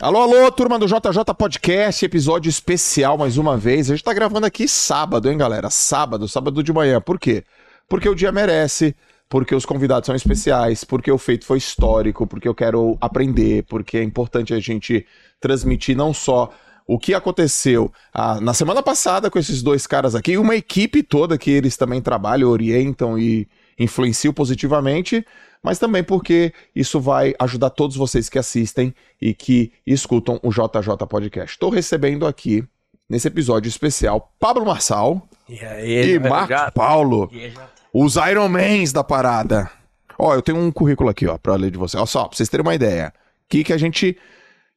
Alô, alô, turma do JJ Podcast, episódio especial mais uma vez. A gente tá gravando aqui sábado, hein, galera? Sábado, sábado de manhã. Por quê? Porque o dia merece, porque os convidados são especiais, porque o feito foi histórico, porque eu quero aprender, porque é importante a gente transmitir não só o que aconteceu ah, na semana passada com esses dois caras aqui, uma equipe toda que eles também trabalham, orientam e influenciam positivamente, mas também porque isso vai ajudar todos vocês que assistem e que escutam o JJ Podcast. Estou recebendo aqui, nesse episódio especial, Pablo Marçal E aí, e Marcos já- Paulo, E já- os Ironmans da parada. Ó, eu tenho um currículo aqui, ó, pra ler de você. Ó, só, pra vocês terem uma ideia. O que, que a gente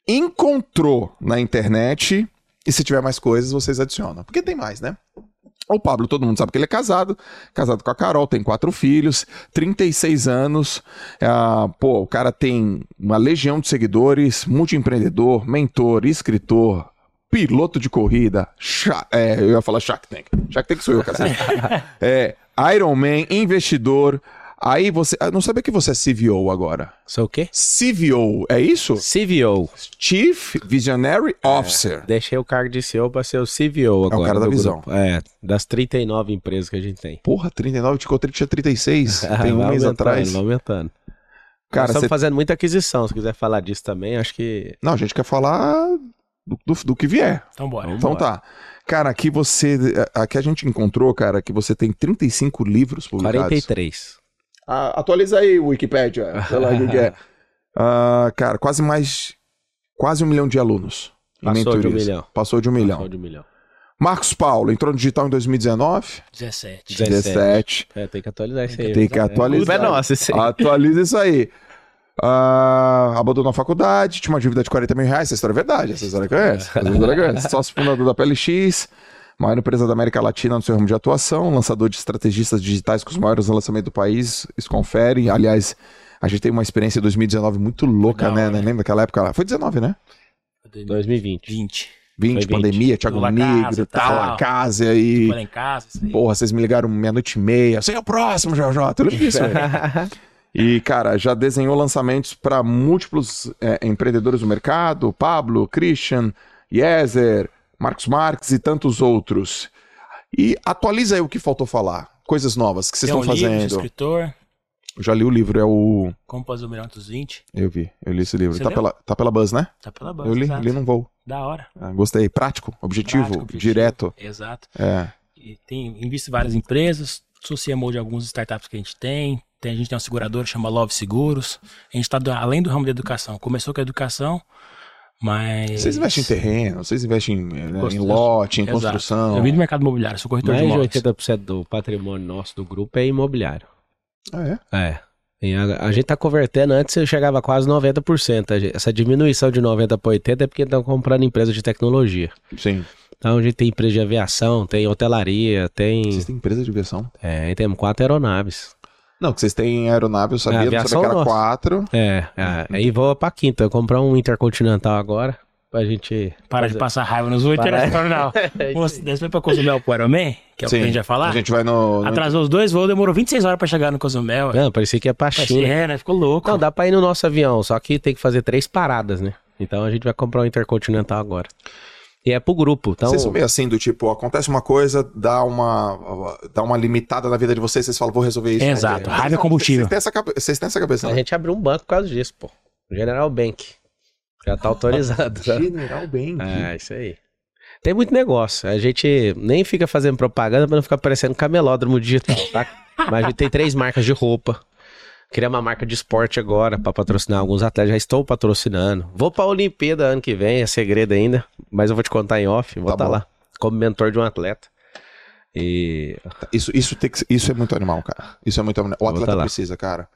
encontrou na internet e se tiver mais coisas, vocês adicionam. Porque tem mais, né? O Pablo, todo mundo sabe que ele é casado, casado com a Carol, tem quatro filhos, 36 anos. Ah, pô, o cara tem uma legião de seguidores, multiempreendedor, mentor, escritor, piloto de corrida, cha- é, eu ia falar Shark Tank. Shark Tank sou eu, cara. é, Iron Man, investidor. Aí você. Eu não sabia que você é CVO agora. Sou o quê? CVO, é isso? CVO. Chief Visionary Officer. Deixei o cargo de CEO para ser o CVO agora. cara da visão. grupo. É, das 39 empresas que a gente tem. Porra, 39, te encontrei que tinha 36. tem um mês aumentando, atrás. vai aumentando. Cara, Nós estamos você fazendo muita aquisição. Se quiser falar disso também, acho que. Não, a gente quer falar do, do- do que vier. Então bora. Então tá. Cara, aqui você. Aqui a gente encontrou, cara, que você tem 35 livros publicados. 43. Ah, atualiza aí, Wikipédia. Sei lá o que é. Ah, cara, quase mais. Quase um milhão de alunos. em Passou de um milhão. Passou de um milhão. Passou de um milhão. Marcos Paulo entrou no digital em 2019. 17. 17. 17. É, tem que atualizar isso aí. Tem que atualizar. É nossa, isso aí. Atualiza isso aí. Ah, abandonou a faculdade, tinha uma dívida de 40 mil reais. Essa história é verdade. Essa história conhece. Essa história conhece. Sócio fundador da PLX, maior empresa da América Latina no seu ramo de atuação, lançador de estrategistas digitais com os maiores lançamentos do país. Isso confere. Aliás, a gente tem uma experiência em 2019 muito louca, Da né? hora. Lembra daquela época lá? Foi 19, né? 2020. 20. 20, Foi 20. pandemia, Thiago Pula Negro, casa, tal, tal. a casa aí. Lá em casa, isso aí. Porra, vocês me ligaram meia-noite e meia. Você é o próximo, JJ. Eu lembro disso, velho. E, cara, já desenhou lançamentos para múltiplos é, empreendedores do mercado: Pablo, Christian, Yezer, Marcos Marques e tantos outros. E atualiza aí o que faltou falar. Coisas novas que vocês estão um livro, sou fazendo. escritor, Eu já li o livro, é o. como fazer o melhor dos 20. Eu vi, eu li esse livro. Você Tá leu? pela, tá pela Buzz, né? Tá pela banda. eu li, exato. li num voo. Da hora. Ah, gostei. Prático, objetivo, Prático, objetivo. direto. Exato. É. E tem, invisto em várias empresas, sou CMO de algumas startups que a gente tem. tem a gente tem uma seguradora que chama Love Seguros. A gente está além do ramo da educação. Começou com a educação, mas. Vocês investem em terreno, vocês investem em, né, em lote, em Exato. construção. Eu vim do mercado imobiliário, sou corretor Mais de de imóveis. 80% do patrimônio nosso do grupo é imobiliário. Ah, é? É. E a, a gente tá convertendo, antes eu chegava a quase 90%. A gente- Essa diminuição de 90% para 80% é porque estão comprando empresas de tecnologia. Sim. Então a gente tem empresa de aviação, tem hotelaria, tem. Vocês têm empresa de aviação? É, e temos quatro aeronaves. Não, que vocês têm aeronave, eu sabia, É, não sabia que era nossa. quatro. É, é, aí voa pra quinta. Comprar um Intercontinental agora pra gente. Para de passar raiva nos oito Para. não. Você desceu pra Cozumel pro Ironman, que é o que a gente vai falar. A gente vai no... no- Atrasou os dois voos, demorou 26 horas pra chegar no Cozumel. Não, parecia que ia pra China. É, né? Ficou louco. Não, dá pra ir no nosso avião, só que tem que fazer três paradas, né? Então a gente vai comprar um Intercontinental agora. E é pro grupo. Então, Vocês são meio assim, do tipo, acontece uma coisa, dá uma, dá uma limitada na vida de vocês, vocês falam, vou resolver isso. Exato, né? raiva é combustível. Vocês têm essa, cabe- vocês têm essa cabeça, a né? gente abriu um banco por causa disso, pô. General Bank. Já tá autorizado. tá? General Bank. É, isso aí. Tem muito negócio. A gente nem fica fazendo propaganda pra não ficar parecendo camelódromo digital, tá? Mas a gente tem três marcas de roupa. Criamos uma marca de esporte agora pra patrocinar alguns atletas. Já estou patrocinando. Vou pra Olimpíada ano que vem, é segredo ainda. Mas eu vou te contar em off. Vou Tá estar bom. lá como mentor de um atleta. E Isso, isso, tem que, isso é muito animal, cara. Isso é muito animal. O atleta tá precisa, cara.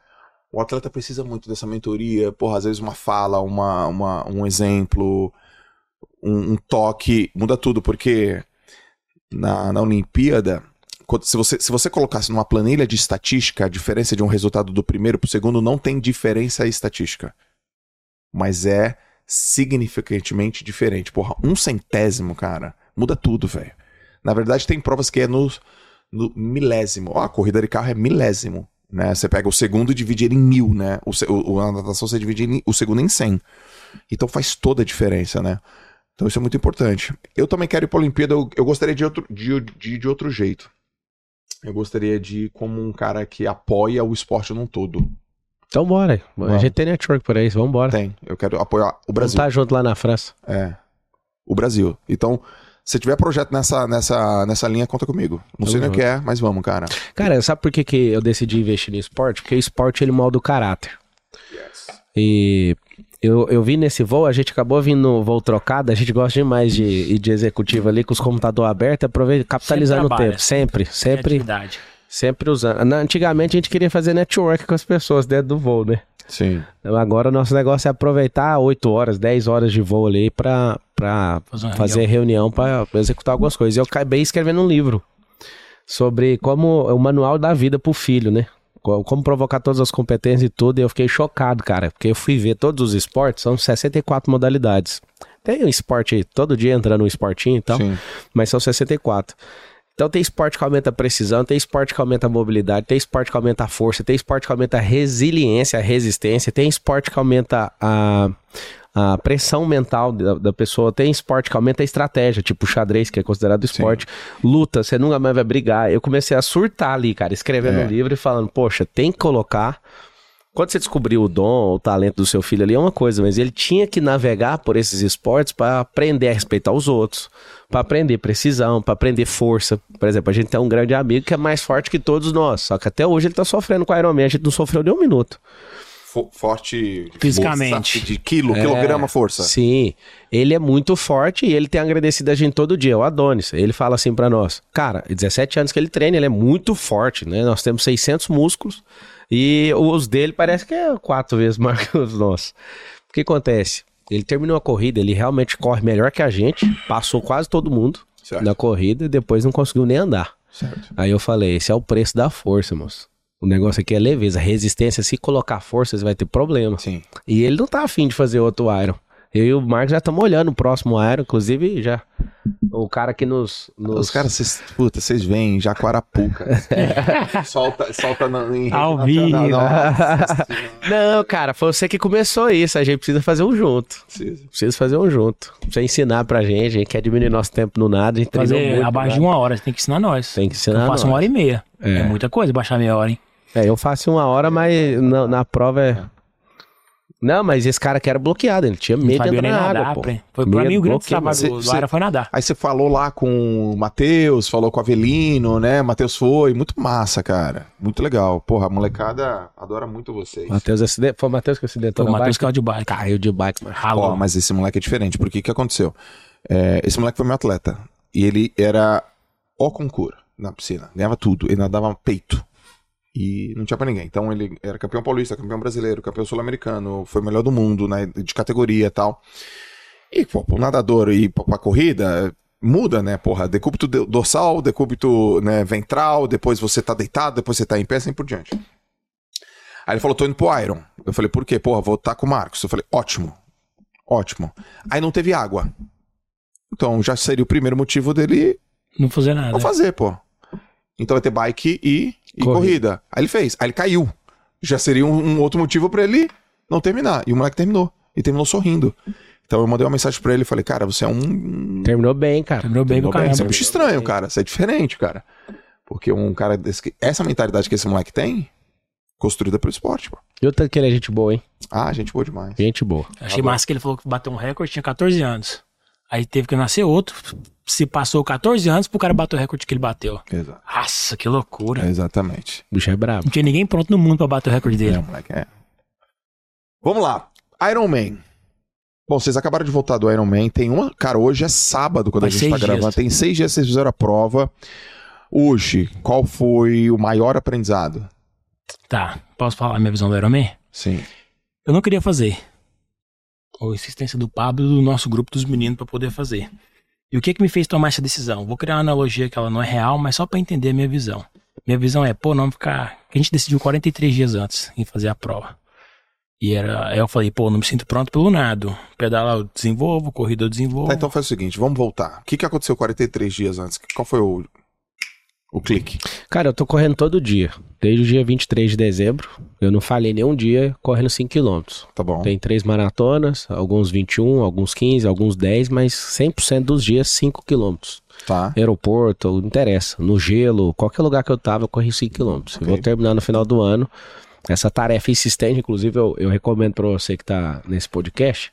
O atleta precisa muito dessa mentoria. Porra, às vezes uma fala, uma, uma, um exemplo, um, um toque, muda tudo, porque na, na Olimpíada, se você, se você colocasse numa planilha de estatística a diferença de um resultado do primeiro pro segundo, não tem diferença estatística. Mas é significantemente diferente. Porra, um centésimo, cara, muda tudo, velho. Na verdade, tem provas que é no, no milésimo. Ó, a corrida de carro é milésimo. Né? Você pega o segundo e divide ele em mil, né? O, o, o- a natação você divide em- o segundo em 100. Então faz toda a diferença, né? Então isso é muito importante. Eu também quero ir pra Olimpíada, eu, eu gostaria de, outro, de, de, de outro jeito. Eu gostaria de ir como um cara que apoia o esporte num todo. Então bora. A Vamos. gente tem network por aí, vambora. Tem. Eu quero apoiar o Vamos Brasil. tá junto lá na França. É. O Brasil. Então, se tiver projeto nessa, nessa, nessa linha, conta comigo. Não sei nem o que é, mas vamos, cara. Cara, sabe por que, que eu decidi investir no esporte? Porque o esporte ele molda o caráter. E eu, eu vi nesse voo, a gente acabou vindo no voo trocado, a gente gosta demais de ir de executivo ali com os computadores abertos, aproveita, capitalizando o tempo. Sempre, sempre, Criatividade. sempre usando. Antigamente a gente queria fazer network com as pessoas dentro do voo, né? Sim. Então, Agora o nosso negócio é aproveitar 8 horas, 10 horas de voo ali pra, pra Fazer fazer reunião pra executar algumas coisas. E eu acabei escrevendo um livro sobre como o manual da vida pro filho, né? Co- Como provocar todas as competências e tudo. E eu fiquei chocado, cara, porque eu fui ver todos os esportes, são 64 modalidades. Tem um esporte todo dia entrando um esportinho e tal, Sim. mas são 64. Então tem esporte que aumenta a precisão, tem esporte que aumenta a mobilidade, tem esporte que aumenta a força, tem esporte que aumenta a resiliência, a resistência, tem esporte que aumenta a, a pressão mental da, da pessoa, tem esporte que aumenta a estratégia, tipo xadrez, que é considerado esporte, luta, você nunca mais vai brigar. Eu comecei a surtar ali, cara, escrevendo É. um livro e falando, poxa, tem que colocar quando você descobriu o dom, o talento do seu filho ali é uma coisa, mas ele tinha que navegar por esses esportes para aprender a respeitar os outros, para aprender precisão, para aprender força. Por exemplo, a gente tem um grande amigo que é mais forte que todos nós, só que até hoje ele tá sofrendo com a Ironman, a gente não sofreu nem um minuto. Fo- forte. Fisicamente. força De quilo, É, quilograma, força. Sim, ele é muito forte e ele tem agradecido a gente todo dia, o Adonis. Ele fala assim pra nós, cara, 17 anos que ele treina, ele é muito forte, né? Nós temos 600 músculos e os dele parece que é quatro vezes maior que os nossos. O que acontece? Ele terminou a corrida, ele realmente corre melhor que a gente, passou quase todo mundo Certo. na corrida e depois não conseguiu nem andar. Certo. Aí eu falei, esse é o preço da força, moço. O negócio aqui é leveza, resistência. Se colocar força, você vai ter problema. Sim. E ele não tá afim de fazer outro Iron. Eu e o Marcos já estamos olhando o próximo Iron, inclusive já. O cara que nos. nos... Os caras, vocês, puta, vocês vêm em Jaguarapuca. solta, solta na, em Ao vivo. Nossa, Não, cara, foi você que começou isso. A gente precisa fazer um junto. precisa. Precisa fazer um junto. Precisa ensinar pra gente. A gente quer diminuir nosso tempo no nada. A gente Fazer muito, abaixo de né? uma hora, você tem que ensinar nós. Tem que ensinar Eu faço nós. uma hora e meia. É. É, muita coisa baixar meia hora, hein? É, eu faço uma hora, mas na, na prova é. Não, mas esse cara que era bloqueado, ele tinha medo de entrar nem na água, nadar. pô. Foi pra Medo, mim o grande bloqueio, trabalho mas do, do você- Ara foi nadar. Aí você falou lá com o Matheus, falou com o Avelino, né? Matheus foi, muito massa, cara. Muito legal. Porra, a molecada adora muito vocês. Matheus acidente. Foi o Matheus que acidentou Foi o na Matheus bike? caiu de bike. Caiu de bike, mano. Ralou. Ó, mas esse moleque é diferente. Por que que aconteceu? É, esse moleque foi meu atleta. E ele era o concurso na piscina. Ganhava tudo. Ele nadava peito. E não tinha pra ninguém. Então ele era campeão paulista, campeão brasileiro, campeão sul-americano, foi melhor do mundo, né? De categoria e tal. E, pô, pro nadador e pra, pra corrida, muda, né? Porra, decúbito do- dorsal, decúbito né, ventral, depois você tá deitado, depois você tá em pé, assim por diante. Aí ele falou, tô indo pro Iron. Eu falei, por quê? Porra, vou estar com o Marcos. Eu falei, ótimo. Ótimo. Aí não teve água. Então já seria o primeiro motivo dele Não fazer nada. não fazer, pô. Então vai ter bike e, e corrida. Corrida. Aí ele fez. Aí ele caiu. Já seria um, um outro motivo pra ele não terminar. E o moleque terminou. E terminou sorrindo. Então eu mandei uma mensagem pra ele e falei, cara, você é um. Terminou bem, cara. Terminou bem Terminou o bem. caramba. Você é um bicho estranho, cara. Você é diferente, cara. Porque um cara desse. que- Essa mentalidade que esse moleque tem, construída pelo esporte, pô. E o tanto que ele é gente boa, hein? Ah, gente boa demais. Gente boa. Achei massa que ele falou que bateu um recorde, tinha 14 anos. Aí teve que nascer outro. Se passou 14 anos pro cara bater o recorde que ele bateu. Exato. Nossa, que loucura. Exatamente. O bicho é brabo. Não tinha ninguém pronto no mundo pra bater o recorde dele. É, moleque, é. Vamos lá. Iron Man. Bom, vocês acabaram de voltar do Iron Man. Tem uma. Cara, hoje é sábado quando Faz a gente tá seis dias. gravando. Tem seis dias que vocês fizeram a prova. Hoje, qual foi o maior aprendizado? Tá, posso falar a minha visão do Iron Man? Sim. Eu não queria fazer. A insistência do Pablo e do nosso grupo dos meninos pra poder fazer. E o que que me fez tomar essa decisão? Vou criar uma analogia que ela não é real, mas só pra entender a minha visão. Minha visão é, pô, não ficar. A gente decidiu 43 dias antes em fazer a prova. E era, aí eu falei, pô, não me sinto pronto pelo nado. Pedalar eu desenvolvo, corrida eu desenvolvo. Tá, então faz o seguinte, vamos voltar. O que, que aconteceu 43 dias antes? Qual foi o, o clique? Cara, eu tô correndo todo dia. Desde o dia 23 de dezembro. Eu não falhei nenhum dia correndo 5 km. Tá bom. Tem três maratonas, alguns 21, alguns 15, alguns 10, mas 100% dos dias 5 km. Tá. Aeroporto, não interessa. No gelo, qualquer lugar que eu tava, eu corri 5 km. Eu vou terminar no final do ano. Essa tarefa insistente, inclusive, eu, eu recomendo para você que tá nesse podcast.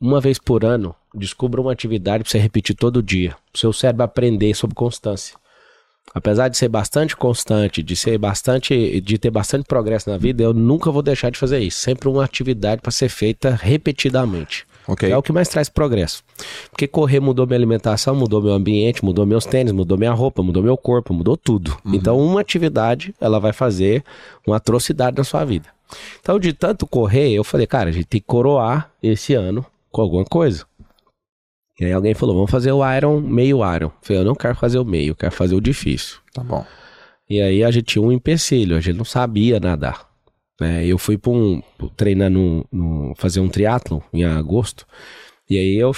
Uma vez por ano, descubra uma atividade para você repetir todo dia. O seu cérebro aprender sobre constância. Apesar de ser bastante constante, de ser bastante, de ter bastante progresso na vida, eu nunca vou deixar de fazer isso. Sempre uma atividade para ser feita repetidamente. Ok. É o que mais traz progresso. Porque correr mudou minha alimentação, mudou meu ambiente, mudou meus tênis, mudou minha roupa, mudou meu corpo, mudou tudo. Então, uma atividade, ela vai fazer uma atrocidade na sua vida. Então, de tanto correr, eu falei, cara, a gente tem que coroar esse ano com alguma coisa. E aí alguém falou, vamos fazer o Iron, meio Iron. Eu falei, eu não quero fazer o meio, eu quero fazer o difícil. Tá bom. E aí a gente tinha um empecilho, a gente não sabia nadar. né? eu fui para um treinar no, no- fazer um triatlo em agosto. E aí eu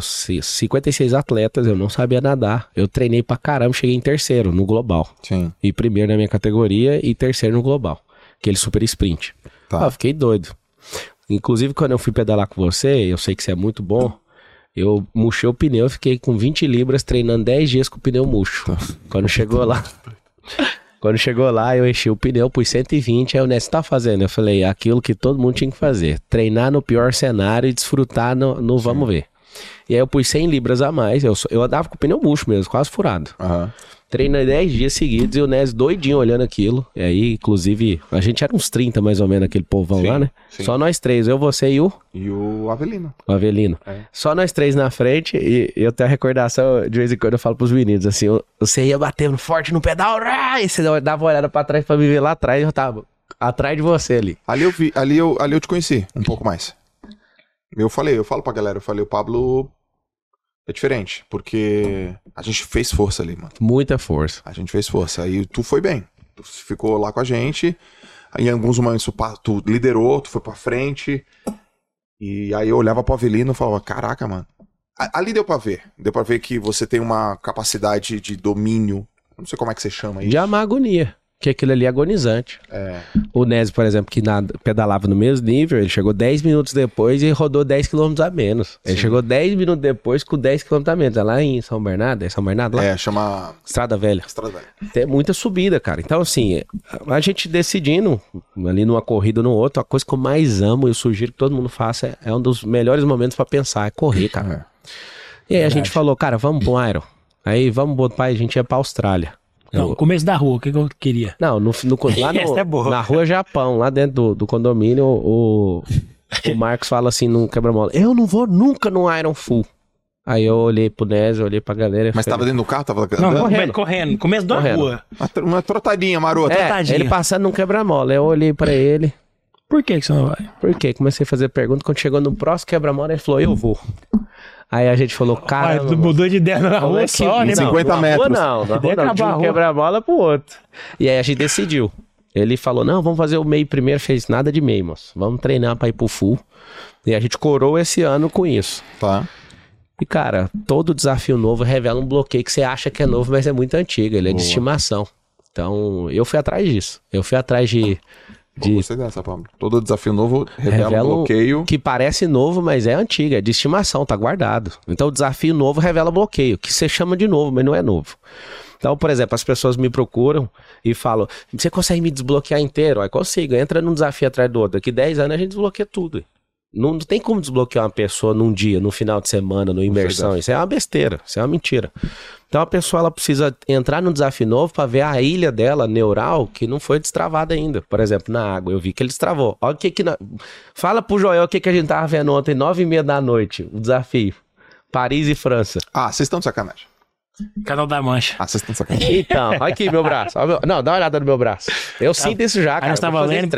ci- 56 atletas, eu não sabia nadar. Eu treinei pra caramba, cheguei em terceiro no global. Sim. E primeiro na minha categoria e terceiro no global. Aquele super sprint. Tá. Ah, fiquei doido. Inclusive, quando eu fui pedalar com você, eu sei que você é muito bom. Eu murchei o pneu, eu fiquei com 20 libras treinando 10 dias com o pneu murcho. Quando chegou lá. Quando chegou lá, eu enchi o pneu, pus 120, aí o Ness tá fazendo. Eu falei, aquilo que todo mundo tinha que fazer. Treinar no pior cenário e desfrutar no, no vamos ver. E aí eu pus 100 libras a mais. Eu, eu andava com o pneu murcho mesmo, quase furado. Aham. Treinei 10 dias seguidos e o Nes doidinho olhando aquilo. E aí, inclusive, a gente era uns 30 mais ou menos, aquele povão Sim, lá, né? sim. Só nós três, eu, você e o, E o Avelino. o Avelino. É. Só nós três na frente e eu tenho a recordação, de vez em quando eu falo pros meninos, assim, você ia batendo forte no pedal, rá, e você dava uma olhada pra trás pra me ver lá atrás, eu tava atrás de você ali. Ali eu vi, ali eu, ali eu te conheci um pouco mais. Eu falei, eu falo pra galera, eu falei, o Pablo é diferente, porque a gente fez força ali, mano. Muita força. A gente fez força. Aí tu foi bem. Tu ficou lá com a gente. Em alguns momentos tu, liderou, tu foi pra frente. E aí eu olhava pro Avelino e falava, caraca, mano. Ali deu pra ver. Deu pra ver que você tem uma capacidade de domínio. Não sei como é que você chama isso. De amar a agonia. Que aquilo ali é agonizante. É. O Nes, por exemplo, que pedalava no mesmo nível, ele chegou 10 minutos depois e rodou 10 km a menos. Ele Sim. chegou 10 minutos depois com 10 km a menos. É lá em São Bernardo, é São Bernardo lá? É, chama. Estrada Velha. Estrada Velha. Tem muita subida, cara. Então, assim, a gente decidindo ali numa corrida ou no outro, a coisa que eu mais amo e eu sugiro que todo mundo faça é, é um dos melhores momentos pra pensar, é correr, cara. E aí a gente falou, cara, vamos pro Iron. Aí vamos botar, a gente ia pra Austrália. Não, Eu- começo da rua, o que, que eu queria? não, no, no, lá no- é boa. na rua Japão, lá dentro do, do condomínio, o, o Marcos fala assim no quebra-mola: Eu não vou nunca no Iron Full. Aí eu olhei pro eu olhei pra galera. e Mas falei, tava dentro do carro, tava Não, andando? correndo. correndo. Começo da Correndo. rua. Uma, uma trotadinha marota. É, tadinho. ele passando num quebra-mola. Eu olhei pra ele. Por que, que você não vai? Por quê? Comecei a fazer pergunta. Quando chegou no próximo quebra-mola, ele falou: Eu vou. Aí a gente falou: Cara. Mudou de ideia na rua só, né? Não, meu? 50 na metros. Rua não, na rua não, de um rua. quebra-mola pro outro. E aí a gente decidiu. Ele falou: não, vamos fazer o meio primeiro. Fez nada de meio, moço. Vamos treinar pra ir pro full. E a gente coroou esse ano com isso. Tá. E, cara, todo desafio novo revela um bloqueio que você acha que é novo, mas é muito antigo. Ele é de Boa. estimação. Então, eu fui atrás disso. Eu fui atrás de. Pô, de Gostei dessa, Pablo. Todo desafio novo revela, Revela um- bloqueio. que parece novo, mas é antigo, é de estimação, tá guardado. Então o desafio novo revela bloqueio, que você chama de novo, mas não é novo. Então, por exemplo, as pessoas me procuram e falam: você consegue me desbloquear inteiro? Aí consigo, entra num desafio atrás do outro. Daqui 10 anos a gente desbloqueia tudo. Não, não tem como desbloquear uma pessoa num dia, no final de semana, no imersão. Isso é uma besteira, isso é uma mentira. Então a pessoa ela precisa entrar num desafio novo para ver a ilha dela neural que não foi destravada ainda. Por exemplo, na água, eu vi que ele destravou. Olha o que que. na- Fala pro Joel o que, que a gente tava vendo ontem, nove e meia da noite, o desafio. Paris e França. Ah, vocês estão de sacanagem. Canal da Mancha. Ah, vocês estão sacanagem. Então, olha aqui meu braço. Olha meu- Não, dá uma olhada no meu braço. Eu sinto isso já, Aí cara. nós Vou tava lendo,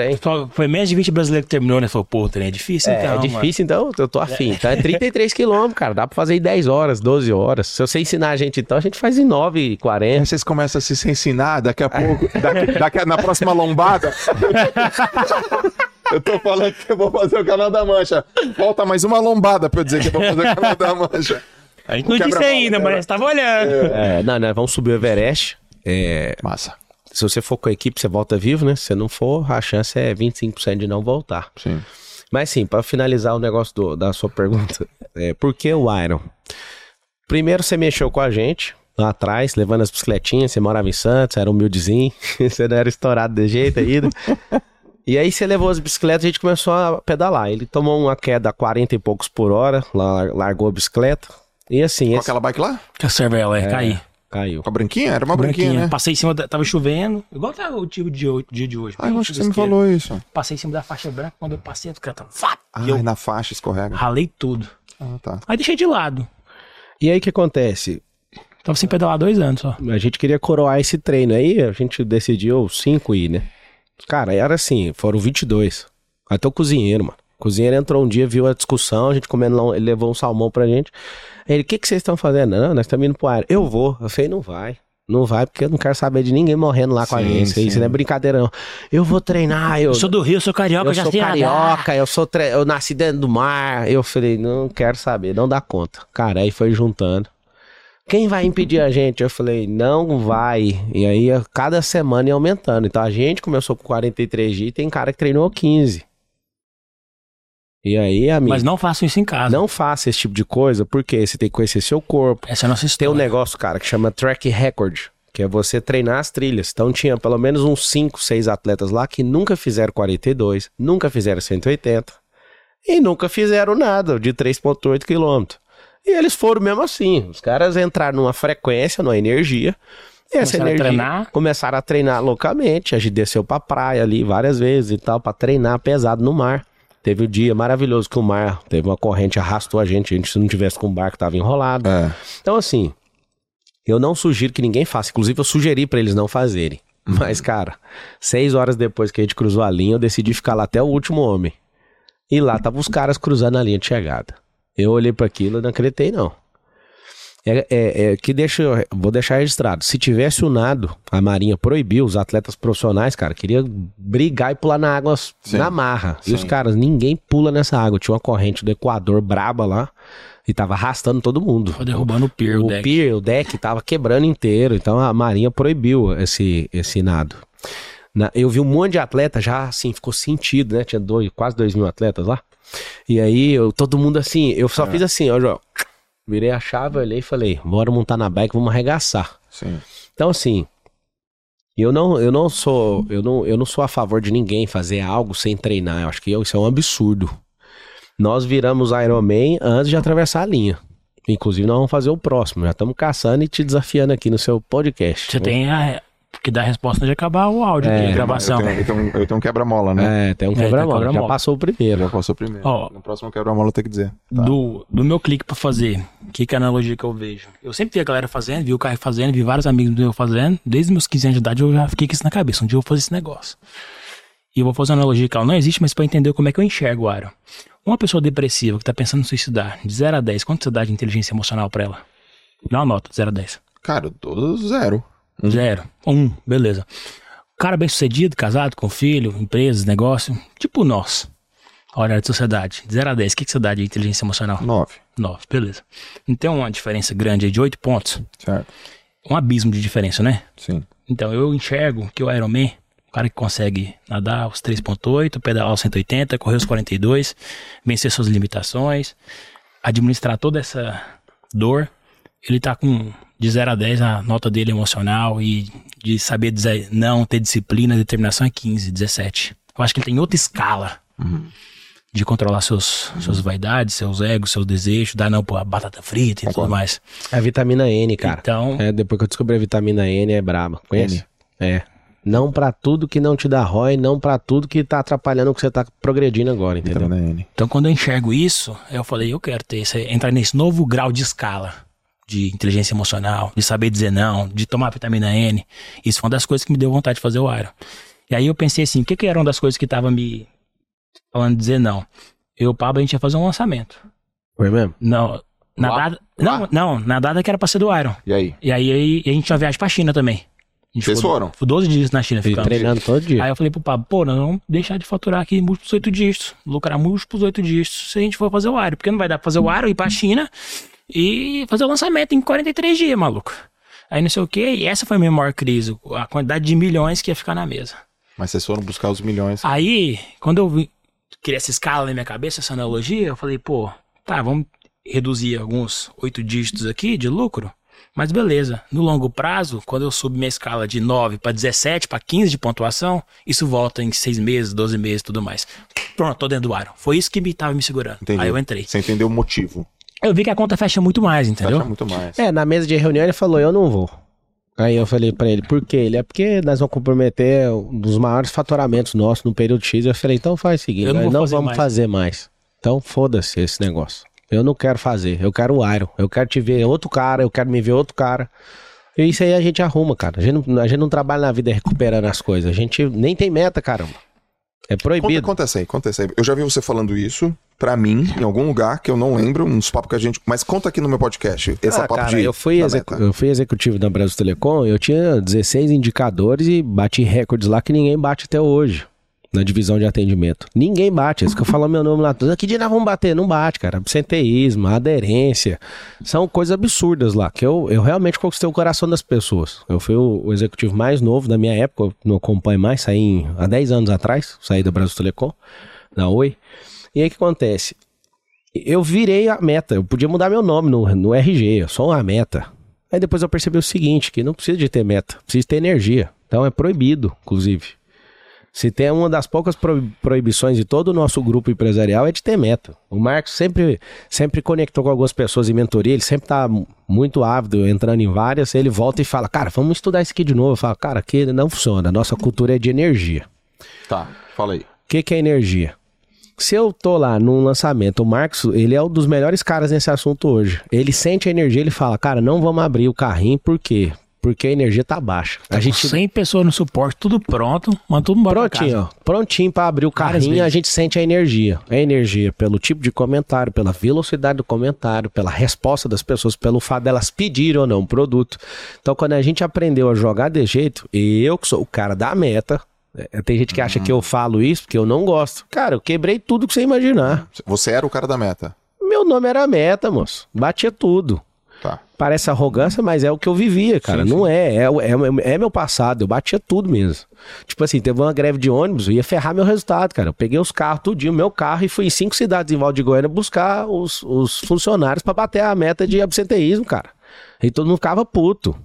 foi menos de 20 brasileiros que terminou, né? Falou, pô, trem é difícil, É, então. é mano. difícil, então eu tô afim. Então é 33 quilômetros, cara. Dá pra fazer em 10 horas, 12 horas. Se você ensinar a gente, então, a gente faz em 9 e 40. Aí vocês começam a se se ensinar, daqui a pouco, daqui, daqui a- na próxima lombada. eu tô falando que eu vou fazer o canal da Mancha. Falta mais uma lombada pra eu dizer que eu vou fazer o canal da Mancha. A gente não disse ainda, quebra- mas tava olhando. É, não, nós vamos subir o Everest. é, Massa. se você for com a equipe, você volta vivo, né? Se você não for, a chance é 25% de não voltar. Sim. Mas sim, pra finalizar o negócio do- da sua pergunta, é, por que o Iron? Primeiro você mexeu com a gente lá atrás, levando as bicicletinhas, você morava em Santos, era humildezinho, você não era estourado de jeito ainda. E aí você levou as bicicletas e a gente começou a pedalar. Ele tomou uma queda a 40 e poucos por hora, largou a bicicleta. E assim, Com esse- aquela bike lá? Que a servela é, cair. caiu. Com a branquinha? Era uma branquinha, né? Passei em cima, da, tava chovendo, igual tá o tipo de dia de hoje. Ah, eu acho que você me falou isso. Passei em cima da faixa branca, quando eu passei, o cara tava... Ah, eu na faixa escorrega. ralei tudo. Ah, tá. Aí deixei de lado. E aí o que acontece? Tava sem pedalar dois anos só. A gente queria coroar esse treino aí, a gente decidiu cinco ir, né? Cara, era assim, foram 22. Até o cozinheiro, mano. O cozinheiro entrou um dia, viu a discussão, a gente comendo lá, ele levou um salmão pra gente. Ele, o que que vocês estão fazendo? Não, nós estamos indo pro ar. Eu vou. Eu falei, não vai. Não vai, porque eu não quero saber de ninguém morrendo lá com a gente. Sim. Isso não é brincadeira, não. Eu vou treinar, eu... Eu sou do Rio, sou carioca, Eu já sou sei carioca, eu sou tre... eu nasci dentro do mar. Eu falei, não quero saber, não dá conta. Cara, aí foi juntando. Quem vai impedir a gente? Eu falei, não vai. E aí, cada semana ia aumentando. Então a gente começou com 43 dias e tem cara que treinou 15. E aí, amigo, Mas não façam isso em casa. não faça esse tipo de coisa, porque você tem que conhecer seu corpo. Essa é a nossa Tem história. um negócio, cara, que chama track record, que é você treinar as trilhas. Então tinha pelo menos uns 5, 6 atletas lá que nunca fizeram 42, nunca fizeram 180 e nunca fizeram nada de 3.8 km. E eles foram mesmo assim. Os caras entraram numa frequência, numa energia. E essa Começaram a energia treinar. começaram a treinar loucamente. A gente desceu pra praia ali várias vezes e tal, pra treinar pesado no mar. Teve um dia maravilhoso que o mar teve uma corrente, arrastou a gente. A gente, se não tivesse com o barco, tava enrolado. É. Então, assim, eu não sugiro que ninguém faça. Inclusive, eu sugeri pra eles não fazerem. Mas, cara, seis horas depois que a gente cruzou a linha, eu decidi ficar lá até o último homem. E lá tava os caras cruzando a linha de chegada. Eu olhei para aquilo e não acreditei, não. É, é- é que deixa, eu- vou deixar registrado. Se tivesse o nado, a Marinha proibiu os atletas profissionais, cara, queria brigar e pular na água Sim. na marra. E os Sim. caras, ninguém pula nessa água. Tinha uma corrente do Equador braba lá e tava arrastando todo mundo. Tô derrubando o pier, o, O deck. pier, o deck tava quebrando inteiro, então a Marinha proibiu esse, esse nado. Na- eu vi um monte de atleta já, assim, ficou sentido, né? Tinha dois, quase dois mil atletas lá. E aí, eu- todo mundo assim, eu só fiz assim, ó, João. Virei a chave, olhei e falei, bora montar na bike, vamos arregaçar. Sim. Então, assim, eu não, eu não sou, eu não, eu não sou a favor de ninguém fazer algo sem treinar. Eu acho que isso é um absurdo. Nós viramos Iron Man antes de atravessar a linha. Inclusive, nós vamos fazer o próximo. Já estamos caçando e te desafiando aqui no seu podcast. Você tem a... que dar a resposta de acabar o áudio É, a gravação. Eu tenho, eu tenho- eu tenho um quebra-mola, né? É, tem um É, tem quebra-mola. Já quebra-mola. passou o primeiro. Já passou primeiro. Ó. No próximo quebra-mola eu tenho que dizer. Tá. do, do meu clique pra fazer, que, que é a analogia que eu vejo? Eu sempre vi a galera fazendo, vi o Caio fazendo, vi vários amigos meus fazendo. Desde meus 15 anos de idade eu já fiquei com isso na cabeça. Um dia eu vou fazer esse negócio. E eu vou fazer uma analogia que ela não existe, mas pra entender como é que eu enxergo o Iron. Uma pessoa depressiva que tá pensando em suicidar, de 0 a 10, quanto você dá de inteligência emocional pra ela? Dá uma nota, de 0 a 10. Cara, eu dou zero. Zero. Um, beleza. Cara bem sucedido, casado, com filho, empresas, negócio. Tipo nós. Olha de sociedade. De 0 a 10, o que, que você dá de inteligência emocional? Nove. 9, beleza. Tem uma diferença grande aí de 8 pontos. Certo. Um abismo de diferença, né? Sim. Então eu enxergo que o Ironman, o cara que consegue nadar os 3.8, pedalar os 180, correr os 42, vencer suas limitações, administrar toda essa dor, ele tá com de 0 a 10 a nota dele emocional e de saber dizer não, ter disciplina, determinação é 15, 17. Eu acho que ele tem outra escala de controlar seus, suas vaidades, seus egos, seus desejos, dar não pra batata frita e tudo mais. É a vitamina N, cara. Então, É, depois que eu descobri a vitamina N, é braba. Conhece? É. Não pra tudo que não te dá ROI, não pra tudo que tá atrapalhando o que você tá progredindo agora, entendeu? Vitamina N. Então, quando eu enxergo isso, eu falei, eu quero ter esse, entrar nesse novo grau de escala de inteligência emocional, de saber dizer não, de tomar vitamina N. Isso foi uma das coisas que me deu vontade de fazer o Iron. E aí eu pensei assim, o que, que era uma das coisas que tava me falando de dizer não? Eu e o Pablo, a gente ia fazer um lançamento. Foi mesmo? Não, na Lá? data, não, Lá? não, na data que era pra ser do Iron. E aí? E aí, aí a gente tinha uma viagem pra China também. Vocês ficou- foram? Foi 12 dias na China ficando. treinando todo dia. Aí eu falei pro Pablo, pô, nós vamos deixar de faturar aqui múltiplos oito dígitos, lucrar múltiplos oito dígitos se a gente for fazer o Aero, porque não vai dar pra fazer o Aero, ir pra China e fazer o lançamento em 43 dias, maluco. Aí não sei o que, e essa foi a minha maior crise, a quantidade de milhões que ia ficar na mesa. Mas vocês foram buscar os milhões. Aí, quando eu vi, criei essa escala na minha cabeça, essa analogia, eu falei, pô, tá, vamos reduzir alguns oito dígitos aqui de lucro, mas beleza, no longo prazo, quando eu subo minha escala de 9 para 17, para 15 de pontuação, isso volta em 6 meses, 12 meses tudo mais. Pronto, tô dentro do aro. Foi isso que me tava me segurando. Entendi. Aí eu entrei. Você entendeu o motivo. Eu vi que a conta fecha muito mais, entendeu? Fecha muito mais. É, na mesa de reunião ele falou, eu não vou. Aí eu falei pra ele, por quê? Ele, é porque nós vamos comprometer um dos maiores faturamentos nossos no período X. Eu falei, então faz o seguinte, Eu não nós não fazer vamos mais. fazer mais. Então foda-se esse negócio. Eu não quero fazer, eu quero o Iron. Eu quero te ver outro cara, eu quero me ver outro cara. E isso aí a gente arruma, cara. A gente não, a gente não trabalha na vida recuperando as coisas. A gente nem tem meta, caramba. É Conta, proibido. conta essa aí, conta essa aí. Eu já vi você falando isso pra mim, em algum lugar, que eu não lembro, uns papos que a gente. Mas conta aqui no meu podcast. Esse Ah, papo cara, de. eu fui, execu- eu fui executivo da Brasil Telecom, eu tinha 16 indicadores e bati recordes lá que ninguém bate até hoje. Na divisão de atendimento. Ninguém bate. Isso que eu falo meu nome lá. Que dia nós vamos bater? Não bate, cara. Absenteísmo, aderência. São coisas absurdas lá. Que eu, eu realmente conquistei o coração das pessoas. Eu fui o, o executivo mais novo da minha época. Não acompanho mais. Saí em- há 10 anos atrás. Saí da Brasil Telecom. Da Oi. E aí o que acontece? eu virei a meta. Eu podia mudar meu nome no, no RG, eu sou uma meta. Aí depois eu percebi o seguinte, que não precisa de ter meta, precisa ter energia. Então é proibido, inclusive. Se tem uma das poucas pro- proibições de todo o nosso grupo empresarial é de ter meta. O Marcos sempre, sempre conectou com algumas pessoas em mentoria, ele sempre tá muito ávido, entrando em várias, ele volta e fala, cara, vamos estudar isso aqui de novo. Eu falo, cara, aqui não funciona, nossa cultura é de energia. Tá, fala aí. O que, que é energia? Se eu tô lá num lançamento, o Marcos, ele é um dos melhores caras nesse assunto hoje. Ele sente a energia, ele fala, cara, não vamos abrir o carrinho, por quê? Porque a energia tá baixa. A gente 100 pessoas no suporte, tudo pronto, manda tudo embora pra prontinho, casa. ó, prontinho pra abrir o carrinho, a gente sente a energia. A energia pelo tipo de comentário, pela velocidade do comentário, pela resposta das pessoas, pelo fato delas pedirem ou não o produto. Então, quando a gente aprendeu a jogar de jeito, e eu que sou o cara da meta, é, tem gente que acha que eu falo isso porque eu não gosto. Cara, eu quebrei tudo que você imaginar. Você era o cara da meta. Meu nome era meta, moço. Batia tudo. Parece arrogância, mas é o que eu vivia, cara. Sim, não é. É, é, é meu passado. Eu batia tudo mesmo. Tipo assim, teve uma greve de ônibus, eu ia ferrar meu resultado, cara. Eu peguei os carros, tudinho, meu carro, e fui em cinco cidades em Val de Goiânia buscar os, os funcionários pra bater a meta de absenteísmo, cara. E todo mundo ficava puto.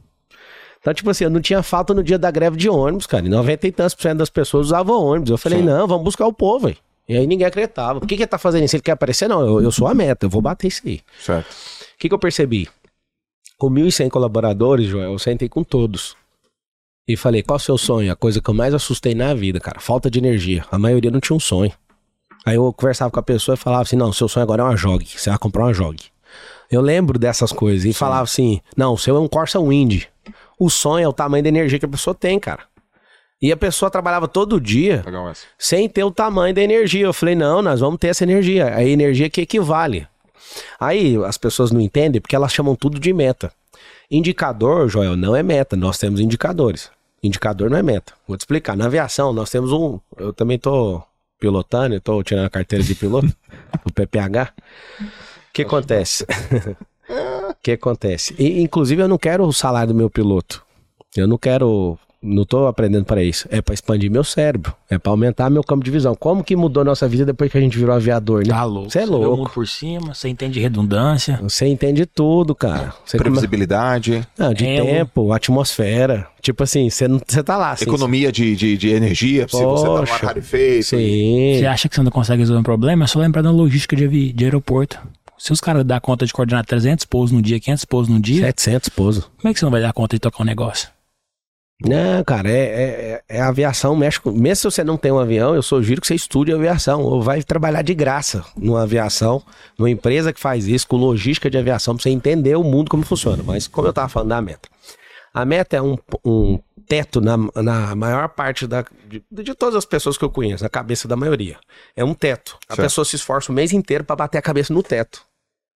Então, tipo assim, eu não tinha falta no dia da greve de ônibus, cara. E 90 e tantos por cento das pessoas usavam ônibus. Eu falei, Sim. não, vamos buscar o povo, velho. E aí ninguém acreditava. Por que, que ele tá fazendo isso? Ele quer aparecer? Não, eu, eu sou a meta, eu vou bater isso aí. Certo. O que, que eu percebi? Com 1.100 colaboradores, Joel, eu sentei com todos. E falei, qual é o seu sonho? A coisa que eu mais assustei na vida, cara. Falta de energia. A maioria não tinha um sonho. Aí eu conversava com a pessoa e falava assim, não, seu sonho agora é uma jog. Você vai comprar uma jog. Eu lembro dessas coisas. E falava assim, não, o seu é um Corsa Wind. O sonho é o tamanho da energia que a pessoa tem, cara. E a pessoa trabalhava todo dia sem ter o tamanho da energia. Eu falei, não, nós vamos ter essa energia. A energia que equivale. Aí as pessoas não entendem porque elas chamam tudo de meta. Indicador, Joel, não é meta. Nós temos indicadores. Indicador não é meta. Vou te explicar. Na aviação, nós temos um. Eu também tô pilotando, eu tô tirando a carteira de piloto, o PPH. O que acontece? O que acontece? E, inclusive, eu não quero o salário do meu piloto. Eu não quero. Não tô aprendendo para isso. É para expandir meu cérebro. É para aumentar meu campo de visão. Como que mudou nossa vida depois que a gente virou aviador, né? Tá louco. Você é vê o louco. mundo por cima, você entende redundância. Você entende tudo, cara. Você come- Previsibilidade, Não, de É, tempo, atmosfera. Tipo assim, você não, você tá lá. Assim, economia de, de, de energia, se você tá no ar Poxa. rarefeito. Sim. Você acha que você não consegue resolver um problema? É só lembrar da logística de, avi- de aeroporto. Se os caras dão conta de coordenar 300 pousos no dia, 500 pousos no dia, 700 pouso. como é que você não vai dar conta de tocar um negócio? Não, cara, é, é, é a aviação mexe com... Mesmo se você não tem um avião, eu sugiro que você estude aviação. Ou vai trabalhar de graça numa aviação, numa empresa que faz isso, com logística de aviação, pra você entender o mundo como funciona. Mas como eu tava falando da meta. A meta é um, um teto na, na maior parte da, de, de todas as pessoas que eu conheço, na cabeça da maioria. É um teto. A Certo. pessoa se esforça o mês inteiro pra bater a cabeça no teto.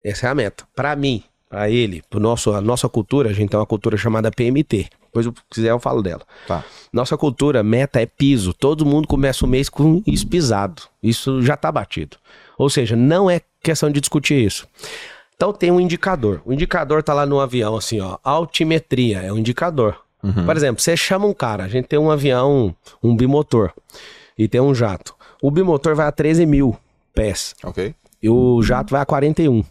Essa é a meta. Pra mim, pra ele, pro nosso, a nossa cultura, a gente tem uma cultura chamada PMT. Depois, se quiser, eu falo dela. Tá. Nossa cultura, meta é piso. Todo mundo começa o mês com isso pisado. Isso já tá batido. Ou seja, não é questão de discutir isso. Então tem um indicador. O indicador tá lá no avião, assim, ó. Altimetria é um indicador. Uhum. Por exemplo, você chama um cara, a gente tem um avião, um bimotor, e tem um jato. O bimotor vai a 13 mil pés Ok. e o jato vai a 41.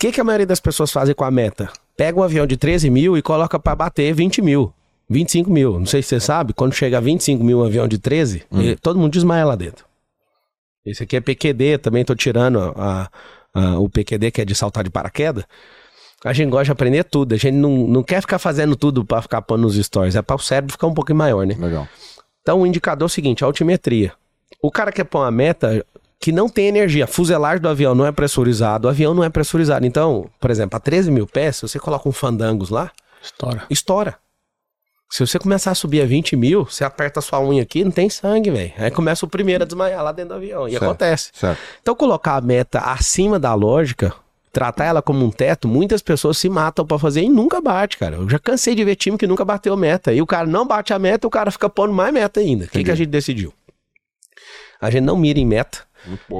O que, que a maioria das pessoas fazem com a meta? Pega um avião de 13 mil e coloca pra bater 20 mil, 25 mil. Não sei se você sabe, quando chega a 25 mil um avião de 13, eh, todo mundo desmaia lá dentro. Esse aqui é PQD, também tô tirando a- a- o PQD, que é de saltar de paraquedas. A gente gosta de aprender tudo. A gente não, não quer ficar fazendo tudo pra ficar pondo nos stories. É para o cérebro ficar um pouquinho maior, né? Legal. Então, o indicador é o seguinte, a altimetria. O cara quer pôr uma meta que não tem energia. A fuselagem do avião não é pressurizado, o avião não é pressurizado. Então, por exemplo, a 13 mil pés, se você coloca um fandangos lá, Estoura. estoura. Se você começar a subir a 20 mil, você aperta a sua unha aqui, não tem sangue, velho. Aí começa o primeiro a desmaiar lá dentro do avião. E Certo. acontece. Certo. Então, colocar a meta acima da lógica, tratar ela como um teto, muitas pessoas se matam pra fazer e nunca bate, cara. Eu já cansei de ver time que nunca bateu meta. E o cara não bate a meta, o cara fica pondo mais meta ainda. O que, que a gente decidiu? A gente não mira em meta.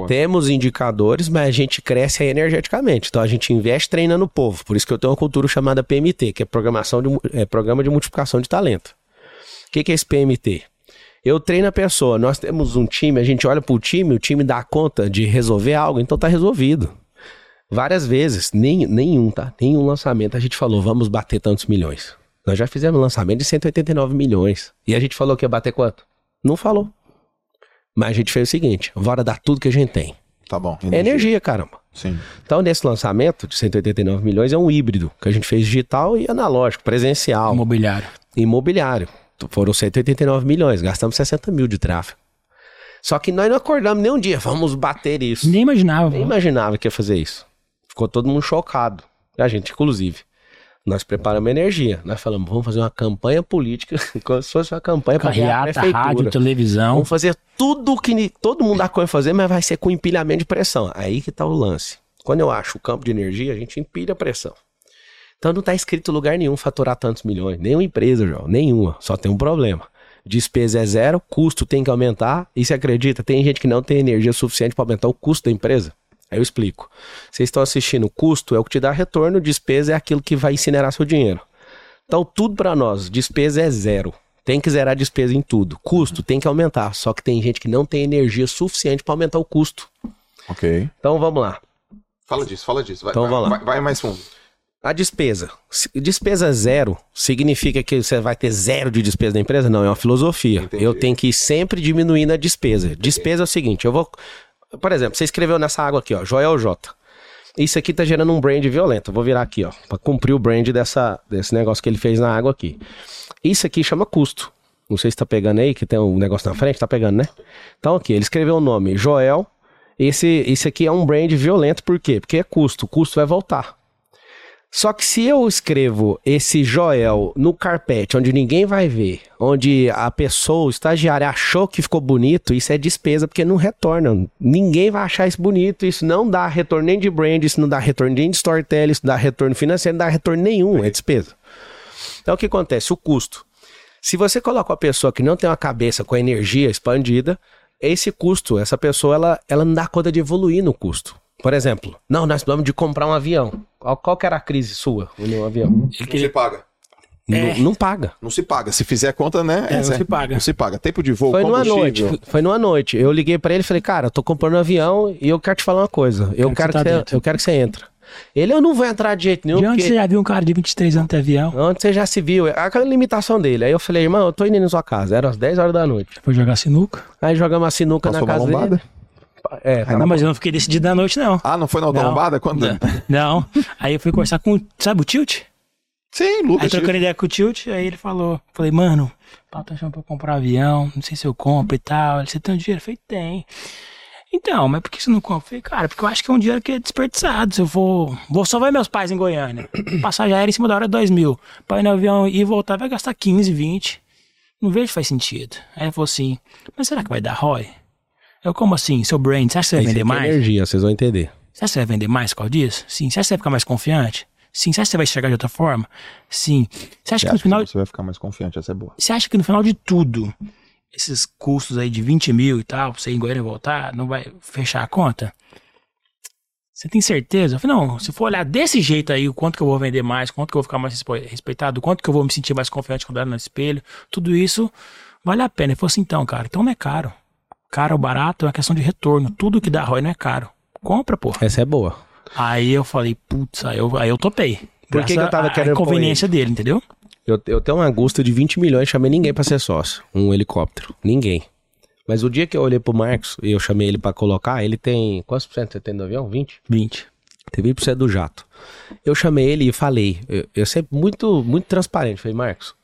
Temos indicadores, mas a gente cresce energeticamente. Então a gente investe treinando o povo. Por isso que eu tenho uma cultura chamada PMT, que é programação de, é programa de multiplicação de talento. O que, que é esse PMT? Eu treino a pessoa, nós temos um time, a gente olha pro time, o time dá conta de resolver algo, então tá resolvido. Várias vezes, nem, nenhum, tá? Nenhum lançamento a gente falou, vamos bater tantos milhões. Nós já fizemos lançamento de 189 milhões. E a gente falou que ia bater quanto? Não falou. Mas a gente fez o seguinte: bora dar tudo que a gente tem. Tá bom. É energia, caramba. Sim. Então, nesse lançamento de 189 milhões, é um híbrido que a gente fez digital e analógico, presencial, Imobiliário. imobiliário. Foram 189 milhões, gastamos 60 mil de tráfego. Só que nós não acordamos nem um dia, vamos bater isso. Nem imaginava. Nem imaginava que ia fazer isso. Ficou todo mundo chocado. A gente, inclusive. Nós preparamos energia. Nós falamos, vamos fazer uma campanha política, como se fosse uma campanha para a prefeitura. rádio, televisão. Vamos fazer tudo que todo mundo dá de fazer, mas vai ser com empilhamento de pressão. Aí que tá o lance. Quando eu acho o campo de energia, a gente empilha a pressão. Então não tá escrito lugar nenhum faturar tantos milhões. Nenhuma empresa, João. Nenhuma. Só tem um problema. Despesa é zero, custo tem que aumentar. E você acredita, tem gente que não tem energia suficiente para aumentar o custo da empresa? Aí eu explico. Vocês estão assistindo, o custo é o que te dá retorno, despesa é aquilo que vai incinerar seu dinheiro. Então, tudo para nós, despesa é zero. Tem que zerar a despesa em tudo. Custo tem que aumentar. Só que tem gente que não tem energia suficiente para aumentar o custo. Ok. Então vamos lá. Fala disso, fala disso. Vai, Então vai, vamos lá. Vai, vai mais fundo. A despesa. Despesa zero significa que você vai ter zero de despesa da empresa? Não, é uma filosofia. Entendi. Eu tenho que ir sempre diminuindo a despesa. Despesa é o seguinte, eu vou. Por exemplo, você escreveu nessa água aqui, ó, Joel J. Isso aqui tá gerando um brand violento. Vou virar aqui, ó, para cumprir o brand dessa, desse negócio que ele fez na água aqui. Isso aqui chama custo. Não sei se tá pegando aí, que tem um negócio na frente, tá pegando, né? Então aqui, ele escreveu o nome Joel. Esse, esse aqui é um brand violento, por quê? Porque é custo. O custo vai voltar. Só que se eu escrevo esse Joel no carpete, onde ninguém vai ver, onde a pessoa, o estagiário, achou que ficou bonito, isso é despesa, porque não retorna. Ninguém vai achar isso bonito, isso não dá retorno nem de brand, isso não dá retorno nem de storytelling, isso não dá retorno financeiro, não dá retorno nenhum, é despesa. Então o que acontece? O custo. Se você coloca uma pessoa que não tem uma cabeça com a energia expandida, esse custo, essa pessoa, ela, ela não dá conta de evoluir no custo. Por exemplo, não, nós precisamos de comprar um avião. Qual, qual que era a crise sua no avião? Ele Não se queria... paga. É. Não, não paga. Não se paga. Se fizer conta, né? É, não essa se paga. Não se paga. Tempo de voo, Foi numa noite. Foi numa noite. Eu liguei pra ele e falei, cara, eu tô comprando um avião e eu quero te falar uma coisa. Eu Quero quero, que você que tá você, dentro. eu quero que você entre. Ele, eu não vou entrar de jeito nenhum, De onde porque você já viu um cara de 23 anos ter avião? onde você já se viu. É aquela limitação dele. Aí eu falei, irmão, eu tô indo na sua casa. Era às 10 horas da noite. Foi jogar sinuca? Aí jogamos a sinuca Passou na casa lombada? dele. É, Não, mas eu não fiquei decidido à noite, não. Ah, não foi na autolombada? Quando? Não. Não. Aí eu fui conversar com, sabe o Tilt? Sim, Aí Lucas. trocando ideia com o Tilt, aí ele falou, falei, mano, pá, tô achando pra eu comprar um avião, não sei se eu compro e tal. Ele, você tem um dinheiro? Eu falei, tem. Então, mas por que você não compra? Eu falei, cara, porque eu acho que é um dinheiro que é desperdiçado. Se eu for. Vou só ver meus pais em Goiânia. Passagem aérea em cima da hora é 2 mil. Pra ir no avião e voltar vai gastar 15, 20. Não vejo faz sentido. Aí ele falou assim, mas será que vai dar ROI? Eu, como assim? Seu brand, você acha que você vai vender mais? energia, vocês vão entender. Você acha que você vai vender mais por causa disso? Sim. Você acha que você vai ficar mais confiante? Sim. Você acha que você vai enxergar de outra forma? Sim. Você acha que no final. Você vai ficar mais confiante, essa é boa. Você acha que no final de tudo, esses custos aí de 20 mil e tal, pra você ir em Goiânia e voltar, não vai fechar a conta? Você tem certeza? Eu falei, não, se for olhar desse jeito aí, o quanto que eu vou vender mais, quanto que eu vou ficar mais respe- respeitado, quanto que eu vou me sentir mais confiante quando eu olhar no espelho, tudo isso vale a pena. Ele falou assim, então, cara, então não é caro. Caro ou barato é uma questão de retorno. Tudo que dá ROI não é caro. Compra, pô. Essa é boa. Aí eu falei, putz, aí eu, aí eu topei. Por que que eu tava querendo pôr inconveniência dele, entendeu? Eu, eu tenho uma Augusta de 20 milhões, chamei ninguém pra ser sócio. Um helicóptero. Ninguém. Mas o dia que eu olhei pro Marcos e eu chamei ele pra colocar, ele tem. Quantos por cento você tem do avião? 20? 20. Tem 20% do jato. Eu chamei ele e falei, eu, eu sempre muito, muito transparente. Falei, Marcos,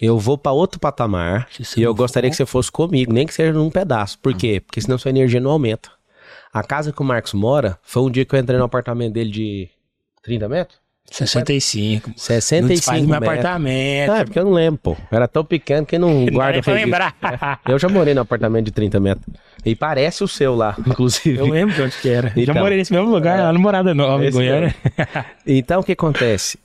eu vou pra outro patamar e eu não gostaria for- que você fosse comigo, nem que seja num pedaço. Por quê? Porque senão sua energia não aumenta. A casa que o Marcos mora foi um dia que eu entrei no apartamento dele de 30 metros? 65. Não 65 desfaz do meu apartamento. Ah, é porque eu não lembro, pô. Era tão pequeno que não Não guarda nem o pra registro. lembrar. Eu já morei no apartamento de 30 metros. E parece o seu lá, inclusive. Eu lembro de onde que era. Já Então. morei nesse mesmo lugar, lá no Morada Nova, em Goiânia. Então o que acontece?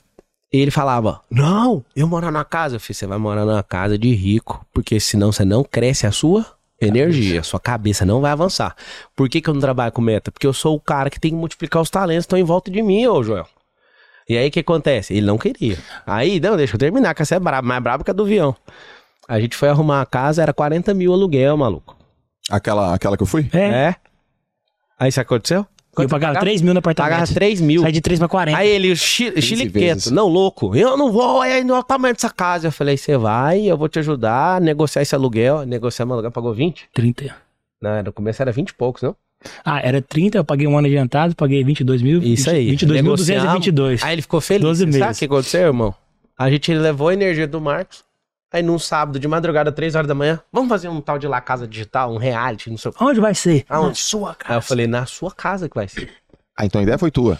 Ele falava: Não, eu moro na casa. Eu falei: Você vai morar numa casa de rico, porque senão você não cresce a sua energia, a sua cabeça não vai avançar. Por que, que eu não trabalho com meta? Porque eu sou o cara que tem que multiplicar os talentos que estão em volta de mim, ô Joel. E aí o que acontece? Ele não queria. Aí, não, deixa eu terminar, que essa é brabo, mais brabo que a do avião. A gente foi arrumar a casa, era 40 mil aluguel, maluco. Aquela, aquela que eu fui? É, É? Aí isso aconteceu? Eu pagava 3 mil no apartamento. Pagava 3 mil. Sai de 3 pra 40. Aí ele, chi- chiliqueto, não louco, eu não vou, aí no tamanho dessa casa. Eu falei, você vai, eu vou te ajudar a negociar esse aluguel. Negociar o aluguel, pagou 20? 30. Não, no começo era 20 e poucos, não? Ah, era 30, eu paguei um ano adiantado, paguei 22 mil. Isso aí. 22.222. Aí ele ficou feliz. 12 Sabe o meses. que aconteceu, irmão? A gente levou a energia do Marcos. Aí num sábado de madrugada, 3 horas da manhã, vamos fazer um tal de lá casa digital, um reality, não sei o que. Onde vai ser? Aonde? Na sua casa. Aí eu falei, na sua casa que vai ser. Ah, então a ideia foi tua.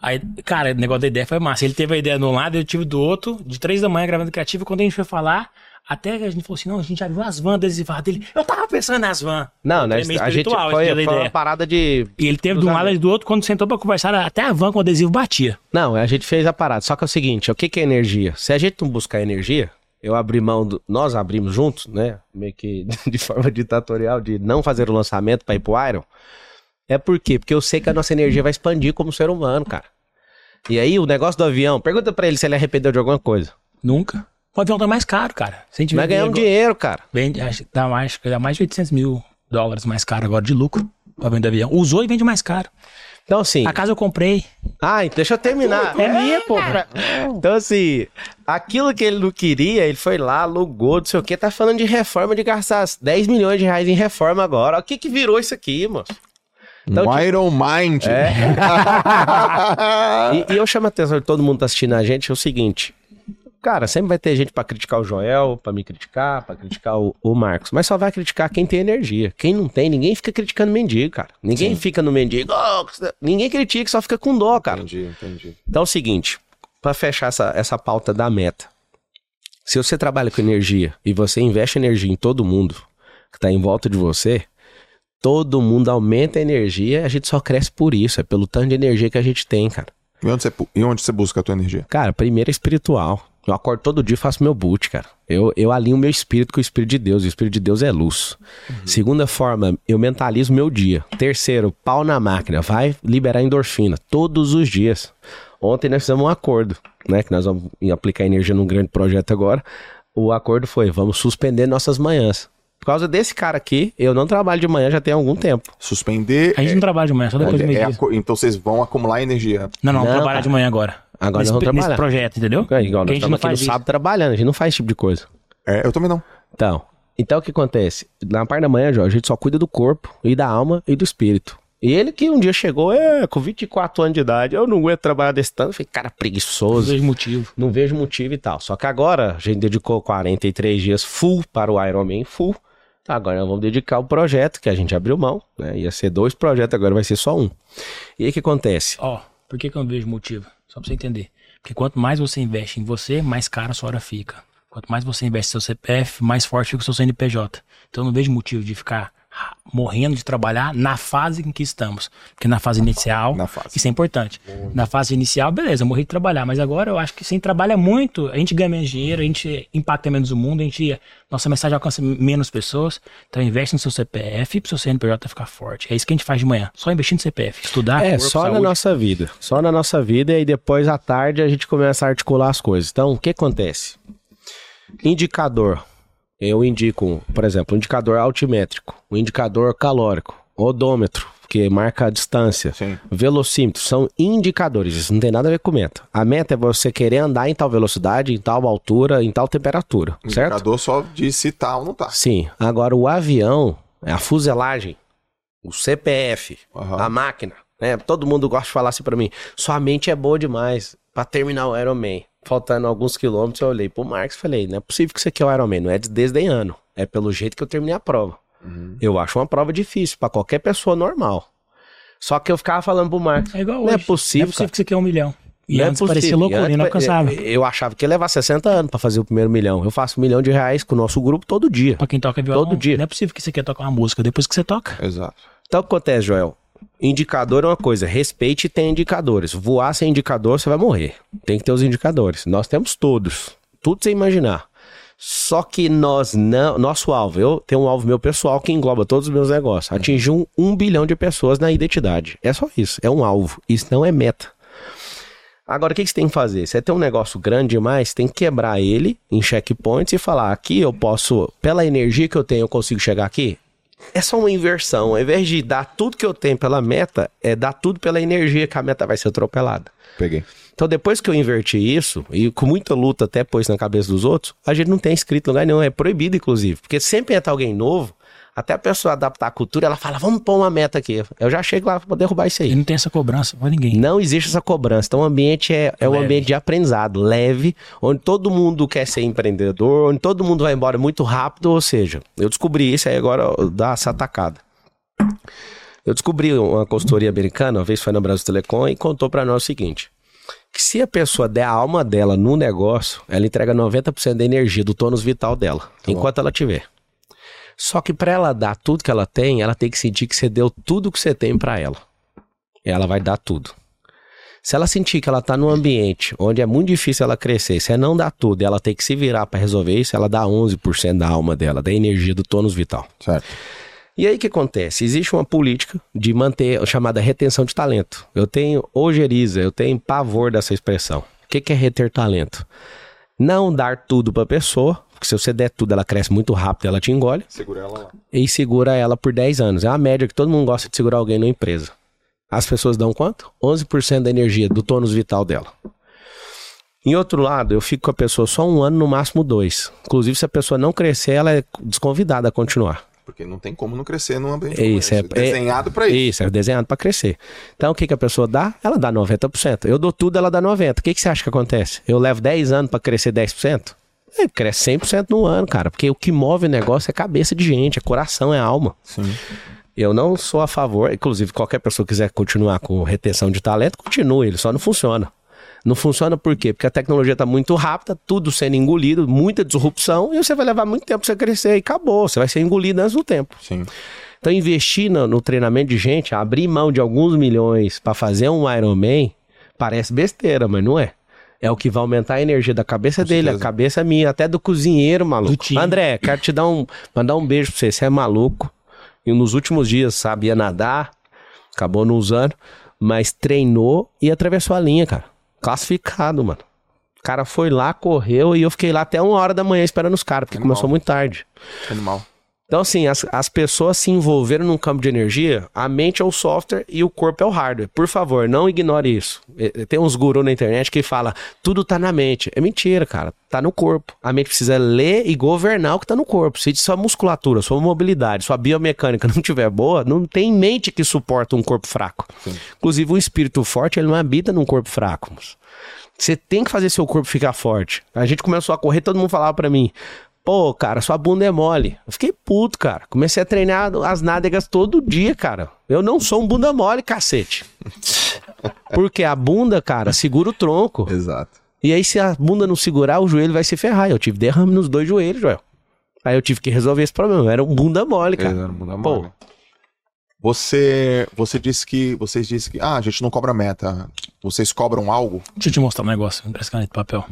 Aí, cara, o negócio da ideia foi massa. Ele teve a ideia de um lado, eu tive do outro, de três da manhã gravando criativo. Quando a gente foi falar, até que a gente falou assim: não, a gente já viu as vans adesivadas dele. Eu tava pensando nas vans. Não, né? É A gente espiritual, foi, foi uma ideia. parada de E ele teve de um lado e do outro, quando sentou pra conversar, até a van com o adesivo batia. Não, a gente fez a parada. Só que é o seguinte, o que, que é energia? Se a gente não buscar energia, eu abri mão, do, nós abrimos juntos, né? Meio que de forma ditatorial, de não fazer o lançamento para ir pro Iron. É por quê? Porque eu sei que a nossa energia vai expandir como ser humano, cara. E aí, o negócio do avião, pergunta pra ele se ele arrependeu de alguma coisa. Nunca. O avião tá mais caro, cara. Se a Vai ganhar um dinheiro, cara. Vende, dá mais, dá mais de 800 mil dólares mais caro agora de lucro pra vender avião. Usou e vende mais caro. Então, assim. A casa eu comprei. Ah, então deixa eu terminar. É minha, porra. Então, assim, aquilo que ele não queria, ele foi lá, alugou, não sei o quê. Tá falando de reforma, de gastar 10 milhões de reais em reforma agora. O que que virou isso aqui, moço? Então, um tipo- Iron Mind. É. E, e eu chamo a atenção de todo mundo que tá assistindo a gente, é o seguinte. Cara, sempre vai ter gente pra criticar o Joel, pra me criticar, pra criticar o, o Marcos. Mas só vai criticar quem tem energia. Quem não tem, ninguém fica criticando mendigo, cara. Ninguém fica no mendigo. "Oh, ninguém critica, só fica com dó, cara. Entendi, entendi. Então é o seguinte, pra fechar essa, essa pauta da meta. Se você trabalha com energia e você investe energia em todo mundo que tá em volta de você, todo mundo aumenta a energia, a gente só cresce por isso, é pelo tanto de energia que a gente tem, cara. E onde você, e onde você busca a tua energia? Cara, primeiro é espiritual. Eu acordo todo dia e faço meu boot, cara. Eu, eu alinho meu espírito com o espírito de Deus. E o espírito de Deus é luz. Segunda forma, eu mentalizo meu dia. Terceiro, pau na máquina. Vai liberar endorfina todos os dias. Ontem nós fizemos um acordo, né? Que nós vamos aplicar energia num grande projeto agora. O acordo foi: vamos suspender nossas manhãs. Por causa desse cara aqui, eu não trabalho de manhã já tem algum tempo. Suspender. A gente não trabalha de manhã, só depois do é- é meio-dia. aco- então vocês vão acumular energia. Não, não, Não, trabalhar de manhã agora. Agora nesse, nós vamos nesse trabalhar. projeto, entendeu? É, igual nós estamos não aqui no isso. sábado trabalhando, a gente não faz esse tipo de coisa. É, eu também não. Então, então o que acontece? Na parte da manhã, Jorge, a gente só cuida do corpo e da alma e do espírito. E ele que um dia chegou, é, com 24 anos de idade, eu não aguento trabalhar desse tanto. Eu falei, cara, Não preguiçoso. vejo motivo. Não vejo motivo e tal. Só que agora a gente dedicou 43 dias full para o Ironman full. Tá, agora nós vamos dedicar o projeto que a gente abriu mão, né? Ia ser dois projetos, agora vai ser só um. E aí o que acontece? Ó, por que, que eu não vejo motivo? Só pra você entender. Porque quanto mais você investe em você, mais cara a sua hora fica. Quanto mais você investe em seu CPF, mais forte fica o seu CNPJ. Então eu não vejo motivo de ficar morrendo de trabalhar na fase em que estamos. Porque na fase inicial, Na fase. isso é importante. Na fase inicial, beleza, eu morri de trabalhar, mas agora eu acho que sem trabalha muito, a gente ganha menos dinheiro, a gente impacta menos o mundo, a gente nossa mensagem alcança menos pessoas. Então investe no seu CPF pro seu CNPJ ficar forte. É isso que a gente faz de manhã, só investir no CPF, estudar, É, corpo, só na saúde. nossa vida. Só na nossa vida e depois à tarde a gente começa a articular as coisas. Então, o que acontece? Indicador. Eu indico, por exemplo, um indicador altimétrico, um indicador calórico, odômetro, que marca a distância, Sim. velocímetro, são indicadores, isso não tem nada a ver com meta. A meta é você querer andar em tal velocidade, em tal altura, em tal temperatura, O certo? indicador só diz se tá ou não tá. Sim. Agora o avião, é a fuselagem, o CPF, Aham. a máquina, né? Todo mundo gosta de falar assim pra mim. Sua mente é boa demais pra terminar o Ironman. Faltando alguns quilômetros, eu olhei pro Marcos e falei: não é possível que isso aqui é o Ironman, não é desdenhando. É pelo jeito que eu terminei a prova. Uhum. Eu acho uma prova difícil pra qualquer pessoa normal. Só que eu ficava falando pro Marcos. É igual Não é hoje. possível, Não é possível que você quer um milhão. E Não é antes parecia possível. loucura, antes, inalcançável. Eu, eu achava que ia levar 60 anos pra fazer o primeiro milhão. Eu faço um milhão de reais com o nosso grupo todo dia. Pra quem toca violão, Todo dia. não é possível que você quer tocar uma música depois que você toca. Exato. Então o que acontece, Joel? Indicador é uma coisa, respeite e tem indicadores. Voar sem indicador, você vai morrer. Tem que ter os indicadores. Nós temos todos. Tudo sem imaginar. Só que nós não. Nosso alvo, eu tenho um alvo meu pessoal que engloba todos os meus negócios. Atingir um, um bilhão de pessoas na identidade. É só isso. É um alvo. Isso não é meta. Agora, o que que você tem que fazer? Você tem um negócio grande demais, tem que quebrar ele em checkpoints e falar: aqui eu posso, pela energia que eu tenho, eu consigo chegar aqui? É só uma inversão. Ao invés de dar tudo que eu tenho pela meta, é dar tudo pela energia que a meta vai ser atropelada. Peguei. Então, depois que eu inverti isso, e com muita luta até pôs na cabeça dos outros, a gente não tem escrito em lugar nenhum, é proibido, inclusive. Porque sempre entra alguém novo, até a pessoa adaptar a cultura, ela fala, vamos pôr uma meta aqui. Eu já chego lá pra derrubar isso aí. E não tem essa cobrança pra ninguém. Não existe essa cobrança. Então, o ambiente é, é um ambiente de aprendizado, leve, onde todo mundo quer ser empreendedor, onde todo mundo vai embora muito rápido. Ou seja, eu descobri isso aí agora, dá essa atacada. Eu descobri uma consultoria americana, uma vez foi na Brasil Telecom, e contou para nós o seguinte: que se a pessoa der a alma dela no negócio, ela entrega 90% da energia, do tônus vital dela, enquanto ela tiver. Só que para ela dar tudo que ela tem, ela tem que sentir que você deu tudo que você tem para ela. Ela vai dar tudo. Se ela sentir que ela tá num ambiente onde é muito difícil ela crescer, se ela não dá tudo e ela tem que se virar para resolver isso, ela dá 11% da alma dela, da energia do tônus vital. Certo. E aí o que acontece? Existe uma política de manter a chamada retenção de talento. Eu tenho ojeriza, eu tenho pavor dessa expressão. O que, que é reter talento? Não dar tudo para a pessoa, porque se você der tudo, ela cresce muito rápido, ela te engole, Segura ela lá. e segura ela por 10 anos. É a média que todo mundo gosta de segurar alguém numa empresa. As pessoas dão quanto? 11% da energia, do tônus vital dela. Em outro lado, eu fico com a pessoa só um ano, no máximo dois. Inclusive, se a pessoa não crescer, ela é desconvidada a continuar. Porque não tem como não crescer num ambiente É isso, esse. é- desenhado pra isso. Isso, é desenhado para crescer. Então, o que, que a pessoa dá? Ela dá 90%. Eu dou tudo, ela dá 90%. O que, que você acha que acontece? Eu levo 10 anos para crescer 10%? É, cresce 100% no ano, cara. Porque o que move o negócio é cabeça de gente, é coração, é alma. Sim. Eu não sou a favor, inclusive qualquer pessoa que quiser continuar com retenção de talento, continue, ele só não funciona. Não funciona por quê? Porque a tecnologia está muito rápida, tudo sendo engolido, muita disrupção, e você vai levar muito tempo para você crescer e acabou, você vai ser engolido antes do tempo. Sim. Então, investir no, no treinamento de gente, abrir mão de alguns milhões para fazer um Ironman, parece besteira, mas não é. É o que vai aumentar a energia da cabeça Com dele, certeza. a cabeça minha, até do cozinheiro, maluco. Do. André, quero te dar um, mandar um beijo pra você. Você é maluco. E nos últimos dias sabia nadar, acabou não usando, mas treinou e atravessou a linha, cara. Classificado, mano. O cara foi lá, correu e eu fiquei lá até uma hora da manhã esperando os caras, porque Animal. começou muito tarde. Animal. Então, assim, as, as pessoas se envolveram num campo de energia, a mente é o software e o corpo é o hardware. Por favor, não ignore isso. Tem uns gurus na internet que fala tudo tá na mente. É mentira, cara. Tá no corpo. A mente precisa ler e governar o que tá no corpo. Se sua musculatura, sua mobilidade, sua biomecânica não tiver boa, não tem mente que suporta um corpo fraco. Inclusive, um espírito forte, ele não habita num corpo fraco. Você tem que fazer seu corpo ficar forte. A gente começou a correr, todo mundo falava pra mim: Pô, cara, sua bunda é mole. Eu fiquei puto, cara. Comecei a treinar as nádegas todo dia, cara. Eu não sou um bunda mole, cacete. Porque a bunda, cara, segura o tronco. Exato. E aí, se a bunda não segurar, o joelho vai se ferrar. Eu tive derrame nos dois joelhos, Joel. Aí eu tive que resolver esse problema. Eu era um bunda mole, cara. Era bunda Pô. Você, você disse que, vocês disse que, ah, a gente não cobra meta. Vocês cobram algo? Deixa eu te mostrar um negócio, parece caneta de papel.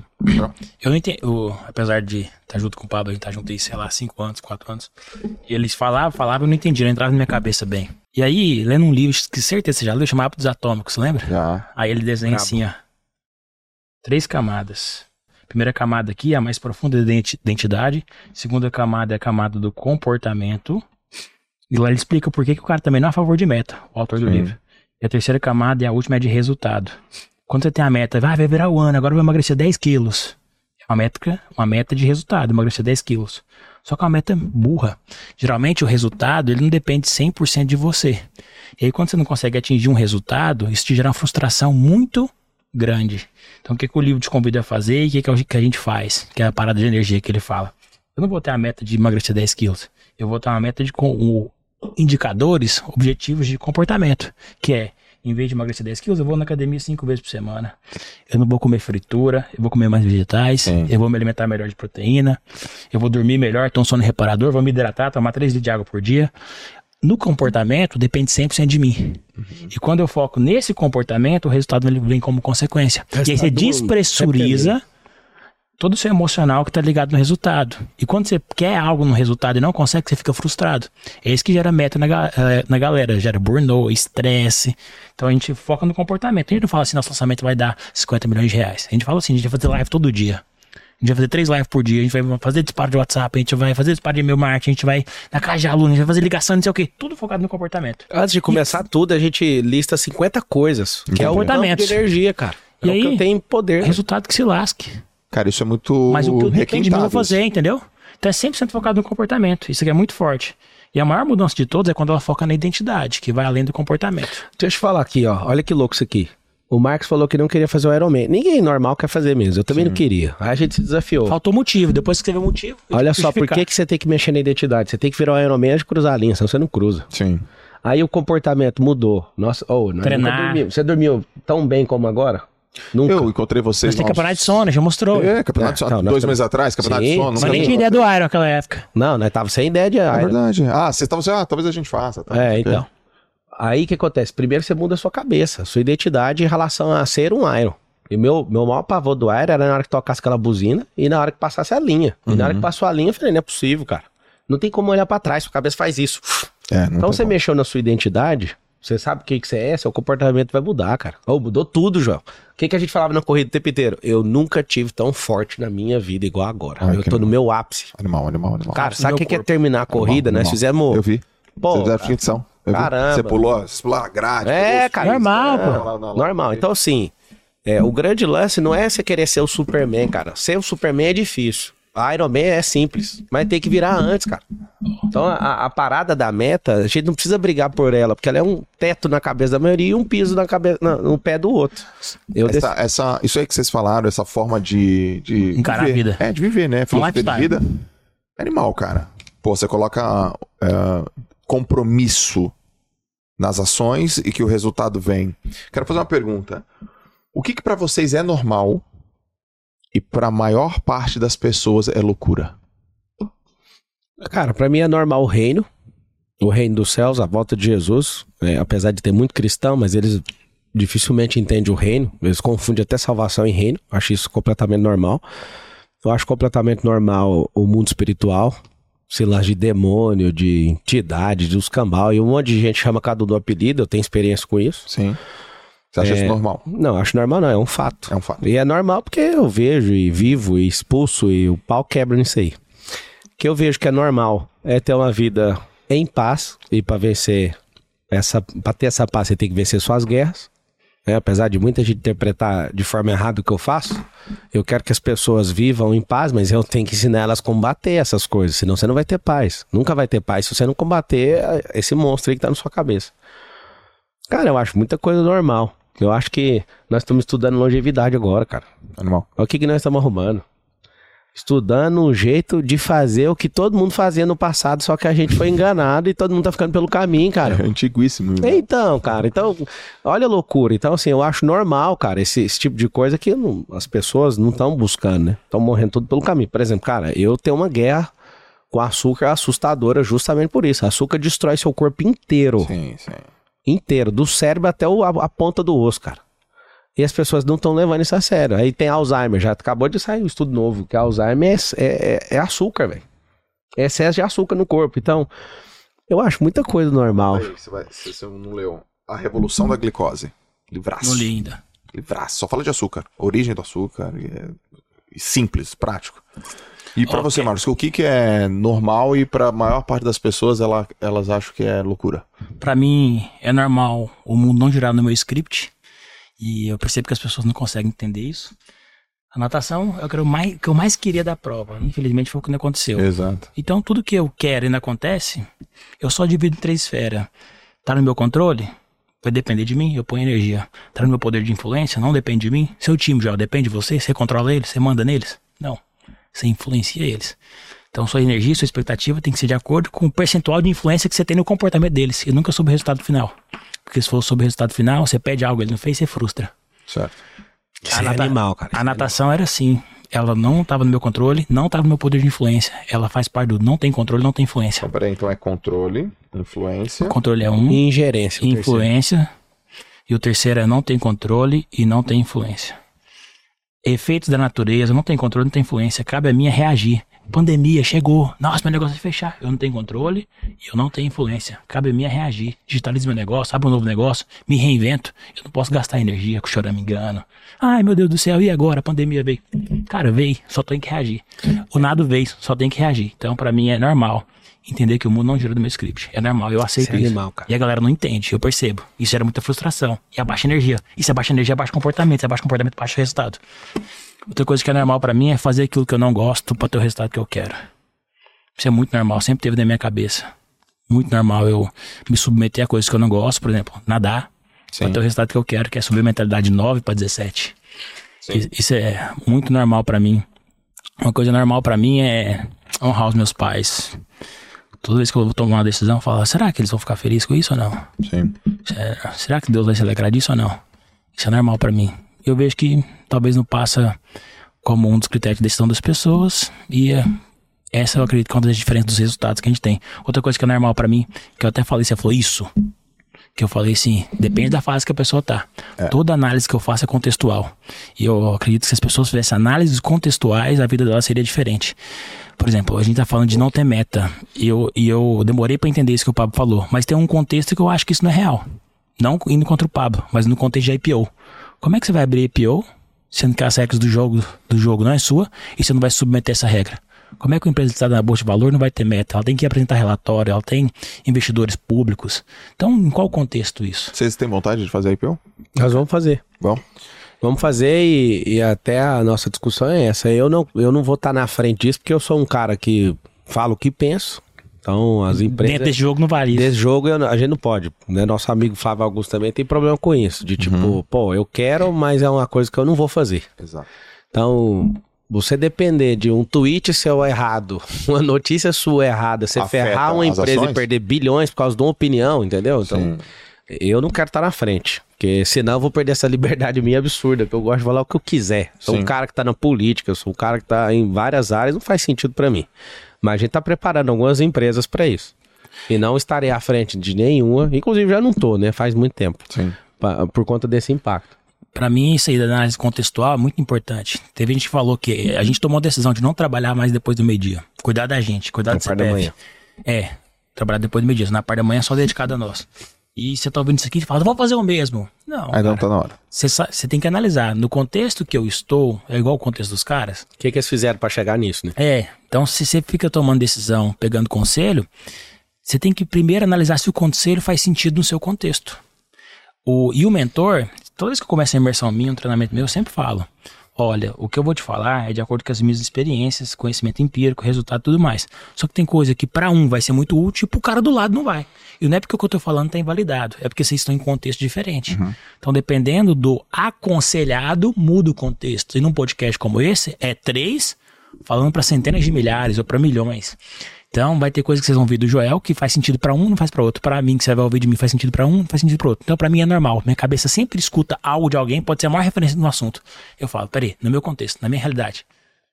Eu não entendo, eu, apesar de estar junto com o Pablo, a gente tá junto aí, sei lá, 5 anos, 4 anos. E eles falavam, falavam, eu não entendi, não entrava na minha cabeça bem. E aí, lendo um livro, que certeza você já leu, chamava Hábitos Atômicos, lembra? Já. Aí ele desenha Brabo. assim, ó. Três camadas. Primeira camada aqui é a mais profunda da identi- identidade. Segunda camada é a camada do comportamento. E lá ele explica por que, que o cara também não é a favor de meta, o autor do Sim. livro. E a terceira camada e a última é de resultado. Quando você tem a meta, vai, vai virar o ano, agora eu vou emagrecer 10 quilos. É uma meta, uma meta de resultado, emagrecer 10 quilos. Só que é uma meta burra. Geralmente o resultado, ele não depende 100% de você. E aí quando você não consegue atingir um resultado, isso te gera uma frustração muito grande. Então o que, que o livro te convida a fazer e o que, que a gente faz? Que é a parada de energia que ele fala. Eu não vou ter a meta de emagrecer 10 quilos. Eu vou ter uma meta de com, o- indicadores, objetivos de comportamento. Que é, em vez de emagrecer 10 quilos, eu vou na academia 5 vezes por semana. Eu não vou comer fritura, eu vou comer mais vegetais, Sim. eu vou me alimentar melhor de proteína, eu vou dormir melhor, ter um sono reparador, vou me hidratar, tomar 3 litros de água por dia. No comportamento, depende 100% de mim. E quando eu foco nesse comportamento, o resultado vem como consequência. E aí você despressuriza todo o seu emocional que tá ligado no resultado. E quando você quer algo no resultado e não consegue, você fica frustrado. É isso que gera meta na, eh, na galera, gera burnout, estresse. Então a gente foca no comportamento. A gente não fala assim, nosso lançamento vai dar 50 milhões de reais. A gente fala assim, a gente vai fazer live todo dia. A gente vai fazer três lives por dia, a gente vai fazer disparo de WhatsApp, a gente vai fazer disparo de e-mail marketing, a gente vai na casa de aluno, a gente vai fazer ligação, não sei o quê. Tudo focado no comportamento. Antes de começar tudo, a gente lista 50 coisas. Que é o de energia, cara. E é o que aí, eu tenho poder. Resultado que se lasque. Cara, isso é muito Mas o que eu depende de mim eu vou fazer, entendeu? Então é 100% focado no comportamento. Isso aqui é muito forte. E a maior mudança de todos é quando ela foca na identidade, que vai além do comportamento. Deixa eu te falar aqui, ó. Olha que louco isso aqui. O Marcos falou que não queria fazer o Ironman. Ninguém normal quer fazer mesmo. Eu também não queria. Aí a gente se desafiou. Faltou motivo. Depois que você vê o motivo. Olha só, por que, que você tem que mexer na identidade? Você tem que virar o Ironman antes de cruzar a linha, senão você não cruza. Sim. Aí o comportamento mudou. Nossa, oh, Treinar. dormimos. Você dormiu tão bem como agora? Nunca. Eu encontrei vocês. Nós tem campeonato de sono, já mostrou. É, campeonato de É, sono. não, Dois meses atrás, campeonato Sim, de sono. Mas nem tinha ideia do Iron naquela época. Não, nós tava sem ideia de É Iron. verdade. Ah, vocês estavam assim, ah, talvez a gente faça. tá? É, então. Aí o que acontece? Primeiro você muda a sua cabeça, sua identidade em relação a ser um Iron. E meu, meu maior pavor do Iron era na hora que tocasse aquela buzina e na hora que passasse a linha. E na hora que passou a linha, eu falei, não é possível, cara. Não tem como olhar pra trás, sua cabeça faz isso. É, não Então você como. mexeu na sua identidade, você sabe o que, que você é, seu comportamento vai mudar, cara. Ô, mudou tudo, João. O que, que a gente falava na corrida o tempo inteiro? Eu nunca tive tão forte na minha vida igual agora. Ai, eu tô no meu ápice. Animal, animal, animal. Cara, sabe o que, que é terminar a corrida? Animal, Nós animal. fizemos. Eu vi. Pô, Vocês fizeram ficção. Caramba. Você pulou, você pulou a grade. É, cara. Normal, pô. lá, lá, lá. Normal. Então, assim, é, o grande lance não é você querer ser o Superman, cara. Ser o Superman é difícil. A Iron Man é simples, mas tem que virar antes, cara. Então, a, a parada da meta, a gente não precisa brigar por ela, porque ela é um teto na cabeça da maioria e um piso na cabeça, na- no pé do outro. Eu Essa, essa, isso aí que vocês falaram, essa forma de, de Encarar a viver. vida. É, de viver, né? Filosofia de vida. É animal, cara. Pô, você coloca é, compromisso nas ações e que o resultado vem. Quero fazer uma pergunta. O que que para vocês é normal e para a maior parte das pessoas é loucura? Cara, pra mim é normal o reino, o reino dos céus, a volta de Jesus. É, apesar de ter muito cristão, mas eles dificilmente entendem o reino. Eles confundem até salvação e reino. Acho isso completamente normal. Eu acho completamente normal o mundo espiritual. Sei lá, de demônio, de entidade, de os cambal. E um monte de gente chama cada um do apelido. Eu tenho experiência com isso. Sim. Você acha É. isso normal? Não, acho normal não. É um fato. É um fato. E é normal porque eu vejo e vivo e expulso e o pau quebra nisso aí. O que eu vejo que é normal é ter uma vida em paz e para vencer essa, para ter essa paz você tem que vencer suas guerras. né? Apesar de muita gente interpretar de forma errada o que eu faço, eu quero que as pessoas vivam em paz, mas eu tenho que ensinar elas a combater essas coisas, senão você não vai ter paz. Nunca vai ter paz se você não combater esse monstro aí que tá na sua cabeça. Cara, eu acho muita coisa normal. Eu acho que nós estamos estudando longevidade agora, cara. Animal. Olha o que, que nós estamos arrumando. Estudando um jeito de fazer o que todo mundo fazia no passado, só que a gente foi enganado e todo mundo tá ficando pelo caminho, cara. É antiguíssimo. né? Então, cara, então, olha a loucura. Então, assim, eu acho normal, cara, esse, esse tipo de coisa que não- as pessoas não estão buscando, né? Estão morrendo tudo pelo caminho. Por exemplo, cara, eu tenho uma guerra com açúcar assustadora justamente por isso. Açúcar destrói seu corpo inteiro. Sim, sim. Inteiro. Do cérebro até o, a, a ponta do osso, cara. E as pessoas não estão levando isso a sério. Aí tem Alzheimer. Já acabou de sair um estudo novo que Alzheimer é, é, é açúcar, velho. É excesso de açúcar no corpo. Então, eu acho muita coisa normal. Aí, você, vai, você, não leu A Revolução da Glicose. Livraço. Não li ainda. Livraço. Só fala de açúcar. Origem do açúcar. e é- e simples, prático. E pra Ok. você, Marcos, o que, que é normal e pra maior parte das pessoas ela, elas acham que é loucura? Pra mim, é normal o mundo não girar no meu script. E eu percebo que as pessoas não conseguem entender isso. A natação é o que eu mais, que eu mais queria da prova. Infelizmente foi o que não aconteceu. Exato. Então, tudo que eu quero e não acontece, eu só divido em três esferas. Tá no meu controle? Vai depender de mim, eu ponho energia. Tá no meu poder de influência? Não depende de mim. Seu time já depende de você? Você controla eles? Você manda neles? Não. Você influencia eles. Então, sua energia, sua expectativa tem que ser de acordo com o percentual de influência que você tem no comportamento deles. E nunca sobre o resultado final. Porque se for sobre o resultado final, você pede algo, ele não fez, você frustra. Certo. Isso A é nata- animal, cara. Isso A é natação era assim. Ela não estava no meu controle, não estava no meu poder de influência. Ela faz parte do não tem controle, não tem influência. Então, peraí, então é controle, influência. O controle é um. E ingerência. terceiro. influência. E o terceiro é não tem controle e não tem influência. Efeitos da natureza, não tem controle, não tem influência. Cabe a mim reagir. Pandemia chegou. Nossa, meu negócio vai fechar. Eu não tenho controle e eu não tenho influência. Cabe a mim reagir. Digitalizo meu negócio, abro um novo negócio, me reinvento. Eu não posso gastar energia com choramingando. Ai, meu Deus do céu, e agora? A pandemia veio. Cara, veio, só tem que reagir. O nada veio, só tem que reagir. Então, pra mim, é normal entender que o mundo não gira do meu script. É normal, eu aceito Isso é isso. animal, cara. E a galera não entende, eu percebo. Isso era muita frustração. E a baixa energia. Isso é baixa energia, baixa comportamento. Se é baixa comportamento, baixa resultado. Outra coisa que é normal pra mim é fazer aquilo que eu não gosto pra ter o resultado que eu quero. Isso é muito normal, sempre teve na minha cabeça. Muito normal eu me submeter a coisas que eu não gosto, por exemplo, nadar, Sim. pra ter o resultado que eu quero, que é subir a mentalidade de 9 pra 17. Isso- Isso é muito normal pra mim. Uma coisa normal pra mim é honrar os meus pais. Toda vez que eu vou tomar uma decisão, eu falo, será que eles vão ficar felizes com isso ou não? Sim. É, será que Deus vai se alegrar disso ou não? Isso é normal pra mim. Eu vejo que talvez não passa como um dos critérios de decisão das pessoas e é, essa eu acredito que é uma das diferenças dos resultados que a gente tem. Outra coisa que é normal pra mim, que eu até falei, você falou isso, que eu falei assim, depende da fase que a pessoa tá. Toda análise que eu faço é contextual. E eu acredito que se as pessoas fizessem análises contextuais, a vida delas seria diferente. Por exemplo, a gente tá falando de não ter meta. E eu, e eu demorei pra entender isso que o Pablo falou. Mas tem um contexto que eu acho que isso não é real. Não indo contra o Pablo, mas no contexto de IPO. Como é que você vai abrir IPO, sendo que as regras do jogo, do jogo não é sua, e você não vai submeter essa regra? Como é que uma empresa listada na Bolsa de Valor não vai ter meta? Ela tem que apresentar relatório, ela tem investidores públicos. Então, em qual contexto isso? Vocês têm vontade de fazer IPO? Nós vamos fazer. Bom. Vamos fazer e, e até a nossa discussão é essa. Eu não, eu não vou estar na frente disso porque eu sou um cara que falo o que penso. Então, as empresas. Dentro desse jogo não vale isso. Desse jogo eu não- a gente não pode. Né? Nosso amigo Flávio Augusto também tem problema com isso. De tipo, pô, eu quero, mas é uma coisa que eu não vou fazer. Exato. Então, você depender de um tweet seu errado, uma notícia sua errada, você Afeta ferrar uma empresa ações? e perder bilhões por causa de uma opinião, entendeu? Então, Sim. Eu não quero estar na frente. Porque senão eu vou perder essa liberdade minha absurda, que eu gosto de falar o que eu quiser. Sou Sim. um cara que tá na política, eu sou um cara que tá em várias áreas, não faz sentido pra mim. Mas a gente tá preparando algumas empresas pra isso. E não estarei à frente de nenhuma, inclusive já não tô, né? Faz muito tempo. Sim. pa- Por conta desse impacto. Pra mim, isso aí da análise contextual é muito importante. Teve gente que falou que a gente tomou a decisão de não trabalhar mais depois do meio-dia. Cuidar da gente, cuidar Na do parte da CPF. manhã. É, trabalhar depois do meio-dia. Na parte da manhã é só dedicado a nós. E você tá ouvindo isso aqui e fala, vou fazer o mesmo. Não, Aí não tá na hora. Você tem que analisar. No contexto que eu estou, é igual o contexto dos caras. O que, que eles fizeram pra chegar nisso, né? É, então se você fica tomando decisão, pegando conselho, você tem que primeiro analisar se o conselho faz sentido no seu contexto. O, e o mentor, toda vez que eu começo a imersão minha, um treinamento meu, eu sempre falo: olha, o que eu vou te falar é de acordo com as minhas experiências, conhecimento empírico, resultado e tudo mais. Só que tem coisa que para um vai ser muito útil e pro cara do lado não vai. E não é porque o que eu tô falando tá invalidado, é porque vocês estão em contexto diferente. Então, dependendo do aconselhado, muda o contexto. E num podcast como esse, é três falando para centenas de milhares ou para milhões. Então, vai ter coisa que vocês vão ouvir do Joel que faz sentido para um, não faz para outro. Para mim, que você vai ouvir de mim, faz sentido para um, não faz sentido para outro. Então, para mim é normal. Minha cabeça sempre escuta algo de alguém, pode ser a maior referência no assunto. Eu falo, peraí, no meu contexto, na minha realidade.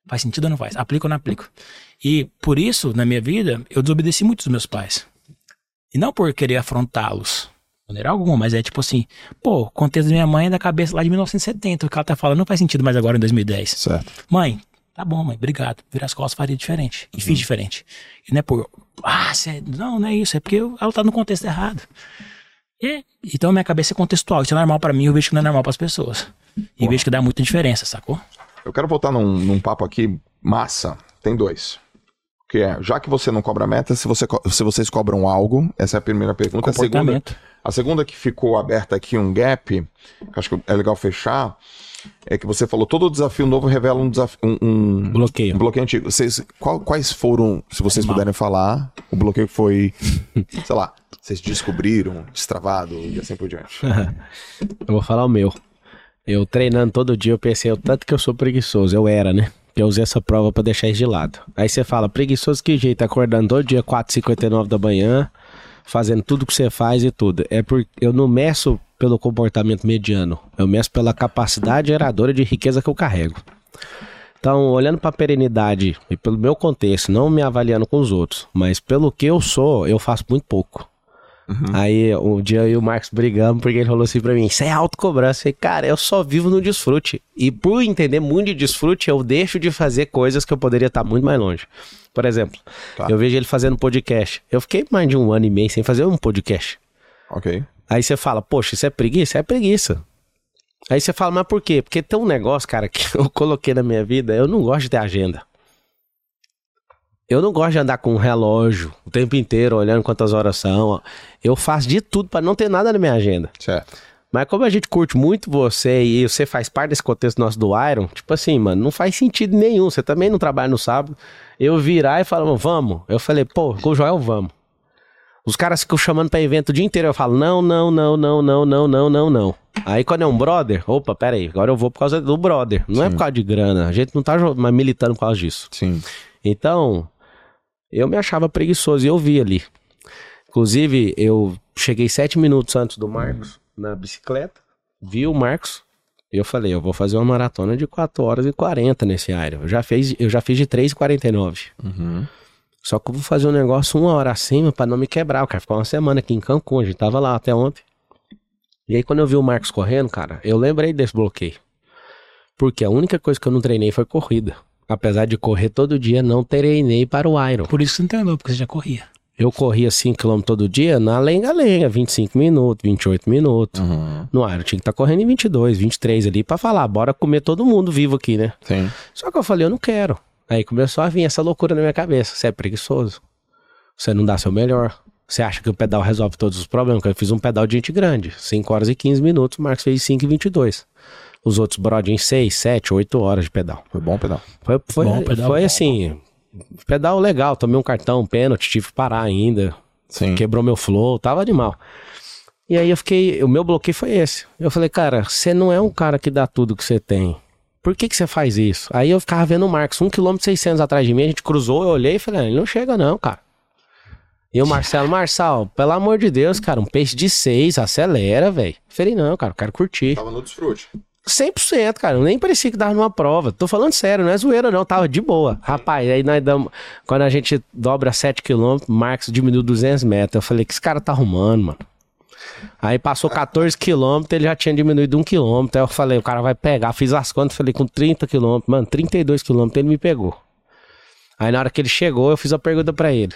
Faz sentido ou não faz? Aplico ou não aplico? E por isso, na minha vida, eu desobedeci muito os meus pais. E não por querer afrontá-los, de maneira alguma, mas é tipo assim, pô, o contexto da minha mãe é da cabeça lá de 1970, o que ela tá falando não faz sentido mais agora em 2010. Certo. Mãe, tá bom, mãe, obrigado. Virar as costas faria diferente. E fiz diferente. E não é por, ah, cê, não, não é isso, é porque eu- ela tá no contexto errado. É, então minha cabeça é contextual, isso é normal pra mim, eu vejo que não é normal pras pessoas. E vejo que dá muita diferença, sacou? Eu quero voltar num, num papo aqui massa. Tem dois. Que é, já que você não cobra meta, se, você, se vocês cobram algo, essa é a primeira pergunta. A segunda, a segunda que ficou aberta aqui, um gap, que acho que é legal fechar, é que você falou, todo desafio novo revela um desafio. Um, um- Bloqueio. um bloqueio antigo. Vocês, qual- quais foram, se vocês Animal. puderem falar, o bloqueio que foi, sei lá, vocês descobriram, destravado e assim por diante. Eu vou falar o meu. Eu treinando todo dia, eu pensei o tanto que eu sou preguiçoso. Eu era, né? Eu usei essa prova pra deixar isso de lado. Aí você fala, preguiçoso que jeito? Acordando todo dia 4h59 da manhã, fazendo tudo que você faz e tudo. É porque eu não meço pelo comportamento mediano. Eu meço pela capacidade geradora de riqueza que eu carrego. Então, olhando pra perenidade e pelo meu contexto, não me avaliando com os outros, mas pelo que eu sou, eu faço muito pouco. Aí um dia eu e o Marcos brigamos porque ele falou assim pra mim: Isso é autocobrança. Eu falei, cara, eu só vivo no desfrute. E por entender muito de desfrute, eu deixo de fazer coisas que eu poderia estar muito mais longe. Por exemplo, Tá. eu vejo ele fazendo podcast. Eu fiquei mais de um ano e meio sem fazer um podcast. Ok. Aí você fala, poxa, isso é preguiça? É preguiça. Aí você fala, mas por quê? Porque tem um negócio, cara, que eu coloquei na minha vida, eu não gosto de ter agenda. Eu não gosto de andar com um relógio o tempo inteiro, olhando quantas horas são. Eu faço de tudo pra não ter nada na minha agenda. Certo. Mas como a gente curte muito você e você faz parte desse contexto nosso do Iron, tipo assim, mano, não faz sentido nenhum. Você também não trabalha no sábado. Eu virar e falar, vamos. Eu falei, pô, com o Joel, vamos. Os caras ficam chamando pra evento o dia inteiro. Eu falo, não, não, não, não, não, não, não, não, não. Aí quando é um brother, opa, pera aí, agora eu vou por causa do brother. Não é por causa de grana. A gente não tá militando por causa disso. Sim. Então, eu me achava preguiçoso e eu vi ali. Inclusive, eu cheguei sete minutos antes do Marcos na bicicleta, vi o Marcos e eu falei, eu vou fazer uma maratona de 4 horas e 40 nesse Iron. Eu já fiz, eu já fiz de 3,49. Uhum. Só que eu vou fazer um negócio uma hora acima pra não me quebrar. Eu quero ficar uma semana aqui em Cancún, a gente tava lá até ontem. E aí quando eu vi o Marcos correndo, cara, eu lembrei desse bloqueio. Porque a única coisa que eu não treinei foi corrida. Apesar de correr todo dia, não treinei para o Iron. Por isso que você não treinou, porque você já corria. Eu corria 5km todo dia na lenga-lenga, 25 minutos, 28 minutos. Uhum. No Iron tinha que estar correndo em 22, 23 ali pra falar, bora comer todo mundo vivo aqui, né? Sim. Só que eu falei, eu não quero. Aí começou a vir essa loucura na minha cabeça. Você é preguiçoso. Você não dá seu melhor. Você acha que o pedal resolve todos os problemas? Eu fiz um pedal de gente grande. 5 horas e 15 minutos, o Marcos fez 5 e 22. Os outros brod em 6, 7, 8 horas de pedal. Foi bom, pedal. Foi, foi, Bom pedal, foi bom, assim, pedal legal. Tomei um cartão, um pênalti, tive que parar ainda. Sim. Quebrou meu flow, tava animal. E aí eu fiquei, o meu bloqueio foi esse. Eu falei, cara, você não é um cara que dá tudo que você tem. Por que que você faz isso? Aí eu ficava vendo o Marcos, 1 km 600 atrás de mim, a gente cruzou, eu olhei e falei, ah, ele não chega não, cara. E o Marcelo, Marçal, pelo amor de Deus, cara, um peixe de 6, acelera, velho. Falei, não, cara, eu quero curtir. Tava no desfrute. 100%, cara. Nem parecia que tava numa prova. Tô falando sério, não é zoeira, não. Tava de boa. Rapaz, aí nós damos. Quando a gente dobra 7km, Marcos diminuiu 200 metros. Eu falei, que esse cara tá arrumando, mano? Aí passou 14 km, ele já tinha diminuído 1 km. Aí eu falei, o cara vai pegar. Fiz as contas, falei, com 30 km, mano, 32 km ele me pegou. Aí na hora que ele chegou, eu fiz a pergunta pra ele.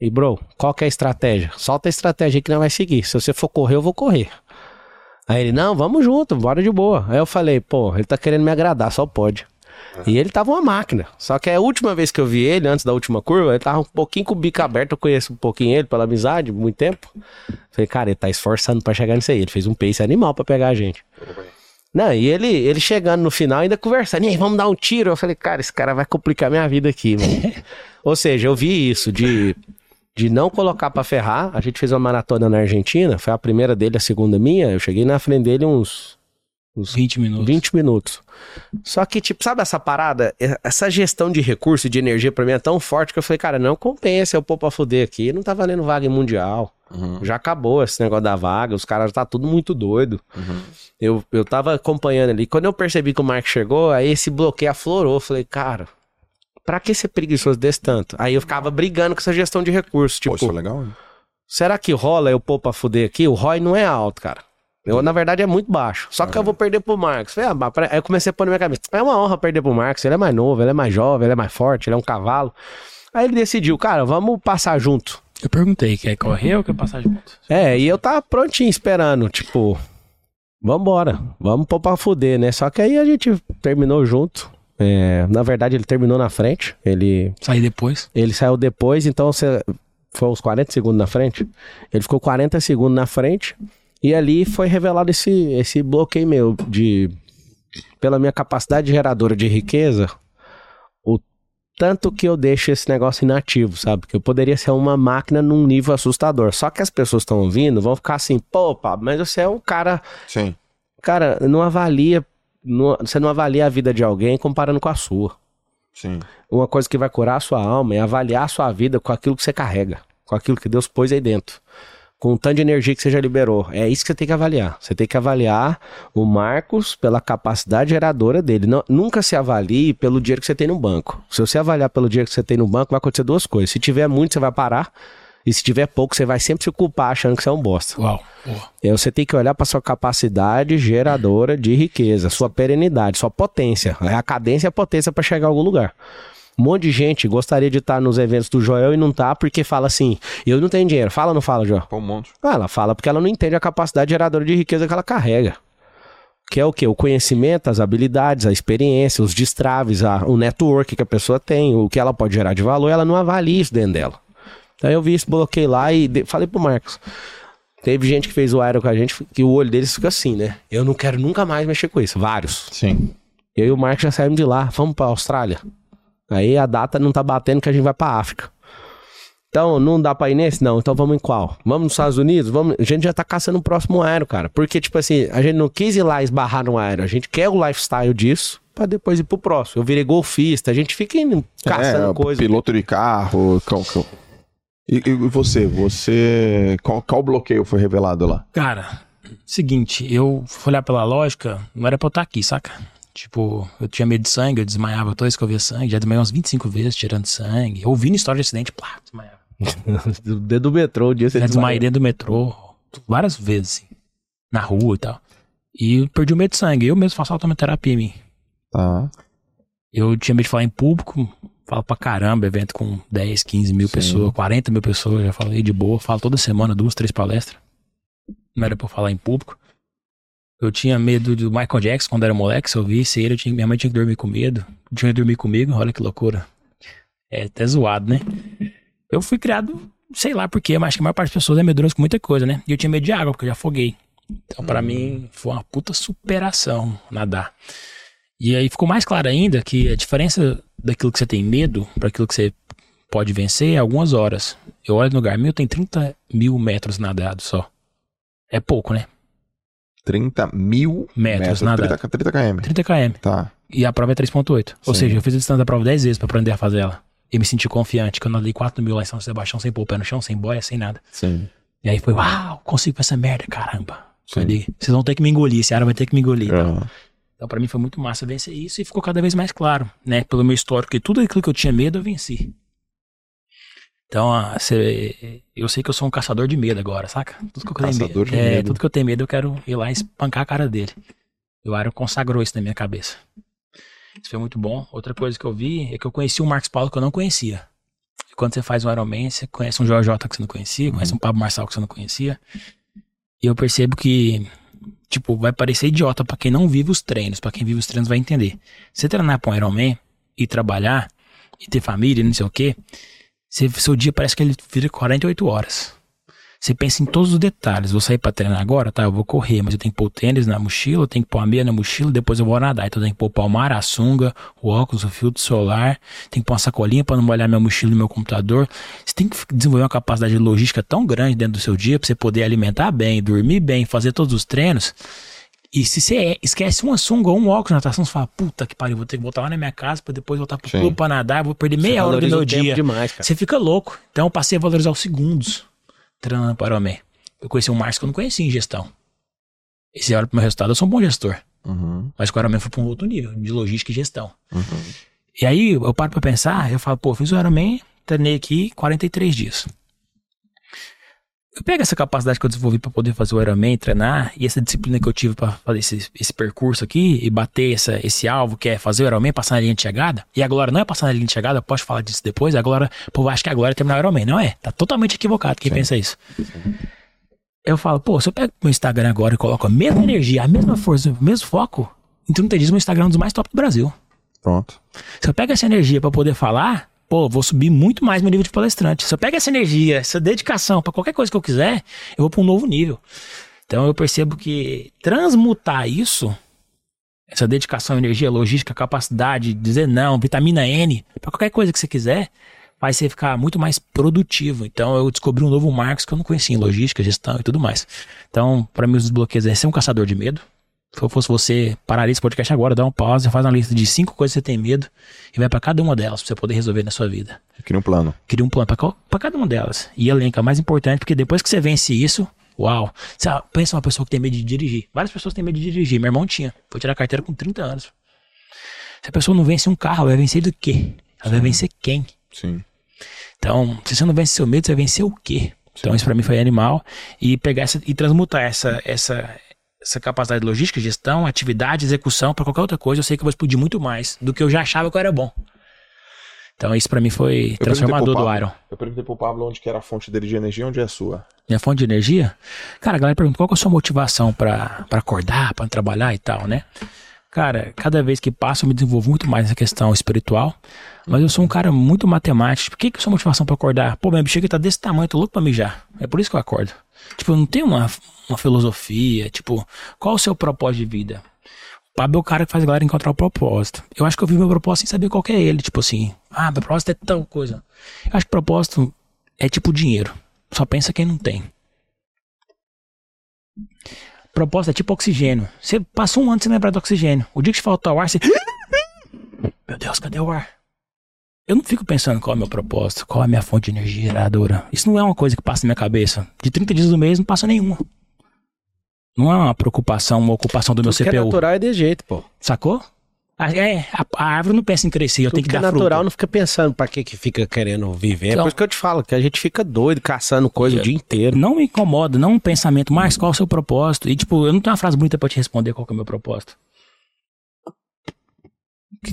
E, bro, qual que é a estratégia? Solta a estratégia aí que não vai seguir. Se você for correr, eu vou correr. Aí ele, não, vamos junto, bora de boa. Aí eu falei, pô, ele tá querendo me agradar, só pode. E ele tava uma máquina. Só que a última vez que eu vi ele, antes da última curva, ele tava um pouquinho com o bico aberto. Eu conheço um pouquinho ele pela amizade, muito tempo. Falei, cara, ele tá esforçando pra chegar nisso aí. Ele fez um pace animal pra pegar a gente. Não, e ele, ele chegando no final, ainda conversando, e aí, vamos dar um tiro. Eu falei, cara, esse cara vai complicar minha vida aqui, mano. Ou seja, eu vi isso de, de não colocar pra ferrar. A gente fez uma maratona na Argentina, foi a primeira dele, a segunda minha. Eu cheguei na frente dele uns, uns 20 minutos. 20 minutos. Só que, tipo, sabe essa parada? Essa gestão de recurso e de energia pra mim é tão forte que eu falei, cara, não compensa eu pôr pra fuder aqui. Não tá valendo vaga em mundial. Uhum. Já acabou esse negócio da vaga, os caras tá tudo muito doido. Eu, eu tava acompanhando ali. Quando eu percebi que o Mark chegou, aí esse bloqueio aflorou. Eu falei, cara, pra que ser preguiçoso desse tanto? Aí eu ficava brigando com essa gestão de recursos. Tipo, Pô, isso é legal, hein? será que rola eu pôr pra fuder aqui? O ROI não é alto, cara. Eu, na verdade, é muito baixo. Só que eu vou perder pro Marcos. Falei, ah, Aí eu comecei a pôr na minha cabeça. É uma honra perder pro Marcos. Ele é mais novo, ele é mais jovem, ele é mais forte, ele é um cavalo. Aí ele decidiu, cara, vamos passar junto. Eu perguntei, quer correr ou quer passar junto? É, e eu tava prontinho esperando, tipo, vambora, vamos pôr pra fuder, né? Só que aí a gente terminou junto. É, na verdade, ele terminou na frente. Ele, Sair depois. ele saiu depois, então você foi uns 40 segundos na frente. Ele ficou 40 segundos na frente. E ali foi revelado esse, esse bloqueio meu de. Pela minha capacidade geradora de riqueza, o tanto que eu deixo esse negócio inativo, sabe? Que eu poderia ser uma máquina num nível assustador. Só que as pessoas estão ouvindo, vão ficar assim, pô, Pablo, mas você é um cara. Sim. Cara, não avalia. não- você não avalia a vida de alguém comparando com a sua. Sim. Uma coisa que vai curar a sua alma é avaliar a sua vida com aquilo que você carrega, com aquilo que Deus pôs aí dentro. Com o tanto de energia que você já liberou. É isso que você tem que avaliar. Você tem que avaliar o Marcos pela capacidade geradora dele. Não- nunca se avalie pelo dinheiro que você tem no banco. Se você avaliar pelo dinheiro que você tem no banco, vai acontecer duas coisas. Se tiver muito, você vai parar. E se tiver pouco, você vai sempre se culpar achando que você é um bosta. Uau. Boa. É, Você tem que olhar para sua capacidade geradora de riqueza, sua perenidade, sua potência. É a cadência e a potência para chegar a algum lugar. Um monte de gente gostaria de estar nos eventos do Joel e não tá porque fala assim: eu não tenho dinheiro. Fala ou não fala, Joel? Um monte. Ah, ela fala porque ela não entende a capacidade geradora de riqueza que ela carrega. Que é o quê? O conhecimento, as habilidades, a experiência, os destraves, a- o network que a pessoa tem, o que ela pode gerar de valor, ela não avalia isso dentro dela. Então eu vi isso, bloqueei lá e de- falei pro Marcos. Teve gente que fez o aero com a gente, que o olho deles fica assim, né? Eu não quero nunca mais mexer com isso. Vários. Sim. Eu e o Marcos já saímos de lá, vamos pra Austrália. Aí a data não tá batendo que a gente vai pra África. Então, não dá pra ir nesse? Não. Então vamos em qual? Vamos nos Estados Unidos? Vamos... A gente já tá caçando o próximo aero, cara. Porque, tipo assim, a gente não quis ir lá esbarrar no aero. A gente quer o lifestyle disso pra depois ir pro próximo. Eu virei golfista, a gente fica indo caçando é, coisa. Piloto de carro. qual- qual- E, e você? Você. Qual, qual bloqueio foi revelado lá? Cara, seguinte, eu fui olhar pela lógica, não era pra eu estar aqui, saca? Tipo, eu tinha medo de sangue, eu desmaiava toda vez que eu via sangue, já desmaiei umas 25 vezes tirando sangue. Ouvindo história de acidente, plá, desmaiava. Dentro do metrô, o dia você Já desmaiei dentro do metrô, várias vezes, assim, na rua e tal. E perdi o medo de sangue, eu mesmo faço autoterapia em mim. Tá. Eu tinha medo de falar em público, falo pra caramba, evento com 10, 15 mil Sim. pessoas, 40 mil pessoas, já falei de boa, falo toda semana, duas, três palestras. Não era pra eu falar em público. Eu tinha medo do Michael Jackson quando era moleque, se eu visse ele, eu tinha, minha mãe tinha que dormir com medo. Tinha que dormir comigo, olha que loucura. É até zoado, né? Eu fui criado, sei lá porquê, mas acho que a maior parte das pessoas é medroso com muita coisa, né? E eu tinha medo de água, porque eu já afoguei. Então, pra mim, foi uma puta superação nadar. E aí ficou mais claro ainda que a diferença daquilo que você tem medo para aquilo que você pode vencer é algumas horas. Eu olho no Garmin, eu tenho 30 mil metros nadados só. É pouco, né? 30 mil Metros, 30, nada. 30 km. 30 km. Tá. E a prova é 3.8. Ou seja, eu fiz a distância da prova 10 vezes para aprender a fazer ela. E me senti confiante, que eu nadei 4 mil lá em São Sebastião sem pôr o pé no chão, sem boia, sem nada. Sim. E aí foi, uau, consigo fazer essa merda, caramba. Sim. Falei, vocês vão ter que me engolir, esse cara vai ter que me engolir. Aham. Então, pra mim foi muito massa vencer isso e ficou cada vez mais claro, né? Pelo meu histórico, que tudo aquilo que eu tinha medo, eu venci. Então, cê- eu sei que eu sou um caçador de medo agora, saca? Tudo que eu tenho Caçador medo. de é, medo. tudo que eu tenho medo, eu quero ir lá e espancar a cara dele. E o Aaron consagrou isso na minha cabeça. Isso foi muito bom. Outra coisa que eu vi é que eu conheci um Marcos Paulo que eu não conhecia. E quando você faz um Ironman, você conhece um JJ que você não conhecia, conhece um Pablo Marçal que você não conhecia. E eu percebo que, tipo, vai parecer idiota pra quem não vive os treinos. Pra quem vive os treinos vai entender. Você treinar pra um Ironman e trabalhar e ter família e não sei o quê, seu dia parece que ele vira 48 horas. Você pensa em todos os detalhes. Vou sair pra treinar agora, tá? Eu vou correr, mas eu tenho que pôr o tênis na mochila, eu tenho que pôr a meia na mochila, depois eu vou nadar. Então eu tenho que pôr o palmar, a sunga, o óculos, o filtro solar, tem que pôr uma sacolinha pra não molhar minha mochila e meu computador. Você tem que desenvolver uma capacidade de logística tão grande dentro do seu dia pra você poder alimentar bem, dormir bem, fazer todos os treinos. E se você esquece uma sunga ou um óculos na natação, você fala, puta que pariu, vou ter que voltar lá na minha casa pra depois voltar pro Sim. clube pra nadar, vou perder meia hora do meu dia. demais, cara. Você fica louco. Então eu passei a valorizar os segundos treinando para o. Eu conheci um Márcio que eu não conhecia em gestão. Esse olha pro meu resultado, eu sou um bom gestor. Uhum. Mas com o Ironman foi para um outro nível, de logística e gestão. Uhum. E aí eu paro pra pensar, eu falo, pô, fiz o Ironman, treinei aqui 43 dias. Eu pego essa capacidade que eu desenvolvi para poder fazer o Ironman, treinar, e essa disciplina que eu tive para fazer esse, esse percurso aqui e bater essa, esse alvo que é fazer o Ironman, passar na linha de chegada. E a Glória não é passar na linha de chegada, eu posso falar disso depois. A Glória, pô, acho que a Glória é terminar o Ironman. Não é, tá totalmente equivocado quem Sim. pensa isso. Eu falo, pô, se eu pego meu Instagram agora e coloco a mesma energia, a mesma força, o mesmo foco, em 30 dias meu Instagram é um dos mais top do Brasil. Pronto. Se eu pego essa energia para poder falar, pô, vou subir muito mais meu nível de palestrante. Se eu pego essa energia, essa dedicação para qualquer coisa que eu quiser, eu vou para um novo nível. Então eu percebo que transmutar isso, essa dedicação, energia, logística, capacidade, dizer não, vitamina N, para qualquer coisa que você quiser, vai você ficar muito mais produtivo. Então eu descobri um novo Marcos que eu não conhecia em logística, gestão e tudo mais. Então, para mim, os desbloqueios é ser um caçador de medo. Se eu fosse você, pararia esse podcast agora, dá um pause, faz uma lista de cinco coisas que você tem medo e vai para cada uma delas pra você poder resolver na sua vida. Cria um plano. Cria um plano para cada uma delas. E elenca, mais importante, porque depois que você vence isso, uau. Você pensa uma pessoa que tem medo de dirigir. Várias pessoas têm medo de dirigir. Meu irmão tinha. Foi tirar a carteira com 30 anos. Se a pessoa não vence um carro, ela vai vencer do quê? Ela vai vencer quem? Sim. Então, se você não vence seu medo, você vai vencer o quê? Então, isso pra mim foi animal. E pegar essa e transmutar essa, essa, essa capacidade de logística, gestão, atividade, execução para qualquer outra coisa, eu sei que eu vou explodir muito mais do que eu já achava que eu era bom. Então, isso pra mim foi transformador pro do Pablo- Iron. Eu perguntei pro Pablo onde que era a fonte dele de energia onde é a sua. Minha fonte de energia? Cara, a galera pergunta qual que é a sua motivação pra pra acordar, pra trabalhar e tal, né? Cara, cada vez que passa eu me desenvolvo muito mais nessa questão espiritual. Mas eu sou um cara muito matemático. Por que, que é a sua motivação pra acordar? Pô, minha bexiga tá desse tamanho, tô louco pra mijar. É por isso que eu acordo. Tipo, não tenho uma, uma filosofia. Tipo, qual o seu propósito de vida? O Pablo é o cara que faz a galera encontrar o propósito. Eu acho que eu vi meu propósito sem saber qual é ele. Tipo assim, ah, meu propósito é tal coisa. Eu acho que propósito é tipo dinheiro. Só pensa quem não tem. Propósito é tipo oxigênio. Você passou um ano sem lembrar do oxigênio. O dia que te faltar o ar, você. Meu Deus, cadê o ar? Eu não fico pensando qual é o meu propósito, qual é a minha fonte de energia geradora. Isso não é uma coisa que passa na minha cabeça. De 30 dias do mês não passa nenhuma. Não é uma preocupação, uma ocupação do meu Tudo que é CPU. natural é de jeito, pô. Sacou? Ah, É, a, a árvore não pensa em crescer, eu Tudo tenho que, que é dar natural fruto. não fica pensando pra que que fica querendo viver. É Então- por isso que eu te falo, que a gente fica doido caçando coisa o dia inteiro. Não me incomoda, não um pensamento, mas qual é o seu propósito? E tipo, eu não tenho uma frase bonita pra te responder qual é o meu propósito.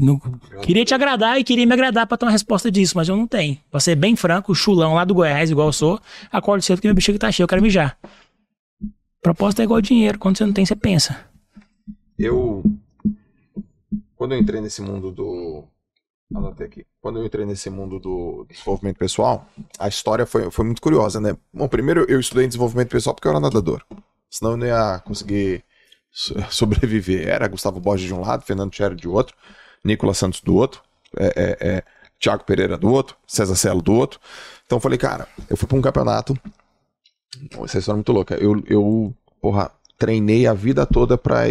Não- queria te agradar e queria me agradar pra ter uma resposta disso, mas eu não tenho. Pra ser bem franco, chulão lá do Goiás, igual eu sou, acordo cedo que meu bexiga tá cheio, eu quero mijar. Propósito é igual dinheiro, quando você não tem, você pensa. Eu. Quando eu entrei nesse mundo do. Anotei aqui. Quando eu entrei nesse mundo do desenvolvimento pessoal, a história foi, foi muito curiosa, né? Bom, primeiro eu estudei desenvolvimento pessoal porque eu era nadador. Senão eu não ia conseguir so- sobreviver. Era Gustavo Borges de um lado, Fernando Scherer de outro, Nicolas Santos do outro, é, é, é, Thiago Pereira do outro, César Celo do outro. Então eu falei, cara, eu fui pra um campeonato. Essa história é muito louca. Eu, eu porra, treinei a vida toda pra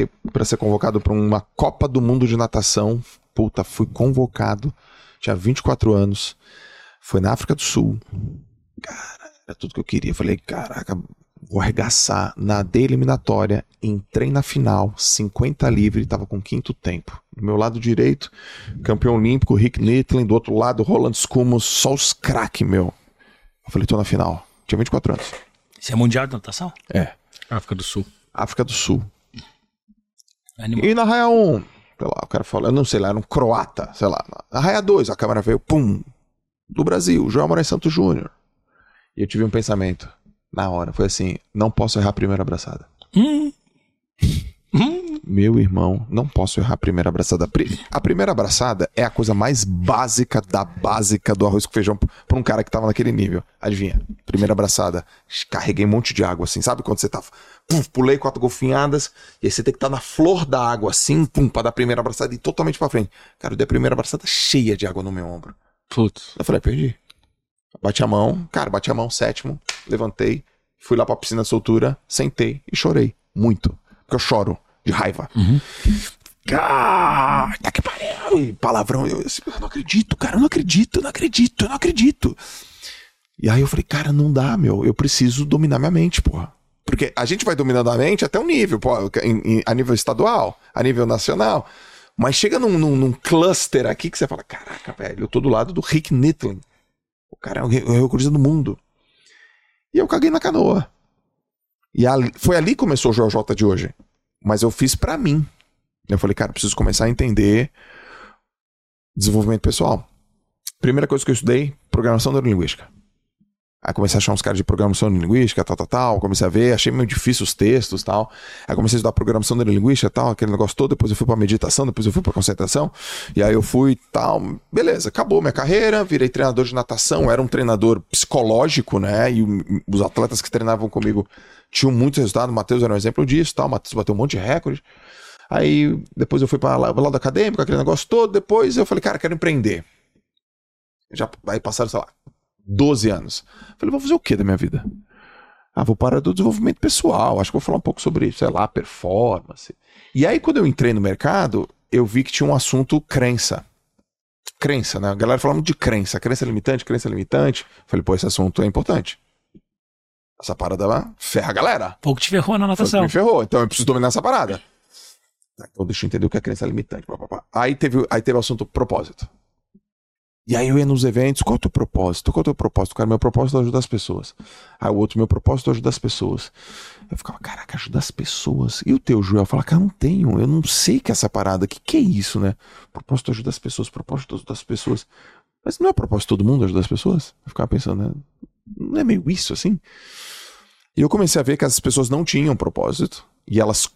ser convocado pra uma Copa do Mundo de Natação. Puta, fui convocado. Tinha 24 anos. Foi na África do Sul. Cara, era tudo que eu queria. Falei, caraca, vou arregaçar. Nadei eliminatória. Entrei na final. 50 livre. Tava com quinto tempo. Do meu lado direito, campeão olímpico, Rick Nitlin. Do outro lado, Roland Skumos. Só os craque, meu. Eu falei, tô na final. Tinha 24 anos. Isso é mundial de natação? É. África do Sul. África do Sul. Animal. E na raia 1, sei lá, o cara falou, eu não sei lá, era um croata, sei lá. Na raia 2, a câmera veio, pum, do Brasil, João Moraes Santos Júnior. E eu tive um pensamento, na hora, foi assim, não posso errar a primeira abraçada. Hum. Hum. Meu irmão, não posso errar a primeira abraçada. A primeira abraçada é a coisa mais básica da básica do arroz com feijão pra um cara que tava naquele nível. Adivinha? Primeira abraçada. Carreguei um monte de água assim. Sabe quando você tá. Pum, pulei quatro golfinhadas. E aí você tem que estar na flor da água assim, pum, pra dar a primeira abraçada e totalmente pra frente. Cara, eu dei a primeira abraçada cheia de água no meu ombro. Putz. Eu falei, perdi. Bati a mão, cara, bati a mão, sétimo, levantei, fui lá pra piscina de soltura, sentei e chorei. Muito. Porque eu choro de raiva. Uhum. Ah, tá que pariu. Palavrão. Eu, eu não acredito, cara, eu não acredito, eu não acredito, eu não acredito. E aí eu falei, cara, não dá, meu. Eu preciso dominar minha mente, porra. Porque a gente vai dominando a mente até um nível, pô, em- em- a nível estadual, a nível nacional. Mas chega num, num, num cluster aqui que você fala: caraca, velho, eu tô do lado do Rick Nitlin. O cara é o recordista do mundo. E eu caguei na canoa. E ali, foi ali que começou o JJ de hoje. Mas eu fiz para mim. Eu falei, cara, preciso começar a entender desenvolvimento pessoal. Primeira coisa que eu estudei, programação neurolinguística. Aí comecei a achar uns caras de programação neurolinguística, tal, tal, tal. Comecei a ver, achei meio difícil os textos tal. Aí comecei a estudar programação neurolinguística tal, aquele negócio todo. Depois eu fui pra meditação, depois eu fui pra concentração. E aí eu fui tal. Beleza, acabou minha carreira, virei treinador de natação. Era um treinador psicológico, né? E os atletas que treinavam comigo tinham muito resultado. O Matheus era um exemplo disso tal. O Matheus bateu um monte de recorde. Aí depois eu fui para o lado acadêmico, aquele negócio todo. Depois eu falei, cara, quero empreender. Já aí passaram, sei lá, 12 anos. Falei, vou fazer o que da minha vida? Ah, vou parar do desenvolvimento pessoal. Acho que vou falar um pouco sobre, sei lá, performance. E aí, quando eu entrei no mercado, eu vi que tinha um assunto crença. Crença, né? A galera falando de crença. Crença limitante, crença limitante. Falei, pô, esse assunto é importante. Essa parada lá ferra a galera. Pouco te ferrou na natação. Me ferrou, então eu preciso dominar essa parada. Então deixa eu entender o que é crença limitante. Aí teve, aí teve o assunto propósito. E aí eu ia nos eventos, qual é o teu propósito? Qual é o teu propósito? Cara, meu propósito é ajudar as pessoas. Aí o outro, meu propósito é ajudar as pessoas. Eu ficava, caraca, ajudar as pessoas. E o teu, Joel? Fala, cara, não tenho, eu não sei que é essa parada. Que, que é isso, né? Propósito é ajudar as pessoas, propósito é ajudar as pessoas. Mas não é propósito todo mundo ajudar as pessoas? Eu ficava pensando, né? Não é meio isso assim? E eu comecei a ver que as pessoas não tinham propósito. E elas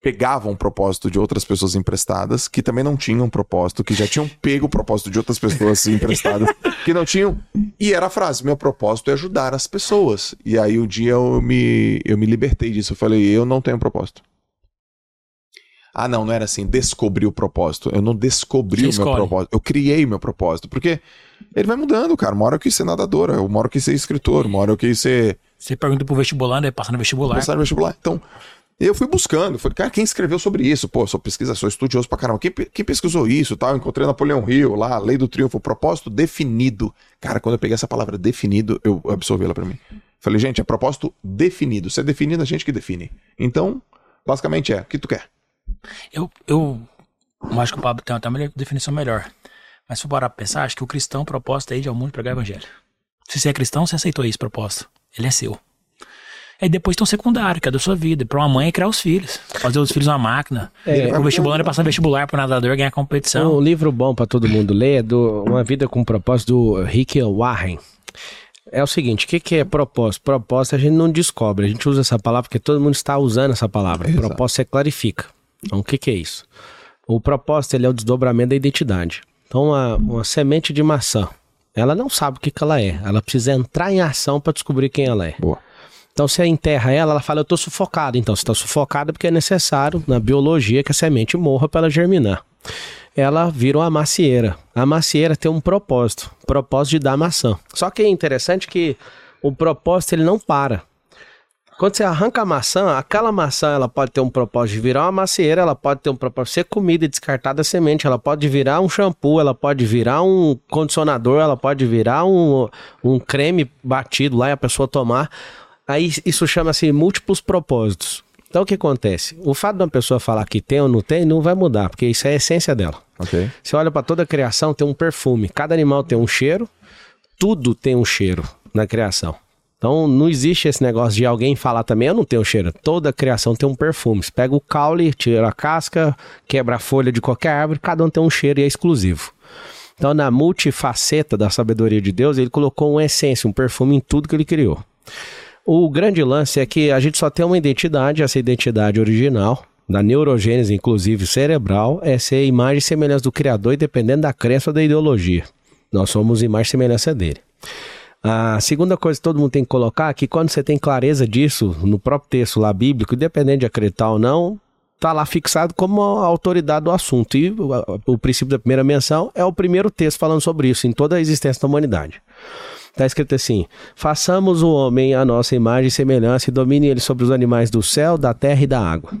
pegavam o propósito de outras pessoas emprestadas, que também não tinham propósito, que já tinham pego o propósito de outras pessoas emprestadas, que não tinham. E era a frase: meu propósito é ajudar as pessoas. E aí um dia eu me, eu me libertei disso. Eu falei: eu não tenho propósito. Ah, não, não era assim, descobri o propósito. Eu não descobri o meu propósito. Eu criei o meu propósito. Porque ele vai mudando, cara. Uma hora eu quis ser nadador, uma hora eu quis ser escritor, uma hora eu quis ser. Você pergunta pro vestibular, né? Passar no vestibular. Passar no vestibular. Então, eu fui buscando, falei, cara, quem escreveu sobre isso? Pô, sou pesquisa, sou estudioso pra caramba. Quem, quem pesquisou isso tal? Encontrei Napoleão Hill lá, Lei do Triunfo, propósito definido. Cara, quando eu peguei essa palavra definido, eu absorvi ela pra mim. Falei, gente, é propósito definido. Se é definido, a gente que define. Então, basicamente é, o que tu quer? Eu, eu acho que o Pablo tem até uma definição melhor. Mas se for parar pra pensar, acho que o cristão propósito é ir ao mundo pregar o evangelho. Se você é cristão, você aceitou esse propósito. Ele é seu. Aí depois tem um secundário, que é da sua vida. Para uma mãe é criar os filhos. Fazer os filhos uma máquina. É, o vestibular é passar vestibular para nadador ganhar competição. Um livro bom para todo mundo ler é do Uma Vida com Propósito do Rick Warren. É o seguinte, o que, que é propósito? Propósito a gente não descobre, a gente usa essa palavra porque todo mundo está usando essa palavra. Exato. Propósito é clarifica. Então, o que, que é isso? O propósito ele é o desdobramento da identidade. Então, uma, uma semente de maçã, ela não sabe o que, que ela é. Ela precisa entrar em ação para descobrir quem ela é. Boa. Então você enterra ela, ela fala, eu estou sufocada. Então você está sufocada porque é necessário na biologia que a semente morra para ela germinar. Ela vira uma macieira. A macieira tem um propósito, propósito de dar maçã. Só que é interessante que o propósito ele não para. Quando você arranca a maçã, aquela maçã ela pode ter um propósito de virar uma macieira, ela pode ter um propósito de ser comida e descartar da semente, ela pode virar um shampoo, ela pode virar um condicionador, ela pode virar um, um creme batido lá e a pessoa tomar. Aí isso chama-se múltiplos propósitos. Então o que acontece? O fato de uma pessoa falar que tem ou não tem não vai mudar, porque isso é a essência dela. Okay. Você olha para toda a criação, tem um perfume. Cada animal tem um cheiro, tudo tem um cheiro na criação. Então não existe esse negócio de alguém falar também, eu não tenho cheiro. Toda a criação tem um perfume. Você pega o caule, tira a casca, quebra a folha de qualquer árvore, cada um tem um cheiro e é exclusivo. Então, na multifaceta da sabedoria de Deus, ele colocou uma essência, um perfume em tudo que ele criou. O grande lance é que a gente só tem uma identidade, essa identidade original, da neurogênese, inclusive cerebral, é ser imagem e semelhança do Criador, dependendo da crença ou da ideologia. Nós somos imagem e semelhança dele. A segunda coisa que todo mundo tem que colocar é que quando você tem clareza disso, no próprio texto lá bíblico, independente de acreditar ou não, está lá fixado como a autoridade do assunto. E o, o princípio da primeira menção é o primeiro texto falando sobre isso em toda a existência da humanidade. Está escrito assim: façamos o homem a nossa imagem e semelhança e domine ele sobre os animais do céu, da terra e da água.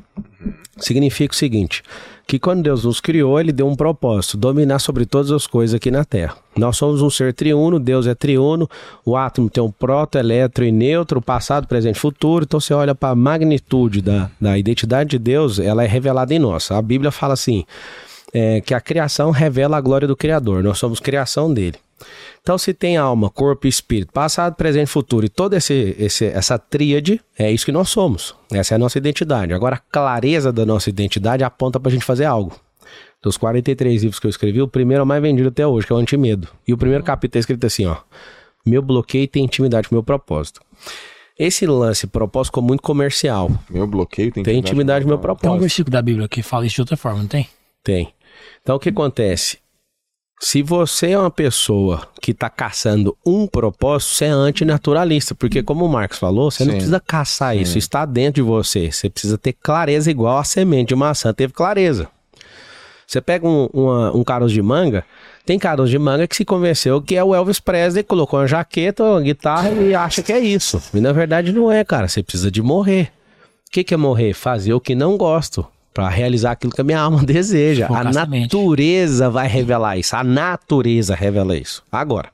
Significa o seguinte: que quando Deus nos criou, ele deu um propósito, dominar sobre todas as coisas aqui na Terra. Nós somos um ser triuno, Deus é triuno, o átomo tem um proto, eletro e neutro, passado, presente futuro. Então você olha para a magnitude da, da identidade de Deus, ela é revelada em nós. A Bíblia fala assim: é, que a criação revela a glória do Criador. Nós somos criação dele. Então, se tem alma, corpo e espírito, passado, presente e futuro, e toda esse, esse, essa tríade, é isso que nós somos. Essa é a nossa identidade. Agora, a clareza da nossa identidade aponta para a gente fazer algo. Dos 43 livros que eu escrevi, o primeiro é o mais vendido até hoje, que é o Antimedo. E o primeiro capítulo é escrito assim, ó. Meu bloqueio tem intimidade com o meu propósito. Esse lance, propósito, ficou muito comercial. Meu bloqueio tem, Tem intimidade com o meu Tem um propósito. versículo da Bíblia que fala isso de outra forma, não tem? Tem. Então o que acontece? Se você é uma pessoa que está caçando um propósito, você é antinaturalista. Porque, como o Marcos falou, você não Sim. precisa caçar isso, está dentro de você. Você precisa ter clareza igual a semente de maçã teve clareza. Você pega um, uma- um caroço de manga, tem caroço de manga que se convenceu que é o Elvis Presley, colocou uma jaqueta, uma guitarra e acha que é isso. E na verdade não é, cara. Você precisa de morrer. O que, que é morrer? Fazer o que não gosto. Pra realizar aquilo que a minha alma deseja. A natureza vai revelar isso. A natureza revela isso. Agora,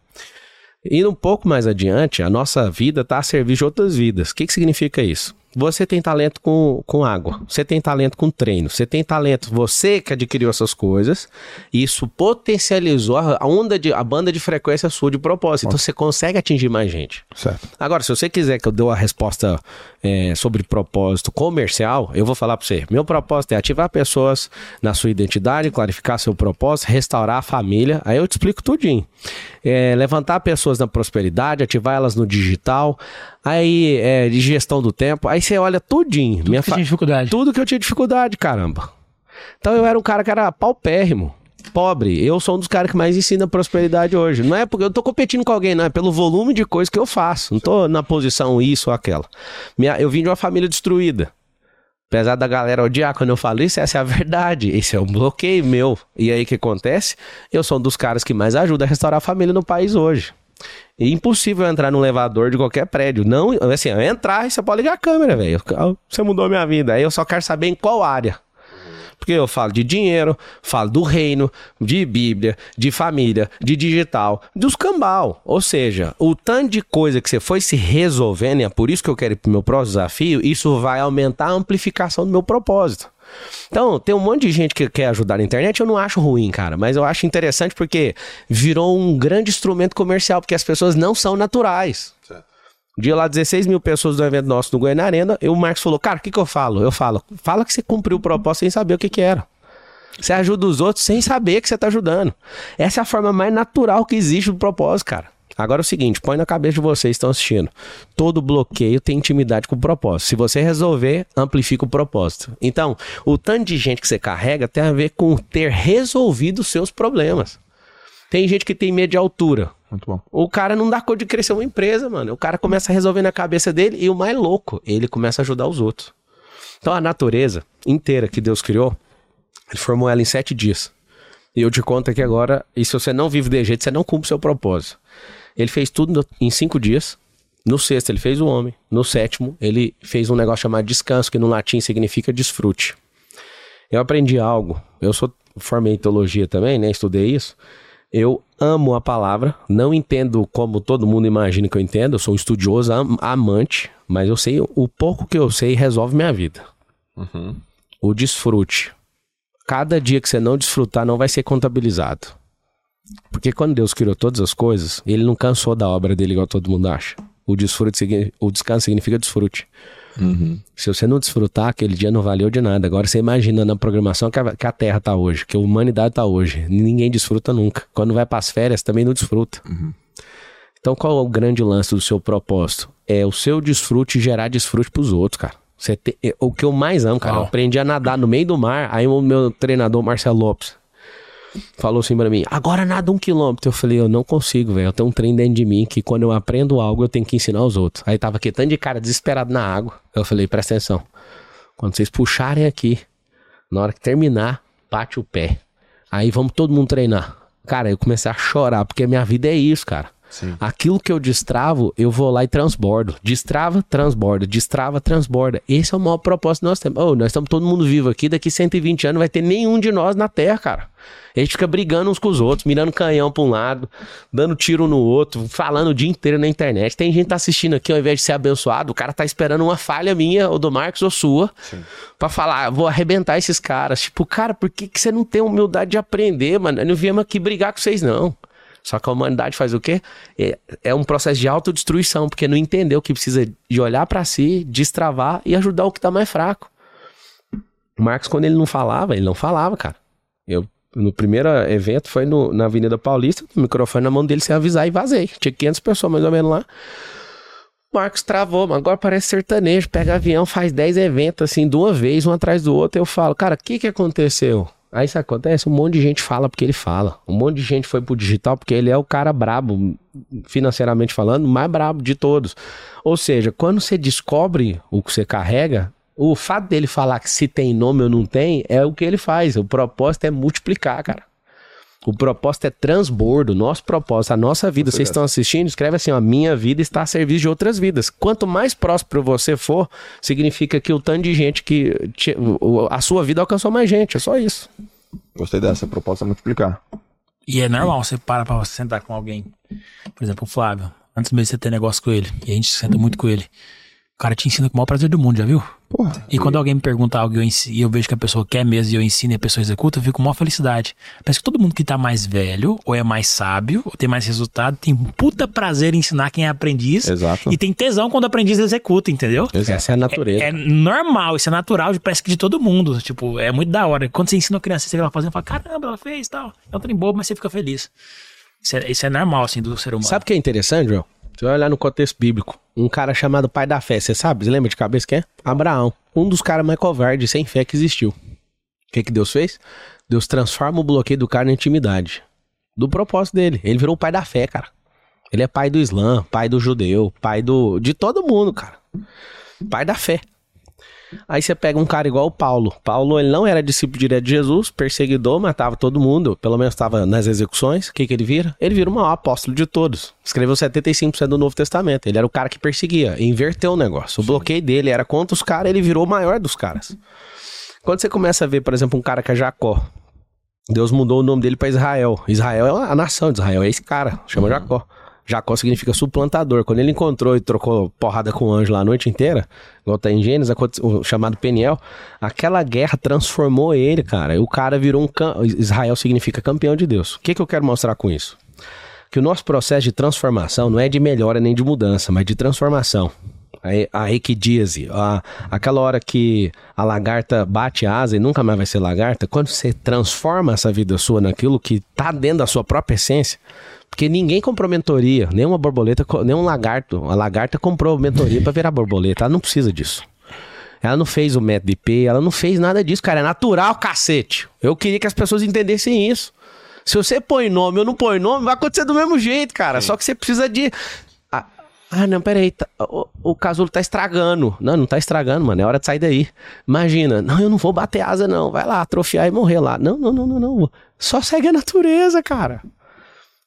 indo um pouco mais adiante, a nossa vida está a serviço de outras vidas. O que, que significa isso? Você tem talento com, com água, você tem talento com treino, você tem talento, você que adquiriu essas coisas, isso potencializou a, a onda de, a banda de frequência sua de propósito. Então você consegue atingir mais gente. Certo. Agora, se você quiser que eu dê uma resposta é, sobre propósito comercial, eu vou falar para você. Meu propósito é ativar pessoas na sua identidade, clarificar seu propósito, restaurar a família. Aí eu te explico tudinho. É, levantar pessoas na prosperidade, ativar elas no digital. Aí, é, de gestão do tempo. Aí você olha tudinho. Minha Você fa- tinha dificuldade. tudo que eu tinha dificuldade, caramba. Então eu era um cara que era paupérrimo, pobre. Eu sou um dos caras que mais ensina prosperidade hoje. Não é porque eu tô competindo com alguém, não. É pelo volume de coisa que eu faço. Não tô na posição isso ou aquela. Minha, eu vim de uma família destruída. Apesar da galera odiar quando eu falo isso, essa é a verdade. Esse é um bloqueio meu. E aí o que acontece? Eu sou um dos caras que mais ajuda a restaurar a família no país hoje. É impossível entrar num elevador de qualquer prédio. Não, assim, eu entrar e você pode ligar a câmera, velho. Você mudou minha vida. Aí eu só quero saber em qual área. Porque eu falo de dinheiro, falo do reino, de Bíblia, de família, de digital, dos cambal. Ou seja, o tanto de coisa que você foi se resolvendo, e é por isso que eu quero ir pro meu próximo desafio, isso vai aumentar a amplificação do meu propósito. Então, tem um monte de gente que quer ajudar na internet, eu não acho ruim, cara, mas eu acho interessante porque virou um grande instrumento comercial, porque as pessoas não são naturais. Dia lá, 16 mil pessoas do evento nosso no Goiânia Arena. E o Marcos falou: Cara, o que, que eu falo? Eu falo: Fala que você cumpriu o propósito sem saber o que, que era. Você ajuda os outros sem saber que você tá ajudando. Essa é a forma mais natural que existe do propósito, cara. Agora é o seguinte: põe na cabeça de vocês que estão assistindo. Todo bloqueio tem intimidade com o propósito. Se você resolver, amplifica o propósito. Então, o tanto de gente que você carrega tem a ver com ter resolvido os seus problemas. Tem gente que tem medo de altura. Muito bom. O cara não dá conta de crescer uma empresa, mano. O cara começa a resolver na cabeça dele e o mais louco, ele começa a ajudar os outros. Então a natureza inteira que Deus criou, ele formou ela em sete dias. E eu te conto aqui agora, e se você não vive de jeito, você não cumpre o seu propósito. Ele fez tudo em cinco dias. No sexto, ele fez o homem. No sétimo, ele fez um negócio chamado descanso, que no latim significa desfrute. Eu aprendi algo. Eu sou formei em teologia também, né? Estudei isso. Eu amo a palavra, não entendo como todo mundo imagina que eu entendo. Eu sou um estudioso, am- amante, mas eu sei o pouco que eu sei resolve minha vida. O desfrute. Cada dia que você não desfrutar não vai ser contabilizado. Porque quando Deus criou todas as coisas, ele não cansou da obra dele igual todo mundo acha. O desfrute, o descanso significa desfrute. Se você não desfrutar, aquele dia não valeu de nada. Agora você imagina na programação que a, que a Terra tá hoje, que a humanidade tá hoje. Ninguém desfruta nunca. Quando vai pras férias, também não desfruta. Então qual é o grande lance do seu propósito? É o seu desfrute gerar desfrute pros outros, cara. Te- é, o que eu mais amo, cara, eu Uau. aprendi a nadar no meio do mar. Aí o meu treinador, Marcelo Lopes, falou assim pra mim: agora nada um quilômetro. Eu falei: eu não consigo, velho. Eu tenho um trem dentro de mim que quando eu aprendo algo eu tenho que ensinar aos outros. Aí tava aqui tanto de cara desesperado na água. Eu falei: presta atenção. Quando vocês puxarem aqui, na hora que terminar, bate o pé. Aí vamos todo mundo treinar. Cara, eu comecei a chorar, porque minha vida é isso, cara. Sim. Aquilo que eu destravo, eu vou lá e transbordo. Destrava, transborda. Destrava, transborda. Esse é o maior propósito que nós temos. Oh, nós estamos todo mundo vivo aqui. Daqui 120 anos não vai ter nenhum de nós na Terra, cara. A gente fica brigando uns com os outros, mirando canhão pra um lado, dando tiro no outro, falando o dia inteiro na internet. Tem gente que tá assistindo aqui, ao invés de ser abençoado, o cara tá esperando uma falha minha, ou do Marcos ou sua, pra falar, "Ah, vou arrebentar esses caras. Tipo, cara, por que, que você não tem humildade de aprender, mano? Eu não viemos aqui brigar com vocês, não. Só que a humanidade faz o quê? É, é um processo de autodestruição, porque não entendeu que precisa de olhar pra si, destravar e ajudar o que tá mais fraco. O Marcos, quando ele não falava, ele não falava, cara. Eu, no primeiro evento, foi no- na Avenida Paulista, o microfone na mão dele sem avisar e vazei. Tinha 500 pessoas mais ou menos lá. O Marcos travou, mas agora parece sertanejo. Pega avião, faz 10 eventos assim, de uma vez, um atrás do outro. Eu falo, cara, o que que aconteceu? Aí isso acontece, um monte de gente fala porque ele fala. Um monte de gente foi pro digital porque ele é o cara brabo, financeiramente falando, mais brabo de todos. Ou seja, quando você descobre o que você carrega, o fato dele falar que se tem nome ou não tem é o que ele faz. O propósito é multiplicar, cara. O propósito é transbordo. Nosso propósito, a nossa vida. Vocês estão assistindo? Escreve assim: ó, minha vida está a serviço de outras vidas. Quanto mais próspero você for, significa que o tanto de gente que. te- a sua vida alcançou mais gente. É só isso. Gostei dessa, proposta é multiplicar. E é normal você para pra sentar com alguém. Por exemplo, o Flávio. Antes mesmo de você ter negócio com ele. E a gente senta muito com ele. O cara te ensina com o maior prazer do mundo, já viu? Porra. E quando alguém me pergunta algo e eu, e eu vejo que a pessoa quer mesmo e eu ensino e a pessoa executa, eu fico com maior felicidade. Parece que todo mundo que tá mais velho, ou é mais sábio, ou tem mais resultado, tem puta prazer em ensinar quem é aprendiz. Exato. E tem tesão quando o aprendiz executa, entendeu? Essa é a natureza. É normal, isso é natural, parece que de todo mundo. Tipo, é muito da hora. Quando você ensina uma criança, você vê ela fazendo, fala, caramba, ela fez tal. É um trem bobo, mas você fica feliz. Isso é, isso é normal, assim, do ser humano. Sabe o que é interessante, João? Você vai olhar no contexto bíblico. Um cara chamado pai da fé, você sabe? Você lembra de cabeça quem é? Abraão. Um dos caras mais covardes sem fé que existiu. O que, que Deus fez? Deus transforma o bloqueio do cara na intimidade. Do propósito dele. Ele virou o pai da fé, cara. Ele é pai do Islã, pai do judeu, pai do. de todo mundo, cara. Pai da fé. Aí você pega um cara igual o Paulo. Paulo, ele não era discípulo direto de Jesus, perseguidor, matava todo mundo, pelo menos estava nas execuções. O que, que ele vira? Ele vira o maior apóstolo de todos. Escreveu 75% do Novo Testamento. Ele era o cara que perseguia, inverteu o negócio. O bloqueio dele era contra os caras, ele virou o maior dos caras. Quando você começa a ver, por exemplo, um cara que é Jacó, Deus mudou o nome dele para Israel. Israel é a nação de Israel, é esse cara, chama Jacó. Jacó significa suplantador. Quando ele encontrou e trocou porrada com o anjo lá a noite inteira, igual tá em Gênesis, o chamado Peniel, aquela guerra transformou ele, cara. E o cara virou um. cam- Israel significa campeão de Deus. O que, que eu quero mostrar com isso? Que o nosso processo de transformação não é de melhora nem de mudança, mas de transformação. A, a equidíase, a, aquela hora que a lagarta bate a asa e nunca mais vai ser lagarta, quando você transforma essa vida sua naquilo que tá dentro da sua própria essência, porque ninguém comprou mentoria, nenhuma borboleta, nenhum lagarto, a lagarta comprou mentoria para virar borboleta, ela não precisa disso. Ela não fez o método IP, ela não fez nada disso, cara. É natural, cacete. Eu queria que as pessoas entendessem isso. Se você põe nome ou não põe nome, vai acontecer do mesmo jeito, cara. Só que você precisa de. Ah, não, peraí. tá- o, o casulo tá estragando. Não, não tá estragando, mano. É hora de sair daí. Imagina. Não, eu não vou bater asa, não. Vai lá, atrofiar e morrer lá. Não, não, não, não, não. Só segue a natureza, cara.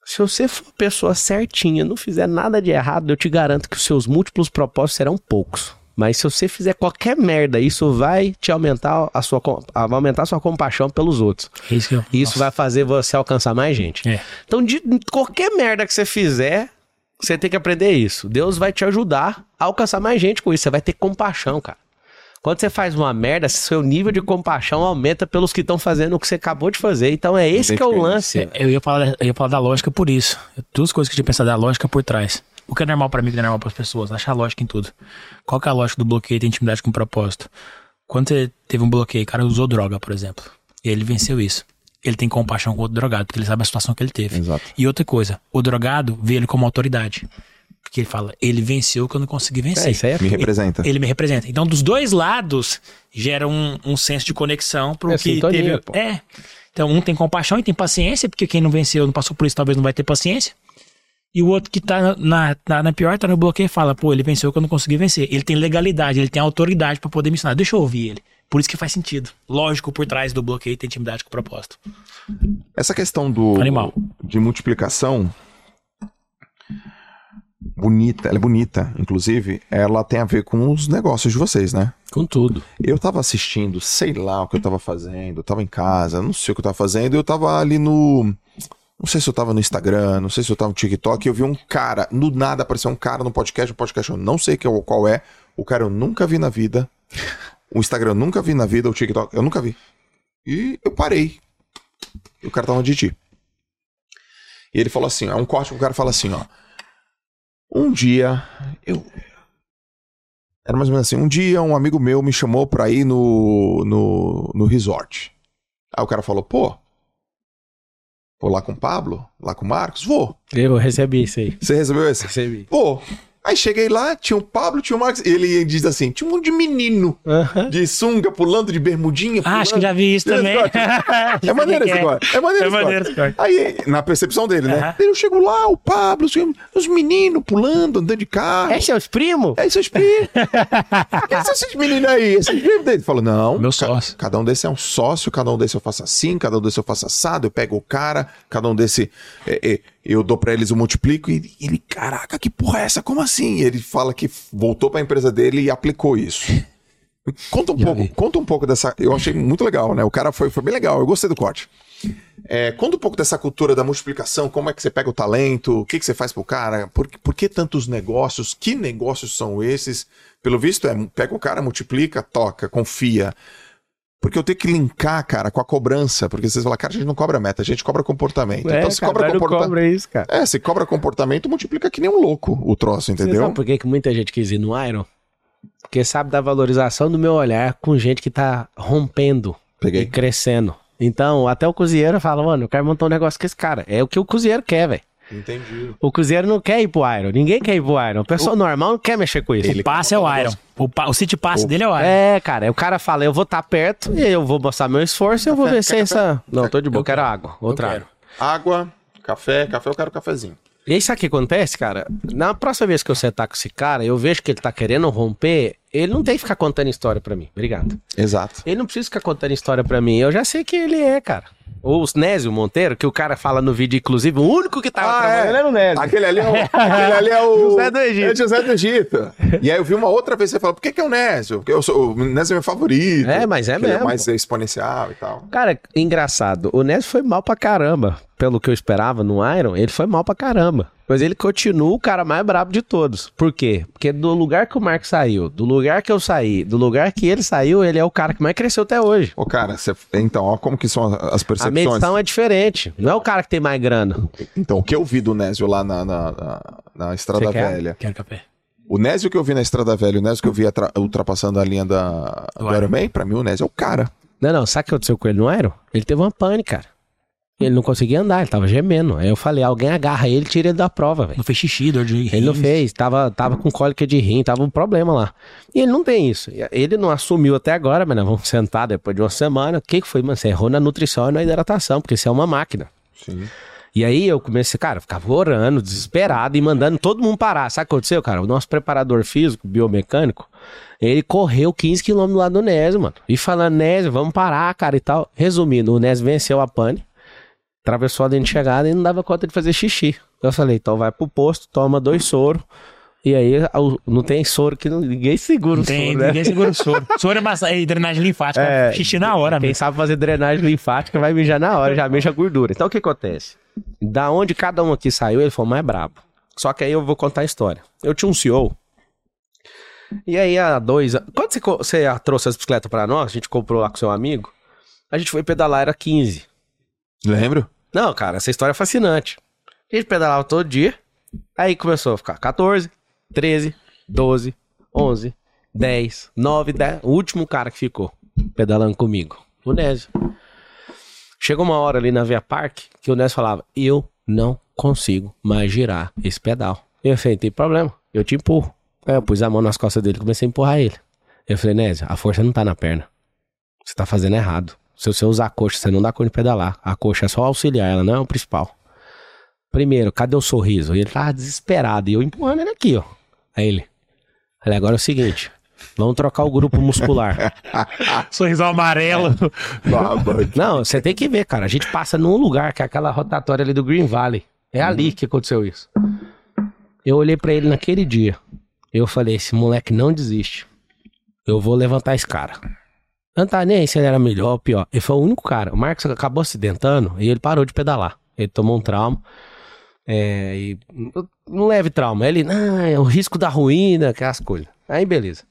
Se você for pessoa certinha, não fizer nada de errado, eu te garanto que os seus múltiplos propósitos serão poucos. Mas se você fizer qualquer merda, isso vai te aumentar a sua, vai aumentar a sua compaixão pelos outros. Isso que eu... Isso vai fazer você alcançar mais gente. É. Então, de qualquer merda que você fizer, você tem que aprender isso. Deus vai te ajudar a alcançar mais gente com isso. Você vai ter compaixão, cara. Quando você faz uma merda, seu nível de compaixão aumenta pelos que estão fazendo o que você acabou de fazer. Então é esse que é o lance. É, Eu ia, falar, eu ia falar da lógica por isso. Duas coisas que eu tinha pensado da lógica por trás. O que é normal pra mim, o que é normal pras pessoas. Achar lógica em tudo. Qual que é a lógica do bloqueio da intimidade com propósito? Quando você teve um bloqueio, o cara usou droga, por exemplo. E ele venceu isso. Ele tem compaixão com o outro drogado, porque ele sabe a situação que ele teve. Exato. E outra coisa, o drogado vê ele como autoridade. Porque ele fala, ele venceu o que eu não consegui vencer. É, isso aí é Me representa. Ele me representa. Então, dos dois lados, gera um, um senso de conexão pro É que sintonia, teve. pô. É. Então, um tem compaixão e tem paciência, porque quem não venceu, não passou por isso, talvez não vai ter paciência. E o outro que tá na, na, na pior, tá no bloqueio e fala, pô, ele venceu que eu não consegui vencer. Ele tem legalidade, ele tem autoridade pra poder me ensinar. Deixa eu ouvir ele. Por isso que faz sentido. Lógico, por trás do bloqueio tem intimidade com o propósito. Essa questão do Animal. de multiplicação bonita, ela é bonita, inclusive, ela tem a ver com os negócios de vocês, né? Com tudo. Eu tava assistindo, sei lá o que eu tava fazendo, eu tava em casa, não sei o que eu tava fazendo, eu tava ali no. Não sei se eu tava no Instagram, não sei se eu tava no TikTok, e eu vi um cara, no nada apareceu um cara no podcast, um podcast eu não sei qual é, o cara eu nunca vi na vida, o Instagram eu nunca vi na vida, o TikTok eu nunca vi. E eu parei. E o cara tava de ti. E ele falou assim, ó, é um corte que o cara fala assim, ó. Um dia, eu. Era mais ou menos assim. Um dia, um amigo meu me chamou pra ir no, no, no resort. Aí o cara falou, pô. Vou lá com o Pablo? Lá com o Marcos? Vou. Eu recebi isso aí. Você recebeu esse? Recebi. Pô. Aí cheguei lá, tinha o Pablo, tinha o Marcos. Ele diz assim: tinha um monte de menino de sunga pulando de bermudinha. Ah, acho que pulando. já vi isso também. É maneiro esse corte. É maneiro É esse maneiro esse corte. Aí, na percepção dele, né? Aí eu chego lá, o Pablo, os, os meninos pulando, andando de carro. É seus primos? É seus primos. Quem são esses meninos aí? Esses primos dele? Ele falou, não. Meu ca- sócio. Cada um desse é um sócio, cada um desse eu faço assim, cada um desse eu faço assado, eu pego o cara, cada um desse é, é, eu dou pra eles, eu multiplico. E ele, caraca, que porra é essa? Como assim? E ele fala que voltou pra empresa dele e aplicou isso. Conta um pouco, conta um pouco dessa. Eu achei muito legal, né? O cara foi, foi bem legal, eu gostei do corte. É, conta um pouco dessa cultura da multiplicação, como é que você pega o talento, o que, que você faz pro cara, por, por que tantos negócios, que negócios são esses? Pelo visto, é pega o cara, multiplica, toca, confia. Porque eu tenho que linkar, cara, com a cobrança, porque vocês falam, cara, a gente não cobra meta, a gente cobra comportamento. É, então, se cara, cobra comportamento. cobra isso, cara. É, se cobra comportamento, multiplica que nem um louco o troço, Você entendeu? sabe por que, que muita gente quis ir no Iron? Porque sabe da valorização do meu olhar com gente que tá rompendo e Peguei. crescendo. Então, até o cozinheiro fala, mano, eu quero montar um negócio com esse cara. É o que o cozinheiro quer, velho. Entendi. O cozinheiro não quer ir pro Iron. Ninguém quer ir pro Iron. O pessoal normal não quer mexer com isso. Ele- O passe é o Iron. O, pa- o City Pass dele é o Iron. É, cara, o cara fala, eu vou estar perto e eu vou mostrar meu esforço e eu vou ver se essa... Não, tô de boa, Eu quero água. Outra quero. Água, café, café eu quero cafezinho. E aí, sabe o que acontece, cara? Na próxima vez que eu sentar com esse cara, eu vejo que ele tá querendo romper, ele não tem que ficar contando história pra mim. Obrigado. Exato. Ele não precisa ficar contando história pra mim. Eu já sei quem ele é, cara. Ou o Nésio Monteiro, que o cara fala no vídeo, inclusive, o único que tava Ah, trabalhando é. era o Nésio. Aquele ali é o, aquele ali é o José do Egito. É José do Egito. E aí eu vi uma outra vez você falou, por que, que é o Nésio? Porque eu sou, o Nésio é meu favorito. É, mas é que ele mesmo. mais exponencial e tal. Cara, engraçado. O Nésio foi mal pra caramba. Pelo que eu esperava no Iron, ele foi mal pra caramba. Mas ele continua o cara mais brabo de todos. Por quê? Porque do lugar que o Marco saiu, do lugar que eu saí, do lugar que ele saiu, ele é o cara que mais cresceu até hoje. Ô, cara, você- então, ó, como que são as A percepções. medição é diferente. Não é o cara que tem mais grana. Então, o que eu vi do Nésio lá na, na, na- na Estrada Você quer? Velha. Quero café. O Nésio que eu vi na Estrada Velha, o Nésio que eu vi ultrapassando a linha da, do Do Iron. Ironman, pra mim o Nésio é o cara. Não, não, sabe o que aconteceu com ele no Iron? Ele teve uma pane, cara. Ele não conseguia andar, ele tava gemendo. Aí eu falei, alguém agarra ele tira ele da prova, velho. Não fez xixi, dor de Ele não fez, tava, tava com cólica de rim, tava um problema lá. E ele não tem isso. Ele não assumiu até agora, mas nós vamos sentar depois de uma semana. O que, que foi, mano? Você errou na nutrição e na hidratação, porque você é uma máquina. Sim. E aí eu comecei, cara, eu ficava orando, desesperado e mandando todo mundo parar. Sabe o que aconteceu, cara? O nosso preparador físico, biomecânico, ele correu 15 quilômetros lá do Nésio, mano. E falando, Nésio, vamos parar, cara, e tal. Resumindo, o Nésio venceu a pane, atravessou a linha de chegada e não dava conta de fazer xixi. Eu falei, então vai pro posto, toma dois soros. E aí não tem soro que não- ninguém segura o tem, soro, né? ninguém segura o soro. Soro é, massa, é drenagem linfática. É, xixi na hora, Quem mesmo. sabe fazer drenagem linfática vai mijar na hora, já mija a gordura. Então o que acontece? Da onde cada um aqui saiu, ele foi o mais brabo. Só que aí eu vou contar a história. Eu tinha um CEO. E aí há dois anos. Quando você, você trouxe as bicicletas pra nós, a gente comprou lá com seu amigo. A gente foi pedalar, era 15. Lembro? Não, cara, essa história é fascinante. A gente pedalava todo dia. Aí começou a ficar 14, 13, 12, 11, 10, 9, 10. O último cara que ficou pedalando comigo, o Nésio. Chegou uma hora ali na Via Park que o Nésio falava: Eu não consigo mais girar esse pedal. Eu falei: Tem problema, eu te empurro. Aí eu pus a mão nas costas dele e comecei a empurrar ele. Eu falei: Nésio, a força não tá na perna. Você tá fazendo errado. Se você usar a coxa, você não dá conta de pedalar. A coxa é só auxiliar, ela não é o principal. Primeiro, cadê o sorriso? E ele tava desesperado. E eu empurrando ele aqui, ó. Aí ele. Falei, agora é o seguinte. Vamos trocar o grupo muscular. Sorrisão amarelo. Baba. Não, você tem que ver, cara. A gente passa num lugar que é aquela rotatória ali do Green Valley. É ali que aconteceu isso. Eu olhei pra ele naquele dia. Eu falei, esse moleque não desiste. Eu vou levantar esse cara. Eu não tava nem aí se ele era melhor ou pior. Ele foi o único cara. O Marcos acabou acidentando e ele parou de pedalar. Ele tomou um trauma. É, e não leve trauma. Ele, ah, é o risco da ruína, aquelas coisas. Aí beleza.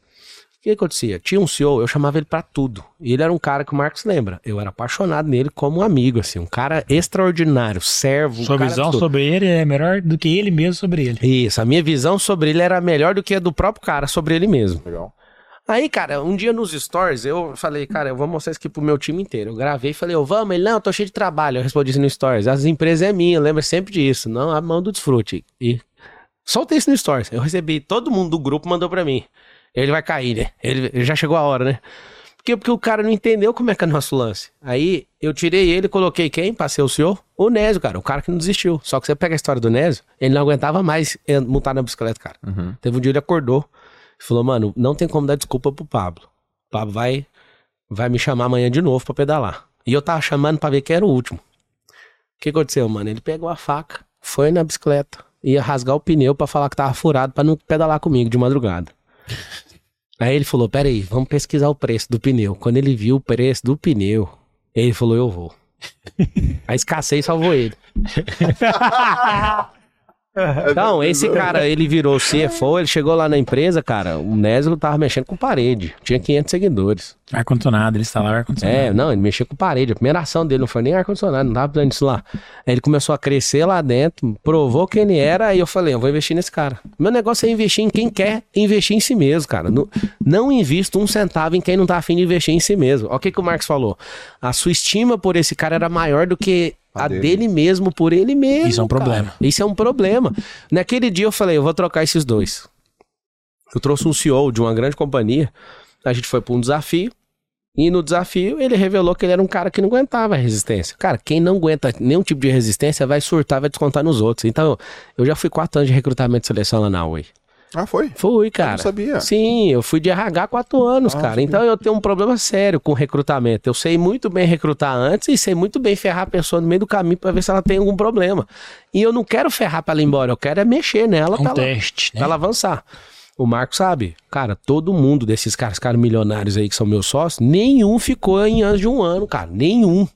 O que acontecia? Tinha um senhor, eu chamava ele pra tudo. E ele era um cara que o Marcos lembra. Eu era apaixonado nele como um amigo, assim. Um cara extraordinário, servo. um Sua cara visão tudo. sobre ele é melhor do que ele mesmo sobre ele. Isso, a minha visão sobre ele era melhor do que a do próprio cara sobre ele mesmo. Legal. Aí, cara, um dia nos stories, eu falei, cara, eu vou mostrar isso aqui pro meu time inteiro. Eu gravei e falei, ô, vamos? Ele, não, eu tô cheio de trabalho. Eu respondi isso no stories. As empresas é minha, lembra sempre disso. Não, a mão do desfrute. E soltei isso no stories. Eu recebi, todo mundo do grupo mandou pra mim. Ele vai cair, né? Ele, ele já chegou a hora, né? Porque, porque o cara não entendeu como é que é o nosso lance. Aí eu tirei ele, coloquei quem? Passei o senhor? O Nésio, cara, o cara que não desistiu. Só que você pega a história do Nésio, ele não aguentava mais montar na bicicleta, cara. Teve um dia ele acordou falou, mano, não tem como dar desculpa pro Pablo. O Pablo vai, vai me chamar amanhã de novo pra pedalar. E eu tava chamando pra ver quem era o último. O que aconteceu, mano? Ele pegou a faca, foi na bicicleta, ia rasgar o pneu pra falar que tava furado pra não pedalar comigo de madrugada. Aí ele falou: Peraí, vamos pesquisar o preço do pneu. Quando ele viu o preço do pneu, ele falou: Eu vou. A escassez salvou ele. Então, esse cara, ele virou CFO, ele chegou lá na empresa, cara, o Nésio tava mexendo com parede. Tinha 500 seguidores. Ar-condicionado, ele instalaram ar-condicionado. É, não, ele mexia com parede. A primeira ação dele não foi nem ar-condicionado, não tava precisando disso lá. Aí ele começou a crescer lá dentro, provou quem ele era, aí eu falei, eu vou investir nesse cara. Meu negócio é investir em quem quer investir em si mesmo, cara. Não, não invisto um centavo em quem não tá afim de investir em si mesmo. Olha o que, que o Marcos falou. A sua estima por esse cara era maior do que A a dele. dele mesmo por ele mesmo. Isso é um cara. problema. Isso é um problema. Naquele dia eu falei, eu vou trocar esses dois. Eu trouxe um CEO de uma grande companhia, a gente foi para um desafio, e no desafio ele revelou que ele era um cara que não aguentava a resistência. Cara, quem não aguenta nenhum tipo de resistência vai surtar, vai descontar nos outros. Então, eu já fui quatro anos de recrutamento e seleção lá na Huawei. Ah, foi? Fui, cara. não sabia. Sim, eu fui de RH quatro anos, Ah, cara. Então eu tenho um problema sério com recrutamento. Eu sei muito bem recrutar antes e sei muito bem ferrar a pessoa no meio do caminho pra ver se ela tem algum problema. E eu não quero ferrar pra ela ir embora, eu quero é mexer nela É um pra, ela, teste, né? pra ela avançar. O Marco sabe, cara, todo mundo desses caras, caras milionários aí que são meus sócios, nenhum ficou em anos de um ano, cara. Nenhum.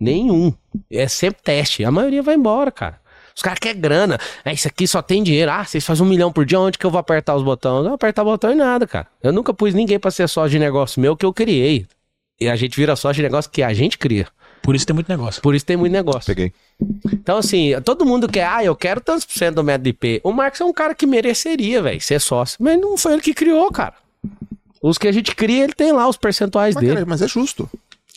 Nenhum. É sempre teste. A maioria vai embora, cara. Os caras querem grana. É, isso aqui só tem dinheiro. Ah, vocês fazem um milhão por dia, onde que eu vou apertar os botões? Não apertar botão em nada, cara. Eu nunca pus ninguém pra ser sócio de negócio meu que eu criei. E a gente vira sócio de negócio que a gente cria. Por isso tem muito negócio. Por isso tem muito negócio. Peguei. Então, assim, todo mundo quer, ah, eu quero tantos por cento do método IP. O Marcos é um cara que mereceria, velho, ser sócio. Mas não foi ele que criou, cara. Os que a gente cria, ele tem lá os percentuais Mas, dele. cara, mas é justo.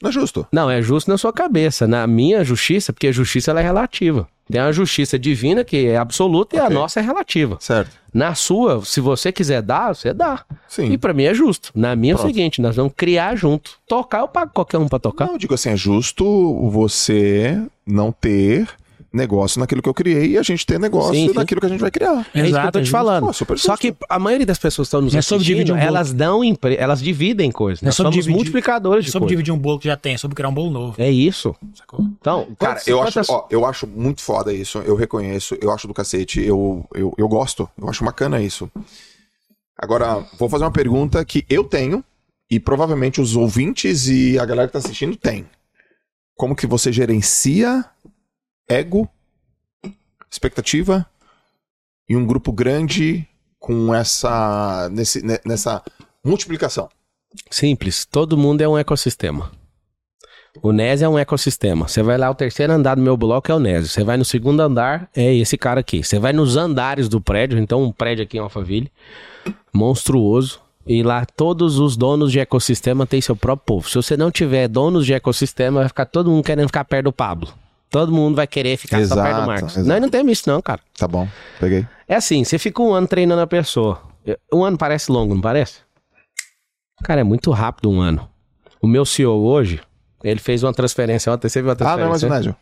Não é justo. Não, é justo na sua cabeça. Na minha justiça, porque a justiça ela é relativa. Tem a justiça divina, que é absoluta, e a nossa é relativa. Certo. Na sua, se você quiser dar, você dá. Sim. E pra mim é justo. Na minha é o Pronto. seguinte, nós vamos criar junto. Tocar, eu pago qualquer um pra tocar. Não, eu digo assim, é justo você não ter negócio naquilo que eu criei e a gente ter negócio Sim, sim. naquilo que a gente vai criar. É isso que eu Exato, tô é te falando. Pô, Só que a maioria das pessoas que estão nos é assistindo, um elas dão, empre- elas dividem coisas. Não é Nós sobre somos dividir- multiplicadores de sobre coisas. dividir um bolo que já tem, é sobre criar um bolo novo. É isso. Sacou? Então, Cara, eu acho, quantas- ó, eu acho muito foda isso, eu reconheço, eu acho do cacete, eu, eu, eu gosto, eu acho bacana isso. Agora, vou fazer uma pergunta que eu tenho, e provavelmente os ouvintes e a galera que tá assistindo tem. Como que você gerencia ego, expectativa e um grupo grande com essa, nesse, ne- nessa multiplicação? Simples. Todo mundo é um ecossistema. O NES é um ecossistema. Você vai lá, o terceiro andar do meu bloco é o NES. Você vai no segundo andar, é esse cara aqui. Você vai nos andares do prédio, então um prédio aqui em Alphaville, monstruoso. E lá todos os donos de ecossistema têm seu próprio povo. Se você não tiver donos de ecossistema, vai ficar todo mundo querendo ficar perto do Pablo. Todo mundo vai querer ficar só perto Exato, do Marcos. exato. Nós não temos isso não, cara. Tá bom, peguei. É assim, você fica um ano treinando a pessoa. Um ano parece longo, não parece? Cara, é muito rápido um ano. O meu CEO hoje, ele fez uma transferência ontem. Você viu a Ah, transferência? não, mas o né? Nésio.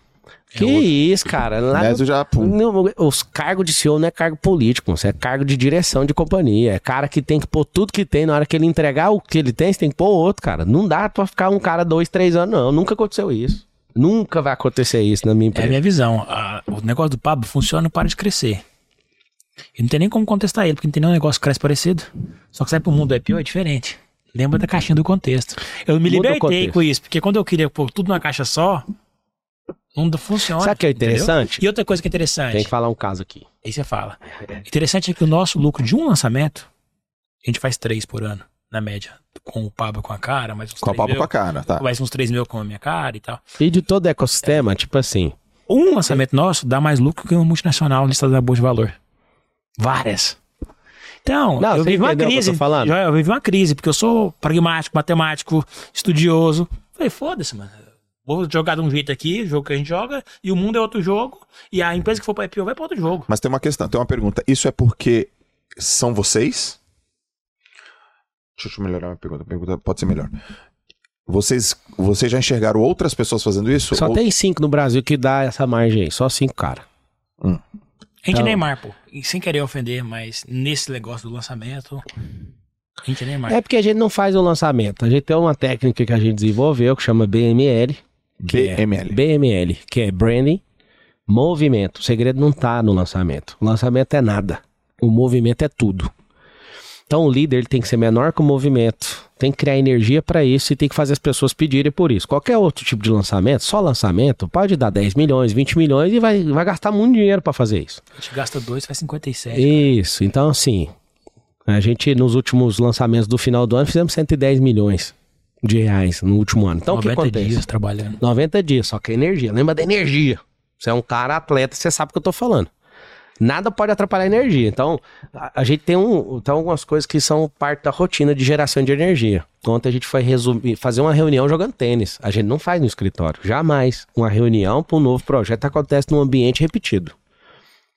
Que isso, cara. O Lá Nésio já... Pum. no- os cargos de CEO não é cargo político, isso é cargo de direção de companhia. É cara que tem que pôr tudo que tem. Na hora que ele entregar o que ele tem, você tem que pôr outro, cara. Não dá pra ficar um cara dois, três anos, não. Nunca aconteceu isso. Nunca vai acontecer isso na minha É a empresa. minha visão. A- o negócio do Pablo funciona e para de crescer. E não tem nem como contestar ele, porque não tem nenhum negócio que cresce parecido. Só que sai pro mundo IPO é diferente. Lembra da caixinha do contexto. Eu me libertei com isso, porque quando eu queria pôr tudo numa caixa só, não funciona. Sabe o que é entendeu? interessante? E outra coisa que é interessante, Tem que falar um caso aqui. aí você fala. Interessante é que o nosso lucro de um lançamento, a gente faz três por ano, na média. Com o Pablo com a cara, mais uns Com 3 papo mil, com a cara, tá? mais uns 3 mil com a minha cara e tal. E de todo o ecossistema, tipo assim, Um lançamento nosso dá mais lucro que uma multinacional listada na Bolsa de Valor. Várias. Então, Não, eu vivi uma o eu crise. Já, Eu vivi uma crise, porque eu sou pragmático, matemático, estudioso. Falei, foda-se, mano. Vou jogar de um jeito aqui, o jogo que a gente joga, e o mundo é outro jogo, e a empresa que for pra IPO vai pra outro jogo. Mas tem uma questão, tem uma pergunta. Isso é porque são vocês? Deixa eu melhorar a minha pergunta. A pergunta pode ser melhor. Vocês, vocês já enxergaram outras pessoas fazendo isso? só Ou- tem cinco no Brasil que dá essa margem aí. Só cinco, cara. A gente Então- é Neymar, pô. E sem querer ofender, mas nesse negócio do lançamento, a gente é Neymar. É porque a gente não faz o lançamento. A gente tem uma técnica que a gente desenvolveu que chama BML. que é- BML. BML, que é Branding, Movimento. O segredo não tá no lançamento. O lançamento é nada. O movimento é tudo. Então o líder ele tem que ser menor que o movimento. Tem que criar energia para isso e tem que fazer as pessoas pedirem por isso. Qualquer outro tipo de lançamento, só lançamento, pode dar 10 milhões, 20 milhões e vai, vai gastar muito dinheiro para fazer isso. A gente gasta dois, faz 57. Isso, então assim, a gente nos últimos lançamentos do final do ano fizemos 110 milhões de reais no último ano. Então o que 90 acontece? dias trabalhando. 90 dias, só que é energia. Lembra da energia. Você é um cara atleta, você sabe o que eu tô falando. Nada pode atrapalhar a energia. Então, a, a gente tem, um, tem algumas coisas que são parte da rotina de geração de energia. Ontem a gente foi resumir, fazer uma reunião jogando tênis. A gente não faz no escritório, jamais. Uma reunião para um novo projeto acontece num ambiente repetido.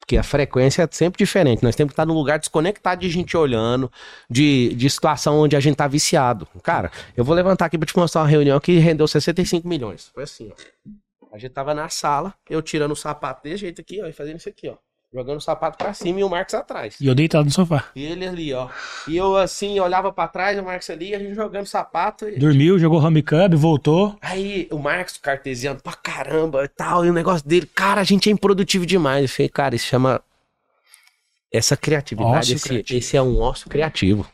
Porque a frequência é sempre diferente. Nós temos que estar num lugar desconectado de gente olhando, de, de situação onde a gente tá viciado. Cara, eu vou levantar aqui pra te mostrar uma reunião que rendeu 65 milhões. Foi assim, ó. A gente tava na sala, eu tirando o sapato desse jeito aqui, ó, e fazendo isso aqui, ó. Jogando o sapato pra cima e o Marcos atrás. E eu deitado no sofá. E ele ali, ó. E eu assim, olhava pra trás, o Marcos ali, a gente jogando sapato. E... Dormiu, jogou home cub, voltou. Aí o Marcos cartesiano pra caramba e tal, e o negócio dele, cara, a gente é improdutivo demais. Eu falei, cara, isso chama. Essa criatividade, esse, esse é um ócio criativo.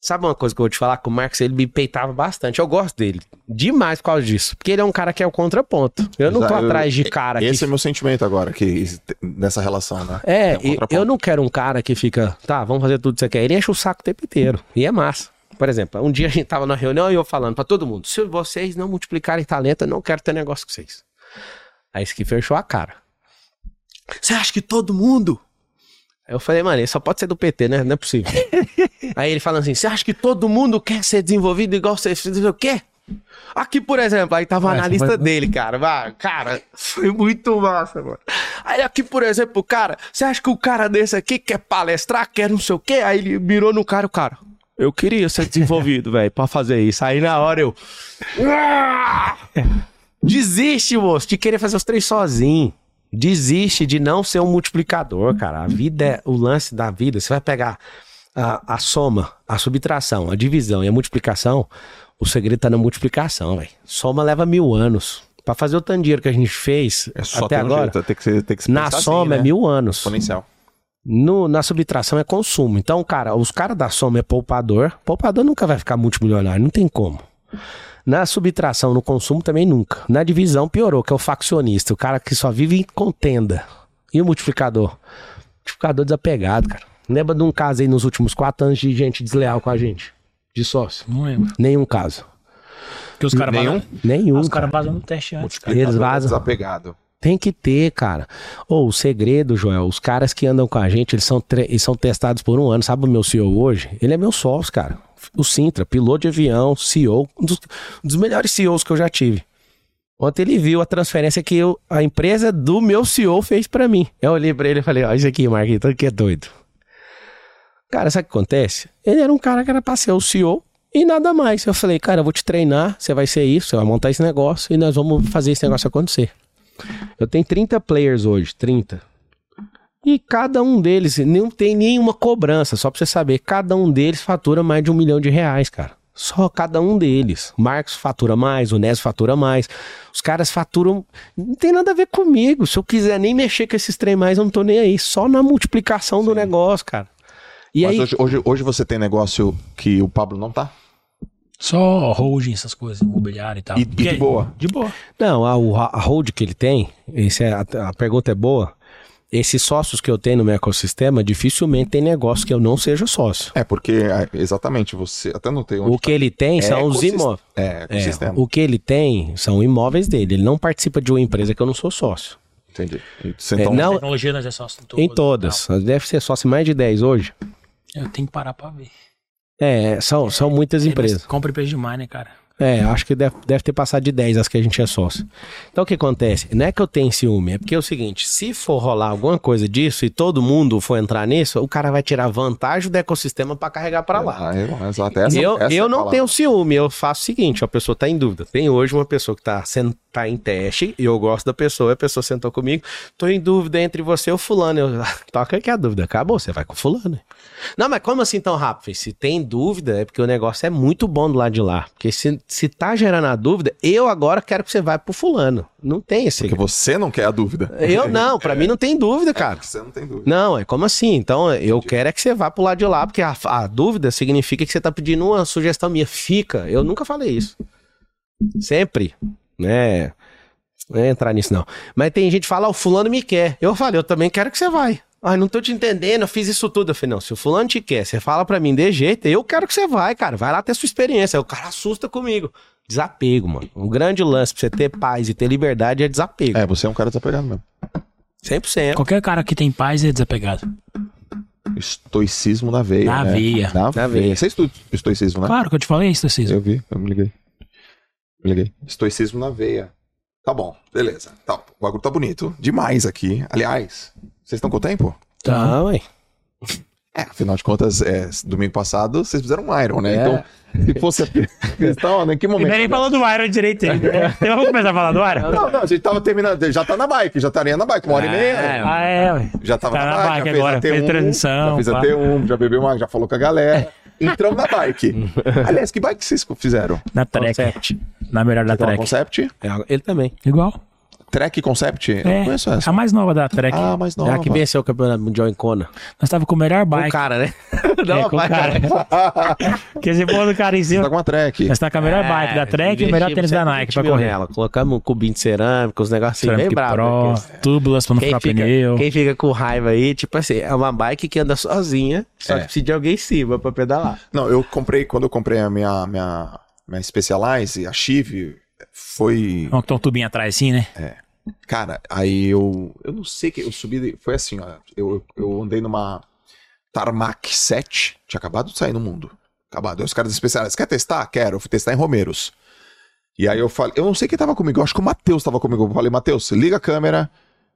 Sabe uma coisa que eu vou te falar? Que o Marcos ele me peitava bastante. Eu gosto dele demais por causa disso. Porque ele é um cara que é o contraponto. Eu não tô atrás de cara Esse que é meu sentimento agora, que nessa relação, né? É, Tem um eu não quero um cara que fica, tá, vamos fazer tudo que você quer. Ele enche o saco o tempo inteiro. E é massa. Por exemplo, um dia a gente tava na reunião e eu falando pra todo mundo: se vocês não multiplicarem talento, eu não quero ter negócio com vocês. Aí esse que fechou a cara. Você acha que todo mundo? Eu falei, mano, só pode ser do PT, né? Não é possível. Aí ele falando assim: você acha que todo mundo quer ser desenvolvido igual você? Você o quê? Aqui, por exemplo, aí tava o Vai, analista vai- dele, cara. Cara, foi muito massa, mano. Aí aqui, por exemplo, cara, você acha que o cara desse aqui quer palestrar, quer não sei o quê? Aí ele mirou no cara, o cara. Eu queria ser desenvolvido, velho, pra fazer isso. Aí na hora eu. Ah! Desiste, moço, de querer fazer os três sozinho. Desiste de não ser um multiplicador, cara. A vida é o lance da vida. Você vai pegar a, a soma, a subtração, a divisão e a multiplicação. O segredo tá na multiplicação, velho. Soma leva mil anos. Pra fazer o tanto dinheiro que a gente fez É só até um agora, jeito, tem que ser, tem que na assim, soma né? é mil anos. Exponencial. No- na subtração é consumo. Então, cara, os caras da soma é poupador. Poupador nunca vai ficar multimilionário, não tem como. Na subtração, no consumo também nunca. Na divisão piorou, que é o faccionista, o cara que só vive em contenda. E o multiplicador? Multiplicador desapegado, cara. Lembra de um caso aí nos últimos quatro anos de gente desleal com a gente? De sócio? Não lembro. Nenhum caso. Porque os caras Nenhum? vazam. Nenhum. Os cara. caras vazam no teste antes. Eles vazam. Desapegado. Tem que ter, cara. Ou o segredo, Joel, os caras que andam com a gente, eles são, tre- eles são testados por um ano. Sabe o meu CEO hoje? Ele é meu sócio, cara. O Sintra, piloto de avião, CEO, um dos, um dos melhores CEOs que eu já tive. Ontem ele viu a transferência que eu- a empresa do meu CEO fez pra mim. Eu olhei pra ele e falei, ó, isso aqui, Marquinhos, que é doido. Cara, sabe o que acontece? Ele era um cara que era pra ser o CEO e nada mais. Eu falei, cara, eu vou te treinar, você vai ser isso, você vai montar esse negócio e nós vamos fazer esse negócio acontecer. Eu tenho 30 players hoje, 30. E cada um deles não tem nenhuma cobrança, só pra você saber, cada um deles fatura mais de um milhão de reais, cara. Só cada um deles. O Marcos fatura mais, o Nes fatura mais. Os caras faturam. Não tem nada a ver comigo. Se eu quiser nem mexer com esses trem mais, eu não tô nem aí. Só na multiplicação do negócio, cara. E Mas aí. hoje, hoje, hoje você tem negócio que o Pablo não tá? Só holding, essas coisas, imobiliário e tal. E- e de boa? De boa. Não, a, a hold que ele tem, esse é, a, a pergunta é boa. Esses sócios que eu tenho no meu ecossistema, dificilmente tem negócio que eu não seja sócio. É, porque é, exatamente, você. Até não tem onde. O que ele tem É são os imóveis. É, É, o que ele tem são imóveis dele. Ele não participa de uma empresa que eu não sou sócio. Entendi. Você, É, então, não- Tecnologia nós é sócio em todas. em todas. Deve ser sócio em mais de 10 hoje. Eu tenho que parar pra ver. É, são, são muitas empresas. Compra empresa demais, né, cara? É, acho que deve, deve ter passado de 10 as que a gente é sócio. Então o que acontece? Não é que eu tenho ciúme, é porque é o seguinte: se for rolar alguma coisa disso e todo mundo for entrar nisso, o cara vai tirar vantagem do ecossistema pra carregar pra lá. É. Essa- eu essa é eu a não palavra. tenho ciúme, eu faço o seguinte: a pessoa tá em dúvida. Tem hoje uma pessoa que tá, tá em teste, e eu gosto da pessoa, a pessoa sentou comigo, tô em dúvida entre você e o fulano. Eu, "Ah, toca aqui a dúvida, acabou, você vai com o fulano. Não, mas como assim tão rápido? Se tem dúvida, é porque o negócio é muito bom do lado de lá. Porque se, se tá gerando a dúvida, eu agora quero que você vá pro fulano. Não tem esse. Porque você não quer a dúvida. Eu não, pra mim não tem dúvida, cara. Você não tem dúvida. Não, é como assim? Então, eu quero é que você vá pro lado de lá, porque a, a dúvida significa que você tá pedindo uma sugestão minha. Fica. Eu nunca falei isso. Sempre. Né? Não é entrar nisso, não. Mas tem gente que fala, "Ah, o fulano me quer. Eu falei, eu também quero que você vai. Ai, não tô te entendendo, eu fiz isso tudo. Eu falei, não, se o fulano te quer, você fala pra mim de jeito, eu quero que você vai, cara. Vai lá ter sua experiência. Aí o cara assusta comigo. Desapego, mano. Um grande lance pra você ter paz e ter liberdade é desapego. É, você é um cara desapegado mesmo. 100%. Qualquer cara que tem paz é desapegado. Estoicismo na veia. Na né? veia. Na, Na veia. veia. Você estuda estoicismo, né? Claro que eu te falei Cícero. Eu vi, eu me liguei. Me liguei. Estoicismo na veia. Tá bom, beleza. Tá, o bagulho tá bonito. Demais aqui. Aliás, vocês estão com o tempo? Tá, ué. É, afinal de contas, é, domingo passado vocês fizeram um Iron, né? É. Então, se fosse a questão, né? em que momento? é nem falou do Iron direito ainda. né? Então vamos começar a falar do Iron? Não, não, a gente tava terminando, já tá na bike, já estaria na bike, uma hora e meia. É, Ah, é, ué. Já tava Tá na na bike, bike já fez agora, a T1, fez transição, Já fez a pá. T1, já bebeu uma, já falou com a galera. Entramos na bike. Aliás, que bike vocês fizeram? Na Trek. Concept. Na melhor da a Trek. Concept? É, ele também. Igual. Trek Concept? Eu não É, conheço essa. a mais nova da Trek. Ah, mas não. É a que venceu o campeonato mundial em Kona. Nós tava com o melhor Com bike. o cara, né? É, com o cara. Porque se for do cara em Você cima, tá com a Trek. nós tá com a melhor bike da Trek e o melhor tênis da Nike pra correr. Ela. Colocamos um cubinho de cerâmica, os negocinhos bem Ceramic bravos. Né? túbulas pra não Quem ficar fica, pneu. quem fica com raiva aí, tipo assim, é uma bike que anda sozinha, só É. que precisa de alguém em cima pra pedalar. Não, eu comprei, quando eu comprei a minha, minha, minha Specialized, a Chive, foi. Vamos ter um tubinho atrás assim, né? Cara, aí eu. Eu não sei que. Eu subi. Foi assim, ó. Eu, eu andei numa Tarmac 7. Tinha acabado de sair no mundo. Acabado. Aí os caras especiais. Quer testar? Quero. Eu fui testar em Romeiros. E aí eu falei. Eu não sei quem tava comigo. Eu acho que o Matheus tava comigo. Eu falei, Matheus, liga a câmera.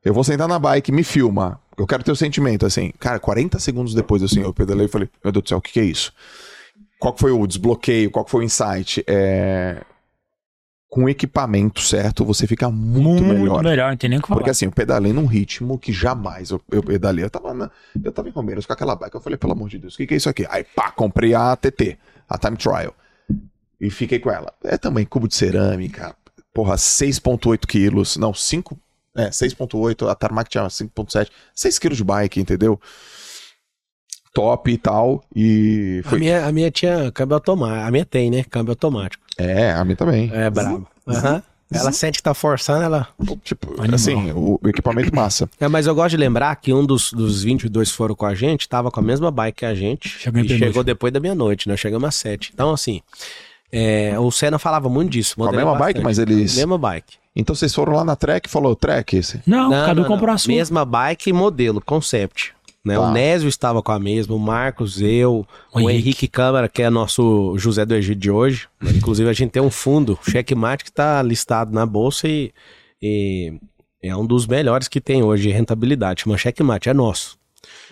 Eu vou sentar na bike, me filma. Eu quero ter o sentimento, assim. Cara, 40 segundos depois, assim, eu pedalei e falei, meu Deus do céu, o que, que é isso? Qual que foi o desbloqueio? Qual que foi o insight? É... Com o equipamento certo, você fica muito, melhor. melhor, não tem nem o que falar. Porque assim, eu pedalei num ritmo que jamais eu, eu pedalei. Eu tava, na- eu tava em Romeiros com aquela bike. Eu falei, pelo amor de Deus, o que, que é isso aqui? Aí, pá, comprei a ATT, a Time Trial. E fiquei com ela. É também cubo de cerâmica. Porra, 6,8 quilos. Não, 5. É, 6,8. A Tarmac tinha 5,7. 6 quilos de bike, entendeu? Top e tal. E A foi. minha, a minha tinha câmbio automático. A minha tem, né? Câmbio automático. É, a minha também. É brabo. Aham. Ela sente que tá forçando, ela. Tipo, Animal. assim, o, equipamento massa. É, mas eu gosto de lembrar que um dos, dos 22 que foram com a gente tava com a mesma bike que a gente. Chegou e chegou depois da meia-noite, nós chegamos às 7. Então, assim, é, o Senna falava muito disso. Com a mesma bike, bastante. mas eles. Mesma bike. Então vocês foram lá na Trek e falou, Trek, esse. Não, Não, cada um não, comprou não. a sua. Mesma bike e modelo, concept. Né? Tá. O Nésio estava com a mesma, o Marcos, eu, O o, Henrique. Henrique. Câmara, que é nosso José do Egito de hoje. Inclusive, a gente tem um fundo, checkmate, que está listado na bolsa e, e é um dos melhores que tem hoje, rentabilidade. Chama checkmate, é nosso.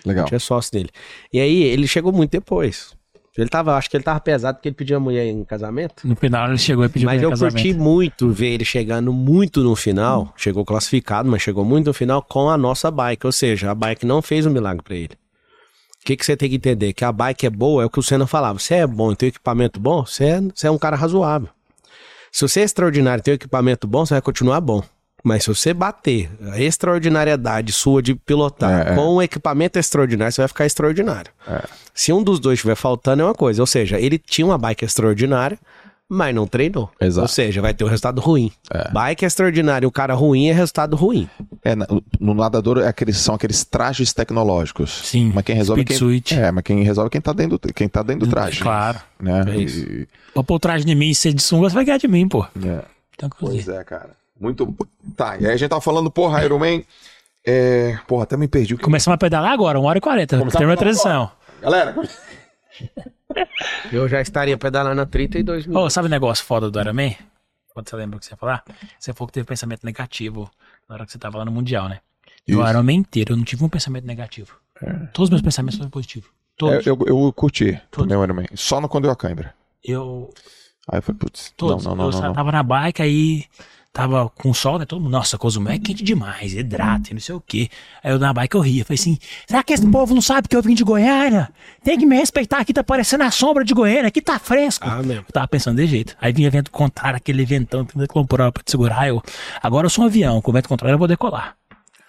A Legal. gente é sócio dele. E aí, ele chegou muito depois. Ele tava, acho que ele tava pesado porque ele pediu a mulher em casamento. No final ele chegou e pediu Mas pra eu casamento. curti muito ver ele chegando muito no final. Chegou classificado, mas chegou muito no final com a nossa bike. Ou seja, a bike não fez um milagre pra ele. O que, que você tem que entender? Que a bike é boa, é o que o Senna falava. Você é bom e tem equipamento bom, você é, você é um cara razoável. Se você é extraordinário e tem equipamento bom, você vai continuar bom. Mas se você bater a extraordinariedade sua de pilotar É, é. com um equipamento extraordinário, você vai ficar extraordinário. Se um dos dois estiver faltando, é uma coisa. Ou seja, ele tinha uma bike extraordinária, mas não treinou. Exato. Ou seja, vai ter um resultado ruim. Bike extraordinária e o cara ruim é resultado ruim. É, no nadador é aqueles, são aqueles trajes tecnológicos. Sim, Mas quem resolve é speed quem, suit. É, mas quem resolve é quem tá dentro, quem tá dentro do traje. Claro. Né? É isso. E- Vou pôr o traje de mim e ser de sunga, você vai ganhar de mim, pô. é. Então, Pois é, cara. Muito. Tá, e aí a gente tava falando, porra, Iron Man. É... Porra, até me perdi o que. Começamos a pedalar agora, 1 hora e 40. Começar Terminou a transição. Galera, Eu já estaria pedalando a 32 Ô, minutos. sabe o negócio foda do Iron Man? Quando você lembra o que você ia falar? Você falou que teve pensamento negativo na hora que você tava lá no Mundial, né? No Isso. Iron Man inteiro, eu não tive um pensamento negativo. Todos os meus pensamentos foram positivos. é, Todos. eu, eu curti Todos. também o Iron Man. Só no quando eu a câimbra. Eu. Aí eu falei, putz, não, não, não, eu não, não. tava na bike aí. Tava com sol, né? Todo mundo, nossa, Cozumel é quente demais, hidrata e não sei o quê. Aí eu na bike eu ria. Falei assim: será que esse povo não sabe que eu vim de Goiânia? Tem que me respeitar aqui, tá parecendo a sombra de Goiânia, aqui tá fresco. Ah, mesmo. Eu tava pensando de jeito. Aí vinha vento contrário, aquele ventão, 30 km por hora pra te segurar. Eu, agora eu sou um avião, com vento contrário eu vou decolar.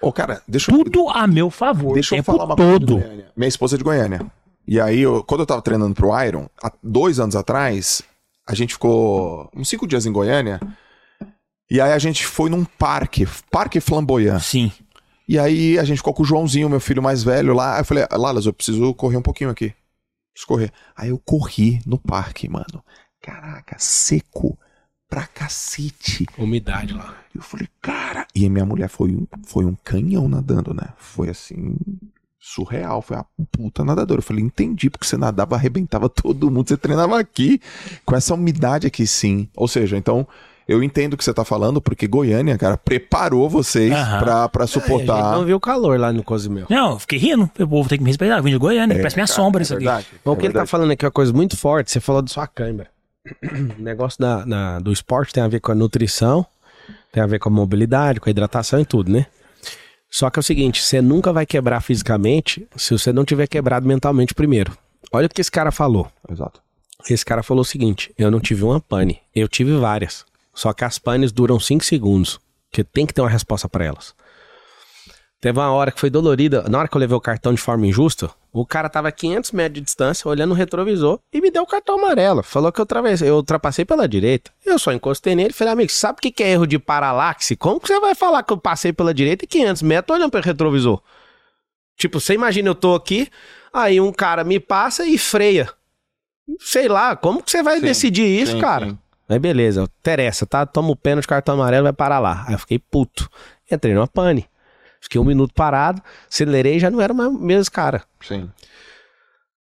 Ô, cara, deixa eu. Tudo a meu favor. Deixa eu tempo falar uma coisa de todo. Goiânia. Minha esposa é de Goiânia. E aí, eu- quando eu tava treinando pro Iron, há dois anos atrás, a gente ficou uns cinco dias em Goiânia. E aí a gente foi num parque, Parque Flamboyant. Sim. E aí a gente ficou com o Joãozinho, meu filho mais velho, lá. Aí eu falei, Lalas, eu preciso correr um pouquinho aqui. Preciso correr. Aí eu corri no parque, mano. Caraca, seco pra cacete. Umidade lá. Eu falei, cara. E a minha mulher foi, um- foi um canhão nadando, né? Foi assim. Surreal, foi uma puta nadadora. Eu falei, entendi, porque você nadava, arrebentava todo mundo, você treinava aqui, com essa umidade aqui, sim. Ou seja, então, eu entendo o que você tá falando, porque Goiânia, cara, preparou vocês pra, pra A gente suportar. não viu o calor lá no Cozumel. Não, eu fiquei rindo. O povo tem que me respeitar. Eu vim de Goiânia, parece minha sombra isso é aqui. verdade, Bom, é o que ele tá falando aqui é uma coisa muito forte. Você falou de sua câimbra. O negócio da, na- do esporte tem a ver com a nutrição, tem a ver com a mobilidade, com a hidratação e tudo, né? Só que é o seguinte, você nunca vai quebrar fisicamente se você não tiver quebrado mentalmente primeiro. Olha o que esse cara falou. Exato. Esse cara falou o seguinte: eu não tive uma pane, eu tive várias. Só que as panes duram 5 segundos, que tem que ter uma resposta pra elas. Teve uma hora que foi dolorida, na hora que eu levei o cartão de forma injusta, o cara tava a 500 metros de distância, olhando o retrovisor e me deu o cartão amarelo. Falou que eu, travessei, eu ultrapassei pela direita. Eu só encostei nele e falei, amigo, sabe o que que é erro de paralaxe? Como que você vai falar que eu passei pela direita e 500 metros olhando pelo retrovisor? Tipo, você imagina eu tô aqui, aí um cara me passa e freia. Sei lá, como que você vai Sim, decidir isso, sim, cara? sim. Mas beleza, interessa, tá? Toma o pênalti, cartão amarelo, vai parar lá. Aí eu fiquei puto. Entrei numa pane. Fiquei um minuto parado, acelerei e já não era mais o mesmo cara. Sim.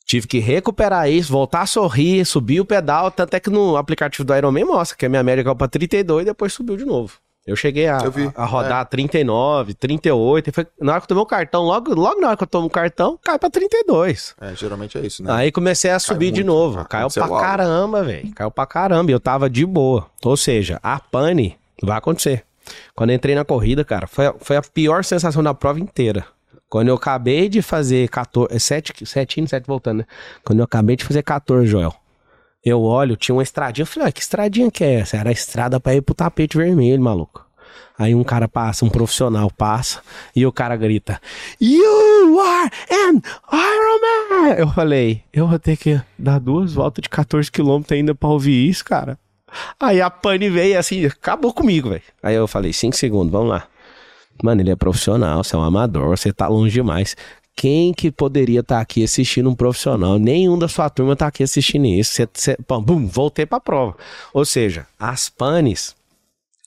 Tive que recuperar isso, voltar a sorrir, subir o pedal, tanto é que no aplicativo do Ironman mostra que a minha média caiu pra 32 e depois subiu de novo. Eu cheguei a, Eu vi, a, a rodar 39, 38, e foi, na hora que eu tomei o cartão, logo, logo na hora que eu tomo o cartão, cai pra 32. É, geralmente é isso, né? Aí comecei a subir de muito. novo. Ah, Caiu pra algo. caramba, velho. Caiu pra caramba. E eu tava de boa. Ou seja, a pane vai acontecer. Quando eu entrei na corrida, cara, foi, a- foi a pior sensação da prova inteira. Quando eu acabei de fazer 14. 7, 7 indo, 7 voltando, né? Quando eu acabei de fazer 14, Joel. Eu olho, tinha uma estradinha. Eu falei, ah, que estradinha que é essa? Era a estrada pra ir pro tapete vermelho, maluco. Aí um cara passa, um profissional passa, e o cara grita: You are an Iron Man! Eu falei, eu vou ter que dar duas voltas de 14 km ainda pra ouvir isso, cara. Aí a pane veio assim, acabou comigo, velho. Aí eu falei, 5 segundos, vamos lá. Mano, ele é profissional, você é um amador, você tá longe demais. Quem que poderia estar aqui assistindo um profissional? Nenhum da sua turma tá aqui assistindo isso. Você, você, pum, bum, voltei pra prova. Ou seja, as panes,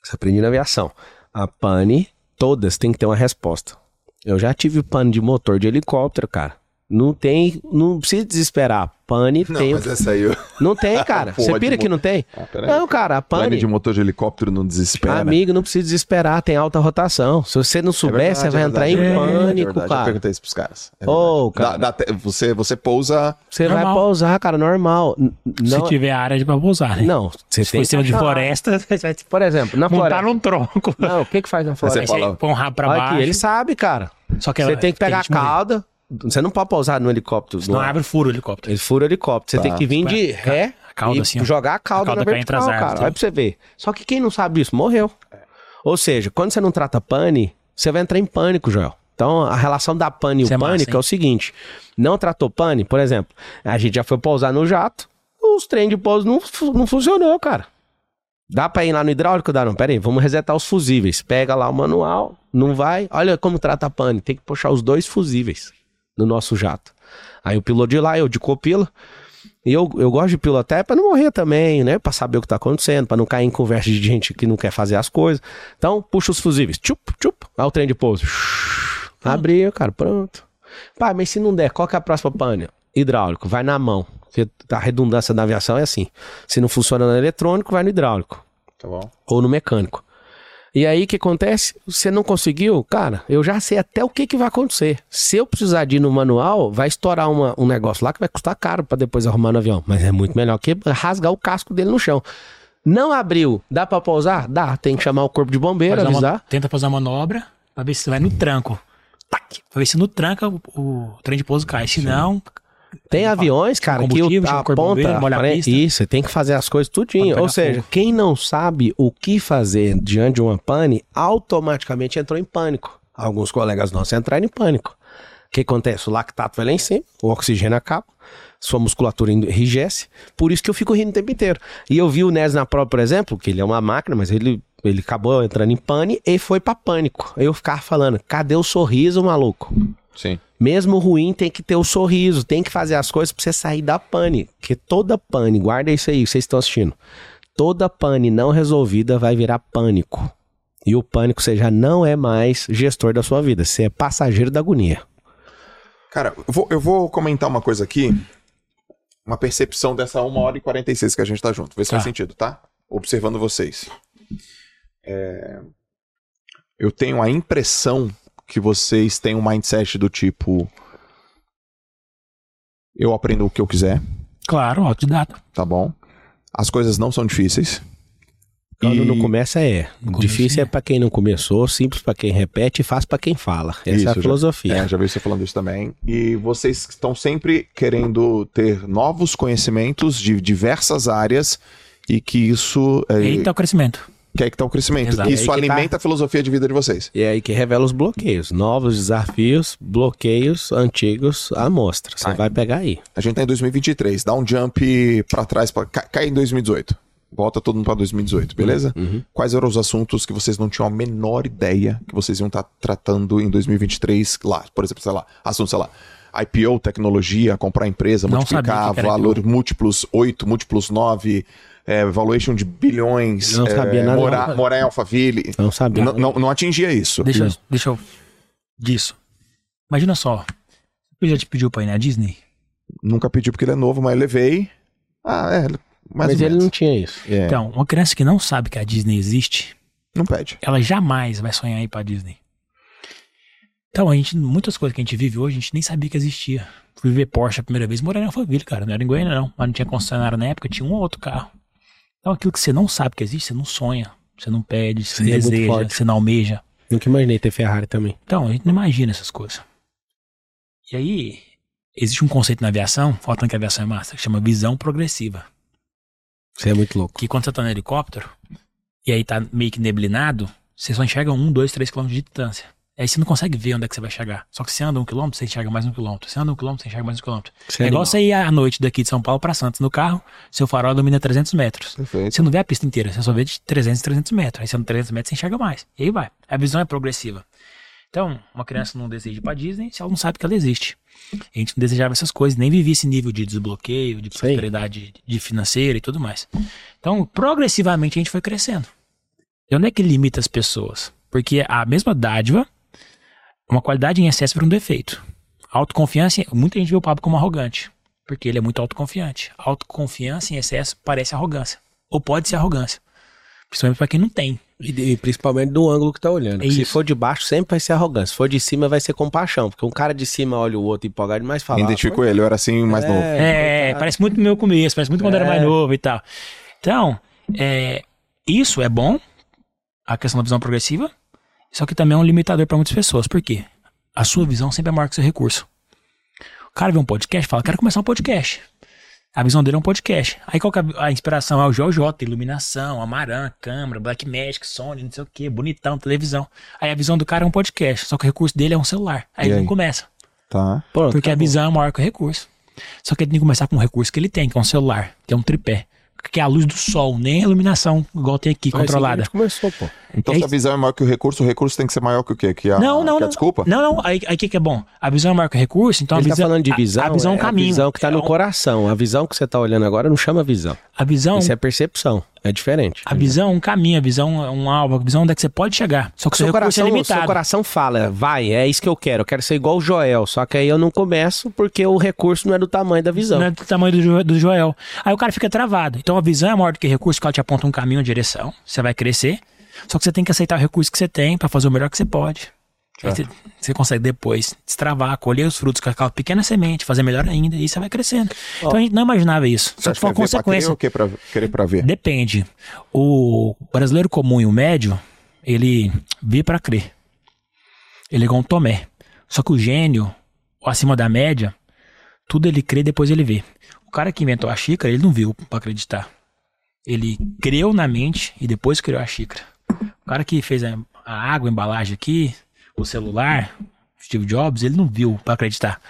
você aprendi na aviação. A pane, todas tem que ter uma resposta. Eu já tive pane de motor de helicóptero, cara. Não tem, não precisa desesperar. Pane Não, tem. mas essa aí eu... Não tem, cara. Você pira que mo- não tem? Ah, não, cara, a Pane pane. de motor de helicóptero não desespera. Amigo, não precisa desesperar, tem alta rotação. Se você não É souber, verdade, você vai é entrar em é verdade, é pânico, verdade. Eu cara. perguntei isso pros caras. É Ô, verdade. cara. Dá- dá te- você, você pousa... Você vai Normal. pausar, cara, normal. N- Se Não, tiver área de pra pousar, né? não você Se tem for em cima de floresta, você vai Por exemplo, na montar floresta. num tronco. Não, o que que faz na floresta? Você fala- põe um rabo pra Olha baixo. aqui, ele sabe, cara. Só que Você tem que pegar a cauda, Você não pode pousar no helicóptero. Senão no- abre o furo o helicóptero. Ele fura o helicóptero. Você Tá. tem que vir de ré a cauda e assim, jogar a cauda, A cauda na vertical, as cara. árvores, Olha tá? pra você ver. Só que quem não sabe isso, morreu. Ou seja, quando você não trata pane, você vai entrar em pânico, Joel. Então, a relação da pane e Isso o é massa, pânico hein? é o seguinte. Não tratou pane, por exemplo, a gente já foi pousar no jato, os trem de pouso não, não funcionou, cara. Dá pra ir lá no hidráulico? Dá não. Pera aí, vamos resetar os fusíveis. Pega lá o manual, não vai. Olha como trata pane. Tem que puxar os dois fusíveis no nosso jato. Aí o piloto de lá, eu de copila. E eu, eu gosto de piloto até pra não morrer também, né? Pra saber o que tá acontecendo, pra não cair em conversa de gente que não quer fazer as coisas. Então, puxa os fusíveis. Tchup, tchup. Aí o trem de pouso. Abriu, cara, pronto. Pai, mas se não der, qual que é a próxima pane? Hidráulico, vai na mão. Porque A redundância da aviação é assim. Se não funciona no eletrônico, vai no hidráulico Tá bom. ou no mecânico. E aí o que acontece? Você não conseguiu? Cara, eu já sei até o que, que vai acontecer. Se eu precisar de ir no manual, vai estourar uma- um negócio lá que vai custar caro pra depois arrumar no avião. Mas é muito melhor que rasgar o casco dele no chão. Não abriu, dá pra pousar? Dá. Tem que chamar o corpo de bombeiro, Faz uma- avisar. tenta fazer uma manobra pra ver se vai no tranco. Tac! Pra ver se no tranca o, o trem de pouso cai. Se não, Tem aviões, cara, que o, a ponta... bombeiro. Isso, você tem que fazer as coisas tudinho. Ou seja, fogo. quem não sabe o que fazer diante de uma pane, automaticamente entrou em pânico. Alguns colegas nossos entraram em pânico. O que acontece? O lactato vai lá em cima, o oxigênio acaba, sua musculatura enrijece, por isso que eu fico rindo o tempo inteiro. E eu vi o Nes na prova, por exemplo, que ele é uma máquina, mas ele, ele acabou entrando em pane e foi pra pânico. Eu ficava falando, cadê o sorriso, maluco? Sim. Mesmo ruim, tem que ter o sorriso, tem que fazer as coisas pra você sair da pane. Porque toda pane, guarda isso aí, vocês estão assistindo. Toda pane não resolvida vai virar pânico. E o pânico você já não é mais gestor da sua vida, você é passageiro da agonia. Cara, eu vou, eu vou comentar uma coisa aqui. Uma percepção dessa 1 hora e 46 que a gente tá junto. Vê se Tá. faz sentido, tá? Observando vocês. É, Eu tenho a impressão que vocês têm um mindset do tipo. Eu aprendo o que eu quiser, claro, autodidata. tá bom? As coisas não são difíceis. Quando E- não começa é. Difícil é é. pra quem não começou, simples pra quem repete e fácil pra quem fala. Essa Isso, é a já- filosofia. É, já vi você falando isso também. E vocês estão sempre querendo ter novos conhecimentos de diversas áreas e que isso é, Eita, o crescimento. Que é que tá o crescimento. Exato. Isso Aí que tá. alimenta a filosofia de vida de vocês. E é aí que revela os bloqueios. Novos desafios, bloqueios antigos à mostra. Você Ai. vai pegar aí. A gente tá em 2023, dá um jump pra trás, pra, cai, em 2018. Volta todo mundo pra 2018, beleza? Uhum. Quais eram os assuntos que vocês não tinham a menor ideia que vocês iam estar tratando em 2023 lá? Por exemplo, sei lá, assunto, sei lá, IPO, tecnologia, comprar empresa, Não multiplicar, valor múltiplos 8, múltiplos 9, é, valuation de bilhões, Não é, sabia nada. morar, morar em Alphaville. Não sabia. Não, não, não atingia isso. Deixa, eu- Não. deixa eu. Disso. Imagina só. Ele já te pediu pra ir na Disney? Nunca pedi porque ele é novo, mas eu levei. Ah, é, mais Mas ou ele menos. não tinha isso. É, Então, uma criança que não sabe que a Disney existe, não pede. ela jamais vai sonhar em ir pra Disney. Então, a gente, muitas coisas que a gente vive hoje, a gente nem sabia que existia. Fui ver Porsche a primeira vez, morei em Alphaville, cara. Não era em Goiânia, não. Mas não tinha concessionário na época, tinha um ou outro carro. Então, aquilo que você não sabe que existe, você não sonha. Você não pede, você Seria muito deseja, forte. você não almeja. Nunca imaginei ter Ferrari também. Então, a gente não imagina essas coisas. E aí, existe um conceito na aviação, faltando que a aviação é massa, que chama visão progressiva. Você é muito louco. Que quando você tá no helicóptero, e aí tá meio que neblinado, você só enxerga um, dois, três quilômetros de distância. Aí você não consegue ver onde é que você vai chegar. Só que você anda um quilômetro, você enxerga mais um quilômetro. Você anda um quilômetro, você enxerga mais um quilômetro. Você É igual animal. você ir à noite daqui de São Paulo pra Santos no carro, seu farol ilumina 300 metros. Perfeito. Você não vê a pista inteira, você só vê de 300 em 300 metros. Aí você anda 300 metros, você enxerga mais. E aí vai. A visão é progressiva. Então, uma criança não deseja ir pra Disney se ela não sabe que ela existe. A gente não desejava essas coisas, nem vivia esse nível de desbloqueio, de prosperidade de financeira e tudo mais. Então, progressivamente a gente foi crescendo. E onde é que limita as pessoas? Porque a mesma dádiva, uma qualidade em excesso vira um defeito. Autoconfiança, muita gente vê o Pablo como arrogante, porque ele é muito autoconfiante. Autoconfiança em excesso parece arrogância, ou pode ser arrogância. Principalmente pra quem não tem. E, e principalmente do ângulo que tá olhando. É Se for de baixo, sempre vai ser arrogância. Se for de cima, vai ser compaixão. Porque um cara de cima olha o outro empolgado demais e fala. Ah, identifico ele, eu era assim mais É. novo. É, coitado. parece muito no meu começo, parece muito quando eu era É. mais novo e tal. Então, é, isso é bom, a questão da visão progressiva, só que também é um limitador para muitas pessoas. Por quê? A sua visão sempre é maior que o seu recurso. cara vê um podcast e fala, quero começar um podcast. A visão dele é um podcast. Aí qual que é a inspiração? É o JJ, iluminação, Amaran, câmera, Blackmagic, Sony, não sei o que, bonitão, televisão. Aí a visão do cara é um podcast, só que o recurso dele é um celular. Aí E ele aí? não começa. Tá. Pronto, Porque a acabou. visão é maior que o recurso. Só que ele tem que começar com um recurso que ele tem, que é um celular, que é um tripé. Que é a luz do sol, nem a iluminação, igual tem aqui, a controlada. gente começou, pô. Então, É se a visão é maior que o recurso, o recurso tem que ser maior que o quê? Que a, Não, não, que a não. desculpa? Não, não. Aí o que, que é bom? A visão é maior que o recurso, então Ele a tá visão. falando de a- visão, A, visão é um caminho. a visão que tá É no um- coração. A visão que você tá olhando agora não chama visão. A visão. Isso é percepção. É diferente. A visão é um caminho, a visão é um alvo, a visão onde é que você pode chegar. Só que o seu, seu coração, é seu limitado. coração fala, vai, é isso que eu quero. Eu quero ser igual o Joel. Só que aí eu não começo porque o recurso não é do tamanho da visão. Não é do tamanho do, do Joel. Aí o cara fica travado. Então a visão é maior do que o recurso, que ela te aponta um caminho, uma direção. Você vai crescer. Só que você tem que aceitar o recurso que você tem pra fazer o melhor que você pode. Aí você, você consegue depois destravar, colher os frutos com aquela pequena semente, fazer melhor ainda, e você vai crescendo. Então a gente não imaginava isso. Você Só que foi uma é ver pra consequência. ou que pra, querer pra ver? Depende. O brasileiro comum e o médio, ele vê pra crer. Ele é igual um Tomé. Só que o gênio, acima da média, tudo ele crê depois ele vê. O cara que inventou a xícara, ele não viu pra acreditar. Ele creu na mente e depois criou a xícara. O cara que fez a, a água, a embalagem aqui, o celular, Steve Jobs, ele não viu pra acreditar.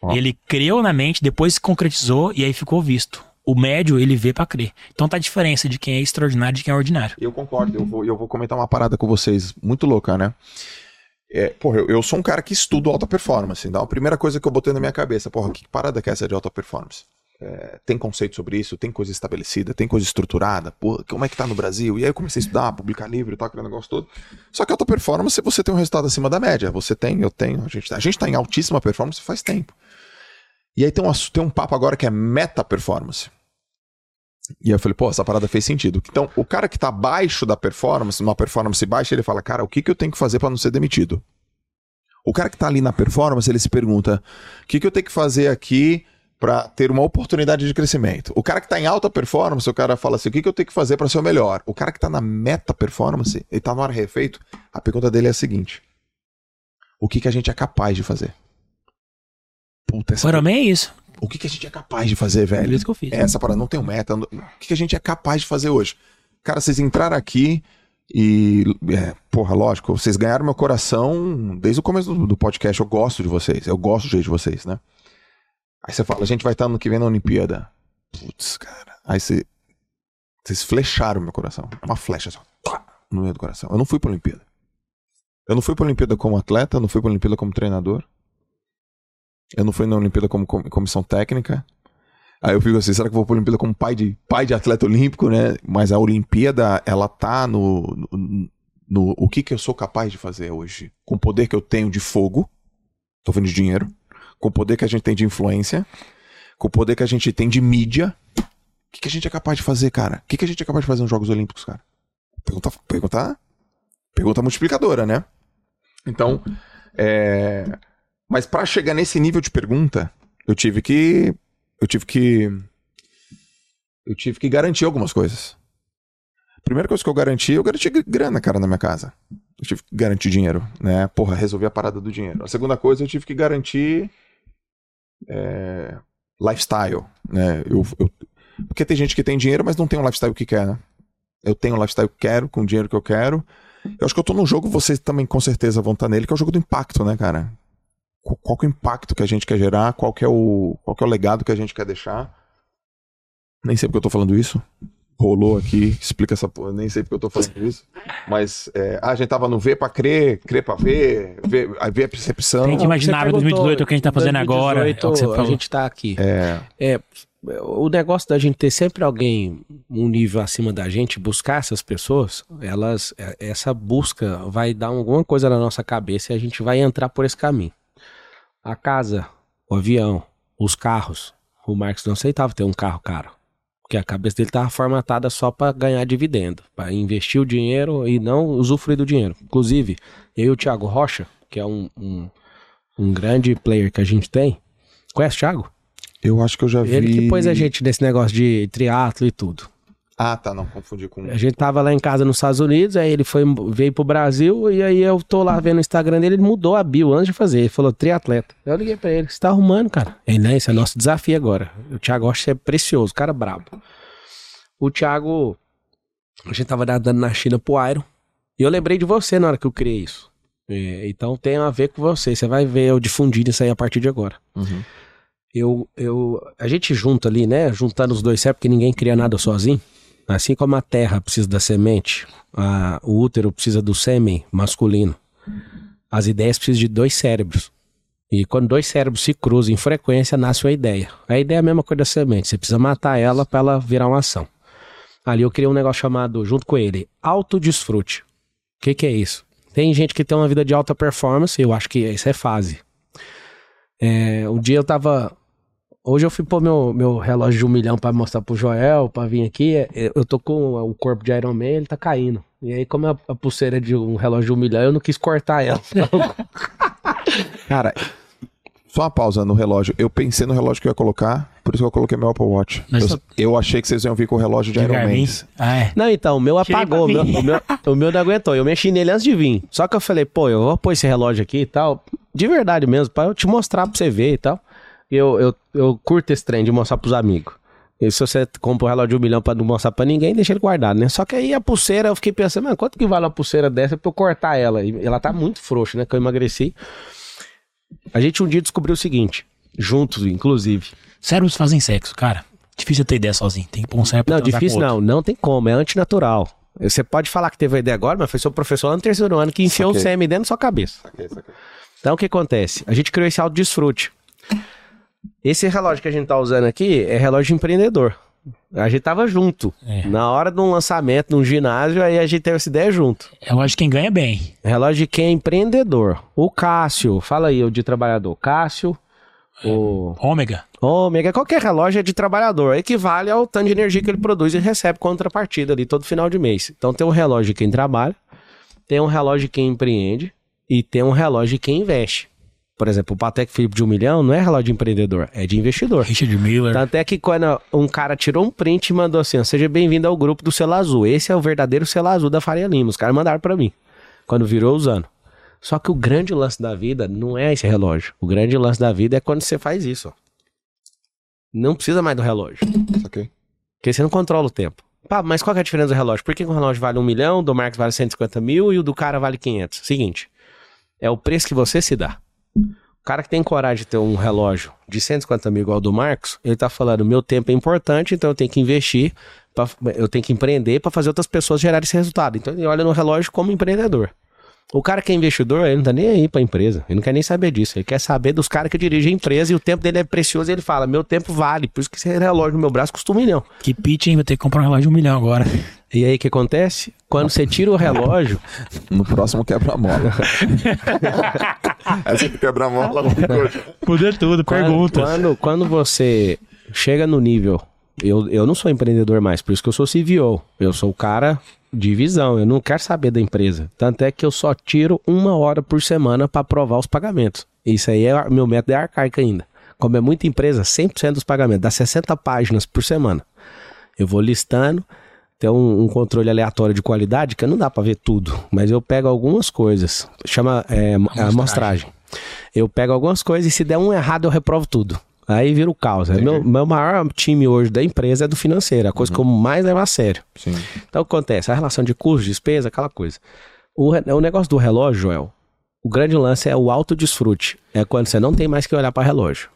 Ó. Ele creu na mente, depois se concretizou e aí ficou visto. O médio, ele vê pra crer. Então tá a diferença de quem é extraordinário e de quem é ordinário. Eu concordo, eu vou, eu vou comentar uma parada com vocês muito louca, né? É, porra, eu, eu sou um cara que estudo alta performance. Então, a primeira coisa que eu botei na minha cabeça, porra, que parada que é essa de alta performance? É, tem conceito sobre isso, tem coisa estabelecida, tem coisa estruturada, porra, como é que tá no Brasil? E aí eu comecei a estudar, publicar livro e tal, aquele negócio todo. Só que alta performance, você tem um resultado acima da média. Você tem, eu tenho, a gente, tá- a gente tá em altíssima performance faz tempo. E aí tem um, tem um papo agora que é meta performance. E eu falei, pô, essa parada fez sentido. Então, o cara que tá abaixo da performance, numa performance baixa, ele fala, cara, o que, que eu tenho que fazer para não ser demitido? O cara que tá ali na performance, ele se pergunta, o que, que eu tenho que fazer aqui para ter uma oportunidade de crescimento? O cara que tá em alta performance, o cara fala assim, o que, que eu tenho que fazer para ser o melhor? O cara que tá na meta performance, ele tá no ar refeito, a pergunta dele é a seguinte, o que, que a gente é capaz de fazer? Puta, essa Para mim é isso. o que, que a gente é capaz de fazer, É velho? isso que eu fiz. É essa parada, não tem um meta. não- O que, que a gente é capaz de fazer hoje? Cara, vocês entraram aqui e. É, porra, lógico, vocês ganharam meu coração desde o começo do, do podcast. Eu gosto de vocês, eu gosto do jeito de vocês, né? Aí você fala, a gente vai estar ano que vem na Olimpíada. Putz, cara. Aí você. Vocês flecharam meu coração. Uma flecha só. No meio do coração. Eu não fui pra Olimpíada. Eu não fui pra Olimpíada como atleta, não fui pra Olimpíada como treinador. Eu não fui na Olimpíada como com- comissão técnica. Aí eu fico assim, será que eu vou pra Olimpíada como pai de, pai de atleta olímpico, né? Mas a Olimpíada, ela tá no, no, no- o que que eu sou capaz de fazer hoje. Com o poder que eu tenho de fogo, tô falando de dinheiro, com o poder que a gente tem de influência, com o poder que a gente tem de mídia. O que, que a gente é capaz de fazer, cara? O que, que a gente é capaz de fazer nos Jogos Olímpicos, cara? Pergunta, pergunta, pergunta multiplicadora, né? Então, é... Mas pra chegar nesse nível de pergunta, eu tive que. Eu tive que. Eu tive que garantir algumas coisas. Primeira coisa que eu garanti, eu garanti grana, cara, na minha casa. Eu tive que garantir dinheiro, né? Porra, resolvi a parada do dinheiro. A segunda coisa, eu tive que garantir. É, lifestyle, né? Eu, eu- porque tem gente que tem dinheiro, mas não tem um lifestyle que quer, né? Eu tenho o lifestyle que quero, com o dinheiro que eu quero. Eu acho que eu tô num jogo, vocês também com certeza vão estar nele, que é o jogo do impacto, né, cara? Qu- Qual é o impacto que a gente quer gerar? Qual é o, qual é o legado que a gente quer deixar? Nem sei porque eu tô falando isso. Rolou aqui, explica essa porra, nem sei porque eu tô falando isso. Mas é, ah, a gente tava no ver pra crer, crer pra ver, ver, ver a percepção. Tem que imaginar Você 2018 o que a gente tá fazendo agora, é o que você 2018, falou. A gente tá aqui. É, É, o negócio da gente ter sempre alguém um nível acima da gente, buscar essas pessoas, elas, é- essa busca vai dar alguma coisa na nossa cabeça e a gente vai entrar por esse caminho. A casa, o avião, os carros. O Marcos não aceitava ter um carro caro. Porque a cabeça dele estava formatada só para ganhar dividendo, para investir o dinheiro e não usufruir do dinheiro. Inclusive, eu e o Thiago Rocha, que é um, um, um grande player que a gente tem. Conhece o Thiago? eu acho que eu já vi. Ele que pôs a gente nesse negócio de triatlo e tudo. Ah, tá, não, confundi com. A gente tava lá em casa nos Estados Unidos, aí ele foi, veio pro Brasil, e aí eu tô lá vendo o Instagram dele, ele mudou a bio antes de fazer. Ele falou triatleta. Eu liguei pra ele, você tá arrumando, cara? Ele, né, esse é nosso desafio agora. O Thiago Rocha é precioso, cara brabo. O Thiago, a gente tava nadando na China pro Iron, e eu lembrei de você na hora que eu criei isso. É, então tem a ver com você, você vai ver eu difundindo isso aí a partir de agora. Uhum. Eu, eu, a gente junta ali, né, juntando os dois certos, porque ninguém cria nada sozinho. Assim como a terra precisa da semente, a- o útero precisa do sêmen masculino, as ideias precisam de dois cérebros. E quando dois cérebros se cruzam em frequência, nasce uma ideia. A ideia é a mesma coisa da semente, você precisa matar ela para ela virar uma ação. Ali eu criei um negócio chamado, junto com ele, autodesfrute. O que, que é isso? Tem gente que tem uma vida de alta performance, eu acho que isso é fase. É, um dia eu tava Hoje eu fui pôr meu, meu relógio de um milhão pra mostrar pro Joel, pra vir aqui. É, Eu tô com o corpo de Iron Man, ele tá caindo. E aí, como a, a pulseira é de um relógio de um milhão, eu não quis cortar ela. Cara, só uma pausa no relógio. Eu pensei no relógio que eu ia colocar, por isso que eu coloquei meu Apple Watch. Mas Eu, só- eu achei que vocês iam vir com o relógio de De Iron. Man. Ah, é. Não, então, o meu apagou. O meu, o, meu, o meu não aguentou. Eu mexi nele antes de vir. Só que eu falei, pô, eu vou pôr esse relógio aqui e tal. De verdade mesmo, pra eu te mostrar pra você ver e tal. Eu, eu, eu curto esse trem de mostrar pros amigos. E se você compra um relógio de um milhão pra não mostrar pra ninguém, deixa ele guardado, né? Só que aí a pulseira, eu fiquei pensando, mano, quanto que vale uma pulseira dessa pra eu cortar ela? E ela tá muito frouxa, né? Que eu emagreci. A gente um dia descobriu o seguinte, juntos, inclusive. Cérebros fazem sexo, cara. Difícil ter ideia sozinho. Tem que pôr um cérebro pra Não, difícil não, não tem como, é antinatural. Você pode falar que teve a ideia agora, mas foi seu professor lá no terceiro ano que enfiou o Saquei. sêmen dentro da sua cabeça. Então o que acontece? A gente criou esse autodesfrute. Esse relógio que a gente tá usando aqui é relógio de empreendedor. A gente tava junto. É. Na hora de um lançamento num ginásio, aí a gente teve essa ideia junto. Eu acho que quem ganha bem. Relógio de quem é empreendedor. O Cássio, fala aí, o de trabalhador. Cássio, o Ômega. Ômega, qualquer relógio é de trabalhador, equivale ao tanto de energia que ele produz e recebe contrapartida ali todo final de mês. Então tem um relógio de quem trabalha, tem um relógio de quem empreende e tem um relógio de quem investe. Por exemplo, o Patek Philippe de um milhão não é relógio de empreendedor, é de investidor. Richard Miller. Tanto é que quando um cara tirou um print e mandou assim, ó, seja bem-vindo ao grupo do selo azul. Esse é o verdadeiro selo azul da Faria Lima. Os caras mandaram pra mim, quando virou usando. Só que o grande lance da vida não é esse relógio. O grande lance da vida é quando você faz isso, ó. Não precisa mais do relógio. Saquei. Porque você não controla o tempo. Pá, mas qual que é a diferença do relógio? Por que, que o relógio vale um milhão, o do Marcos vale 150 mil e o do cara vale 500? Seguinte, é o preço que você se dá. Cara que tem coragem de ter um relógio de 150 mil igual ao do Marcos, ele tá falando, meu tempo é importante, então eu tenho que investir, pra- eu tenho que empreender para fazer outras pessoas gerarem esse resultado. Então ele olha no relógio como empreendedor. O cara que é investidor, ele não tá nem aí pra empresa. Ele não quer nem saber disso. Ele quer saber dos caras que dirigem a empresa e o tempo dele é precioso. E ele fala: Meu tempo vale. Por isso que esse relógio no meu braço custa um milhão. Que pitch, hein? Vai ter que comprar um relógio de um milhão agora. E aí o que acontece? Quando você tira o relógio, No próximo quebra-mola. Essa que quebra-mola. Poder tudo, quando, quando, quando você chega no nível. Eu, eu não sou empreendedor mais, por isso que eu sou CVO. Eu sou o cara de visão, eu não quero saber da empresa. Tanto é que eu só tiro uma hora por semana para aprovar os pagamentos. Isso aí é meu método é arcaico ainda. Como é muita empresa, 100% dos pagamentos, dá 60 páginas por semana. Eu vou listando, tem um, um controle aleatório de qualidade que não dá para ver tudo, mas eu pego algumas coisas. Chama é, amostragem. Eu pego algumas coisas e se der um errado eu reprovo tudo. Aí vira o caos. É Meu, meu maior time hoje da empresa é do financeiro, a coisa que eu mais levo a sério. Sim. Então o que acontece? A relação de custo, despesa, aquela coisa. O, o negócio do relógio, Joel, o grande lance é o autodesfrute. É quando você não tem mais que olhar para relógio.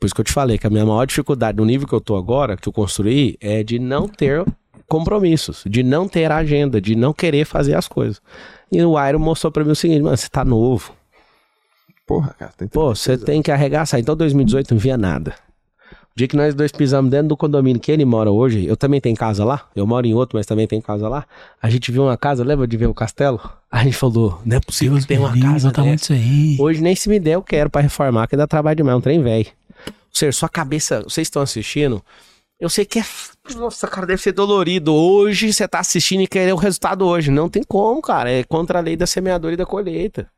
Por isso que eu te falei que a minha maior dificuldade no nível que eu tô agora, que eu construí, é de não ter compromissos, de não ter agenda, de não querer fazer as coisas. E o Iron mostrou para mim o seguinte, mano, você tá novo. Porra, cara. Tem Pô, você tem que arregaçar. Então 2018 não via nada. O dia que nós dois pisamos dentro do condomínio que ele mora hoje, eu também tenho casa lá, eu moro em outro, mas também tenho casa lá. A gente viu uma casa, lembra de ver o castelo? A gente falou, não é possível Deus que tem uma casa o tamanho dessa. disso aí. Hoje nem se me der, eu quero pra reformar, que dá trabalho demais, é um trem velho. Ou seja, sua cabeça, vocês estão assistindo, eu sei que é. Nossa, cara, deve ser dolorido. Hoje você tá assistindo e querer o resultado hoje. Não tem como, cara. É contra a lei da semeadora e da colheita.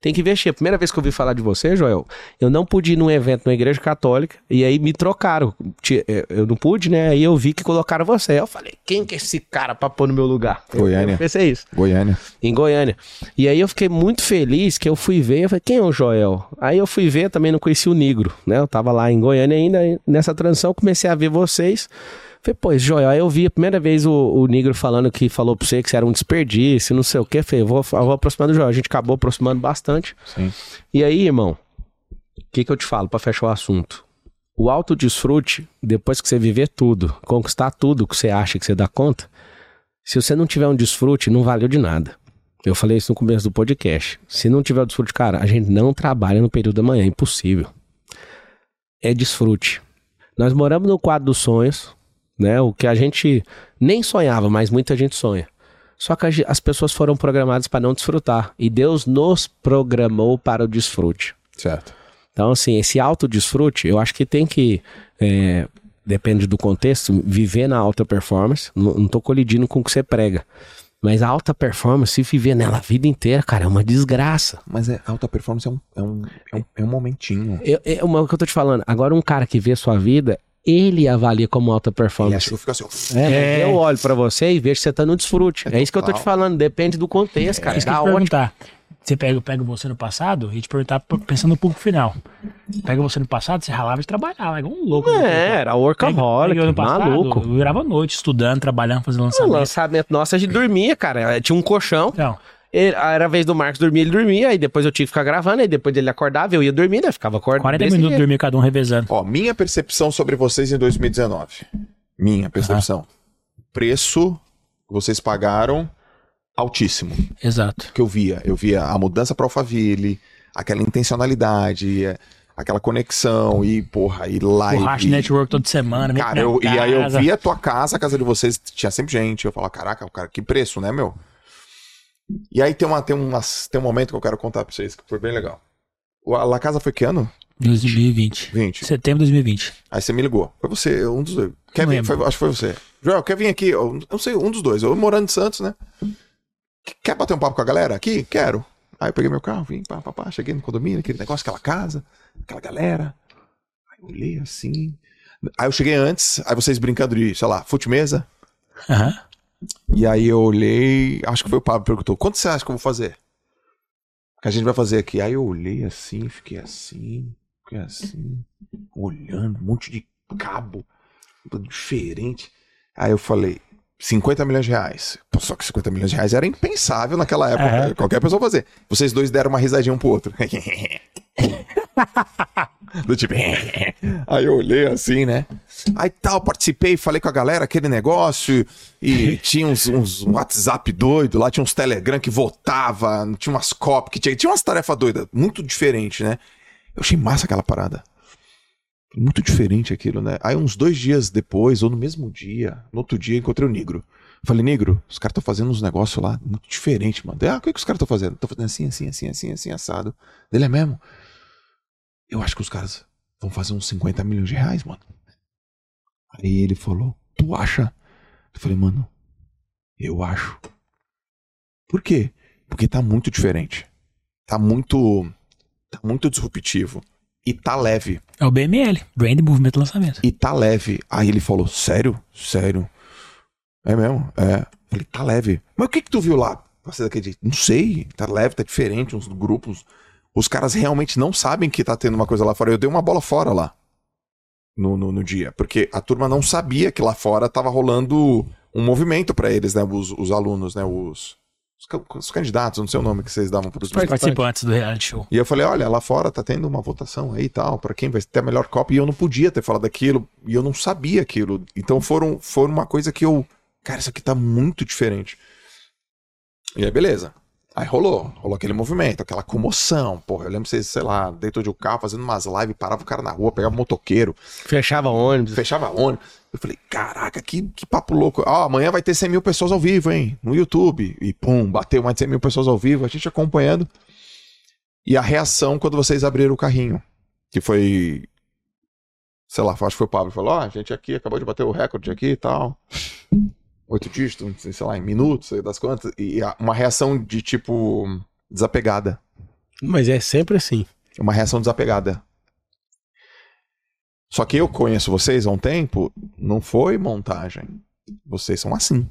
Tem que investir. A primeira vez que eu ouvi falar de você, Joel, eu não pude ir num evento na igreja católica e aí me trocaram. Eh, Eu não pude, né? Aí eu vi que colocaram você. Eu falei, quem que é esse cara pra pôr no meu lugar? Goiânia. Eu pensei isso Goiânia. em Goiânia. E aí eu fiquei muito feliz que eu fui ver, eu falei, quem é o Joel? Aí eu fui ver, também não conheci o Negro, né? Eu tava lá em Goiânia ainda, nessa transição comecei a ver vocês. Falei, pô, Joel, aí eu vi a primeira vez o, o Negro falando que falou pra você que você era um desperdício, não sei o quê. Falei, vou, eu vou aproximar do Joel. A gente acabou aproximando bastante. Sim. E aí, irmão, o que, que eu te falo pra fechar o assunto? O alto desfrute, depois que você viver tudo, conquistar tudo que você acha que você dá conta, se você não tiver um desfrute, não valeu de nada. Eu falei isso no começo do podcast. Se não tiver o desfrute, cara, a gente não trabalha no período da manhã, é impossível. É desfrute. Nós moramos no quadro dos sonhos, né? O que a gente nem sonhava, mas muita gente sonha. Só que as pessoas foram programadas para não desfrutar. E Deus nos programou para o desfrute. Certo. Então, assim, esse autodesfrute, eu acho que tem que, é, depende do contexto, viver na alta performance. Não, tô colidindo com o que você prega. Mas a alta performance, se viver nela a vida inteira, cara, é uma desgraça. Mas é, alta performance é um, é um, é um, é um momentinho. Eu, é uma que eu tô te falando. Agora, um cara que vê sua vida, ele avalia como alta performance. eu fico assim, É, É. eu olho pra você e vejo que você tá no desfrute. É, É isso que eu tô te falando, depende do contexto, cara. Isso que eu perguntar. Você pega, pega você no passado e te perguntar pensando no público final. Pega você no passado, você ralava de trabalhar, igual um louco. É, era workaholic, Pega no passado, maluco. Eu virava à noite, estudando, trabalhando, fazendo O lançamento. lançamento nosso, a gente dormia, cara. Tinha um colchão. Então, Ele- Era a vez do Marcos dormir, ele dormia, aí depois eu tinha que ficar gravando, aí depois dele acordava, eu ia dormir, né? Ficava acordado. 40 desse minutos dormir cada um revezando. Ó, minha percepção sobre vocês em 2019. Minha percepção. Preço que vocês pagaram altíssimo. Exato. Que eu via. Eu via a mudança para Alphaville, aquela intencionalidade, é, aquela conexão e, porra, e live. O Rash Network toda semana. Cara, eu, e aí eu via a tua casa, a casa de vocês, tinha sempre gente. Eu falava, caraca, cara, que preço, né, meu? E aí tem, uma, tem, umas, tem um momento que eu quero contar pra vocês que foi bem legal. O- A La Casa foi que ano? 2020. 20. Setembro de 2020. Aí você me ligou. Foi você, um dos dois. Quer vir? Foi- acho que foi você. Joel, quer vir aqui? Eu não sei, um dos dois. Eu morando em Santos, né? Quer bater um papo com a galera aqui? Quero. Aí eu peguei meu carro, vim, pá, pá, pá, cheguei no condomínio, aquele negócio, aquela casa, aquela galera. Aí eu olhei assim. Aí eu cheguei antes, aí vocês brincando de, sei lá, fute-mesa. Aham. E aí eu olhei, acho que foi o Pablo que perguntou: quanto você acha que eu vou fazer? Que a gente vai fazer aqui. Aí eu olhei assim, fiquei assim, fiquei assim, olhando, um monte de cabo, tudo diferente. Aí eu falei: 50 milhões de reais. Pô, Só que 50 milhões de reais era impensável naquela época. Aham. Qualquer pessoa fazer. Vocês dois deram uma risadinha um pro outro. Do tipo. Aí eu olhei assim, né? Aí tal, participei, falei com a galera aquele negócio. E tinha uns, uns WhatsApp doido lá, tinha uns Telegram que votava, tinha umas copy que tinha. Tinha umas tarefas doidas, muito diferente, né? Eu achei massa aquela parada. Muito diferente aquilo, né? Aí uns dois dias depois, ou no mesmo dia, no outro dia, encontrei o Negro. Falei, Negro, os caras estão fazendo uns negócios lá muito diferente, mano. Ah, o que, que os caras estão fazendo? Estão fazendo assim, assim, assim, assim, assim, assado. Dele é mesmo? Eu acho que os caras vão fazer uns 50 milhões de reais, mano. Aí ele falou, tu acha? Eu falei, mano, eu acho. Por quê? Porque tá muito diferente. Tá muito. Tá muito disruptivo. E tá leve. É o BML, Brand Movement Lançamento. E tá leve. Aí ele falou, sério? Sério? É mesmo? É. Falei, tá leve. Mas o que que tu viu lá? Você acredita? Não sei. Tá leve, tá diferente, uns grupos. Os caras realmente não sabem que tá tendo uma coisa lá fora. Eu dei uma bola fora lá. No, no, no dia. Porque a turma não sabia que lá fora tava rolando um movimento pra eles, né? Os, os alunos, né? Os, os, os candidatos, não sei o nome que vocês davam pros Participantes do reality show. e eu falei, olha, lá fora tá tendo uma votação aí e tal, pra quem vai ter a melhor cópia. E eu não podia ter falado aquilo, e eu não sabia aquilo. Então foram, foram uma coisa que eu, cara, isso aqui tá muito diferente. E aí, beleza. Aí rolou, rolou aquele movimento, aquela comoção. Porra, eu lembro vocês, sei lá, dentro de um carro, fazendo umas lives, parava o cara na rua, pegava um motoqueiro, Fechava ônibus. fechava ônibus. Eu falei, caraca, que, que papo louco. Ó, amanhã vai ter 100 mil pessoas ao vivo, hein? No YouTube. E pum, bateu mais de 100 mil pessoas ao vivo, a gente acompanhando. E a reação quando vocês abriram o carrinho. Que foi. Sei lá, acho que foi o Pablo. Falou: Ó, a gente aqui acabou de bater o recorde aqui e tal. Oito dígitos, sei lá, em minutos, sei das quantas. E uma reação de tipo. desapegada. Mas é sempre assim. Uma reação desapegada. Só que eu conheço vocês há um tempo, não foi montagem. Vocês são assim.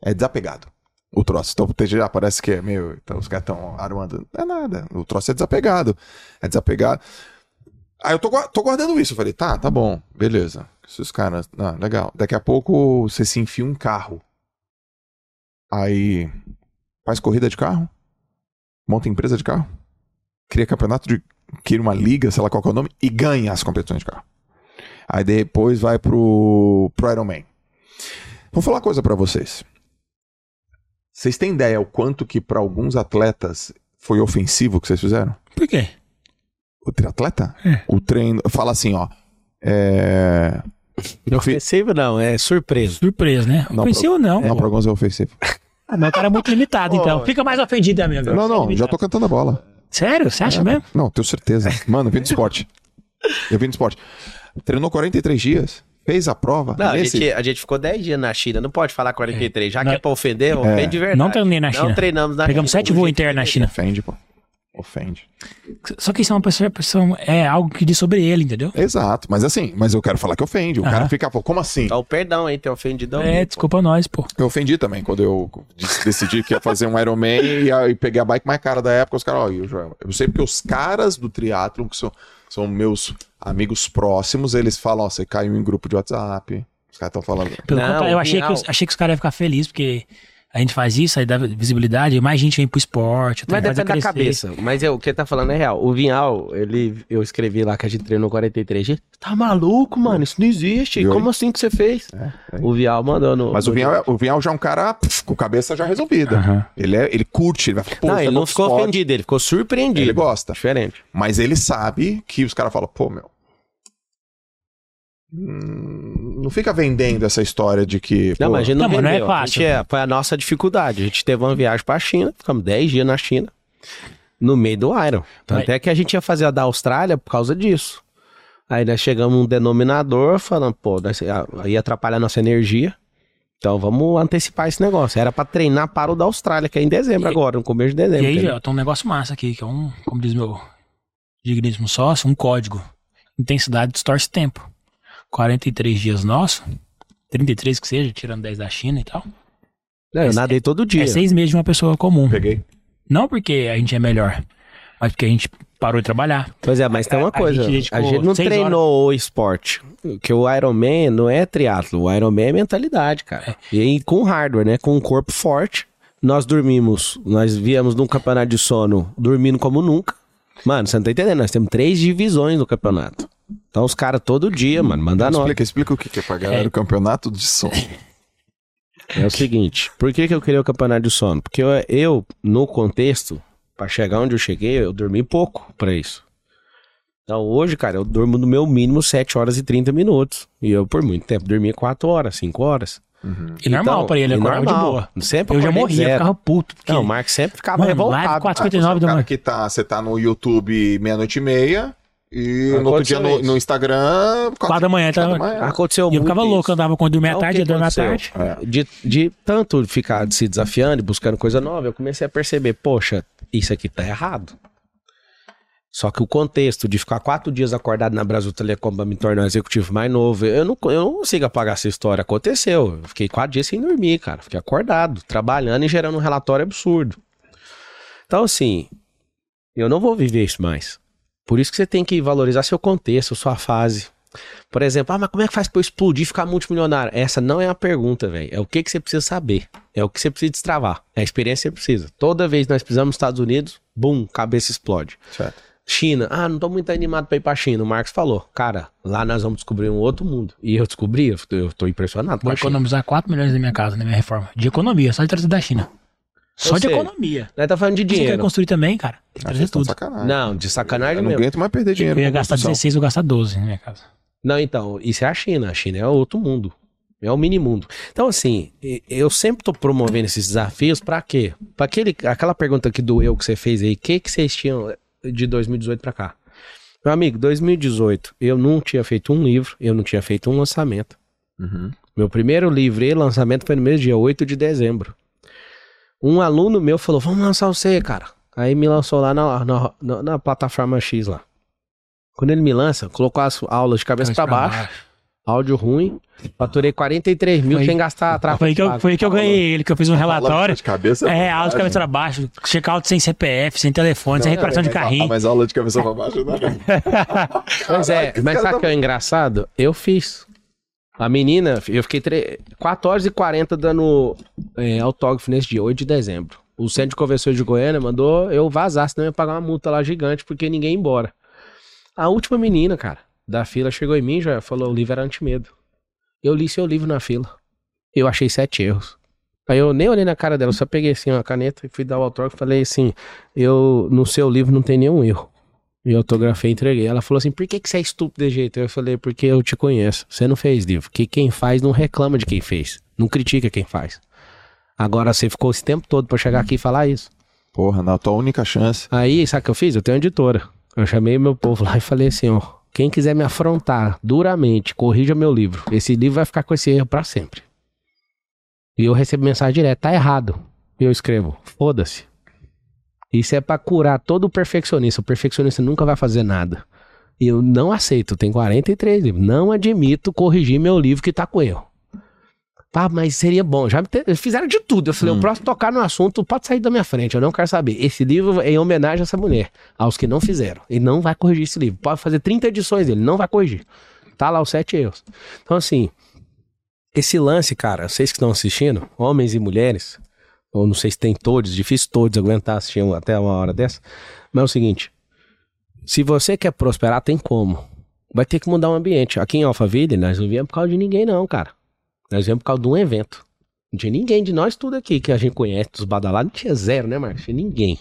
É desapegado. O troço. Então já parece que é meio. Então, os caras estão armando. Não é nada. O troço é desapegado. É desapegado. Aí eu tô, tô guardando isso. Eu falei, tá, tá bom, beleza. Se os caras. Ah, legal. Daqui a pouco você se enfia um carro. Aí. Faz corrida de carro. Monta empresa de carro. Cria campeonato de. Cria uma liga, sei lá qual é o nome, e ganha as competições de carro. Aí depois vai pro, pro Ironman. Vou falar uma coisa pra vocês. Vocês têm ideia o quanto que pra alguns atletas foi ofensivo o que vocês fizeram? Por quê? O triatleta? É. O treino. Fala assim, ó. É. Ofensivo não, é surpresa. Surpresa, né? Não, Ofensivo não. Não, pra alguns é ofensivo. Ah, mas o cara é muito limitado, então. Fica mais ofendido, amigo. Não, não, já tô cantando a bola. Sério? Você acha mesmo? Não, tenho certeza. Mano, eu vim do esporte. Eu vim do esporte. Treinou 43 dias, fez a prova. Não, a nesse- gente, a gente ficou 10 dias na China, não pode falar 43. Já Não- que é pra ofender, ofende de verdade. Não treinei na China. Não treinamos na Pegamos China. sete voos internos na China. Ofende, pô. Ofende. Só que isso é uma pessoa, pessoa- é algo que diz sobre ele, entendeu? Exato, mas assim, mas eu quero falar que ofende. O cara fica, pô, como assim? Então, perdão aí, ter ofendidão. É, desculpa nós, pô. Eu ofendi também quando eu dec- decidi que ia fazer um Ironman e aí peguei a bike mais cara da época. Os caras, ó, e o Joel. Eu sei porque os caras do triatlon, que são, são meus amigos próximos, eles falam, ó, você caiu em grupo de WhatsApp. Os caras estão falando. Pelo Não, contrário, eu achei que, os- achei que os caras iam ficar felizes, porque a gente faz isso, aí dá visibilidade, mais gente vem pro esporte. Mas depende da cabeça. Mas eu, o que ele tá falando é real. O Vinhal, ele, eu escrevi lá que a gente treinou 43 dias. Tá maluco, mano? Isso não existe. Viu? Como assim que você fez? É, é. O Vinhal mandou no. Mas o Vinhal, é- o Vinhal já é um cara pff, com cabeça já resolvida. Aham. Ele, é, ele curte, ele vai falar, pô, Não, é ele bom não ficou esporte. ofendido, ele ficou surpreendido. Ele gosta. Diferente. Mas ele sabe que os caras falam, pô, meu. Hum, Não fica vendendo essa história de que. Não, pô, mas a gente não, Não, mas não é. A fácil. gente é- foi a nossa dificuldade. A gente teve uma viagem pra China, ficamos 10 dias na China, no meio do Iron. Tanto Mas- é que a gente ia fazer a da Austrália por causa disso. Aí nós chegamos num denominador falando, pô, nós- aí atrapalha a nossa energia. Então vamos antecipar esse negócio. Era pra treinar para o da Austrália, que é em dezembro E- agora, no começo de E dezembro. aí, entendeu? ó, tem um negócio massa aqui, que é um, como diz meu digníssimo sócio, um código. Intensidade distorce tempo. 43 dias nosso, 33 que seja, tirando 10 da China e tal. Não, eu nadei todo dia. É seis meses de uma pessoa comum. Peguei. Não porque a gente é melhor, mas porque a gente parou de trabalhar. Pois é, mas tem uma A- a coisa. gente A dedicou gente não treinou o esporte. Que o Ironman não é triatlo. O Ironman é mentalidade, cara. E aí, com hardware, né? Com um corpo forte. Nós dormimos, nós viemos num campeonato de sono dormindo como nunca. Mano, você não tá entendendo? Nós temos três divisões no campeonato. Então os caras todo dia, mano, manda nota. Explica, explica o que que é pra galera o campeonato de som. É o seguinte, por que, que eu queria o campeonato de sono? Porque eu, eu, no contexto, pra chegar onde eu cheguei, eu dormi pouco pra isso. Então hoje, cara, eu durmo no meu mínimo 7 horas e 30 minutos. E eu, por muito tempo, dormia 4 horas, 5 horas. E normal Então, pra ele, acordava de normal. boa. Sempre Eu já morria, zero. ficava puto. porque- Não, o Marcos sempre ficava Mano, revoltado. live 4, Ah, você é 59 o da cara manhã. que tá, você tá no YouTube meia-noite e meia e no outro dia no, no Instagram. Quatro da manhã, quatro tá? da manhã. Aconteceu E eu ficava isso. louco, andava quando dormia à tarde, que ia dormir à tarde. De, de tanto ficar se desafiando e buscando coisa nova, eu comecei a perceber, poxa, isso aqui tá errado. Só que o contexto de ficar quatro dias acordado na Brasil Telecom pra me tornar um executivo mais novo, eu não, eu não consigo apagar essa história. Aconteceu. Eu fiquei quatro dias sem dormir, cara. Fiquei acordado, trabalhando e gerando um relatório absurdo. Então, assim, eu não vou viver isso mais. Por isso que você tem que valorizar seu contexto, sua fase. Por exemplo, ah, mas como é que faz pra eu explodir e ficar multimilionário? Essa não é a pergunta, velho. É o que, que você precisa saber. É o que você precisa destravar. É a experiência que você precisa. Toda vez que nós pisamos nos Estados Unidos, bum, cabeça explode. Certo. China, ah, não tô muito animado pra ir pra China. O Marcos falou, cara, lá nós vamos descobrir um outro mundo. E eu descobri, eu tô- impressionado Vou a China. economizar 4 milhões na minha casa, na minha reforma. De economia, só de trazer da China. Só Eu de sei. economia. Nós tá falando de Você quer dinheiro. construir também, cara? Tem que trazer tudo. sacanagem. Não, de sacanagem Eu não mesmo. aguento mais perder dinheiro. Eu ia gastar construção. 16, eu gastar 12 na minha casa. Não, então, isso é a China. A China é outro mundo. É o mini mundo. Então, assim, eu sempre tô promovendo esses desafios pra quê? Pra aquele, aquela pergunta que doeu que você fez aí, o que, que vocês tinham de 2018 pra cá? Meu amigo, 2018, eu não tinha feito um livro, eu não tinha feito um lançamento. Uhum. Meu primeiro livro e lançamento foi no mês dia 8 de dezembro. Um aluno meu falou: Vamos lançar você, cara. Aí me lançou lá na, na, na- na plataforma X lá. Quando ele me lança, colocou as aulas de cabeça pra baixo, áudio ruim, faturei 43 mil Foi- sem gastar tráfego. Foi que eu, foi aí que eu ganhei ele, que eu fiz um relatório. de cabeça É, aula de cabeça pra baixo, check-out sem CPF, sem telefone, sem recuperação de Ah, carrinho. mas aula de cabeça pra baixo, né? Pois é, mas sabe o que é engraçado? Eu fiz. A menina, eu fiquei tre... 4 horas e 40 dando é, autógrafo nesse dia, 8 de dezembro. O Centro de Convenções de Goiânia mandou eu vazar, senão eu ia pagar uma multa lá gigante, porque ninguém ia embora. A última menina, cara, da fila chegou em mim já falou: o livro era antimedo. Eu li seu livro na fila. Eu achei sete erros. Aí eu nem olhei na cara dela, eu só peguei assim uma caneta e fui dar o autógrafo e falei assim: eu, no seu livro não tem nenhum erro. E autografei e entreguei. Ela falou assim: por que, que você é estúpido desse jeito? Eu falei: porque eu te conheço. Você não fez livro. Que quem faz não reclama de quem fez. Não critica quem faz. Agora você ficou esse tempo todo pra chegar aqui e falar isso. Porra, na tua única chance. Aí, sabe o que eu fiz? Eu tenho uma editora. Eu chamei meu povo lá e falei assim: ó, quem quiser me afrontar duramente, corrija meu livro. Esse livro vai ficar com esse erro pra sempre. E eu recebo mensagem direta: tá errado. E eu escrevo: foda-se. Isso é pra curar todo o perfeccionista. O perfeccionista nunca vai fazer nada. E eu não aceito. Tem 43 livros. Não admito corrigir meu livro que tá com erro. Tá, mas seria bom. Já me te- fizeram de tudo. Eu falei, Hum. o próximo tocar no assunto pode sair da minha frente. Eu não quero saber. Esse livro é em homenagem a essa mulher. Aos que não fizeram. Ele não vai corrigir esse livro. Pode fazer 30 edições dele. Não vai corrigir. Tá lá os sete erros. Então, assim, esse lance, cara, vocês que estão assistindo, homens e mulheres, ou não sei se tem todos, difícil todos aguentar assistir até uma hora dessa, mas é o seguinte: se você quer prosperar, tem como. Vai ter que mudar o ambiente. Aqui em Alphaville, nós não viemos por causa de ninguém, não, cara. Nós viemos por causa de um evento. De ninguém, de nós tudo aqui que a gente conhece, dos badalados, não tinha zero, né, Marcos? Tinha ninguém.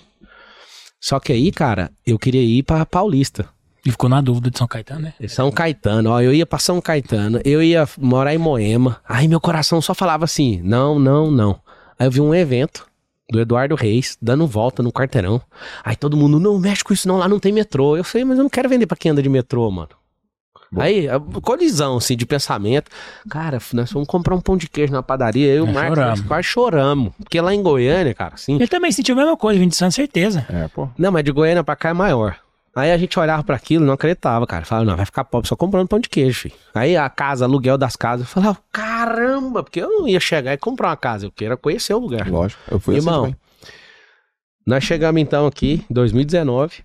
Só que aí, cara, eu queria ir pra Paulista. E ficou na dúvida de São Caetano, né? São Caetano, ó, eu ia pra São Caetano, eu ia morar em Moema. Aí meu coração só falava assim: não, não, não. Aí eu vi um evento do Eduardo Reis dando volta no quarteirão. Aí todo mundo, não mexe com isso, não, lá não tem metrô. Eu falei, mas eu não quero vender pra quem anda de metrô, mano. Bom. Aí, a colisão, assim, de pensamento. Cara, nós fomos comprar um pão de queijo na padaria, eu e o Marcos choramos. quase choramos. Porque lá em Goiânia, cara, assim. Ele também sentiu a mesma coisa, vindo de Santos, certeza. É, pô. Não, mas de Goiânia pra cá é maior. Aí a gente olhava pra aquilo e não acreditava, cara. Falava, não, vai ficar pobre só comprando pão de queijo, filho. Aí a casa, aluguel das casas, eu falava, caramba, porque eu não ia chegar e comprar uma casa, eu queria conhecer o lugar. Lógico. Eu fui Irmão, assim. Nós chegamos então aqui, em 2019,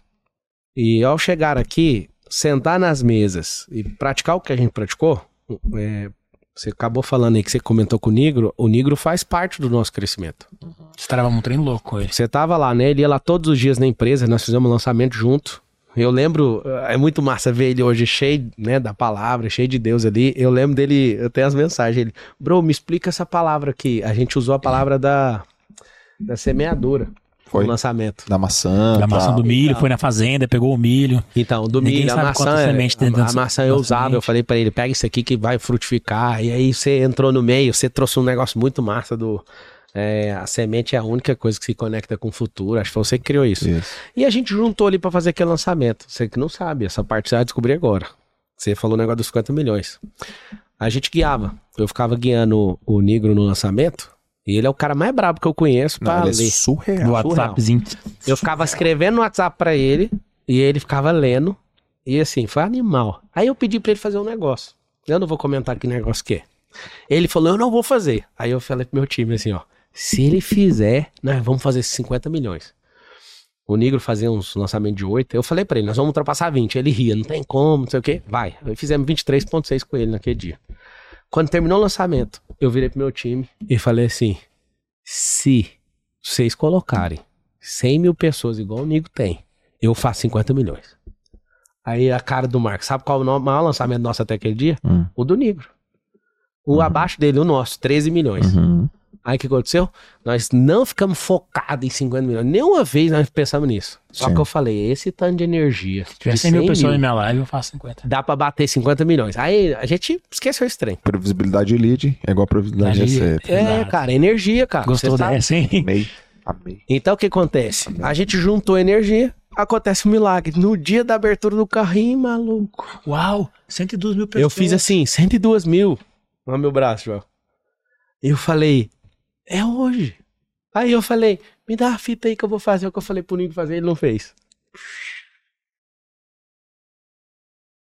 e ao chegar aqui, sentar nas mesas e praticar o que a gente praticou, é, você acabou falando aí que você comentou com o Negro, o Negro faz parte do nosso crescimento. Você trava um trem louco com ele. Você tava lá, né? Ele ia lá todos os dias na empresa, nós fizemos um lançamento junto. Eu lembro, é muito massa ver ele hoje cheio, né, da palavra, cheio de Deus ali. Eu lembro dele, eu tenho as mensagens, ele, bro, me explica essa palavra aqui. A gente usou a palavra da, da semeadura Foi. no lançamento. Da maçã. Da maçã tal. do milho, foi na fazenda, pegou o milho. Então, do Ninguém milho, a maçã, é- semente a, dentro a maçã eu usava, eu falei pra ele, pega isso aqui que vai frutificar. E aí você entrou no meio, você trouxe um negócio muito massa do... é, a semente é a única coisa que se conecta com o futuro. Acho que foi você que criou isso. Isso. E a gente juntou ali pra fazer aquele lançamento. Você que não sabe, essa parte você vai descobrir agora. Você falou o negócio dos 50 milhões. A gente guiava. Eu ficava guiando o, o negro no lançamento. E ele é o cara mais brabo que eu conheço Não, pra ele é ler. surreal. Do WhatsAppzinho. Eu ficava escrevendo no WhatsApp pra ele. E ele ficava lendo. E assim, foi animal. Aí eu pedi pra ele fazer um negócio. Eu não vou comentar que negócio que é. Ele falou, eu não vou fazer. Aí eu falei pro meu time assim, ó. Se ele fizer, nós vamos fazer esses 50 milhões. O Negro fazia uns lançamentos de 8. Eu falei pra ele, nós vamos ultrapassar 20. Ele ria, não tem como, não sei o quê. Vai. Aí fizemos 23,6 com ele naquele dia. Quando terminou o lançamento, eu virei pro meu time e falei assim: se vocês colocarem 100 mil pessoas igual o Nigo tem, eu faço 50 milhões. Aí a cara do Marcos, sabe qual é o maior lançamento nosso até aquele dia? Hum. O do Negro. O abaixo dele, o nosso, 13 milhões. Uhum. Aí o que aconteceu? Nós não ficamos focados em 50 milhões. Nenhuma vez nós pensamos nisso. Só Sim. que eu falei, esse tanto de energia. Se tiver de 100 mil 100 pessoas mil, na minha live, eu faço 50. Dá pra bater 50 milhões. Aí a gente esqueceu esse trem. Previsibilidade de lead é igual a previsibilidade de receita. É, Exato. cara, energia, cara. Gostou Você sabe? dessa, hein? Amei. Amei. Então o que acontece? A gente juntou energia, acontece um milagre. No dia da abertura do carrinho, maluco. Uau, 102 mil pessoas. Eu fiz assim, 102 mil. Olha meu braço, João. Eu falei, é hoje. Aí eu falei, Me dá a fita aí que eu vou fazer o que eu falei pro Nico fazer, ele não fez.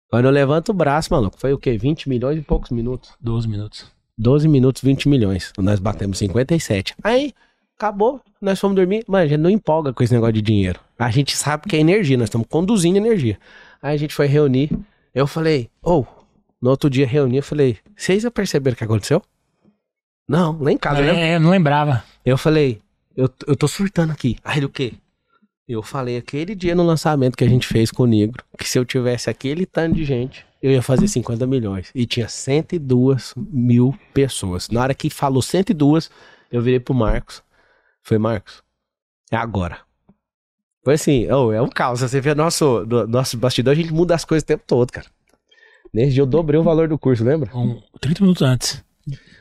Quando eu levanto o braço, maluco, foi o quê? 20 milhões e poucos minutos. 12 minutos. 12 minutos, 20 milhões. Nós batemos 57. Aí, acabou. Nós fomos dormir. Mano, a gente não empolga com esse negócio de dinheiro. A gente sabe que é energia, nós estamos conduzindo energia. Aí a gente foi reunir. Eu falei, ou, no outro dia reuni, eu falei, vocês já perceberam o que aconteceu? Não, lá em casa, né? É, eu não lembrava. Eu falei, eu, eu tô surtando aqui. Aí ele, o quê? Eu falei aquele dia no lançamento que a gente fez com o Negro, que se eu tivesse aquele tanto de gente, eu ia fazer 50 milhões. E tinha 102 mil pessoas. Na hora que falou 102, eu virei pro Marcos. Foi, Marcos, é agora. Foi assim, oh, é um caos. Você vê nosso, do, nosso bastidor, a gente muda as coisas o tempo todo, cara. Nesse dia eu dobrei o valor do curso, lembra? Um, 30 minutos antes.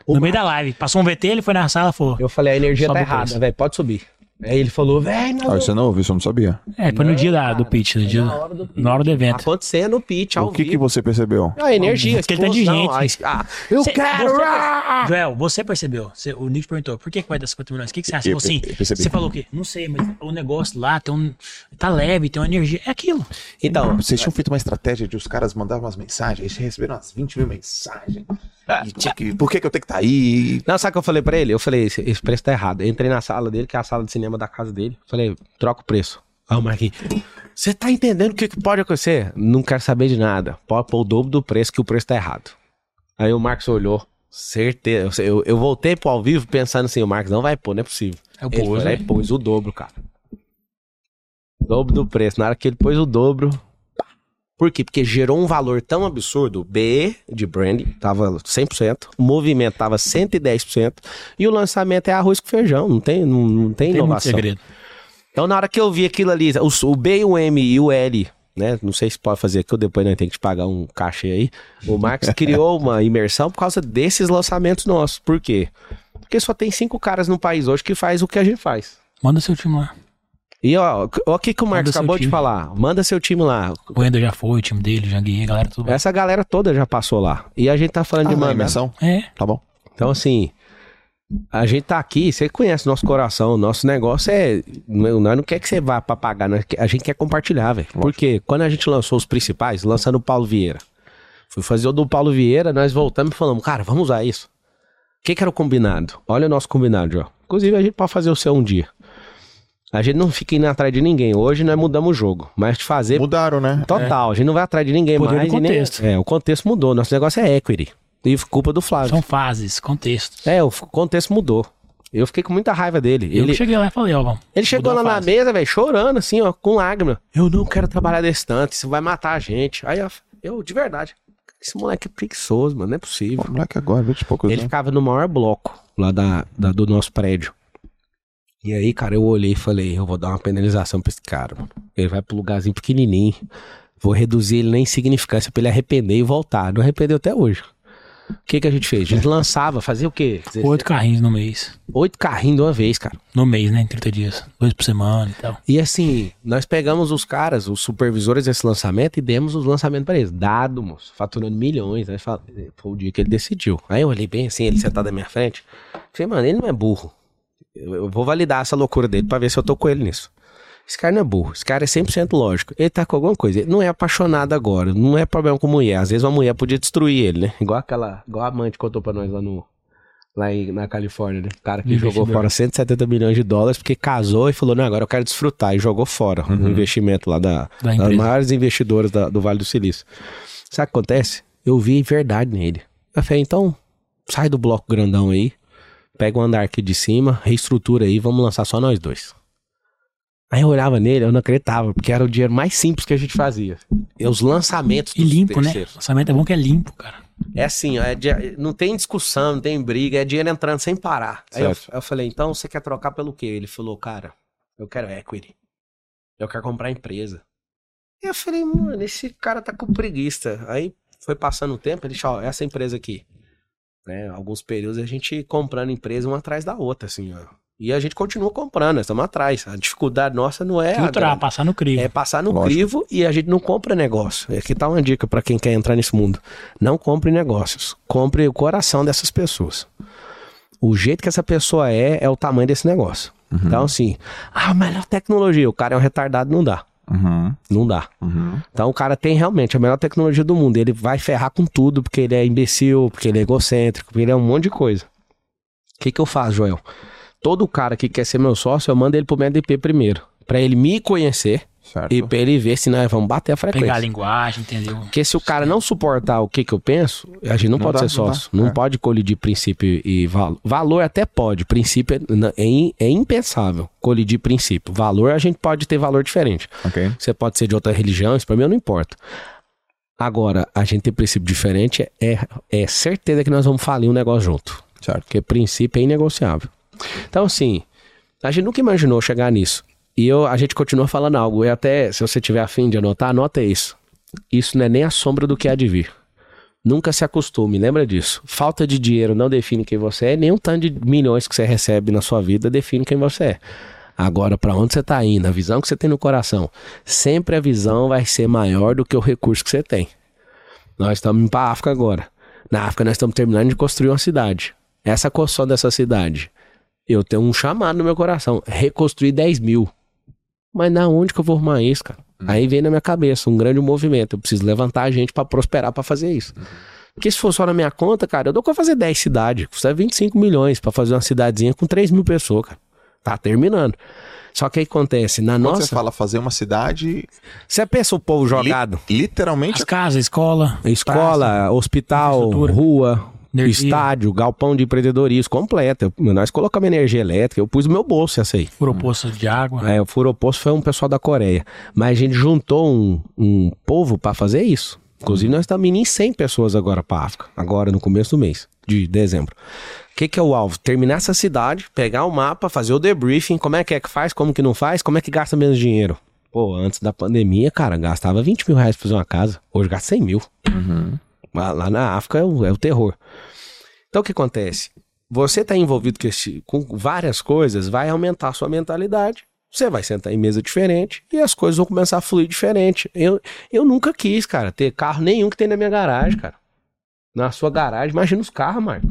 No meio da live. Passou um VT, ele foi na sala e falou. Eu falei, a energia tá errada, velho, pode subir. Aí ele falou, velho, Ah, você não ouviu, você não sabia. É, foi no dia da, do pitch, no dia, na hora do pitch. na hora do evento. acontecendo no pitch, ao O que, vivo. que você percebeu? A energia, Aquele tanto de explosão, gente. a- ah, eu Cê- quero! você- ah! Joel, você percebeu? Você- o Nick perguntou, por que, que vai dar 50 milhões? O que, que você acha? Eu Você falou assim, percebi. você falou o quê? Não sei, mas o negócio lá tem um, tá leve, tem uma energia. É aquilo. Então, Vocês tinham feito uma estratégia de os caras mandavam umas mensagens, eles receberam umas 20 mil mensagens. E tinha que, por que, que eu tenho que estar aí? não, sabe o que eu falei pra ele? Eu falei, esse, esse preço tá errado. Eu entrei na sala dele, que é a sala de cinema da casa dele. Falei, troca o preço. Aí o Marquinhos, você tá entendendo o que, que pode acontecer? Não quero saber de nada. Pode pôr o dobro do preço, que o preço tá errado. Aí o Marcos olhou, certeza. Eu, eu voltei pro ao vivo pensando assim, o Marcos não vai pôr, não é possível. É o Ele pôs, foi e né? pôs o dobro, cara. Dobro do preço. Na hora que ele pôs o dobro. Por quê? Porque gerou um valor tão absurdo. B de branding tava 100%, o movimento tava 110%, e o lançamento é arroz com feijão. Não tem, não, não tem Tem inovação. segredo. Então, na hora que eu vi aquilo ali, o, o B, o M e o L, né? Não sei se pode fazer aqui, ou depois nós temos que te pagar um cachê aí. O Marcos criou uma imersão por causa desses lançamentos nossos. Por quê? Porque só tem cinco caras no país hoje que faz o que a gente faz. Manda seu time lá. E ó, o que, que o Marcos acabou de time. falar. Manda seu time lá. O Ender já foi, o time dele, o Janguinho, a galera tudo. Essa galera toda já passou lá. E a gente tá falando de Ah, na mandar. imersão? É, Tá bom. Então, assim, a gente tá aqui, você conhece nosso coração, nosso negócio é. não- Nós não quer que você vá pra pagar, nós a gente quer compartilhar, velho. Porque quando a gente lançou os principais, lançando o Paulo Vieira, fui fazer o do Paulo Vieira, nós voltamos e falamos, cara, vamos usar isso. O que, que era o combinado? Olha o nosso combinado, ó. Inclusive, a gente pode fazer o seu um dia. A gente não fica indo atrás de ninguém. Hoje nós mudamos o jogo. Mas de fazer Mudaram, né? total. A gente não vai atrás de ninguém Poder mais. e nem- contexto. é, o contexto mudou. Nosso negócio é equity. E culpa do Flávio. são fases, contextos. É, o contexto mudou. Eu fiquei com muita raiva dele. Eu Ele, cheguei lá e falei, ó, vamos. ele chegou lá na mesa, velho, chorando, assim, ó, com lágrima. Eu não quero trabalhar desse tanto, isso vai matar a gente. Aí, ó, eu, de verdade, esse moleque é preguiçoso, mano, não é possível. O moleque agora, 20 e poucos Ele anos. ficava no maior bloco lá da, da- do nosso prédio. E aí, cara, eu olhei e falei, eu vou dar uma penalização pra esse cara, mano. Ele vai pro lugarzinho pequenininho. Vou reduzir ele na insignificância pra ele arrepender e voltar. Não arrependeu até hoje. O que que a gente fez? A gente lançava, fazia o quê? Oito carrinhos no mês. Oito carrinhos de uma vez, cara. No mês, né? Em 30 dias. Dois por semana e tal. E assim, nós pegamos os caras, os supervisores desse lançamento e demos os lançamentos pra eles. Dado, moço, faturando milhões. Aí fala- foi o dia que ele decidiu. Aí eu olhei bem assim, ele sentado na minha frente. Falei, mano, ele não é burro. Eu, vou validar essa loucura dele pra ver se eu tô com ele nisso. Esse cara não é burro, esse cara é 100% lógico. Ele tá com alguma coisa. Ele não é apaixonado agora, não é problema com mulher. Às vezes uma mulher podia destruir ele, né? Igual aquela, igual a amante contou pra nós lá no. Lá em- na Califórnia, né? O cara que jogou fora 170 milhões de dólares porque casou e falou: Não, agora eu quero desfrutar. E jogou fora o investimento lá da, Da das maiores investidoras da- do Vale do Silício. Sabe o que acontece? Eu vi verdade nele. Eu falei: Então, sai do bloco grandão aí, pega o andar aqui de cima, reestrutura aí, vamos lançar só nós dois. Aí eu olhava nele, eu não acreditava, porque era o dinheiro mais simples que a gente fazia. E os lançamentos E limpo, né? terceiros. Lançamento é bom que é limpo, cara. É assim, ó, é di- não tem discussão, não tem briga, é dinheiro entrando sem parar. Aí eu, eu falei, então você quer trocar pelo quê? Ele falou, cara, eu quero equity. Eu quero comprar empresa. E eu falei, mano, esse cara tá com preguiça. Aí foi passando o tempo, ele falou, ó, essa empresa aqui. Né, alguns períodos a gente comprando empresa uma atrás da outra, assim, ó. E a gente continua comprando, nós estamos atrás. A dificuldade nossa não é. a Filtrar, passar no crivo. É passar no Lógico. crivo e a gente não compra negócio. Aqui tá uma dica pra quem quer entrar nesse mundo. Não compre negócios. Compre o coração dessas pessoas. O jeito que essa pessoa é, é o tamanho desse negócio. Então, assim, ah, a melhor tecnologia, o cara é um retardado, não dá. Uhum. Não dá. Uhum. Então o cara tem realmente a melhor tecnologia do mundo. Ele vai ferrar com tudo, porque ele é imbecil, porque ele é egocêntrico, porque ele é um monte de coisa. O que, que eu faço, Joel? Todo cara que quer ser meu sócio, eu mando ele pro MDP primeiro. Pra ele me conhecer Certo. e pra ele ver se nós vamos bater a Pegar a frequência. linguagem, entendeu? Porque se o cara não suportar o que, que eu penso, a gente não, Não pode dá, ser não dá. sócio. Não, É. pode colidir princípio e valor. Valor até pode, princípio é, é, é impensável colidir princípio. Valor a gente pode ter valor diferente. Ok. Você pode ser de outra religião, isso pra mim não importa. Agora, a gente ter princípio diferente é, é certeza que nós vamos falir um negócio junto. Certo. Porque princípio é inegociável. Então, assim, a gente nunca imaginou chegar nisso. E eu, a gente continua falando algo. E até, se você tiver afim de anotar, anota isso. Isso não é nem a sombra do que há de vir. Nunca se acostume, lembra disso. Falta de dinheiro não define quem você é, nem um tanto de milhões que você recebe na sua vida define quem você é. Agora, para onde você está indo, a visão que você tem no coração, sempre a visão vai ser maior do que o recurso que você tem. Nós estamos indo para África agora. Na África, nós estamos terminando de construir uma cidade. Essa construção dessa cidade, eu tenho um chamado no meu coração: reconstruir 10 mil. Mas na onde que eu vou arrumar isso, cara? Aí vem na minha cabeça um grande movimento. Eu preciso levantar a gente para prosperar para fazer isso. Porque se for só na minha conta, cara, eu dou pra fazer 10 cidades. Custa 25 milhões para fazer uma cidadezinha com 3 mil pessoas, cara. Tá terminando. Só que aí acontece, na Quando nossa. você fala fazer uma cidade, Você pensa o povo jogado? literalmente As casas, escola, Escola, hospital, infraestrutura, rua, energia. estádio, galpão de empreendedorismo completo. Eu- Nós colocamos energia elétrica, eu pus no meu bolso essa aí. furou poço de água. É, o Furoposto foi um pessoal da Coreia. Mas a gente juntou um, um povo pra fazer isso. Inclusive, nós estamos indo em 100 pessoas agora pra África. Agora, no começo do mês, de dezembro. O que, que é o alvo? Terminar essa cidade, pegar o mapa, fazer o debriefing. Como é que é que faz, como que não faz, como é que gasta menos dinheiro. Pô, antes da pandemia, cara, gastava 20 mil reais pra fazer uma casa. Hoje gasta 100 mil. Lá, lá na África é o, é o terror. Então o que acontece? Você está envolvido com, esse- com várias coisas, vai aumentar a sua mentalidade. Você vai sentar em mesa diferente e as coisas vão começar a fluir diferente. Eu, eu nunca quis, cara, ter carro nenhum que tem na minha garagem, cara. Na sua garagem, imagina os carros, Marco.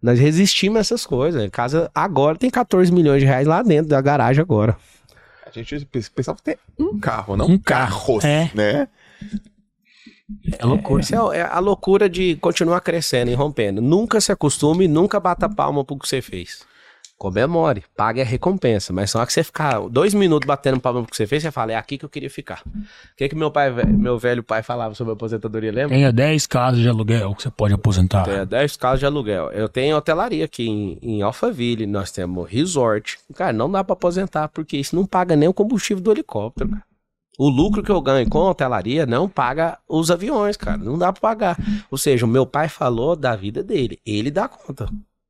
Nós resistimos a essas coisas. A casa agora tem 14 milhões de reais lá dentro da garagem agora. a gente pensava ter um carro, não Um carro, carros, é. né? É loucura. É é a loucura de continuar crescendo e rompendo. Nunca se acostume, nunca bata palma pro que você fez. Comemore, pague a recompensa. Mas só que você ficar dois minutos batendo palma pro que você fez, você fala, é aqui que eu queria ficar. O que, que meu pai, meu velho pai falava sobre aposentadoria, lembra? Tenha 10 casas de aluguel que você pode aposentar. Tem 10 casas de aluguel. Eu tenho hotelaria aqui em, em Alphaville, nós temos resort. Cara, não dá pra aposentar, porque isso não paga nem o combustível do helicóptero, cara. O lucro que eu ganho com a hotelaria não paga os aviões, cara. Não dá pra pagar. Ou seja, o meu pai falou da vida dele. Ele dá conta.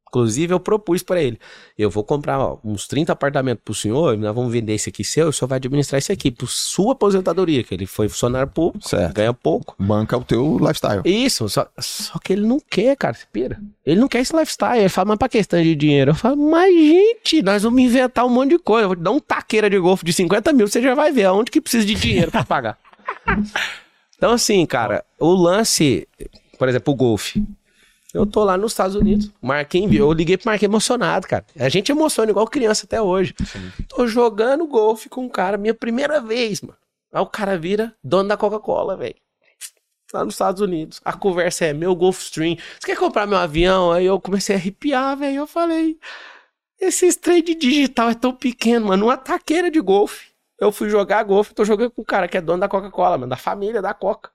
Inclusive, eu propus pra ele. Eu vou comprar ó, uns 30 apartamentos pro senhor, nós vamos vender esse aqui seu, e o senhor vai administrar esse aqui, por sua aposentadoria, que ele foi funcionário público, Certo. ganha pouco. Banca o teu lifestyle. Isso, só, só que ele não quer, cara, você pira. Ele não quer esse lifestyle. Ele fala, mas pra questão de dinheiro? Eu falo, mas gente, nós vamos inventar um monte de coisa. Eu vou te dar um taqueira de golfe de 50 mil, você já vai ver aonde que precisa de dinheiro pra pagar. então, assim, cara, o lance, por exemplo, o golfe. Eu tô lá nos Estados Unidos. Marquinhos, eu liguei pro Marquinhos emocionado, cara. A gente emociona igual criança até hoje. Tô jogando golfe com um cara, minha primeira vez, mano. Aí o cara vira dono da Coca-Cola, velho lá nos Estados Unidos. A conversa é meu Gulfstream. Você quer comprar meu avião? Aí eu comecei a arrepiar, velho. Eu falei, esse trade digital é tão pequeno, mano. Uma taqueira de golfe. Eu fui jogar golfe, tô jogando com o cara que é dono da Coca-Cola, mano, da família da Coca.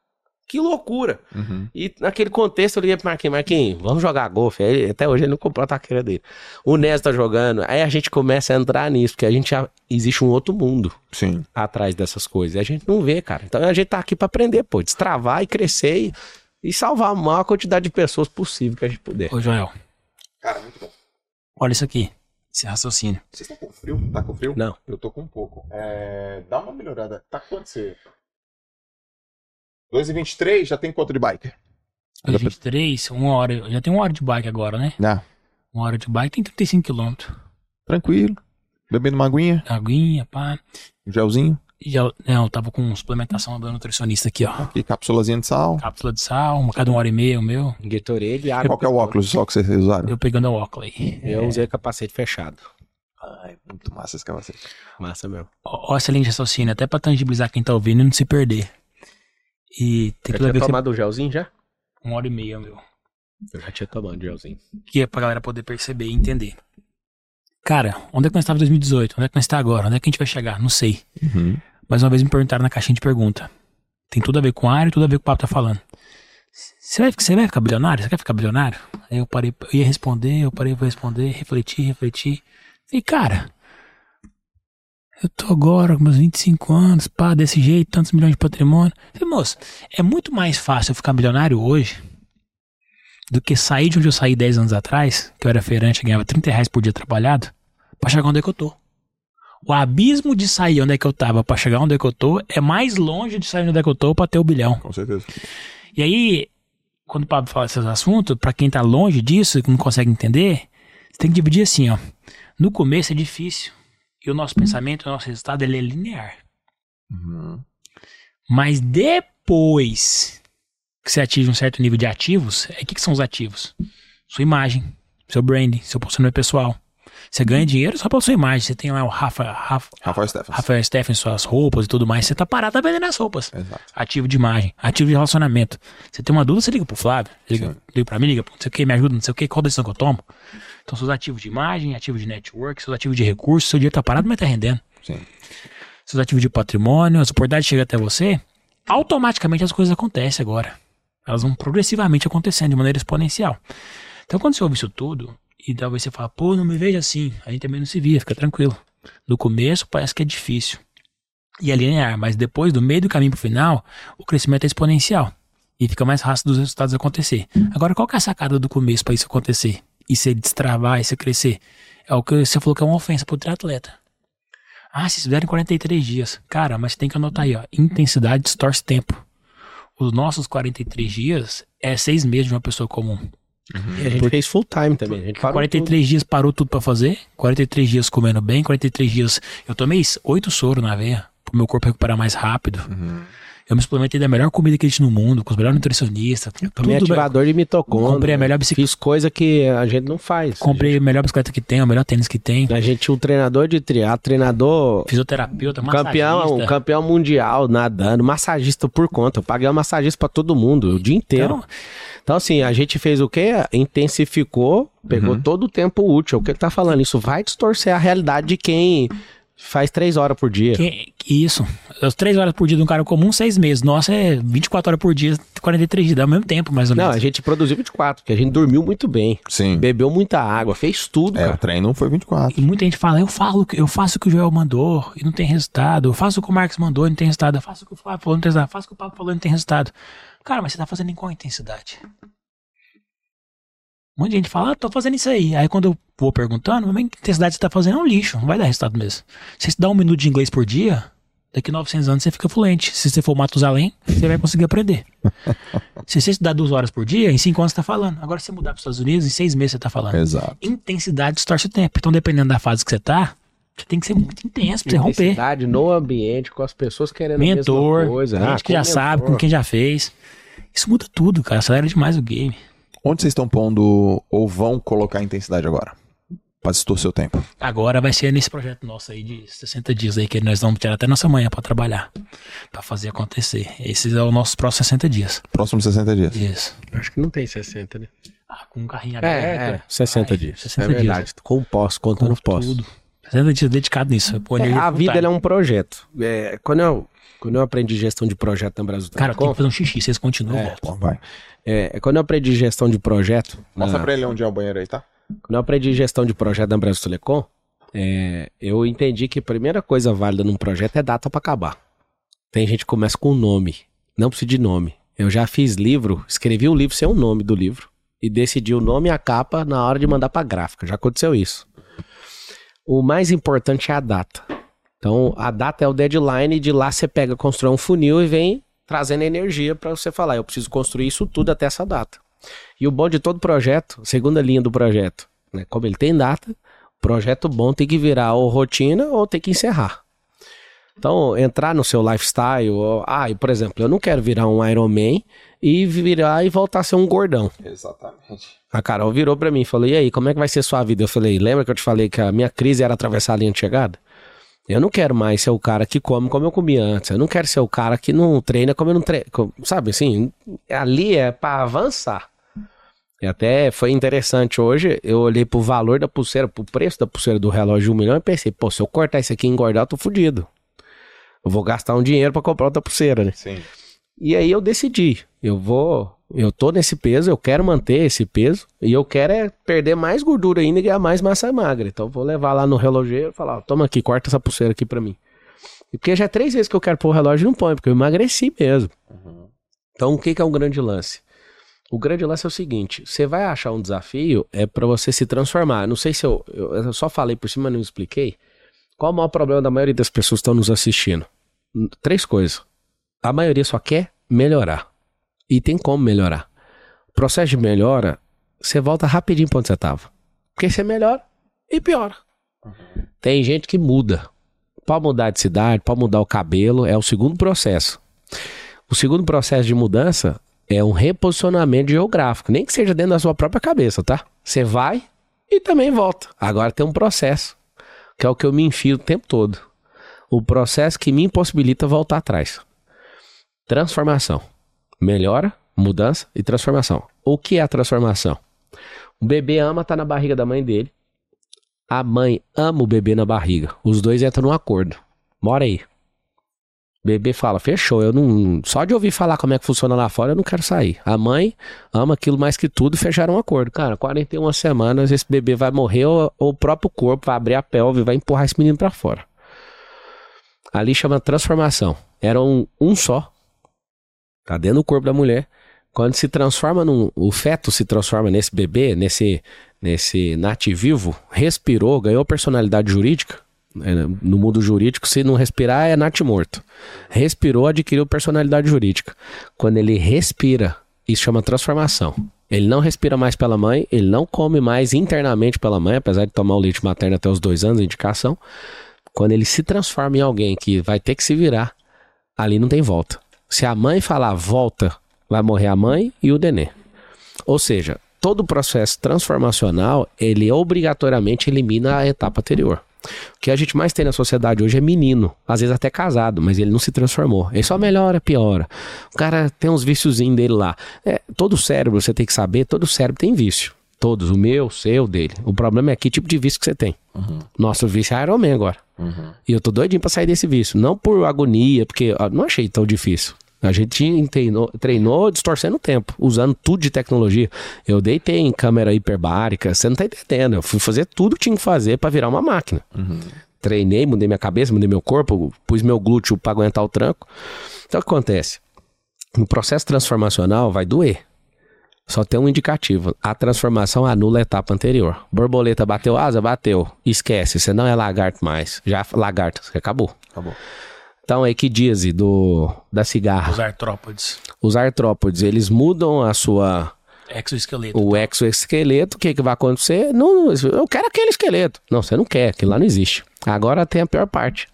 Que loucura. Uhum. E naquele contexto eu liguei pro Marquinhos, Marquinhos, vamos jogar golfe. Aí, até hoje ele não comprou a taqueira dele. O Nes tá jogando. Aí a gente começa a entrar nisso, porque a gente já existe um outro mundo Sim. atrás dessas coisas. E a gente não vê, cara. Então a gente tá aqui pra aprender, pô, destravar e crescer e, e salvar a maior quantidade de pessoas possível que a gente puder. Ô, Joel, Cara, muito bom. olha isso aqui. Esse raciocínio. Vocês estão com frio? Tá com frio? Não. Eu tô com um pouco. É, Dá uma melhorada. Tá quanto você? 2,23 já tem quanto de biker? 23, uma hora. Já tem uma hora de bike agora, né? Não. Uma hora de bike tem 35 quilômetros. Tranquilo. Bebendo uma aguinha, Aguinha, pá. um gelzinho. Já, não, eu tava com suplementação do nutricionista aqui, ó. E cápsulazinha de sal. Cápsula de sal, uma cada uma hora e meia, o meu. Gatorade e água. Qual que é o óculos de sol que vocês usaram? Eu pegando o óculos aí. Eu usei capacete fechado. Ai, muito massa esse capacete. Massa mesmo. Ó, ó excelente raciocínio, até pra tangibilizar quem tá ouvindo e não se perder. E tem Já tudo a tinha ver com tomado o gelzinho já? uma hora e meia, meu. Eu já tinha tomado o gelzinho. Que é pra galera poder perceber e entender. Cara, onde é que nós estávamos em 2018? Onde é que nós está agora? Onde é que a gente vai chegar? Não sei. Uhum. Mais uma vez me perguntaram na caixinha de pergunta. Tem tudo a ver com a área e tudo a ver com o que o papo tá falando. Você vai, você vai ficar bilionário? Você quer ficar bilionário? Aí eu parei, eu ia responder, eu parei pra responder, refleti, refleti. Falei, cara, eu tô agora com meus 25 anos, pá, desse jeito, tantos milhões de patrimônio. Falei, moço, é muito mais fácil eu ficar bilionário hoje do que sair de onde eu saí 10 anos atrás, que eu era feirante e ganhava 30 reais por dia trabalhado, pra chegar onde é que eu tô. O abismo de sair onde é que eu tava pra chegar onde é que eu tô é mais longe de sair onde é que eu tô pra ter o bilhão. Com certeza. E aí, quando o Pablo fala esses assuntos, pra quem tá longe disso, que não consegue entender, você tem que dividir assim, ó. No começo é difícil. E o nosso pensamento, o nosso resultado, ele é linear. Uhum. Mas depois que você atinge um certo nível de ativos, é o que, que são os ativos? Sua imagem, seu branding, seu posicionamento pessoal. Você ganha dinheiro só pela sua imagem. Você tem lá o Rafa, Rafa, Rafael Stephens. Rafael Steffen, suas roupas e tudo mais. Você tá parado tá vendendo as roupas. Exato. Ativo de imagem, ativo de relacionamento. Você tem uma dúvida, você liga pro Flávio, liga, Sim. liga pra mim, liga pro não sei o que, me ajuda, não sei o que, qual decisão que eu tomo. Então, seus ativos de imagem, ativos de network, seus ativos de recursos, seu dinheiro tá parado, mas tá rendendo. Sim. Seus ativos de patrimônio, as oportunidades chegam até você, automaticamente as coisas acontecem agora. Elas vão progressivamente acontecendo de maneira exponencial. Então, quando você ouve isso tudo, e talvez você fala, pô, não me veja assim, a gente também não se via, fica tranquilo. No começo parece que é difícil. E é linear, mas depois, do meio do caminho pro final, o crescimento é exponencial. E fica mais fácil dos resultados acontecer. Agora, qual que é a sacada do começo para isso acontecer? E você destravar, e você crescer? É o que você falou que é uma ofensa pro triatleta. Ah, se fizeram em 43 dias. Cara, mas tem que anotar aí, ó. Intensidade distorce tempo. Os nossos 43 dias é seis meses de uma pessoa comum. E a gente fez full time também. A gente parou 43 dias parou tudo pra fazer. 43 dias comendo bem. 43 dias. Eu tomei oito soro na veia. Pro meu corpo recuperar mais rápido. Eu me suplementei da melhor comida que existe no mundo, com os melhores nutricionistas. tudo ativador de mitocôndria. Comprei a melhor bicicleta. Fiz coisa que a gente não faz. Comprei a melhor bicicleta que tem, o melhor tênis que tem. A gente tinha um treinador de triatlo, treinador Fisioterapeuta, campeão, massagista. campeão mundial nadando, massagista por conta. Eu paguei uma massagista pra todo mundo o dia inteiro. Então, Então, assim, a gente fez o quê? Intensificou, pegou todo o tempo útil. O que ele tá falando? Isso vai distorcer a realidade de quem faz três horas por dia. que, isso. As três horas por dia de um cara comum, seis meses. Nossa, é 24 horas por dia, 43 dias. Dá o mesmo tempo, mais ou Não, menos. a gente produziu 24, porque a gente dormiu muito bem, Sim. bebeu muita água, fez tudo, É, o cara. treino foi 24. E muita gente fala, eu falo, eu faço o que o Joel mandou e não tem resultado. Eu faço o que o Marcos mandou e não tem resultado. Eu faço o que o Flávio falou e não tem resultado. Eu faço o que o Pablo falou e não tem resultado. Cara, mas você tá fazendo em qual intensidade? Um monte de gente fala, ah, tô fazendo isso aí. Aí quando eu vou perguntando, mas que intensidade você tá fazendo? É um lixo, não vai dar resultado mesmo. Se você dá um minuto de inglês por dia, daqui a 900 anos você fica fluente. Se você for Matusalém, você vai conseguir aprender. Se você estudar duas horas por dia, em cinco anos você tá falando. Agora se você mudar para os Estados Unidos, em seis meses você tá falando Exato. intensidade distorce o tempo. Então, dependendo da fase que você tá, você tem que ser muito intenso pra você romper. Intensidade no ambiente, com as pessoas querendo a Mentor, mesma coisa. gente Ah, que já com sabe, mentor. com quem já fez. Isso muda tudo, cara. Acelera demais o game. Onde vocês estão pondo ou vão colocar intensidade agora? Pra distorcer o tempo. Agora vai ser nesse projeto nosso aí de 60 dias aí, que nós vamos tirar até nossa manhã pra trabalhar. Pra fazer acontecer. Esses são os nossos próximos 60 dias. Próximos 60 dias. Isso. Acho que não tem 60, né? Ah, com um carrinho É, aberto. é, 60 Vai, dias. 60 é dias. verdade. Com pós, contando Com pós. tudo. 60 dias dedicado nisso. É, energia a vida é um projeto. É, quando, eu, quando eu aprendi gestão de projeto na Brasil Cara, tem Telecom, que fazer um xixi. Vocês continuam, É. Bom, vai. é, quando eu aprendi gestão de projeto, Mostra na- pra ele onde é o banheiro aí, tá? quando eu aprendi gestão de projeto na Brasil Telecom, é, eu entendi que a primeira coisa válida num projeto é data pra acabar. Tem gente que começa com nome, não precisa de nome. Eu já fiz livro, escrevi o livro sem o nome do livro e decidi o nome e a capa na hora de mandar pra gráfica. Já aconteceu isso. O mais importante é a data. Então, a data é o deadline e de lá você pega, constrói um funil e vem trazendo energia pra você falar, eu preciso construir isso tudo até essa data. E o bom de todo projeto, segunda linha do projeto, né? Como ele tem data, o projeto bom tem que virar ou rotina ou tem que encerrar. Então, entrar no seu lifestyle, ou- ah, por exemplo, eu não quero virar um Iron Man e virar e voltar a ser um gordão. Exatamente. A Carol virou pra mim e falou: E aí, como é que vai ser sua vida? Eu falei: Lembra que eu te falei que a minha crise era atravessar a linha de chegada? Eu não quero mais ser o cara que come como eu comia antes. Eu não quero ser o cara que não treina como eu não treino. Sabe assim? Ali é pra avançar. E até foi interessante hoje. Eu olhei pro valor da pulseira, pro preço da pulseira do relógio de um milhão e pensei: Pô, se eu cortar isso aqui e engordar, eu tô fudido. Eu vou gastar um dinheiro pra comprar outra pulseira, né? Sim. E aí eu decidi, eu vou, eu tô nesse peso, eu quero manter esse peso e eu quero é perder mais gordura ainda e ganhar mais massa magra. Então eu vou levar lá no relojeiro e falar, ó, toma aqui, corta essa pulseira aqui pra mim. E porque já é três vezes que eu quero pôr o relógio e não põe, porque eu emagreci mesmo. Então o que que é um grande lance? O grande lance é o seguinte, você vai achar um desafio é pra você se transformar. Não sei se eu, eu, eu só falei por cima, não expliquei. Qual o maior problema da maioria das pessoas que estão nos assistindo? Três coisas. A maioria só quer melhorar. E tem como melhorar. O processo de melhora, você volta rapidinho pra onde você tava. Porque você melhora e piora. Tem gente que muda. Pode mudar de cidade, pode mudar o cabelo, é o segundo processo. O segundo processo de mudança é um reposicionamento geográfico, nem que seja dentro da sua própria cabeça, tá? Você vai e também volta. Agora tem um processo, que é o que eu me enfio o tempo todo. O processo que me impossibilita voltar atrás. Transformação. Melhora, mudança e transformação. O que é a transformação? O bebê ama estar na barriga da mãe dele. A mãe ama o bebê na barriga. Os dois entram num acordo. Mora aí. O bebê fala, fechou, eu não. Só de ouvir falar como é que funciona lá fora, eu não quero sair. A mãe ama aquilo mais que tudo e fecharam um acordo. Cara, 41 semanas, esse bebê vai morrer ou, ou o próprio corpo vai abrir a pelve e vai empurrar esse menino pra fora. Ali chama transformação. Era um, um só. Tá dentro do corpo da mulher. Quando se transforma num. O feto se transforma nesse bebê, nesse, nesse nativivo, respirou, ganhou personalidade jurídica. É, No mundo jurídico, se não respirar, é nat morto. Respirou, adquiriu personalidade jurídica. Quando ele respira, isso chama transformação. Ele não respira mais pela mãe, ele não come mais internamente pela mãe, apesar de tomar o leite materno até os dois anos, indicação. Quando ele se transforma em alguém que vai ter que se virar, ali não tem volta. Se a mãe falar volta, vai morrer a mãe e o nenê. Ou seja, todo o processo transformacional, ele obrigatoriamente elimina a etapa anterior. O que a gente mais tem na sociedade hoje é menino, às vezes até casado, mas ele não se transformou. Ele só melhora, piora. O cara tem uns viciozinhos dele lá. É, todo cérebro, você tem que saber, todo cérebro tem vício. Todos, o meu, o seu, o dele. O problema é que tipo de vício que você tem. Nosso vício é Iron Man agora. E eu tô doidinho pra sair desse vício. Não por agonia, porque ó, não achei tão difícil. A gente treinou, treinou distorcendo o tempo, usando tudo de tecnologia. Eu deitei em câmera hiperbárica, você não tá entendendo. Eu fui fazer tudo que tinha que fazer pra virar uma máquina. Treinei, mudei minha cabeça, mudei meu corpo, pus meu glúteo pra aguentar o tranco. Então o que acontece? No processo transformacional vai doer. Só tem um indicativo. A transformação anula a etapa anterior. Borboleta bateu asa, bateu. Esquece, você não é lagarto mais. Já lagarto, você acabou. Acabou. Então, a equidíase do, da cigarra. Os artrópodes. Os artrópodes, eles mudam a sua Exoesqueleto. o exoesqueleto, o que, que vai acontecer? Não, eu quero aquele esqueleto. Não, você não quer, aquilo lá não existe. Agora tem a pior parte.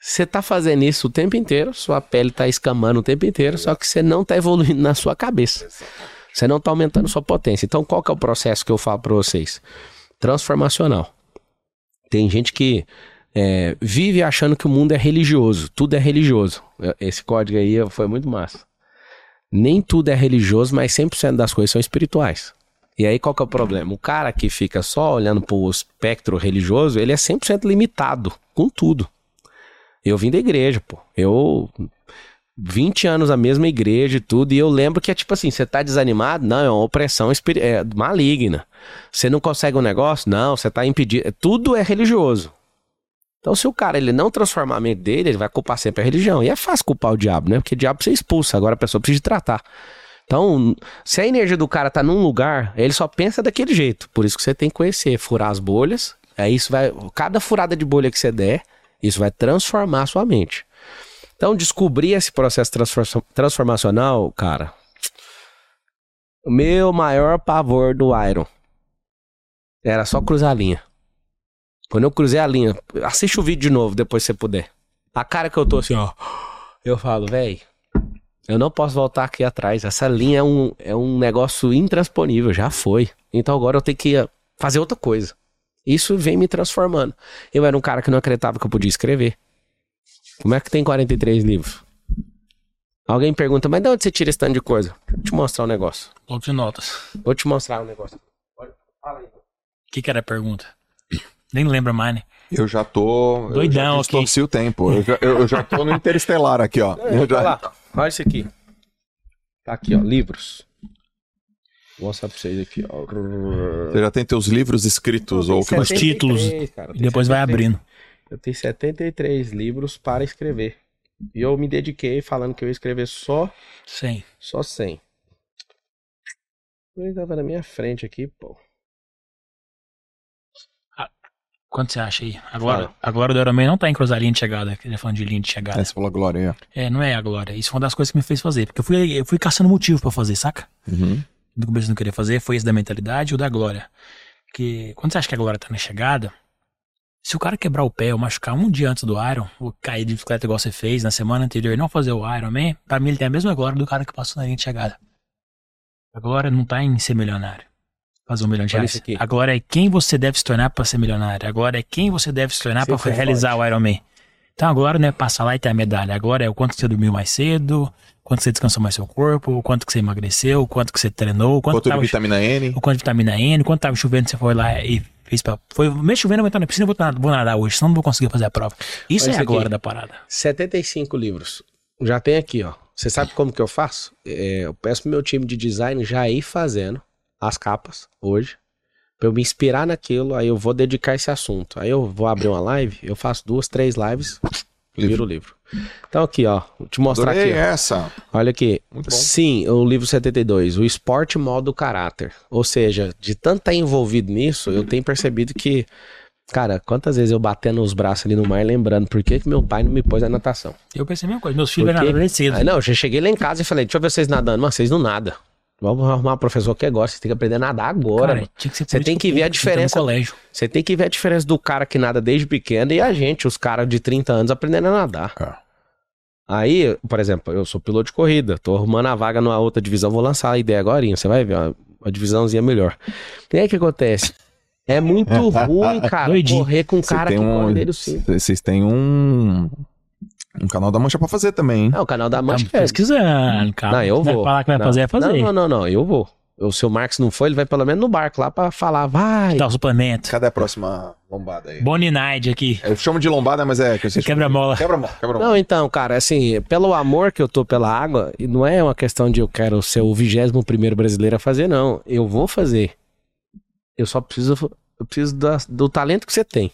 Você tá fazendo isso o tempo inteiro, sua pele tá escamando o tempo inteiro, só que você não tá evoluindo na sua cabeça. Você não tá aumentando sua potência. Então, qual que é o processo que eu falo para vocês? Transformacional. Tem gente que é, vive achando que o mundo é religioso, tudo é religioso. Esse código aí foi muito massa. Nem tudo é religioso, mas 100% das coisas são espirituais. E aí qual que é o problema? O cara que fica só olhando pro espectro religioso, ele é 100% limitado com tudo. Eu vim da igreja, pô. Eu 20 anos a mesma igreja e tudo, e eu lembro que é tipo assim, você tá desanimado? Não, é uma opressão é, maligna. Você não consegue um negócio? Não, você tá impedido. Tudo é religioso. Então, se o cara ele não transformar a mente dele, ele vai culpar sempre a religião. E é fácil culpar o diabo, né? Porque o diabo você expulsa, agora a pessoa precisa de tratar. Então, se a energia do cara tá num lugar, ele só pensa daquele jeito. Por isso que você tem que conhecer, furar as bolhas. Aí isso vai. Cada furada de bolha que você der, isso vai transformar a sua mente. Então, descobrir esse processo transfor- transformacional, cara. O meu maior pavor do Iron era só cruzar a linha. Quando eu cruzei a linha, assiste o vídeo de novo depois se você puder. A cara que eu tô assim, ó. Eu falo, véi, eu não posso voltar aqui atrás. Essa linha é um, é um negócio intransponível, já foi. Então agora eu tenho que fazer outra coisa. Isso vem me transformando. Eu era um cara que não acreditava que eu podia escrever. Como é que tem 43 livros? Alguém pergunta, mas de onde você tira esse tanto de coisa? Vou te mostrar um negócio. Bloco de notas. Vou te mostrar um negócio. Fala aí. O que, que era a pergunta? Nem lembra mais, né? Eu já tô. Doidão, eu já ok. distorci o tempo. Eu já, eu, eu já tô no Interestelar aqui, ó. Eu Olha já- lá, olha isso aqui. Tá aqui, ó, livros. Vou mostrar pra vocês aqui, ó. Você já tem teus livros escritos, ou que Os títulos. 73, cara. Eu E depois vai 73. abrindo. Eu tenho 73 livros para escrever. E eu me dediquei falando que eu ia escrever só, Sim. só 100. Ele tava na minha frente aqui, pô. Quanto você acha aí? A glória, a glória do Iron Man não tá em cruzar a linha de chegada, que ele falando de linha de chegada. É, você falou a glória ó. É, não é a glória. Isso foi uma das coisas que me fez fazer. Porque eu fui, eu fui caçando motivo pra fazer, saca? Uhum. No começo eu não queria fazer, foi esse da mentalidade e o da glória. Porque quando você acha que a glória tá na chegada, se o cara quebrar o pé ou machucar um dia antes do Iron, ou cair de bicicleta igual você fez na semana anterior e não fazer o Iron Man, pra mim ele tem a mesma glória do cara que passou na linha de chegada. A glória não tá em ser milionário. Fazer um milhão de Olha reais. isso aqui. A glória é quem você deve se tornar pra ser milionário. A glória é quem você deve se tornar foi realizar o Iron Man. Então a glória não é passar lá e ter a medalha. A glória é o quanto você dormiu mais cedo, quanto você descansou mais seu corpo, o quanto que você emagreceu, o quanto que você treinou, o quanto Quanto de tava, vitamina N? o quanto de vitamina N, o quanto tava chovendo, você foi lá e fez pra. Foi meio chovendo, eu vou entrar na piscina, vou nadar, vou nadar hoje, senão não vou conseguir fazer a prova. Isso Olha é isso a glória aqui. da parada. 75 livros. Já tem aqui, ó. Você sabe como que eu faço? É, eu peço pro meu time de design já ir fazendo as capas hoje. Pra eu me inspirar naquilo, aí eu vou dedicar esse assunto. Aí eu vou abrir uma live, eu faço duas, três lives, viro o livro. Então aqui, ó. Vou te mostrar Adorei aqui, ó. essa. Olha aqui. Sim, o livro 72, o esporte molda o caráter. Ou seja, de tanto estar envolvido nisso, eu tenho percebido que, cara, quantas vezes eu batendo os braços ali no mar lembrando por que, que meu pai não me pôs na natação. Eu pensei a mesma coisa, meus filhos eram nadaram cedo. Aí, não, eu já cheguei lá em casa e falei, deixa eu ver vocês nadando. Mas vocês não nadam. Vamos arrumar um professor que gosta, vocês têm que aprender a nadar agora. Cara, mano. tinha que ser Você tem que ver a diferença. Colégio. Você tem que ver a diferença do cara que nada desde pequeno e a gente, os caras de 30 anos, aprendendo a nadar. É. Aí, por exemplo, eu sou piloto de corrida, tô arrumando a vaga numa outra divisão, vou lançar a ideia agora, você vai ver, uma, uma divisãozinha melhor. E aí o que acontece? É muito ruim, cara, Doidinho. correr com um Você cara tem que um. corre dele sim. Vocês têm um. Um canal da Mancha pra fazer também, hein? É, o canal da Tá Mancha é pesquisando, cara. Não, eu Se vai vou. falar que vai Não, fazer, é fazer. Não, não, não, não, eu vou. O seu Marcos não foi, ele vai pelo menos no barco lá pra falar, vai. Dá o suplemento. Cadê a próxima lombada aí? Bonnie Knight aqui. Eu chamo de lombada, mas é. que Quebra-mola. Quebra-mola. Quebra-mola. Não, então, cara, assim, pelo amor que eu tô pela água, e não é uma questão de eu quero ser o 21 primeiro brasileiro a fazer, não. Eu vou fazer. Eu só preciso, eu preciso da- do talento que você tem.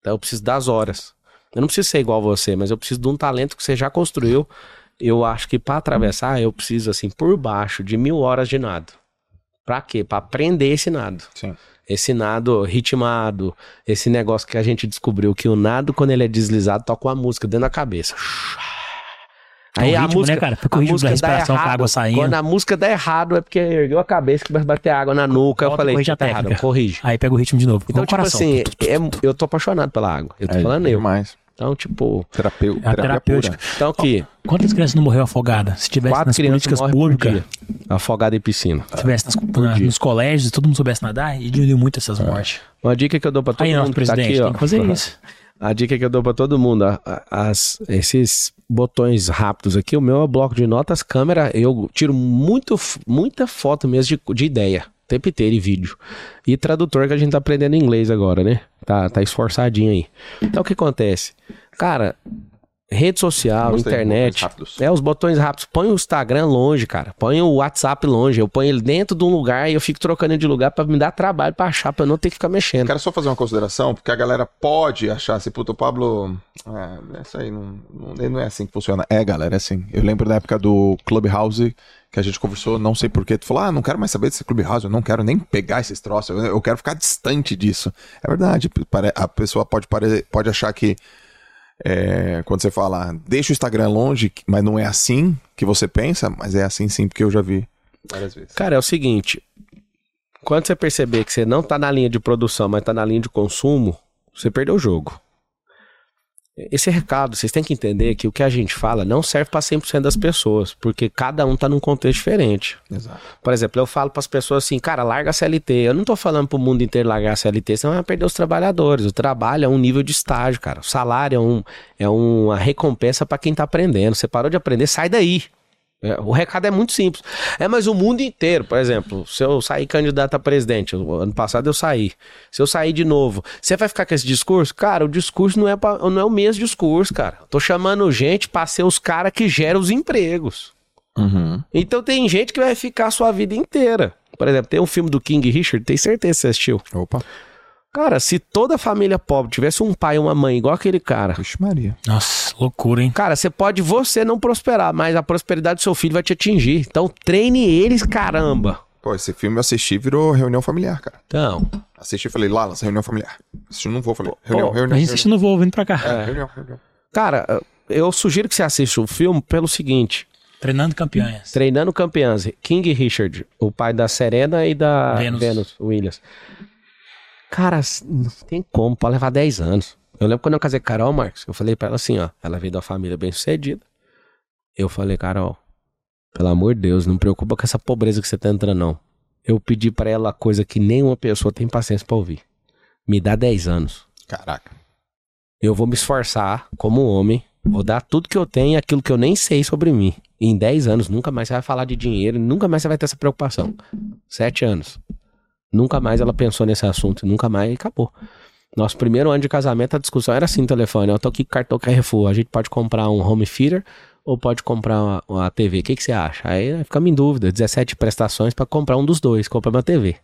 Então, eu preciso das horas. Eu não preciso ser igual você, mas eu preciso de um talento que você já construiu. Eu acho que pra atravessar, eu preciso, assim, por baixo de mil horas de nado. Pra quê? Pra aprender esse nado Sim. esse nado ritmado, esse negócio que a gente descobriu que o nado, quando ele é deslizado, toca uma música dentro da cabeça. É um ritmo, né, cara? Fica o a ritmo da música respiração com a água saindo. Quando a música dá errado é porque ergueu a cabeça que vai bater água na nuca. eu Volta, falei, corrige a tá errado, corrige. Aí pega o ritmo de novo. Então, tipo coração. assim, é- eu tô apaixonado pela água. Eu tô É, falando eu. demais. Então, tipo, Terapeu, É terapêutica. pura. então aqui, Quantas crianças não morreram afogadas? Se tivesse quatro nas crianças políticas públicas, dia, afogado em piscina. se tivesse nas- na- nos colégios, todo mundo soubesse nadar, e diminuiu muito essas mortes. Uma dica que eu dou pra todo Aí, mundo que tá presidente, aqui, ó. tem que fazer isso. A dica que eu dou pra todo mundo, as, esses botões rápidos aqui, o meu é bloco de notas, câmera, eu tiro muito, muita foto mesmo de, de ideia, o tempo inteiro e vídeo. E tradutor que a gente tá aprendendo inglês agora, né? Tá, tá esforçadinho aí. Então o que acontece? Cara, rede social, Gostei, internet, botões rápidos. é os botões rápidos. Põe o Instagram longe, cara. Põe o WhatsApp longe. Eu ponho ele dentro de um lugar e eu fico trocando ele de lugar pra me dar trabalho pra achar, pra eu não ter que ficar mexendo. Quero só fazer uma consideração, porque a galera pode achar assim, puta, o Pablo. É, essa aí não, não, não é assim que funciona. É, galera, é assim. Eu lembro da época do Clubhouse que a gente conversou, não sei porquê. Tu falou, ah, não quero mais saber desse Clubhouse, eu não quero nem pegar esses troços, eu, quero ficar distante disso. É verdade, a pessoa pode, pode achar que. é, quando você fala, deixa o Instagram longe, mas não é assim que você pensa, mas é assim sim, porque eu já vi várias vezes. Cara, é o seguinte. Quando você perceber que você não tá na linha de produção, mas tá na linha de consumo, você perdeu o jogo. Esse recado, vocês têm que entender que o que a gente fala não serve para 100% das pessoas, porque cada um tá num contexto diferente. Exato. Por exemplo, eu falo para as pessoas assim, cara, larga a CLT. Eu não tô falando pro mundo inteiro largar a CLT, senão vai perder os trabalhadores. O trabalho é um nível de estágio, cara. O salário é, um, é uma recompensa para quem tá aprendendo. Você parou de aprender, sai daí. É, o recado é muito simples. É, mas o mundo inteiro, por exemplo, se eu sair candidato a presidente, ano passado eu saí. Se eu sair de novo, você vai ficar com esse discurso? Cara, o discurso não é, pra, não é o mesmo discurso, cara. Tô chamando gente pra ser os caras que geram os empregos. Uhum. Então tem gente que vai ficar a sua vida inteira. Por exemplo, tem um filme do King Richard, tem certeza que você assistiu. Opa. Cara, se toda a família pobre tivesse um pai e uma mãe igual aquele cara, Vixe Maria. Nossa, loucura, hein? cara, você pode você não prosperar, mas a prosperidade do seu filho vai te atingir. Então treine eles, caramba. Pô, esse filme eu assisti virou reunião familiar, cara. Então, Assisti e falei, lá, nossa reunião familiar. Assisti, não vou, falei, reunião, pô, reunião, A gente não vou vindo pra cá. reunião. É, reunião, reunião. cara, eu sugiro que você assista o filme pelo seguinte: Treinando campeões. Treinando Campeãs, King Richard, o pai da Serena e da Venus. Venus, Williams. Cara, não tem como, pode levar 10 anos. Eu lembro quando eu casei com a Carol, Marcos, eu falei pra ela assim, ó, ela veio uma família bem sucedida. Eu falei, Carol, pelo amor de Deus, não preocupa com essa pobreza que você tá entrando, não. Eu pedi pra ela coisa que nenhuma pessoa tem paciência pra ouvir. Me dá 10 anos. Caraca. Eu vou me esforçar como homem, vou dar tudo que eu tenho e aquilo que eu nem sei sobre mim. E em 10 anos, nunca mais você vai falar de dinheiro, nunca mais você vai ter essa preocupação. 7 anos. Nunca mais ela pensou nesse assunto, nunca mais e acabou. Nosso primeiro ano de casamento, a discussão era assim telefone. Eu tô aqui com cartão Carrefour. A gente pode comprar um home theater ou pode comprar uma, uma TV. O que, que você acha? Aí ficamos em dúvida. 17 prestações pra comprar um dos dois. Compra uma TV.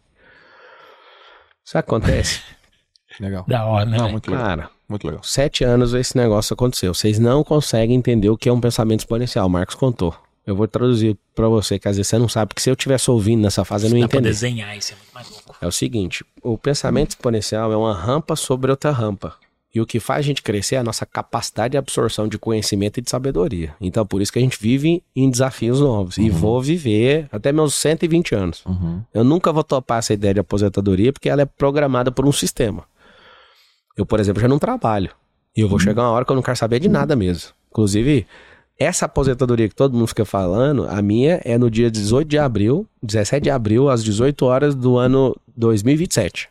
Isso acontece. Legal. Da hora, né? Não, muito legal. Cara, Muito legal. sete anos esse negócio aconteceu. Vocês não conseguem entender o que é um pensamento exponencial. O Marcos contou. Eu vou traduzir pra você, que às vezes você não sabe, porque se eu estivesse ouvindo nessa fase, eu não ia Dá pra entender. desenhar isso, é muito mais louco. É o seguinte: o pensamento exponencial é uma rampa sobre outra rampa. E o que faz a gente crescer é a nossa capacidade de absorção de conhecimento e de sabedoria. Então, por isso que a gente vive em desafios novos. E vou viver até meus 120 anos. Uhum. Eu nunca vou topar essa ideia de aposentadoria porque ela é programada por um sistema. Eu, por exemplo, já não trabalho. E eu vou chegar uma hora que eu não quero saber de nada mesmo. Inclusive, essa aposentadoria que todo mundo fica falando, a minha é no dia 18 de abril, 17 de abril, às 18 horas do ano 2027.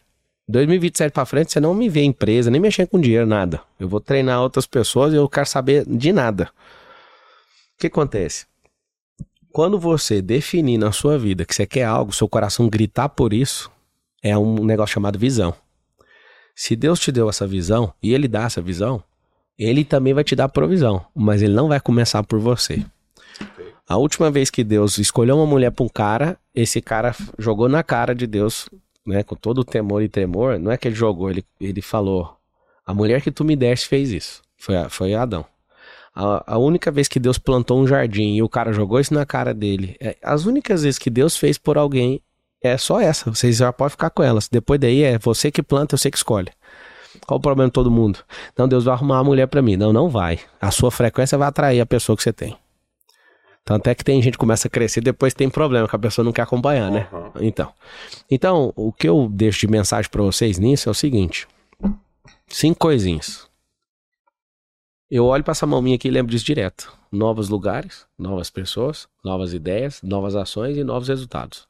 2027 pra frente, você não me vê em empresa, nem mexendo com dinheiro, nada. Eu vou treinar outras pessoas e eu quero saber de nada. O que acontece? Quando você definir na sua vida que você quer algo, seu coração gritar por isso, é um negócio chamado visão. Se Deus te deu essa visão e ele dá essa visão, ele também vai te dar provisão, mas ele não vai começar por você. A última vez que Deus escolheu uma mulher para um cara, esse cara jogou na cara de Deus, né, com todo o temor e tremor. Não é que ele jogou, ele, ele falou: A mulher que tu me deste fez isso. Foi, foi Adão. A, a única vez que Deus plantou um jardim e o cara jogou isso na cara dele, é, as únicas vezes que Deus fez por alguém é só essa. Vocês já podem ficar com elas. Depois daí é você que planta, você que escolhe. Qual o problema de todo mundo? Não, Deus vai arrumar uma mulher pra mim. Não, não vai. A sua frequência vai atrair a pessoa que você tem. Tanto é que tem gente que começa a crescer depois tem problema, que a pessoa não quer acompanhar, né? Então. Então, o que eu deixo de mensagem pra vocês nisso é o seguinte: cinco coisinhas. Eu olho pra essa mão minha aqui e lembro disso direto. Novos lugares, novas pessoas, novas ideias, novas ações e novos resultados.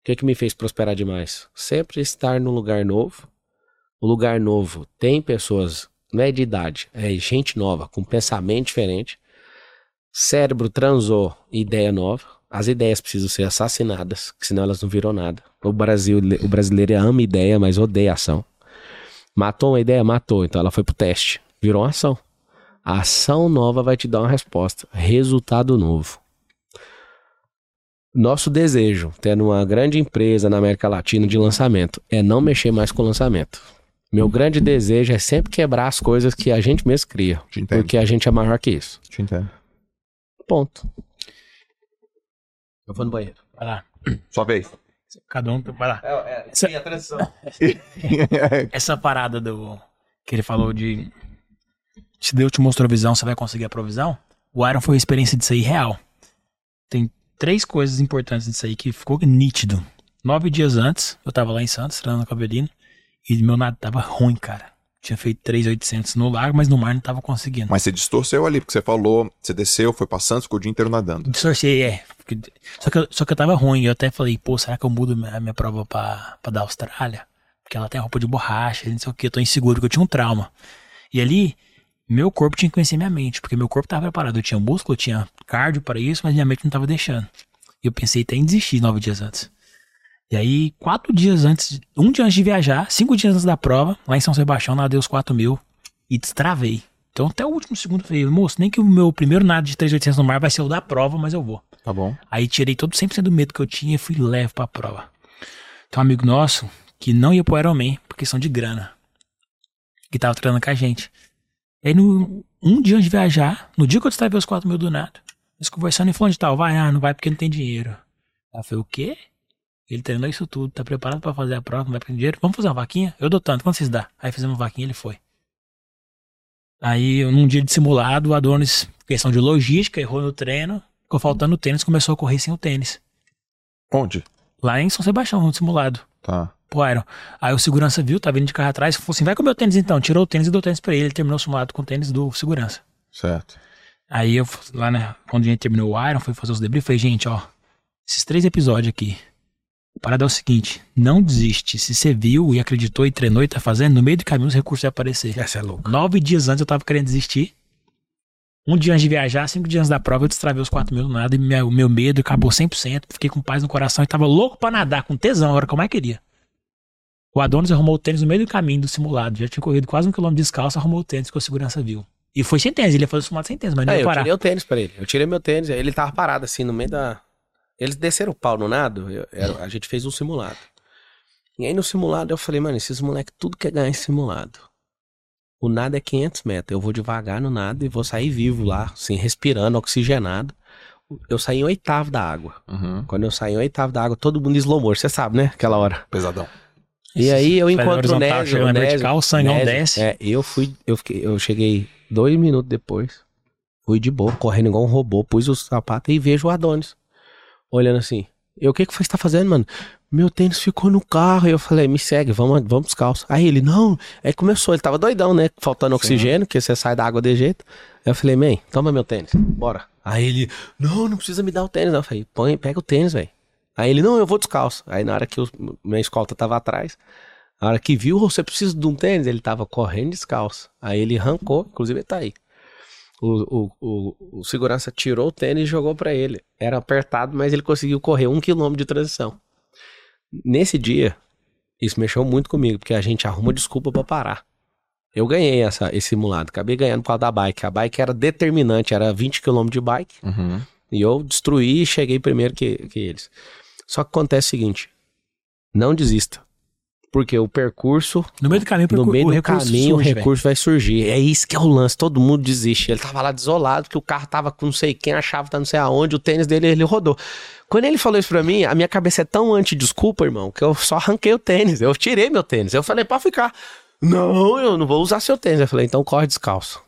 O que, que me fez prosperar demais? Sempre estar num lugar novo. O lugar novo tem pessoas, não é de idade, é gente nova, com pensamento diferente. Cérebro transou ideia nova. As ideias precisam ser assassinadas, senão elas não viram nada. O, Brasil, o brasileiro ama ideia, mas odeia ação. Matou uma ideia? Matou. Então ela foi pro teste. Virou uma ação. A ação nova vai te dar uma resposta. Resultado novo. Nosso desejo, tendo uma grande empresa na América Latina de lançamento, é não mexer mais com lançamento. Meu grande desejo é sempre quebrar as coisas que a gente mesmo cria. Te entendo. Porque a gente é maior que isso. Te entendo. Ponto. Eu vou no banheiro. Vai lá. Sua vez. Cada um. Vai lá. É, Essa- a transição. Essa parada do. Que ele falou de. Se Deus te mostrou a visão, você vai conseguir a provisão. O Iron foi uma experiência disso aí real. Tem três coisas importantes disso aí que ficou nítido. Nove dias antes, eu tava lá em Santos, treinando com a Avelino, e meu nada tava ruim, cara. Tinha feito 3,800 no lago, mas no mar não tava conseguindo. Mas você distorceu ali, porque você falou, você desceu, foi passando, ficou o dia inteiro nadando. Distorci, é. Porque- Só que, eu- só que eu tava ruim. Eu até falei, pô, será que eu mudo a minha prova pra, pra da Austrália? Porque ela tem roupa de borracha, não sei o que. Eu tô inseguro, porque eu tinha um trauma. E ali, meu corpo tinha que conhecer minha mente, porque meu corpo tava preparado. Eu tinha músculo, eu tinha cardio para isso, mas minha mente não tava deixando. E eu pensei até em desistir nove dias antes. E aí, quatro dias antes, um dia antes de viajar, cinco dias antes da prova, lá em São Sebastião, nadei os 4 mil e destravei. Então, até o último segundo, eu falei, moço, nem que o meu primeiro nado de 3,800 no mar vai ser o da prova, mas eu vou. Tá bom. Aí tirei todo 100% do medo que eu tinha e fui leve pra prova. Tem um amigo nosso que não ia pro Ironman por questão de grana. Que tava treinando com a gente. E aí, no, um dia antes de viajar, no dia que eu destravei os 4 mil do nado, eles conversando e falando de tal, vai, ah, não vai porque não tem dinheiro. Aí eu falei, o quê? Ele treinou isso tudo, tá preparado pra fazer a prova, não vai tem dinheiro? Vamos fazer uma vaquinha? Eu dou tanto, quanto vocês dá? Aí fizemos uma vaquinha ele foi. Aí, num dia de simulado, o Adonis, questão de logística, errou no treino, ficou faltando o tênis, começou a correr sem o tênis. Onde? Lá em São Sebastião, no simulado. Tá. Pô, Iron. Aí o segurança viu, tá vindo de carro atrás, falou assim: vai com o meu tênis então. Tirou o tênis e deu o tênis pra ele. Ele terminou o simulado com o tênis do segurança. Certo. Aí eu, lá né, quando a gente terminou o Iron, foi fazer os debriefs, falei: gente, ó, esses três episódios aqui. A parada é o seguinte: não desiste. Se você viu e acreditou e treinou e tá fazendo, no meio do caminho os recursos vão aparecer. Essa é louca. Nove dias antes eu tava querendo desistir. Um dia antes de viajar, cinco dias antes da prova, eu destravei os 4 mil do nada e meu, meu medo acabou 100%. Fiquei com paz no coração e tava louco pra nadar, com tesão, a hora que eu mais queria. O Adonis arrumou o tênis no meio do caminho do simulado. Já tinha corrido quase um quilômetro descalço, arrumou o tênis que a segurança viu. E foi sem tênis, ele ia fazer o simulado sem tênis, mas não É, ia eu parar. tirei o tênis pra ele. Eu tirei meu tênis. Ele tava parado assim no meio da. Eles desceram o pau no nado. eu- era- a gente fez um simulado. E aí no simulado eu falei, mano, esses moleques tudo quer ganhar esse simulado. O nado é 500 metros. Eu vou devagar no nado e vou sair vivo lá, assim, respirando, oxigenado. Eu saí em oitavo da água. Uhum. Quando eu saí em oitavo da água, todo mundo slow motion. Você sabe, né? Aquela hora. Pesadão. E aí eu encontro o horizontal, Nésio. chega na o Nésio- vertical, o sangão Nésio, desce. É, eu fui, eu fiquei, eu cheguei dois minutos depois, fui de boa, correndo igual um robô, pus os sapatos e vejo o Adonis, olhando assim. Eu, o que que você está fazendo, mano? Meu tênis ficou no carro. E eu falei, me segue, vamos, vamos descalço. Aí ele, não. Aí começou, ele tava doidão, né? Faltando oxigênio, porque você sai da água de jeito. Aí eu falei, man, toma meu tênis, bora. Aí ele, não, não precisa me dar o tênis. não. Eu falei, põe, pega o tênis, velho. Aí ele, não, eu vou descalço. Aí na hora que o, minha escolta tava atrás, na hora que viu, você precisa de um tênis, ele tava correndo descalço. Aí ele arrancou, inclusive ele tá aí. O, o, o, o segurança tirou o tênis e jogou pra ele. Era apertado, mas ele conseguiu correr um quilômetro de transição. Nesse dia, isso mexeu muito comigo, porque a gente arruma desculpa pra parar. Eu ganhei essa, esse simulado, acabei ganhando por causa da bike. A bike era determinante, era 20 km de bike. Uhum. E eu destruí e cheguei primeiro que, que eles. Só que acontece o seguinte: não desista. Porque o percurso, No meio do caminho, no o meio do recurso caminho, surge, o recurso vai surgir. É isso que é o lance, todo mundo desiste. Ele tava lá desolado, porque o carro tava com não sei quem, a chave tá não sei aonde, o tênis dele, ele rodou. Quando ele falou isso pra mim, a minha cabeça é tão anti-desculpa, irmão, que eu só arranquei o tênis. Eu tirei meu tênis. Eu falei, pode ficar. Não, eu não vou usar seu tênis. Eu falei, então velho. descalço.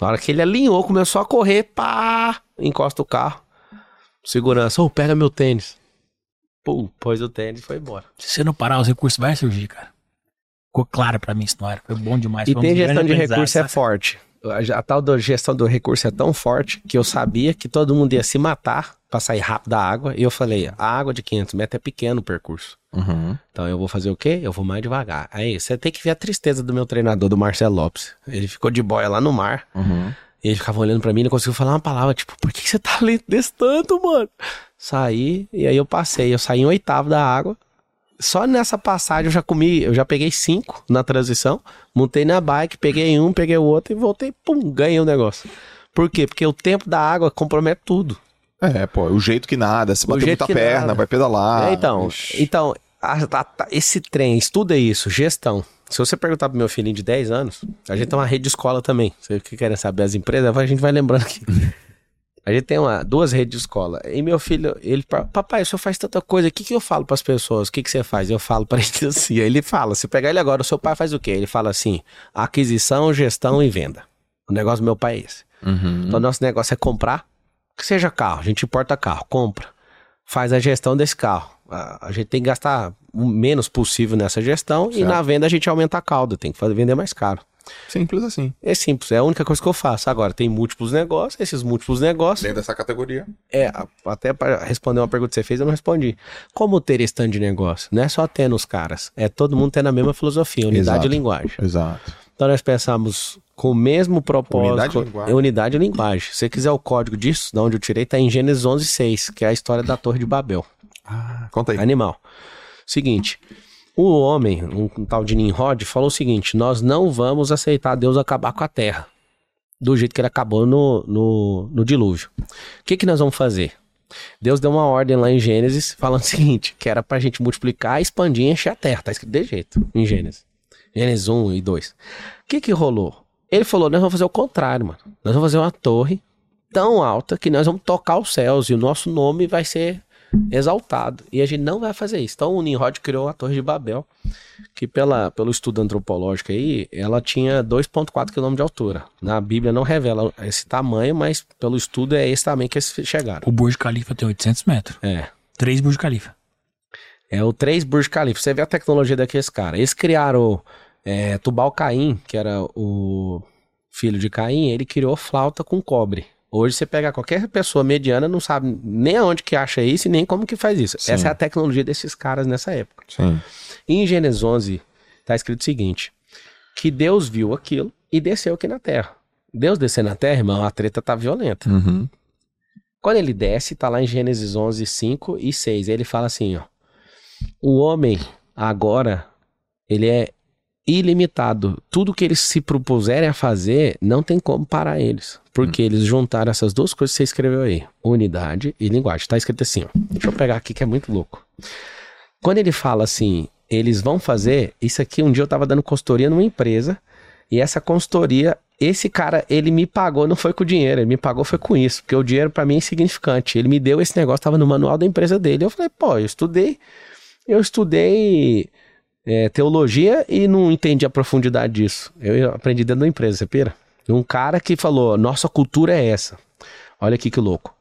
Na hora que ele alinhou, começou a correr, pá, encosta o carro. Segurança, ô, pega meu tênis. Pum, pôs o tênis e foi embora. Se você não parar, os recursos vai surgir, cara. Ficou claro pra mim isso na hora. Foi bom demais. E um tem gestão de recurso é forte. A, a tal da gestão do recurso é tão forte que eu sabia que todo mundo ia se matar pra sair rápido da água. E eu falei, a água de 500 metros é pequeno o percurso. Uhum. Então eu vou fazer o quê? Eu vou mais devagar. Aí você tem que ver a tristeza do meu treinador, do Marcelo Lopes. Ele ficou de boia lá no mar. Uhum. E ele ficava olhando pra mim e não conseguiu falar uma palavra. Tipo, por que você tá lento desse tanto, mano? Saí, e aí eu passei. Eu saí em oitavo da água. Só nessa passagem eu já comi, eu já peguei cinco na transição. Montei na bike, peguei um, peguei o outro e voltei, pum, ganhei o negócio. Por quê? Porque o tempo da água compromete tudo. É, pô, o jeito que nada, se bater muita perna, nada. vai pedalar. É, então, Ixi. então a- a- a- esse trem, estuda isso, gestão. Se você perguntar pro meu filhinho de 10 anos, a gente tem uma rede de escola também. Você que querem saber as empresas, a gente vai lembrando aqui. A gente tem uma, duas redes de escola. E meu filho, ele, papai, o senhor faz tanta coisa, o que, que eu falo pras pessoas? O que, que você faz? Eu falo pra ele assim. Aí ele fala, se pegar ele agora, o seu pai faz o quê? Ele fala assim: aquisição, gestão e venda. O negócio do meu pai é esse. Uhum. Então, nosso negócio é comprar, que seja carro, a gente importa carro, compra, faz a gestão desse carro. A, a gente tem que gastar o menos possível nessa gestão e Certo. na venda a gente aumenta a cauda, tem que fazer, vender mais caro. Simples assim. É simples, é a única coisa que eu faço. Agora, tem múltiplos negócios, esses múltiplos negócios. Dentro dessa categoria. É, a- até para responder uma pergunta que você fez, eu não respondi. Como ter tanto de negócio? Não é só ter nos caras, é todo mundo tendo a mesma filosofia, unidade Exato. e linguagem. Exato. Então nós pensamos com o mesmo propósito. Unidade e linguagem. é unidade e linguagem. Se você quiser o código disso, de onde eu tirei, tá em Gênesis 11.6, que é a história da Torre de Babel. Ah, conta aí. Animal. Seguinte, o homem, um, tal de Nimrod, falou o seguinte: nós não vamos aceitar Deus acabar com a terra do jeito que ele acabou no, no, no dilúvio. O que, que nós vamos fazer? Deus deu uma ordem lá em Gênesis falando o seguinte: que era pra gente multiplicar, expandir e encher a terra. Tá escrito de jeito em Gênesis. Gênesis 1 e 2. O que que rolou? Ele falou: nós vamos fazer o contrário, mano. Nós vamos fazer uma torre tão alta que nós vamos tocar os céus e o nosso nome vai ser exaltado. E a gente não vai fazer isso. Então o Nimrod criou a Torre de Babel, que pela, pelo estudo antropológico aí, ela tinha 2,4 km de altura. Na Bíblia não revela esse tamanho, mas pelo estudo é esse tamanho que eles chegaram. O Burj Khalifa tem 800 metros. É. Três Burj Khalifa. É o 3 Burj Khalifa. Você vê a tecnologia daqueles caras. Eles criaram é, Tubal Caim, que era o filho de Caim, ele criou flauta com cobre. Hoje você pega qualquer pessoa mediana, não sabe nem aonde que acha isso e nem como que faz isso. Sim. Essa é a tecnologia desses caras nessa época. Sim. Em Gênesis 11 está escrito o seguinte: que Deus viu aquilo e desceu aqui na terra. Deus descer na terra, irmão, a treta tá violenta. Uhum. Quando ele desce, tá lá em Gênesis 11, 5 e 6. Ele fala assim, ó. O homem, agora, ele é ilimitado. Tudo que eles se propuserem a fazer, não tem como parar eles. Porque eles juntaram essas duas coisas que você escreveu aí. Unidade e linguagem. Tá escrito assim, ó. Deixa eu pegar aqui que é muito louco. Quando ele fala assim, eles vão fazer, isso aqui, um dia eu tava dando consultoria numa empresa, e essa consultoria, esse cara, ele me pagou, não foi com dinheiro, ele me pagou foi com isso, porque o dinheiro pra mim é insignificante. Ele me deu esse negócio, tava no manual da empresa dele. Eu falei, pô, eu estudei, eu estudei é, teologia e não entendi a profundidade disso. Eu aprendi dentro da empresa, você pira? Um cara que falou, nossa cultura é essa. Olha aqui que louco.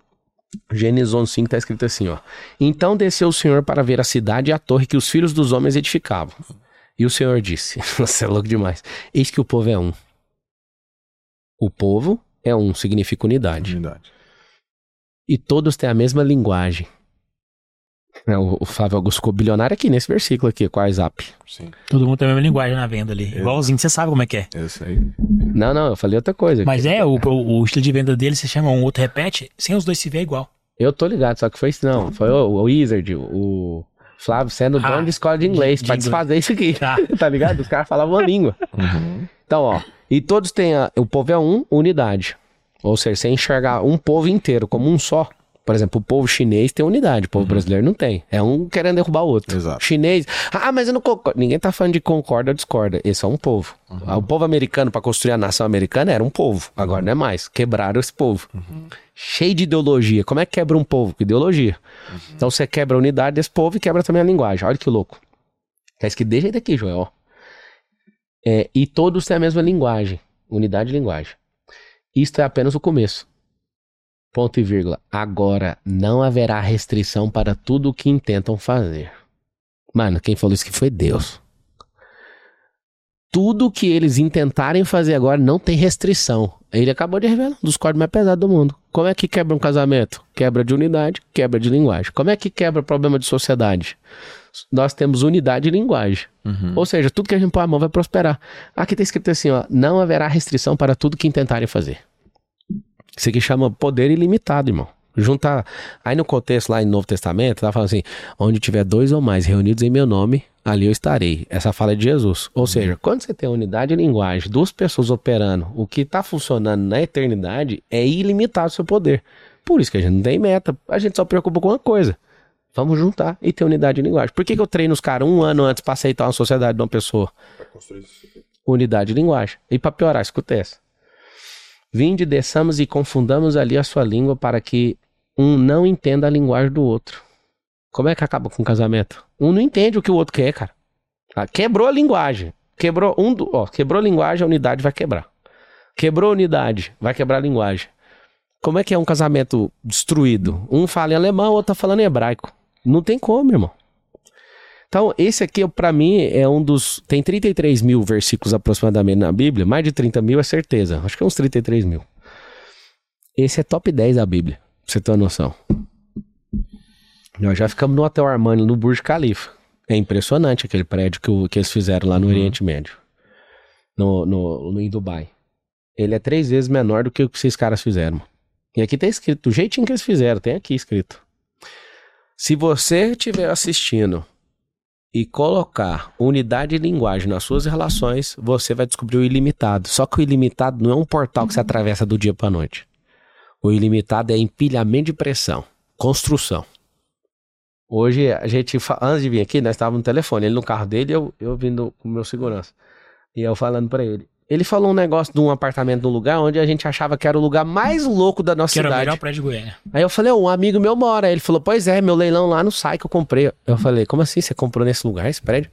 Gênesis 11:5 tá escrito assim, ó. Então desceu o Senhor para ver a cidade e a torre que os filhos dos homens edificavam. E o Senhor disse: Você é louco demais. Eis que o povo é um. O povo é um, significa unidade. Unidade. E todos têm a mesma linguagem. É, O, o Flávio Augusto ficou bilionário aqui nesse versículo aqui, com a WhatsApp. Sim. Todo mundo tem a mesma linguagem na venda ali. Igualzinho, você sabe como é que é. Esse aí. Não, não, eu falei outra coisa. Mas é, o, o, o estilo de venda dele, você chama um outro repete, sem os dois se ver é igual. Eu tô ligado, só que foi isso, não. Foi o, o Wizard, o Flávio sendo Ah, dono de escola de inglês, de pra inglês. desfazer isso aqui. Tá. tá ligado? Os caras falavam uma língua. Uhum. Então, ó, e todos têm a, o povo é um, unidade. Ou seja, você enxergar um povo inteiro como um só. Por exemplo, o povo chinês tem unidade, o povo brasileiro não tem. É um querendo derrubar o outro. Exato. Chinês, ah, mas eu não concordo. Ninguém tá falando de concorda ou discorda. Esse é um povo. Ah, O povo americano, para construir a nação americana, era um povo. Agora não é mais. Quebraram esse povo. Cheio de ideologia. Como é que quebra um povo? Com ideologia. Então você quebra a unidade desse povo e quebra também a linguagem. Olha que louco. Tá escrito desse jeito aqui, Joel. É, e todos têm a mesma linguagem. Unidade de linguagem. Isto é apenas o começo. Ponto e vírgula. Agora não haverá restrição para tudo o que intentam fazer. Mano, quem falou isso que foi Deus. Tudo que eles intentarem fazer agora não tem restrição. Ele acabou de revelar um dos códigos mais pesados do mundo. Como é que quebra um casamento? Quebra de unidade, quebra de linguagem. Como é que quebra problema de sociedade? Nós temos unidade e linguagem. Uhum. Ou seja, tudo que a gente põe a mão vai prosperar. Aqui tá escrito assim, ó, não haverá restrição para tudo que intentarem fazer. Isso aqui chama poder ilimitado, irmão. Juntar. Aí no contexto lá em Novo Testamento, tá falando assim: onde tiver dois ou mais reunidos em meu nome, ali eu estarei. Essa fala é de Jesus. Ou seja, quando você tem unidade de linguagem, duas pessoas operando, o que está funcionando na eternidade é ilimitado o seu poder. Por isso que a gente não tem meta, a gente só preocupa com uma coisa. Vamos juntar e ter unidade de linguagem. Por que, que eu treino os caras um ano antes para aceitar uma sociedade de uma pessoa? Unidade de linguagem. E para piorar, escuta essa. Vinde, desçamos e confundamos ali a sua língua para que um não entenda a linguagem do outro. Como é que acaba com o casamento? Um não entende o que o outro quer, cara. Ah, Quebrou a linguagem. Quebrou um do, ó, quebrou a linguagem, a unidade vai quebrar. Quebrou a unidade, vai quebrar a linguagem. Como é que é um casamento destruído? Um fala em alemão, o outro tá falando em hebraico. Não tem como, irmão. Então, esse aqui, pra mim, é um dos. Tem 33 mil versículos aproximadamente na Bíblia. Mais de 30 mil é certeza. Acho que é uns 33 mil. Esse é top 10 da Bíblia, pra você ter uma noção. Nós já ficamos no Hotel Armani, no Burj Khalifa. É impressionante aquele prédio que, o- que eles fizeram lá no Oriente Médio. No, no, no, em Dubai. Ele é três vezes menor do que o que esses caras fizeram. E aqui tá escrito, do jeitinho que eles fizeram, tem aqui escrito. Se você estiver assistindo e colocar unidade de linguagem nas suas relações, você vai descobrir o ilimitado. Só que o ilimitado não é um portal que você atravessa do dia para noite. O ilimitado é empilhamento de pressão, construção. Hoje a gente, antes de vir aqui, nós estávamos no telefone, ele no carro dele, eu, eu vindo com o meu segurança. E eu falando para ele. Ele falou um negócio de um apartamento num lugar onde a gente achava que era o lugar mais louco da nossa Que era o cidade. melhor prédio de Goiânia. Aí eu falei, "Ô, um amigo meu mora. Ele falou, pois é, meu leilão lá no sai que eu comprei. Eu falei, como assim? Você comprou nesse lugar, esse prédio?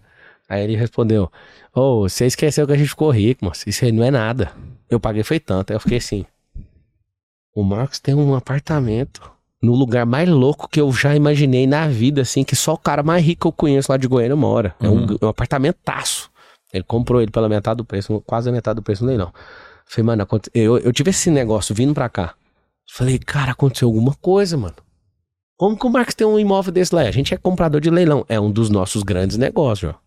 Aí ele respondeu, ô, você esqueceu que a gente ficou rico, moço. Isso aí não é nada. Eu paguei foi tanto. Aí eu fiquei assim, o Marcos tem um apartamento no lugar mais louco que eu já imaginei na vida, assim, que só o cara mais rico que eu conheço lá de Goiânia mora. É um, um apartamentaço. Ele comprou ele pela metade do preço, quase a metade do preço no leilão. Falei, mano, eu, eu tive esse negócio vindo pra cá. Falei, cara, aconteceu alguma coisa, mano. Como que o Marcos tem um imóvel desse lá? A gente é comprador de leilão. É um dos nossos grandes negócios, ó.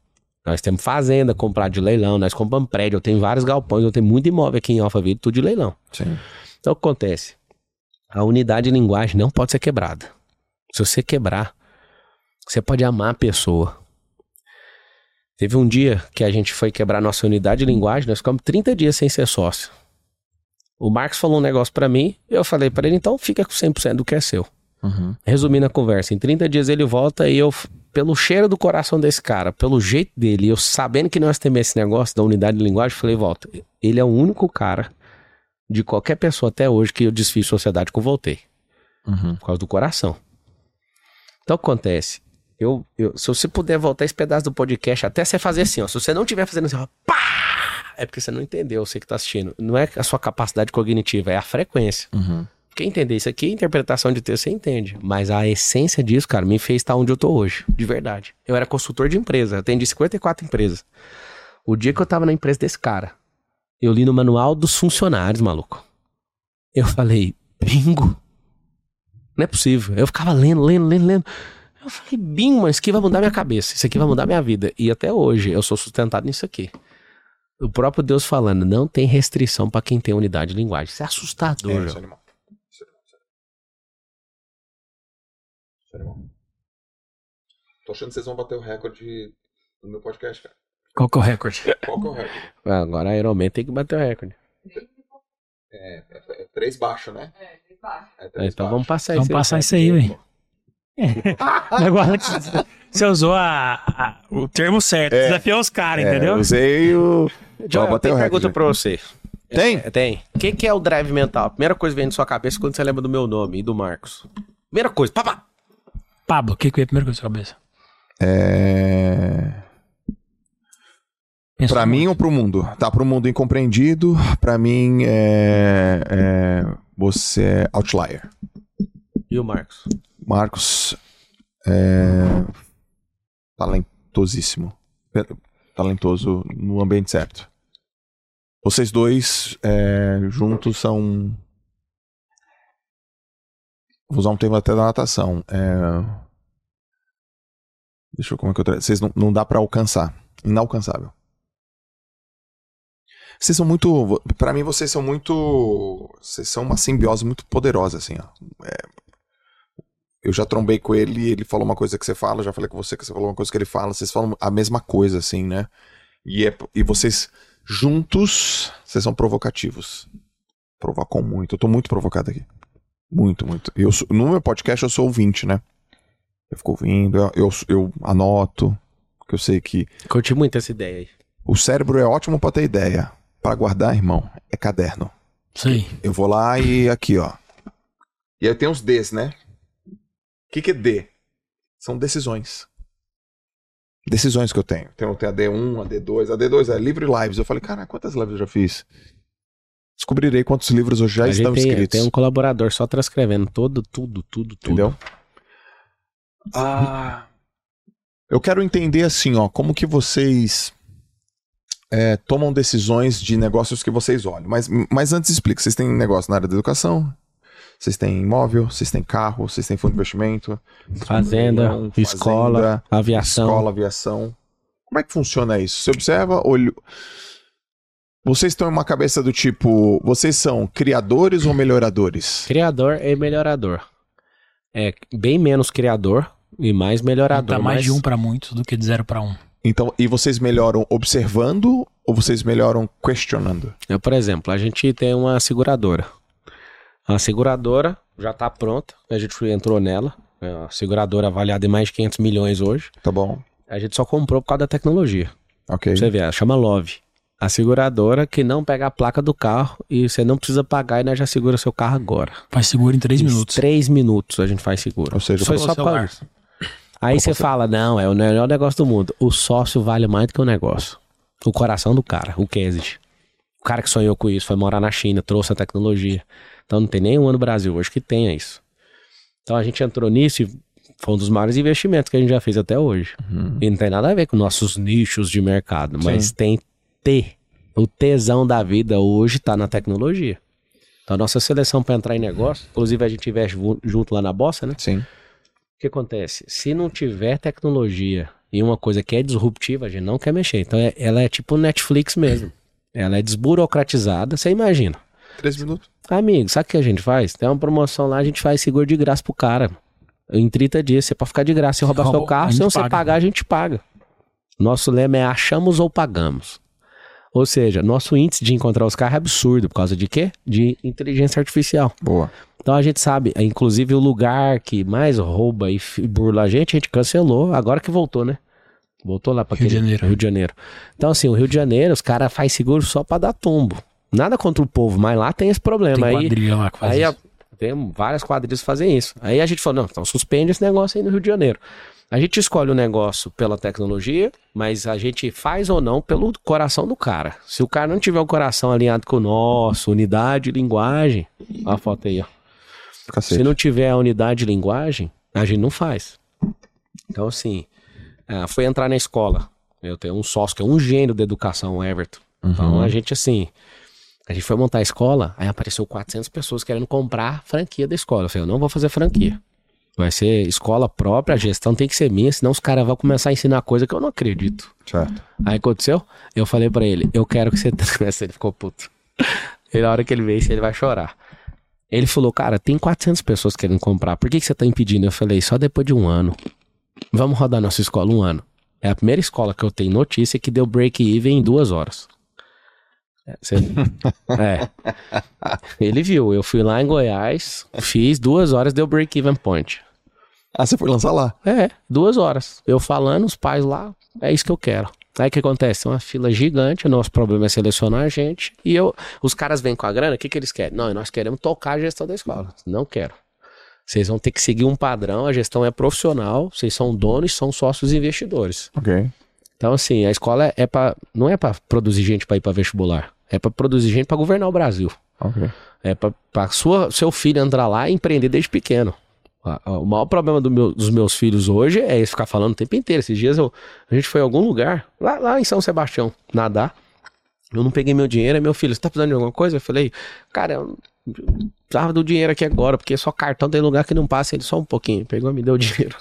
Nós temos fazenda, comprar de leilão, nós compramos prédio, eu tenho vários galpões, eu tenho muito imóvel aqui em Alphaville, tudo de leilão. Sim. Então o que acontece? A unidade de linguagem não pode ser quebrada. Se você quebrar, você pode amar a pessoa. Teve um dia que a gente foi quebrar nossa unidade de linguagem, nós ficamos 30 dias sem ser sócio. O Marcos falou um negócio pra mim, eu falei pra ele, então fica com 100% do que é seu. Uhum. Resumindo a conversa, em 30 dias ele volta e eu, pelo cheiro do coração desse cara, pelo jeito dele, eu sabendo que nós temos esse negócio da unidade de linguagem, falei, volta. Ele é o único cara de qualquer pessoa até hoje que eu desfiz sociedade com voltei. Uhum. Por causa do coração. Então o que acontece? Eu, eu, se você puder voltar esse pedaço do podcast, até você fazer assim, ó. Se você não estiver fazendo assim, ó, pá! É porque você não entendeu, você que tá assistindo. Não é a sua capacidade cognitiva, é a frequência. Uhum. Quem entender isso aqui, interpretação de texto, você entende. Mas a essência disso, cara, me fez estar onde eu tô hoje. De verdade. Eu era consultor de empresa, atendi 54 empresas. O dia que eu tava na empresa desse cara, eu li no manual dos funcionários, maluco. Eu falei, bingo. Não é possível. Eu ficava lendo, lendo, lendo, lendo. Eu falei, mas isso aqui vai mudar minha cabeça. Isso aqui vai mudar minha vida. E até hoje eu sou sustentado nisso aqui. O próprio Deus falando, não tem restrição pra quem tem unidade de linguagem. Isso é assustador, É, João. isso é animal. Isso é animal, isso é animal. Isso é. Tô achando que vocês vão bater o recorde no meu podcast, cara. Qual que é o recorde? Qual que é o recorde? Agora a Iron Man tem que bater o recorde. É, é, é três baixo, né? É, de baixo. É três Então baixo. vamos passar Vamos esse passar isso aí, velho. Agora que você- usou a- a- o termo certo. É. Desafiou os caras, É, entendeu? usei o. Joel, Ó, tem pergunta pra você. Tem? É, tem. O que, que é o drive mental? Primeira coisa que vem na sua cabeça quando você lembra do meu nome e do Marcos. Primeira coisa, papá. Pablo, o que que veio primeiro com a sua cabeça? É. Pensou Pra muito. mim ou pro mundo? Tá, pro mundo incompreendido. Pra mim é. é você é outlier. E o Marcos? Marcos é talentosíssimo. Talentoso no ambiente certo. Vocês dois é, juntos são. Vou usar um termo até da natação. É... Deixa eu como é que eu tra... Vocês não, não dá pra alcançar. Inalcançável. Vocês são muito. Pra mim, vocês são muito. Vocês são uma simbiose muito poderosa, assim, ó. Eu já trombei com ele e ele falou uma coisa que você fala, já falei com você que você falou uma coisa que ele fala, vocês falam a mesma coisa, assim, né? E, é, e vocês, juntos, vocês são provocativos. Provocam muito. Eu tô muito provocado aqui. Muito, muito. Eu, sou- no meu podcast eu sou ouvinte, né? Eu fico ouvindo, eu, eu, eu anoto, porque eu sei que Curti muito essa ideia aí. o cérebro é ótimo pra ter ideia. Pra guardar, irmão, é caderno. Aí. Eu vou lá e aqui, ó. E aí tem os Ds, né? O que, que é D? São decisões. Decisões que eu tenho. Tem, tem a D1, a D2. A D2 é livre lives. Eu falei, cara, quantas lives eu já fiz? Descobrirei quantos livros hoje já a estão tem, escritos. tem um colaborador só transcrevendo todo, tudo, tudo, tudo. Entendeu? Ah. Eu quero entender assim, ó, como que vocês é, tomam decisões de negócios que vocês olham. Mas, mas antes explica, vocês têm negócio na área da educação, vocês têm imóvel, vocês têm carro, vocês têm fundo de investimento, Fazenda, fazenda, escola, aviação. escola, aviação. Como é que funciona isso? Você observa, olho. Vocês estão em uma cabeça do tipo, vocês são criadores ou melhoradores? Criador e melhorador. É bem menos criador e mais melhorador. Tá mais mas de um pra muitos do que de zero pra um. Então, e vocês melhoram observando ou vocês melhoram questionando? Eu, por exemplo, a gente tem uma seguradora. A seguradora já está pronta, a gente entrou nela. É uma seguradora avaliada em mais de 500 milhões hoje. Tá bom. A gente só comprou por causa da tecnologia. Ok. Pra Você vê, ela chama Love. A seguradora que não pega a placa do carro e você não precisa pagar e nós já segura seu carro agora. Faz seguro em três Em minutos. Três minutos a gente faz seguro. Ou seja, Foi só pra... celular. Aí você fala, não, é o melhor negócio do mundo. O sócio vale mais do que o negócio. O coração do cara, o Kesit. O cara que sonhou com isso, foi morar na China, trouxe a tecnologia. Então não tem nenhum no Brasil hoje que tenha isso. Então a gente entrou nisso e foi um dos maiores investimentos que a gente já fez até hoje. E não tem nada a ver com nossos nichos de mercado, mas tem T. O tesão da vida hoje tá na tecnologia. Então a nossa seleção para entrar em negócio, inclusive a gente investe junto lá na Bossa, né? Sim. O que acontece? Se não tiver tecnologia e uma coisa que é disruptiva, a gente não quer mexer. Então é- ela é tipo Netflix mesmo. Ela é desburocratizada, você imagina. Três minutos. Amigo, sabe o que a gente faz? Tem uma promoção lá, a gente faz seguro de graça pro cara. Em 30 dias, você pode ficar de graça. Se roubar seu carro, se não você paga. pagar, a gente paga. Nosso lema é achamos ou pagamos. Ou seja, nosso índice de encontrar os carros é absurdo. Por causa de quê? De inteligência artificial. Boa. Então a gente sabe, é, inclusive o lugar que mais rouba e burla a gente, a gente cancelou, agora que voltou, né? Voltou lá para Rio de Janeiro. Rio de Janeiro. Então assim, o Rio de Janeiro, os caras fazem seguro só para dar tombo. Nada contra o povo, mas lá tem esse Tem problema. aí quadrilha lá que faz aí isso. a- tem várias quadrilhas que fazem isso. Aí a gente falou, não, então suspende esse negócio aí no Rio de Janeiro. A gente escolhe o negócio pela tecnologia, mas a gente faz ou não pelo coração do cara. Se o cara não tiver o coração alinhado com o nosso, unidade, linguagem, ó a foto aí, ó. Cacete. Se não tiver a unidade de linguagem, a gente não faz. Então, assim, ah, foi entrar na escola. Eu tenho um sócio que é um gênio da educação, o Everton. Então, a gente, assim, a gente foi montar a escola, aí apareceu 400 pessoas querendo comprar a franquia da escola. Eu falei, eu não vou fazer franquia. Vai ser escola própria, a gestão tem que ser minha, senão os caras vão começar a ensinar coisa que eu não acredito. Certo. Aí aconteceu? Eu falei pra ele, eu quero que você. ele ficou puto. Ele, na hora que ele veio, ele vai chorar. Ele falou, cara, tem 400 pessoas querendo comprar, por que, que você tá impedindo? Eu falei, só depois de um ano. Vamos rodar nossa escola um ano. É a primeira escola que eu tenho notícia que deu break-even em duas horas. É, você- é. Ele viu, eu fui lá em Goiás, fiz duas horas, deu break-even point. Ah, você foi lançar lá. É, duas horas. Eu falando, os pais lá, é isso que eu quero. Aí o que acontece? Uma fila gigante, o nosso problema é selecionar a gente. E eu, os caras vêm com a grana, o que, que eles querem? Não, nós queremos tocar a gestão da escola. Não quero. Vocês vão ter que seguir um padrão, a gestão é profissional, vocês são donos, são sócios investidores. Ok. Então, assim, a escola é para não é para produzir gente para ir para vestibular, é para produzir gente para governar o Brasil. Ok. É para sua seu filho entrar lá e empreender desde pequeno. A- a- O maior problema do meu- dos meus filhos hoje é eles ficar falando o tempo inteiro. Esses dias eu, a gente foi em algum lugar, lá, lá em São Sebastião, nadar. Eu não peguei meu dinheiro, meu filho, você tá precisando de alguma coisa? Eu falei, cara, eu precisava do dinheiro aqui agora, porque só cartão tem lugar que não passa ele só um pouquinho. Pegou e me deu o dinheiro.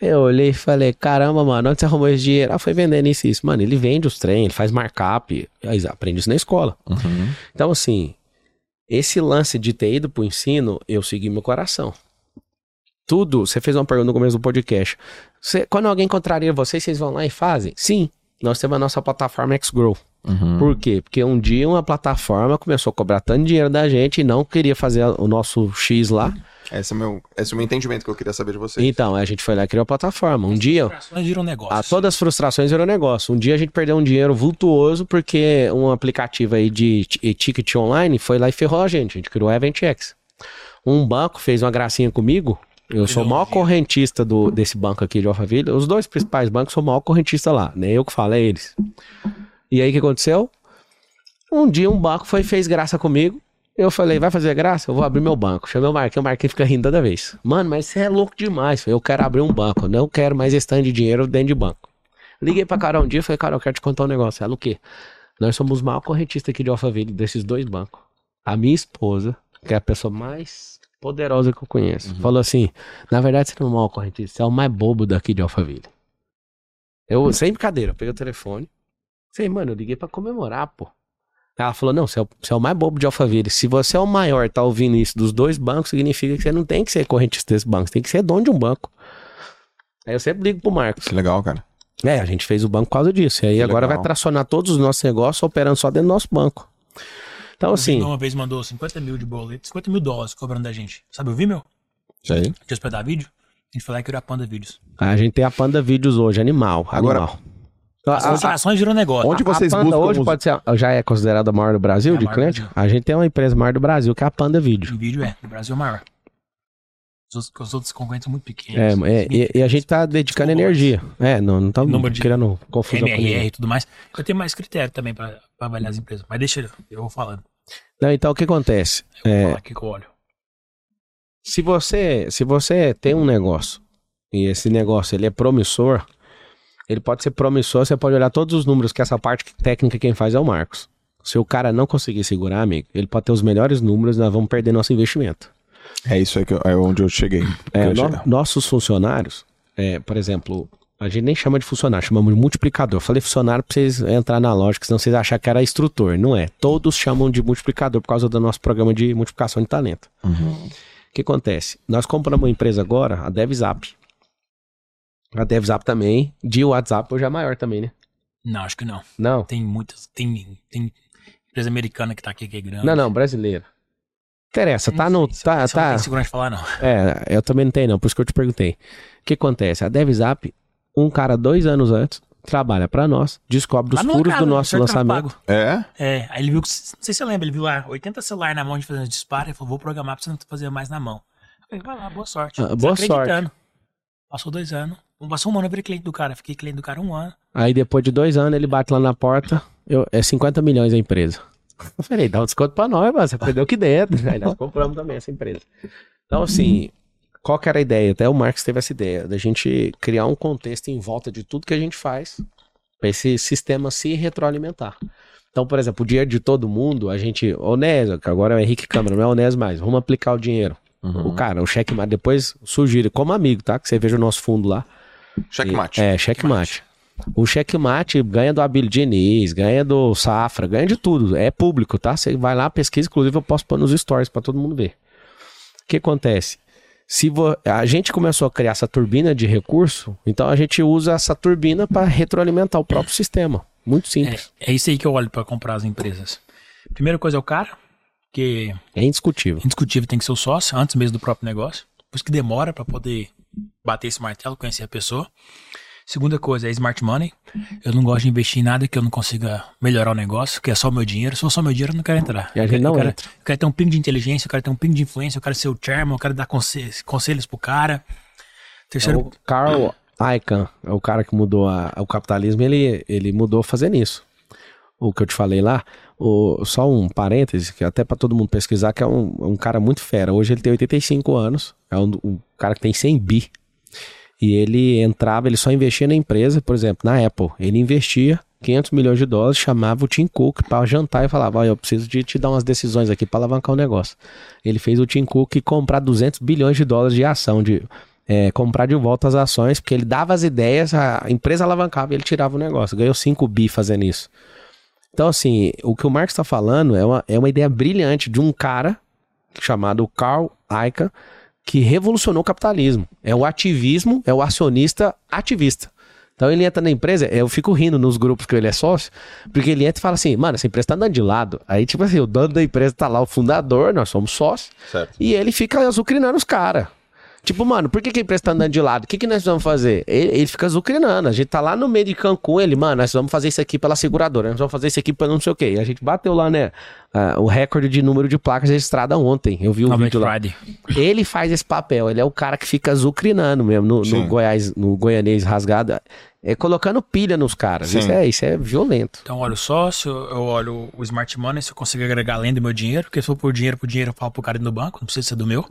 Eu olhei e falei, caramba, mano, onde você arrumou esse dinheiro? Ah, foi vendendo isso e isso. Mano, ele vende os trem, ele faz markup, aí aprende isso na escola. Uhum. Então, assim, esse lance de ter ido pro ensino, eu segui meu coração. Tudo, você fez uma pergunta no começo do podcast. Você- quando alguém contraria vocês, vocês vão lá e fazem? Sim, nós temos a nossa plataforma Xgrow. Uhum. Por quê? Porque um dia uma plataforma começou a cobrar tanto dinheiro da gente e não queria fazer o nosso X lá. Esse é, o meu, esse é o meu entendimento que eu queria saber de vocês. Então, a gente foi lá e criou a plataforma. Um dia, Operações viram negócio. a todas as frustrações virou negócio. Um dia a gente perdeu um dinheiro vultuoso porque um aplicativo aí de ticket online foi lá e ferrou a gente. A gente criou o EventX. Um banco fez uma gracinha comigo. Eu sou o maior correntista do, desse banco aqui de Alphaville. Os dois principais bancos sou o maior correntista lá. Nem eu que falo, é eles. E aí o que aconteceu? Um dia um banco foi fez graça comigo. Eu falei, vai fazer graça? Eu vou abrir meu banco. Chamei o Marquinhos, o Marquinhos fica rindo toda vez. Mano, mas você é louco demais. Eu quero abrir um banco. Eu não quero mais esse tanto de dinheiro dentro de banco. Liguei pra Carol um dia e falei, Carol, eu quero te contar um negócio. Ela, o quê? Nós somos o maior correntista aqui de Alphaville, desses dois bancos. A minha esposa, que é a pessoa mais poderosa que eu conheço, falou assim: na verdade, você não é o maior correntista, você é o mais bobo daqui de Alphaville. Eu, sem brincadeira, eu peguei o telefone. Sei, mano, eu liguei pra comemorar, pô. Ela falou: não, você é, o, você é o mais bobo de Alphaville. Se você é o maior tá ouvindo isso dos dois bancos, significa que você não tem que ser correntista desse banco, você tem que ser dono de um banco. Aí eu sempre ligo pro Marcos. Que legal, cara. É, a gente fez o banco por causa disso. E aí Que agora legal. vai tracionar todos os nossos negócios operando só dentro do nosso banco. Então, assim, Uma vez mandou 50 mil de boleto, 50 mil dólares cobrando da gente. Sabe ouvir, meu? Isso aí. De hospedar vídeo? A gente foi lá e criou a Panda Vídeos. a gente tem a Panda Vídeos hoje, animal. Agora, animal. As operações virou negócio. Onde vocês a Panda buscam hoje os- pode ser, já é considerada a maior do Brasil É de do cliente? Brasil. A gente tem uma empresa maior do Brasil, que é a Panda Vídeo. Em vídeo é, o Brasil é o maior. Os outros, os outros concorrentes são muito pequenos. É, é, e, e a gente tá dedicando energia. É, não, não de criando confusão com MRR e tudo mais. Eu tenho mais critério também pra avaliar as empresas. Mas deixa eu, eu vou falando. Não, então o que acontece? Eu vou É, falar aqui que eu olho. se você, se você tem um negócio e esse negócio ele é promissor, ele pode ser promissor, você pode olhar todos os números, que essa parte técnica quem faz é o Marcos. Se o cara não conseguir segurar, amigo, ele pode ter os melhores números e nós vamos perder nosso investimento. É isso aí que eu- é onde eu cheguei. É, Eu no- nossos funcionários, é, por exemplo, a gente nem chama de funcionário, chamamos de multiplicador. Falei funcionário pra vocês entrar na lógica, senão vocês achar que era instrutor. Não é. Todos chamam de multiplicador por causa do nosso programa de multiplicação de talento. Uhum. O que acontece? Nós compramos uma empresa agora, a DevZap. A DevZap também, de WhatsApp hoje é maior também, né? Não, acho que não. Não, Tem muitas. Tem, tem empresa americana que tá aqui que é grande. não, não, brasileira. Interessa, tá Não no. sei, Tá, eu não tá, tenho segurança de falar, não. É, eu também não tenho não, por isso que eu te perguntei. O que acontece? A DevZap, um cara dois anos antes, trabalha pra nós, descobre os Lá no furos do no nosso Mercado lançamento. É? É, aí ele viu que. Não sei se você lembra, ele viu lá 80 celular na mão de fazendo disparo e falou: vou programar pra você não fazer mais na mão. Eu falei, vai lá, boa sorte. Ah, boa Desacreditando. Passou dois anos. Passou um ano, eu virei cliente do cara. Fiquei cliente do cara um ano. Aí depois de dois anos ele bate lá na porta, eu, é 50 milhões a empresa. Eu falei, dá um desconto pra nós, mano, você perdeu aqui dentro. Aí nós compramos também essa empresa. Então assim, qual que era a ideia? Até o Marcos teve essa ideia, da gente criar um contexto em volta de tudo que a gente faz, pra esse sistema se retroalimentar. Então, por exemplo, o dinheiro de todo mundo, a gente, Onésio, que agora é o Henrique Câmara, não é Onésio mais, vamos aplicar o dinheiro. Uhum. O cara, o checkmate, depois sugiro, como amigo, tá? Que você veja o nosso fundo lá. Checkmate. É, checkmate. O checkmate ganha do Abílio Diniz, ganha do Safra, ganha de tudo. É público, tá? Você vai lá, pesquisa, inclusive eu posso pôr nos stories pra todo mundo ver. O que acontece? Se vo- a gente começou a criar essa turbina de recurso, então a gente usa essa turbina para retroalimentar o próprio sistema. Muito simples. É, é isso aí que eu olho pra comprar as empresas. Primeira coisa é o cara, que É, indiscutível. indiscutível tem que ser o sócio, antes mesmo do próprio negócio. Por isso que demora pra poder bater esse martelo, conhecer a pessoa. Segunda coisa é smart money. Eu não gosto de investir em nada que eu não consiga melhorar o negócio, que é só o meu dinheiro. Se for só meu dinheiro, eu não quero entrar. E a Eu gente quero- não eu quero, entra. Eu quero ter um pingo de inteligência, eu quero ter um pingo de influência, eu quero ser o chairman, eu quero dar conse- conselhos pro cara. Terceiro, O Carl Icahn, é o cara que mudou a- o capitalismo, ele, ele mudou fazendo isso. O que eu te falei lá, o- só um parêntese, que até para todo mundo pesquisar, que é um, um cara muito fera. Hoje ele tem 85 anos, é um, um cara que tem 100 bi. E ele entrava, ele só investia na empresa, por exemplo, na Apple. Ele investia 500 milhões de dólares, chamava o Tim Cook para jantar e falava: Olha, eu preciso de te dar umas decisões aqui para alavancar o negócio. Ele fez o Tim Cook comprar 200 bilhões de dólares de ação, de é, comprar de volta as ações, porque ele dava as ideias, a empresa alavancava e ele tirava o negócio. Ganhou 5 bi fazendo isso. Então, assim, o que o Marx está falando é uma, é uma ideia brilhante de um cara chamado Carl Icahn, que revolucionou o capitalismo. É o ativismo, é o acionista ativista. Então ele entra na empresa, eu fico rindo nos grupos que ele é sócio, porque ele entra e fala assim, mano, essa empresa tá andando de lado. Aí, tipo assim, o dono da empresa tá lá, o fundador, nós somos sócios, Certo. e ele fica azucrinando os caras. Tipo, mano, por que, que a empresa tá andando de lado? O que, que nós vamos fazer? Ele, ele fica zucrinando. A gente tá lá no meio de Cancún, ele, mano, nós vamos fazer isso aqui pela seguradora, nós vamos fazer isso aqui pelo não sei o quê. E a gente bateu lá, né? ah, o recorde de número de placas registradas ontem. Eu vi o Novamente vídeo lá. Friday. Ele faz esse papel, ele é o cara que fica zucrinando mesmo no, no. Goiás, no goianês rasgado. É colocando pilha nos caras. Sim. Isso é, isso é violento. Então eu olho o sócio, eu olho o smart money, se eu consigo agregar além do meu dinheiro, porque se for por dinheiro, por dinheiro, eu falo pro cara no banco, não precisa ser do meu.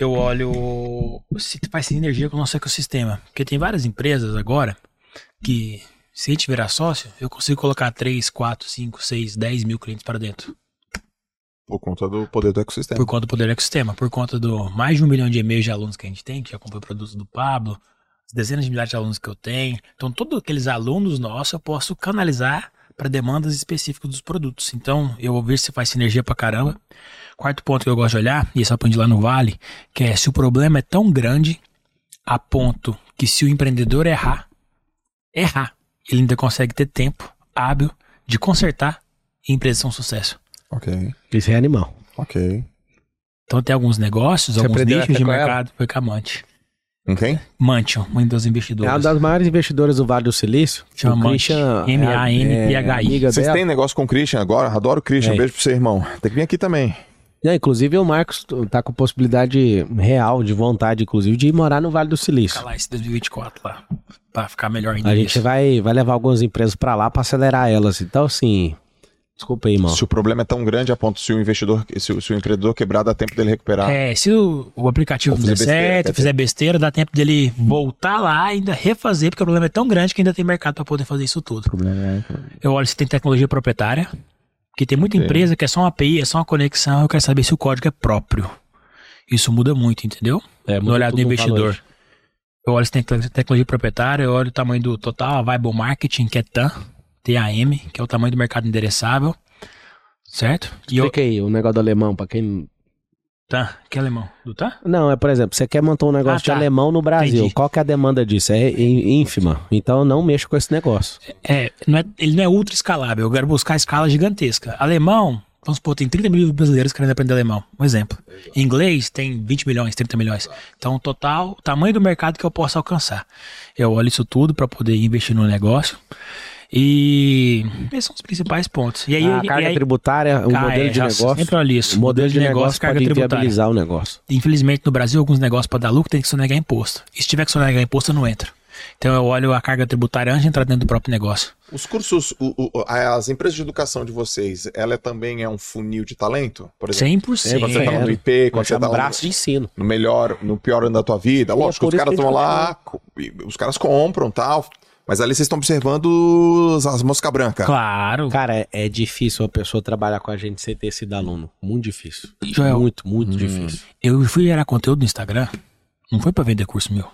Eu olho se faz sinergia com o nosso ecossistema. Porque tem várias empresas agora que, se a gente virar sócio, eu consigo colocar 3, 4, 5, 6, 10 mil clientes para dentro. Por conta do poder do ecossistema. Por conta do poder do ecossistema, por conta do mais de um milhão de e-mails de alunos que a gente tem, que já comprou produtos do Pablo, as dezenas de milhares de alunos que eu tenho. Então, todos aqueles alunos nossos eu posso canalizar para demandas específicas dos produtos. Então, eu vou ver se faz sinergia pra caramba. Quarto ponto que eu gosto de olhar, e isso eu aprendi lá no Vale, que é se o problema é tão grande a ponto que se o empreendedor errar, errar, ele ainda consegue ter tempo hábil de consertar e a empresa ser um sucesso. Ok, Isso é animal. ok. Então tem alguns negócios, Você alguns nichos de mercado. Foi com a Mante. Com quem? Mantion, uma das É uma investidoras. das maiores investidoras do Vale do Silício. Chama. Christian é- M-A-N-P-H-I. é amiga Vocês têm negócio com o Christian agora? Adoro o Christian. É. Beijo pro seu irmão. Tem que vir aqui também. Não, inclusive o Marcos tá com possibilidade real, de vontade, inclusive, de ir morar no Vale do Silício. Ficar lá esse 2024 lá. Pra ficar melhor ainda. A gente vai, vai levar algumas empresas pra lá pra acelerar elas. Então, assim. Desculpa aí, irmão. Se o problema é tão grande a ponto se o investidor, se, o- se o empreendedor quebrar, dá tempo dele recuperar. É, se o, o aplicativo Ou fizer der besteira, certo, fizer besteira, dá tempo dele voltar lá e ainda refazer, porque o problema é tão grande que ainda tem mercado pra poder fazer isso tudo. Eu olho se tem tecnologia proprietária, porque tem muita Sim. empresa que é só uma API, é só uma conexão, eu quero saber se o código é próprio. Isso muda muito, entendeu? É, no olhar do investidor. valor. Eu olho se tem te- tecnologia proprietária, eu olho o tamanho do total, a Viable Marketing, que é TAM, TAM, que é o tamanho do mercado endereçável, certo? E eu, Explica aí o negócio do alemão, pra quem. TAM, que é alemão? Do TAM? Não, é, por exemplo, você quer montar um negócio Ah, de tá. alemão no Brasil. Entendi. Qual que é a demanda disso? É ínfima. Então não mexa com esse negócio. É, não é, ele não é ultra escalável, eu quero buscar escala gigantesca. Alemão, vamos supor, tem 30 mil brasileiros querendo aprender alemão, um exemplo. Em inglês tem 20 milhões, 30 milhões. Então, total, o tamanho do mercado que eu posso alcançar. Eu olho isso tudo para poder investir no negócio. E esses são os principais pontos. E aí, a e carga aí tributária, o Ah, modelo é, de negócio. Sempre olho isso. O modelo de negócio carga pode inviabilizar o negócio. Infelizmente, no Brasil, alguns negócios para dar lucro tem que sonegar imposto. E se tiver que sonegar imposto, eu não entro. Então, eu olho a carga tributária antes de entrar dentro do próprio negócio. Os cursos, o- o- as empresas de educação de vocês, ela também é um funil de talento? Por exemplo, 100%. quando você tá no É. IP, quando Você tá um braço de ensino. no melhor, no pior ano da tua vida. Lógico, por os caras estão lá, os caras compram tal. Mas ali vocês estão observando as mosca branca. Claro. Cara, é, é difícil a pessoa trabalhar com a gente sem ter sido aluno. Muito difícil. Joel, muito, Hum. muito difícil. Eu fui gerar conteúdo no Instagram, não foi pra vender curso meu.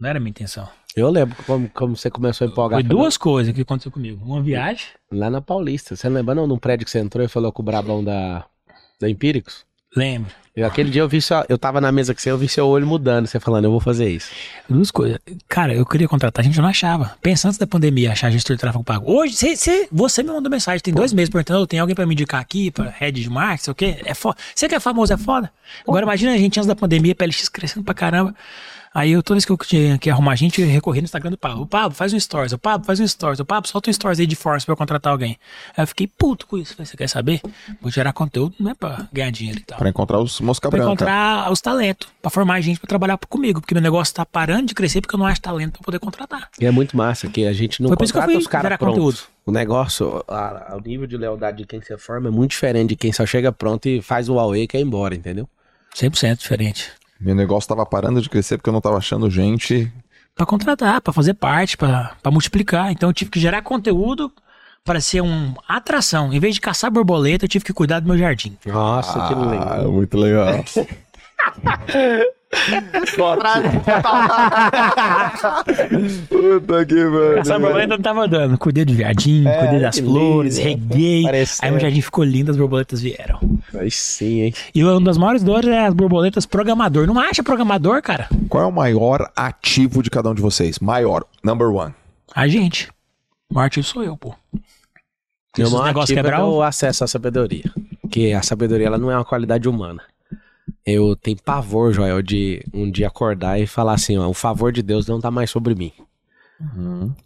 Não era a minha intenção. Eu lembro como, como você começou a empolgar. Foi duas coisas que aconteceu comigo. Uma viagem, Lá na Paulista. Você não lembra não, num prédio que você entrou e falou com o Brabão da, da Empíricos? Lembro. Eu, aquele dia eu vi só, eu tava na mesa com você, eu vi seu olho mudando, você falando, eu vou fazer isso. Duas coisas. Cara, eu queria contratar, a gente não achava. Pensa antes da pandemia, achar gestor de tráfego pago. Hoje, cê, cê- você me mandou mensagem, tem dois meses perguntando, "Ô, tem alguém pra me indicar aqui, pra head de marketing, sei o quê? É foda. Você que é famoso, é foda. Agora imagina a gente antes da pandemia, PLX crescendo pra caramba. Aí eu, toda vez que eu tinha que arrumar gente, eu recorri no Instagram do Pablo. O Pablo, faz um stories. O Pablo, faz um stories. O Pablo, solta um stories aí de Force pra eu contratar alguém. Aí eu fiquei puto com isso. Falei, você quer saber? Vou gerar conteúdo, não é pra ganhar dinheiro e tal. Pra encontrar os mosca Pra branca. encontrar os talentos, pra formar gente pra trabalhar comigo, porque meu negócio tá parando de crescer porque eu não acho talento pra poder contratar. E é muito massa, que a gente não Foi por isso que eu contrata fui os caras gerar prontos. conteúdo. O negócio, o nível de lealdade de quem você forma é muito diferente de quem só chega pronto e faz o Huawei e quer ir embora, entendeu? 100% diferente. Meu negócio tava parando de crescer porque eu não tava achando gente. Pra contratar, pra fazer parte, pra pra multiplicar. Então eu tive que gerar conteúdo para ser uma atração. Em vez de caçar borboleta, eu tive que cuidar do meu jardim. Nossa, que legal. muito legal. Puta que mano. Caçar borboleta não tava dando. Cuidei do jardim, cuidei das flores, lindo. reguei. Parecendo. Aí meu jardim ficou lindo, as borboletas vieram. Aí sim, hein? E uma das maiores dores é as borboletas programador. Não acha programador, cara? Qual é o maior ativo de cada um de vocês? Maior. Number one. A gente. O maior ativo sou eu, pô. Se Meu os maior negócios ativo é quebrar, o acesso à sabedoria. Porque a sabedoria ela não é uma qualidade humana. Eu tenho pavor, Joel, de um dia acordar e falar assim, ó, o favor de Deus não tá mais sobre mim.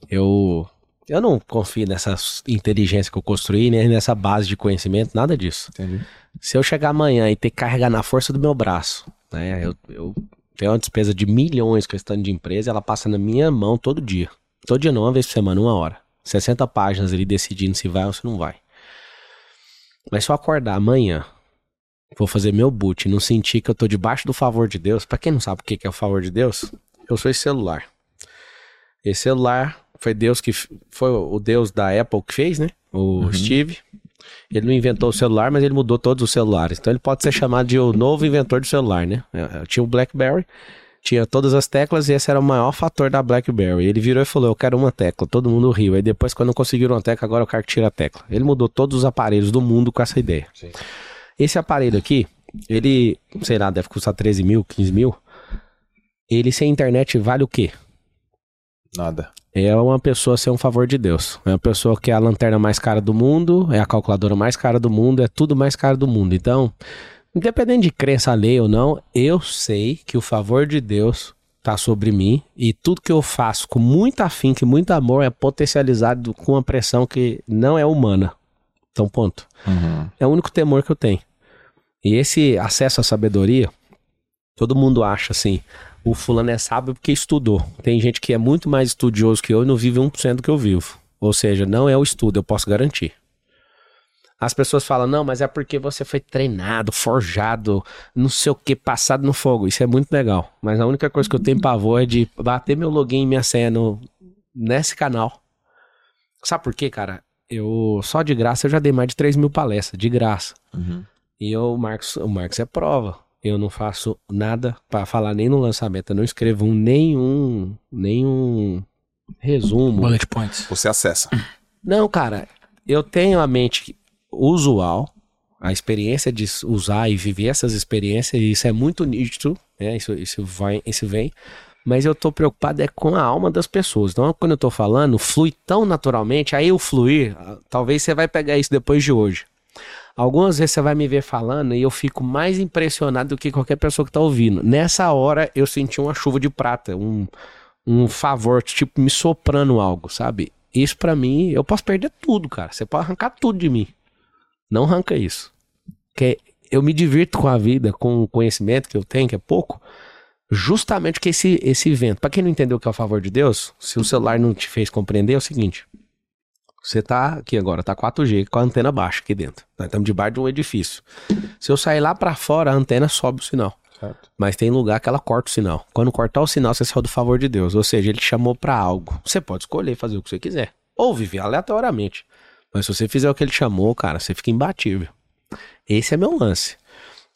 Eu eu não confio nessa inteligência que eu construí, nem nessa base de conhecimento, nada disso. Entendi. Se eu chegar amanhã e ter que carregar na força do meu braço, né? Eu, eu tenho uma despesa de milhões questão de empresa, ela passa na minha mão todo dia. Todo dia não, uma vez por semana, uma hora. 60 páginas ali decidindo se vai ou se não vai. Mas se eu acordar amanhã, vou fazer meu boot e não sentir que eu tô debaixo do favor de Deus, pra quem não sabe o que é o favor de Deus, eu sou esse celular. Esse celular foi Deus que foi o Deus da Apple que fez, né? O Steve. Ele não inventou o celular, mas ele mudou todos os celulares. Então ele pode ser chamado de o novo inventor do celular, né? É, Tinha o BlackBerry, tinha todas as teclas e esse era o maior fator da BlackBerry. Ele virou e falou: Eu quero uma tecla. Todo mundo riu. Aí depois, quando conseguiram uma tecla, agora eu quero que tire a tecla. Ele mudou todos os aparelhos do mundo com essa ideia. Sim. Esse aparelho aqui, ele, sei lá, deve custar 13 mil, 15 mil. Ele sem internet vale o quê? Nada. É uma pessoa ser um favor de Deus. É uma pessoa que é a lanterna mais cara do mundo, é a calculadora mais cara do mundo, é tudo mais caro do mundo. Então, independente de crença alheia ou não, eu sei que o favor de Deus tá sobre mim e tudo que eu faço com muito afinco e muito amor é potencializado com uma pressão que não é humana. Então, ponto. É o único temor que eu tenho. E esse acesso à sabedoria, todo mundo acha assim, o fulano é sábio porque estudou. Tem gente que é muito mais estudioso que eu e não vive 1% do que eu vivo. Ou seja, não é o estudo, eu posso garantir. As pessoas falam, não, mas é porque você foi treinado, forjado, não sei o que, passado no fogo. Isso é muito legal. Mas a única coisa que eu tenho pavor é de bater meu login e minha senha no, nesse canal. Sabe por quê, cara? Eu, só de graça, eu já dei mais de 3 mil palestras, de graça. E eu, o Marcos, o Marcos é prova. Eu não faço nada pra falar nem no lançamento. Eu não escrevo um- nenhum, nenhum resumo. Bullet points. Você acessa. Não, cara, eu tenho a mente usual, a experiência de usar e viver essas experiências, e isso é muito nítido, né? Isso, isso, vai, isso vem. Mas eu tô preocupado é com a alma das pessoas. Então, quando eu tô falando, flui tão naturalmente, aí o fluir, ah, talvez você vai pegar isso depois de hoje. Algumas vezes você vai me ver falando e eu fico mais impressionado do que qualquer pessoa que tá ouvindo. Nessa hora eu senti uma chuva de prata, um, um favor, tipo, me soprando algo, sabe? Isso pra mim, eu posso perder tudo, cara. Você pode arrancar tudo de mim. Não arranca isso. Porque eu me divirto com a vida, com o conhecimento que eu tenho, que é pouco, justamente que esse, esse evento. Pra quem não entendeu o que é o favor de Deus, se o celular não te fez compreender, é o seguinte. Você tá aqui agora, tá 4G, com a antena baixa aqui dentro. Nós estamos debaixo de um edifício. Se eu sair lá pra fora, a antena sobe o sinal. Certo. Mas tem lugar que ela corta o sinal. Quando cortar o sinal, você saiu do favor de Deus. Ou seja, ele te chamou pra algo. Você pode escolher fazer o que você quiser. Ou viver aleatoriamente. Mas se você fizer o que ele chamou, cara, você fica imbatível. Esse é meu lance.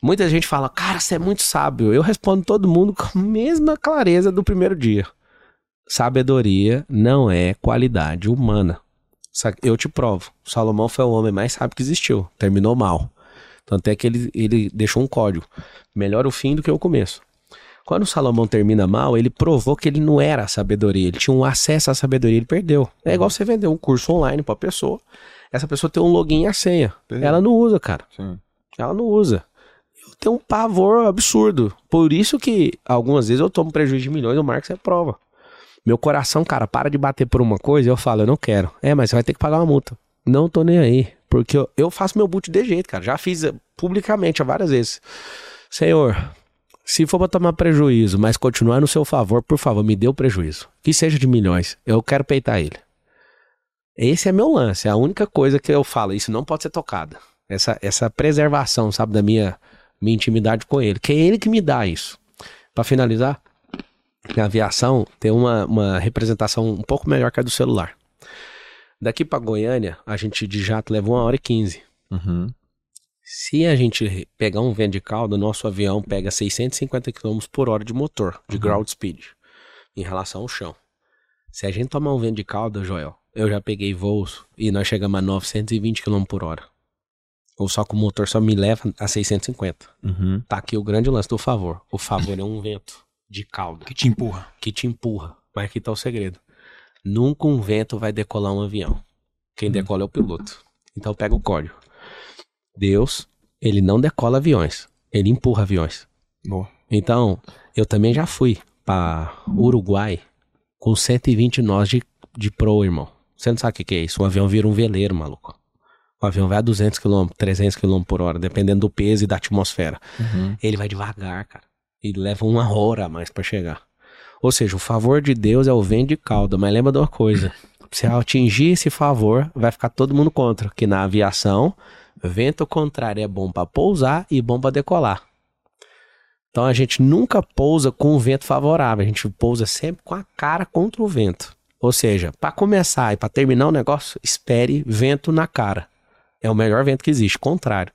Muita gente fala, cara, você é muito sábio. Eu respondo todo mundo com a mesma clareza do primeiro dia. Sabedoria não é qualidade humana. Eu te provo. Salomão foi o homem mais sábio que existiu. Terminou mal. Tanto é que ele, ele deixou um código. Melhor o fim do que o começo. Quando Salomão termina mal, ele provou que ele não era a sabedoria. Ele tinha um acesso à sabedoria, ele perdeu. É igual você vender um curso online pra pessoa. Essa pessoa tem um login e a senha. Perdeu. Ela não usa, cara. Sim. Ela não usa. Eu tenho um pavor absurdo. Por isso que algumas vezes eu tomo prejuízo de milhões, o Marcos é prova. Meu coração, cara, para de bater por uma coisa, eu falo, eu não quero. É, mas você vai ter que pagar uma multa. Não tô nem aí. Porque eu, eu faço meu boot de jeito, cara. Já fiz eh, publicamente várias vezes. Senhor, se for pra tomar prejuízo, mas continuar no seu favor, por favor, me dê o prejuízo. Que seja de milhões. Eu quero peitar ele. Esse é meu lance. É a única coisa que eu falo. Isso não pode ser tocada. Essa, essa preservação, sabe, da minha, minha intimidade com ele. Que é ele que me dá isso. Pra finalizar, na aviação tem uma, uma representação um pouco melhor que a do celular. Daqui pra Goiânia, a gente de jato leva uma hora e quinze. Uhum. Se a gente pegar um vento de caldo, nosso avião pega 650 km por hora de motor, de ground speed, em relação ao chão. Se a gente tomar um vento de calda, Joel, eu já peguei voos e nós chegamos a 920 km por hora. Ou só que o motor só me leva a 650. Uhum. Tá aqui o grande lance do favor. O favor é um vento de calda Que te empurra. que te empurra. Mas aqui tá o segredo. Nunca um vento vai decolar um avião. Quem decola é o piloto. Então pega o código. Deus, ele não decola aviões. Ele empurra aviões. Boa. Então, eu também já fui para Uruguai com 120 nós de, de pro, irmão. Você não sabe o que, que é isso? O avião vira um veleiro, maluco. O avião vai a 200 km, 300 km por hora, dependendo do peso e da atmosfera. Uhum. Ele vai devagar, cara. E leva uma hora a mais para chegar. Ou seja, o favor de Deus é o vento de cauda. Mas lembra de uma coisa: se atingir esse favor, vai ficar todo mundo contra. Que na aviação, vento contrário é bom para pousar e bom para decolar. Então a gente nunca pousa com o vento favorável, a gente pousa sempre com a cara contra o vento. Ou seja, para começar e para terminar o negócio, espere vento na cara. É o melhor vento que existe, contrário.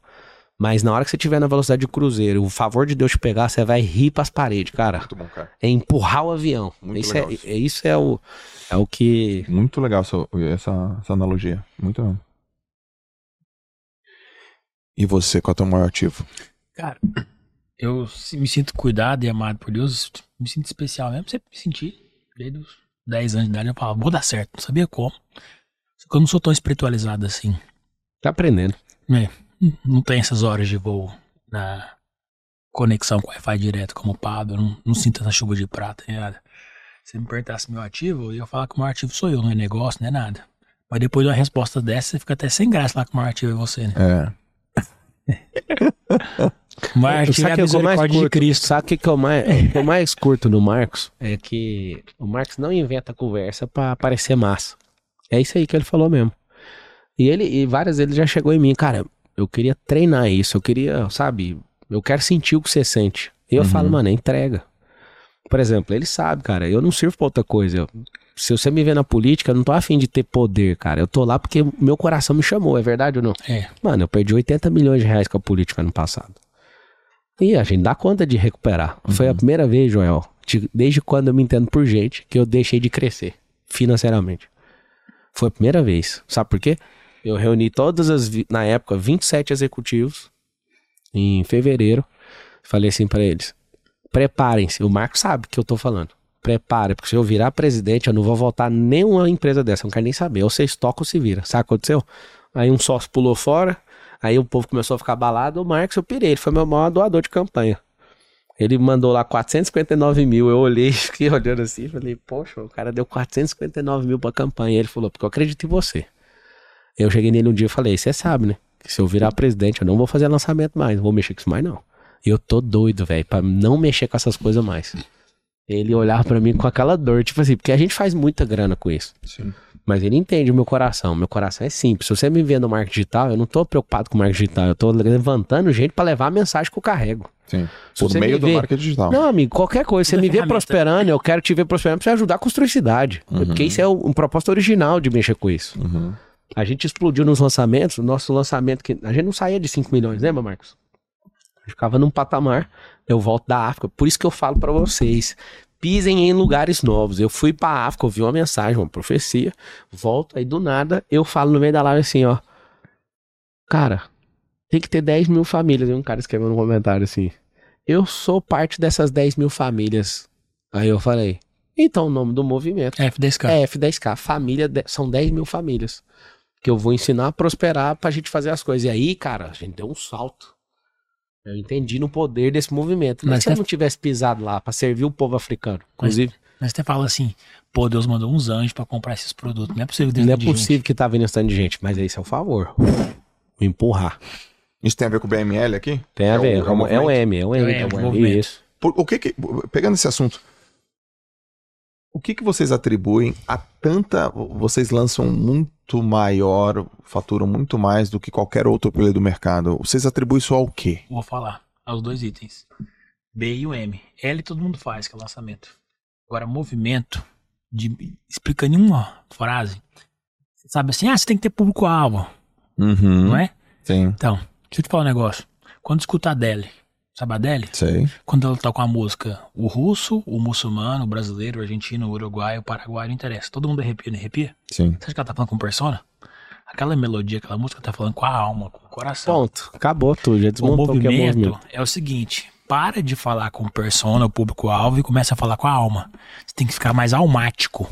Mas na hora que você estiver na velocidade de cruzeiro, o favor de Deus te pegar, você vai rir pras paredes, cara. Muito bom, cara. É empurrar o avião. Muito isso, legal é, isso. é- isso é o é o que Muito legal essa, essa, essa analogia. Muito legal. E você, qual é o teu maior ativo? Cara, eu me sinto cuidado e amado por Deus, me sinto especial mesmo. Sempre me senti, desde os 10 anos de idade, eu falava, vou dar certo, não sabia como. Só que eu não sou tão espiritualizado assim. tá aprendendo. É, não tem essas horas de voo na conexão com Wi-Fi direto como o não, não sinto essa chuva de prata nem nada. Se me perguntasse meu ativo, eu ia falar que o maior ativo sou eu, não é negócio, não é nada. Mas depois de uma resposta dessa, você fica até sem graça lá que o maior ativo é você, né? É. O maior ativo é a Sabe que eu mais misericórdia de curto? Cristo. Sabe o que, que, eu mais, que eu mais curto no Marcos? É que o Marcos não inventa conversa pra parecer massa. É isso aí que ele falou mesmo. E ele, e várias vezes ele já chegou em mim, cara, eu queria treinar isso, eu queria, sabe, eu quero sentir o que você sente. E eu Uhum. falo, mano, é entrega. Por exemplo, ele sabe, cara, eu não sirvo pra outra coisa. Eu- se você me vê na política, eu não tô afim de ter poder, cara. Eu tô lá porque meu coração me chamou, é verdade ou não? É, Mano, eu perdi 80 milhões de reais com a política ano passado. E a gente dá conta de recuperar. Foi a primeira vez, Joel, de- desde quando eu me entendo por gente, que eu deixei de crescer financeiramente. Foi a primeira vez. Sabe por quê? Eu reuni todas as, na época, 27 executivos em fevereiro. Falei assim pra eles: preparem-se. O Marco sabe que eu tô falando. Prepare, porque se eu virar presidente, eu não vou voltar nenhuma empresa dessa. Eu não quero nem saber. Ou vocês tocam ou se vira. Sabe o que aconteceu? Aí um sócio pulou fora. Aí o povo começou a ficar abalado. O Marcos, eu pirei. Ele foi meu maior doador de campanha. Ele mandou lá 459 mil. Eu olhei, fiquei olhando assim. Falei, poxa, o cara deu 459 mil pra campanha. Ele falou, porque eu acredito em você. Eu cheguei nele um dia e falei, você sabe, né? Que se eu virar presidente, eu não vou fazer lançamento mais. Não vou mexer com isso mais, não. E eu tô doido, velho, pra não mexer com essas coisas mais. Ele olhava pra mim com aquela dor, tipo assim, porque a gente faz muita grana com isso. Sim. Mas ele entende o meu coração. Meu coração é simples. Se você me vê no marketing digital, eu não tô preocupado com o marketing digital. Eu tô levantando gente pra levar a mensagem que eu carrego. Sim. Por meio me do vê- marketing digital. Não, amigo, qualquer coisa. Você me vê prosperando, eu quero te ver prosperando pra você ajudar a construir cidade. Porque isso é um propósito original de mexer com isso. Uhum. A gente explodiu nos lançamentos. O nosso lançamento, que a gente não saía de 5 milhões, lembra, Marcos? A gente ficava num patamar. Eu volto da África. Por isso que eu falo pra vocês. Pisem em lugares novos. Eu fui pra África, ouvi uma mensagem, uma profecia. Volto, aí do nada eu falo no meio da live assim, ó. Cara, tem que ter 10 mil famílias. E um cara escreveu no comentário assim. Eu sou parte dessas 10 mil famílias. Aí eu falei. Então o nome do movimento F10K. é F10K. Família, de- são 10 mil famílias. Que eu vou ensinar a prosperar pra gente fazer as coisas. E aí, cara, a gente deu um salto. Eu entendi no poder desse movimento. Mas Mas se eu é- não tivesse pisado lá pra servir o povo africano, inclusive, Mas você fala assim, pô, Deus mandou uns anjos pra comprar esses produtos. Não é possível que não é possível que tá vindo esse tanto de gente. Mas esse é o favor. O empurrar. Isso tem a ver com o BML aqui? Tem a É o- ver. é É, o um, é um? M, é um M. É um É um movimento. Isso. Por- o que que, pegando esse assunto, o que que vocês atribuem a tanta, vocês lançam muito maior, faturam muito mais do que qualquer outro player do mercado. Vocês atribuem isso ao quê? Vou falar aos dois itens. B e o M. L todo mundo faz, que é lançamento. Agora, movimento, de, explicando em uma frase, você sabe assim, ah, você tem que ter público-alvo, Uhum. não é? Sim, Então, deixa eu te falar um negócio. Quando escuta a Adele, sabe a Adele? sei. Quando ela toca uma música, o russo, o muçulmano, o brasileiro, o argentino, o uruguaio, o paraguaio, não interessa. Todo mundo arrepia, não arrepia? Sim. Você acha que ela tá falando com persona? Aquela melodia, aquela música tá falando com a alma, com o coração. Ponto. Acabou tudo. Já o desmontou o que é movimento movimento. é o seguinte: para de falar com persona, o público-alvo, e começa a falar com a alma. Você tem que ficar mais almático.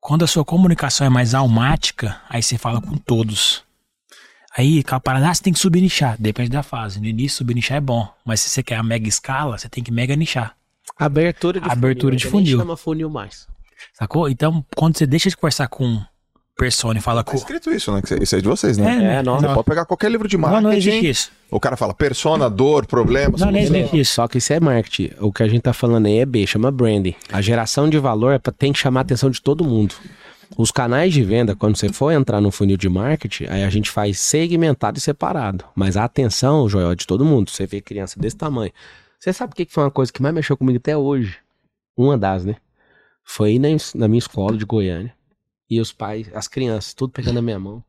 Quando a sua comunicação é mais almática, aí você fala com todos. Aí, aquela parada, ah, você tem que subir nichar. Depende da fase. No início, subir nichar é bom. Mas se você quer a mega escala, você tem que mega nichar. Abertura de Abertura funil. de gente nem funil. chama funil mais. Sacou? Então, quando você deixa de conversar com persona e fala Tá com. escrito isso, né? Isso é de vocês, né? né? É, nossa. Você pode pegar qualquer livro de Não, marketing. não existe isso. O cara fala persona, dor, problema. Não, não existe isso. Só que isso é marketing. O que a gente tá falando aí é B, chama branding. A geração de valor é pra, tem que chamar a atenção de todo mundo. Os canais de venda, quando você for entrar no funil de marketing, aí a gente faz segmentado e separado. Mas a atenção, Joel, é de todo mundo. Você vê criança desse tamanho. Você sabe o que foi uma coisa que mais mexeu comigo até hoje? Uma das, né? Foi na, na minha escola de Goiânia. E os pais, as crianças, tudo pegando a minha mão.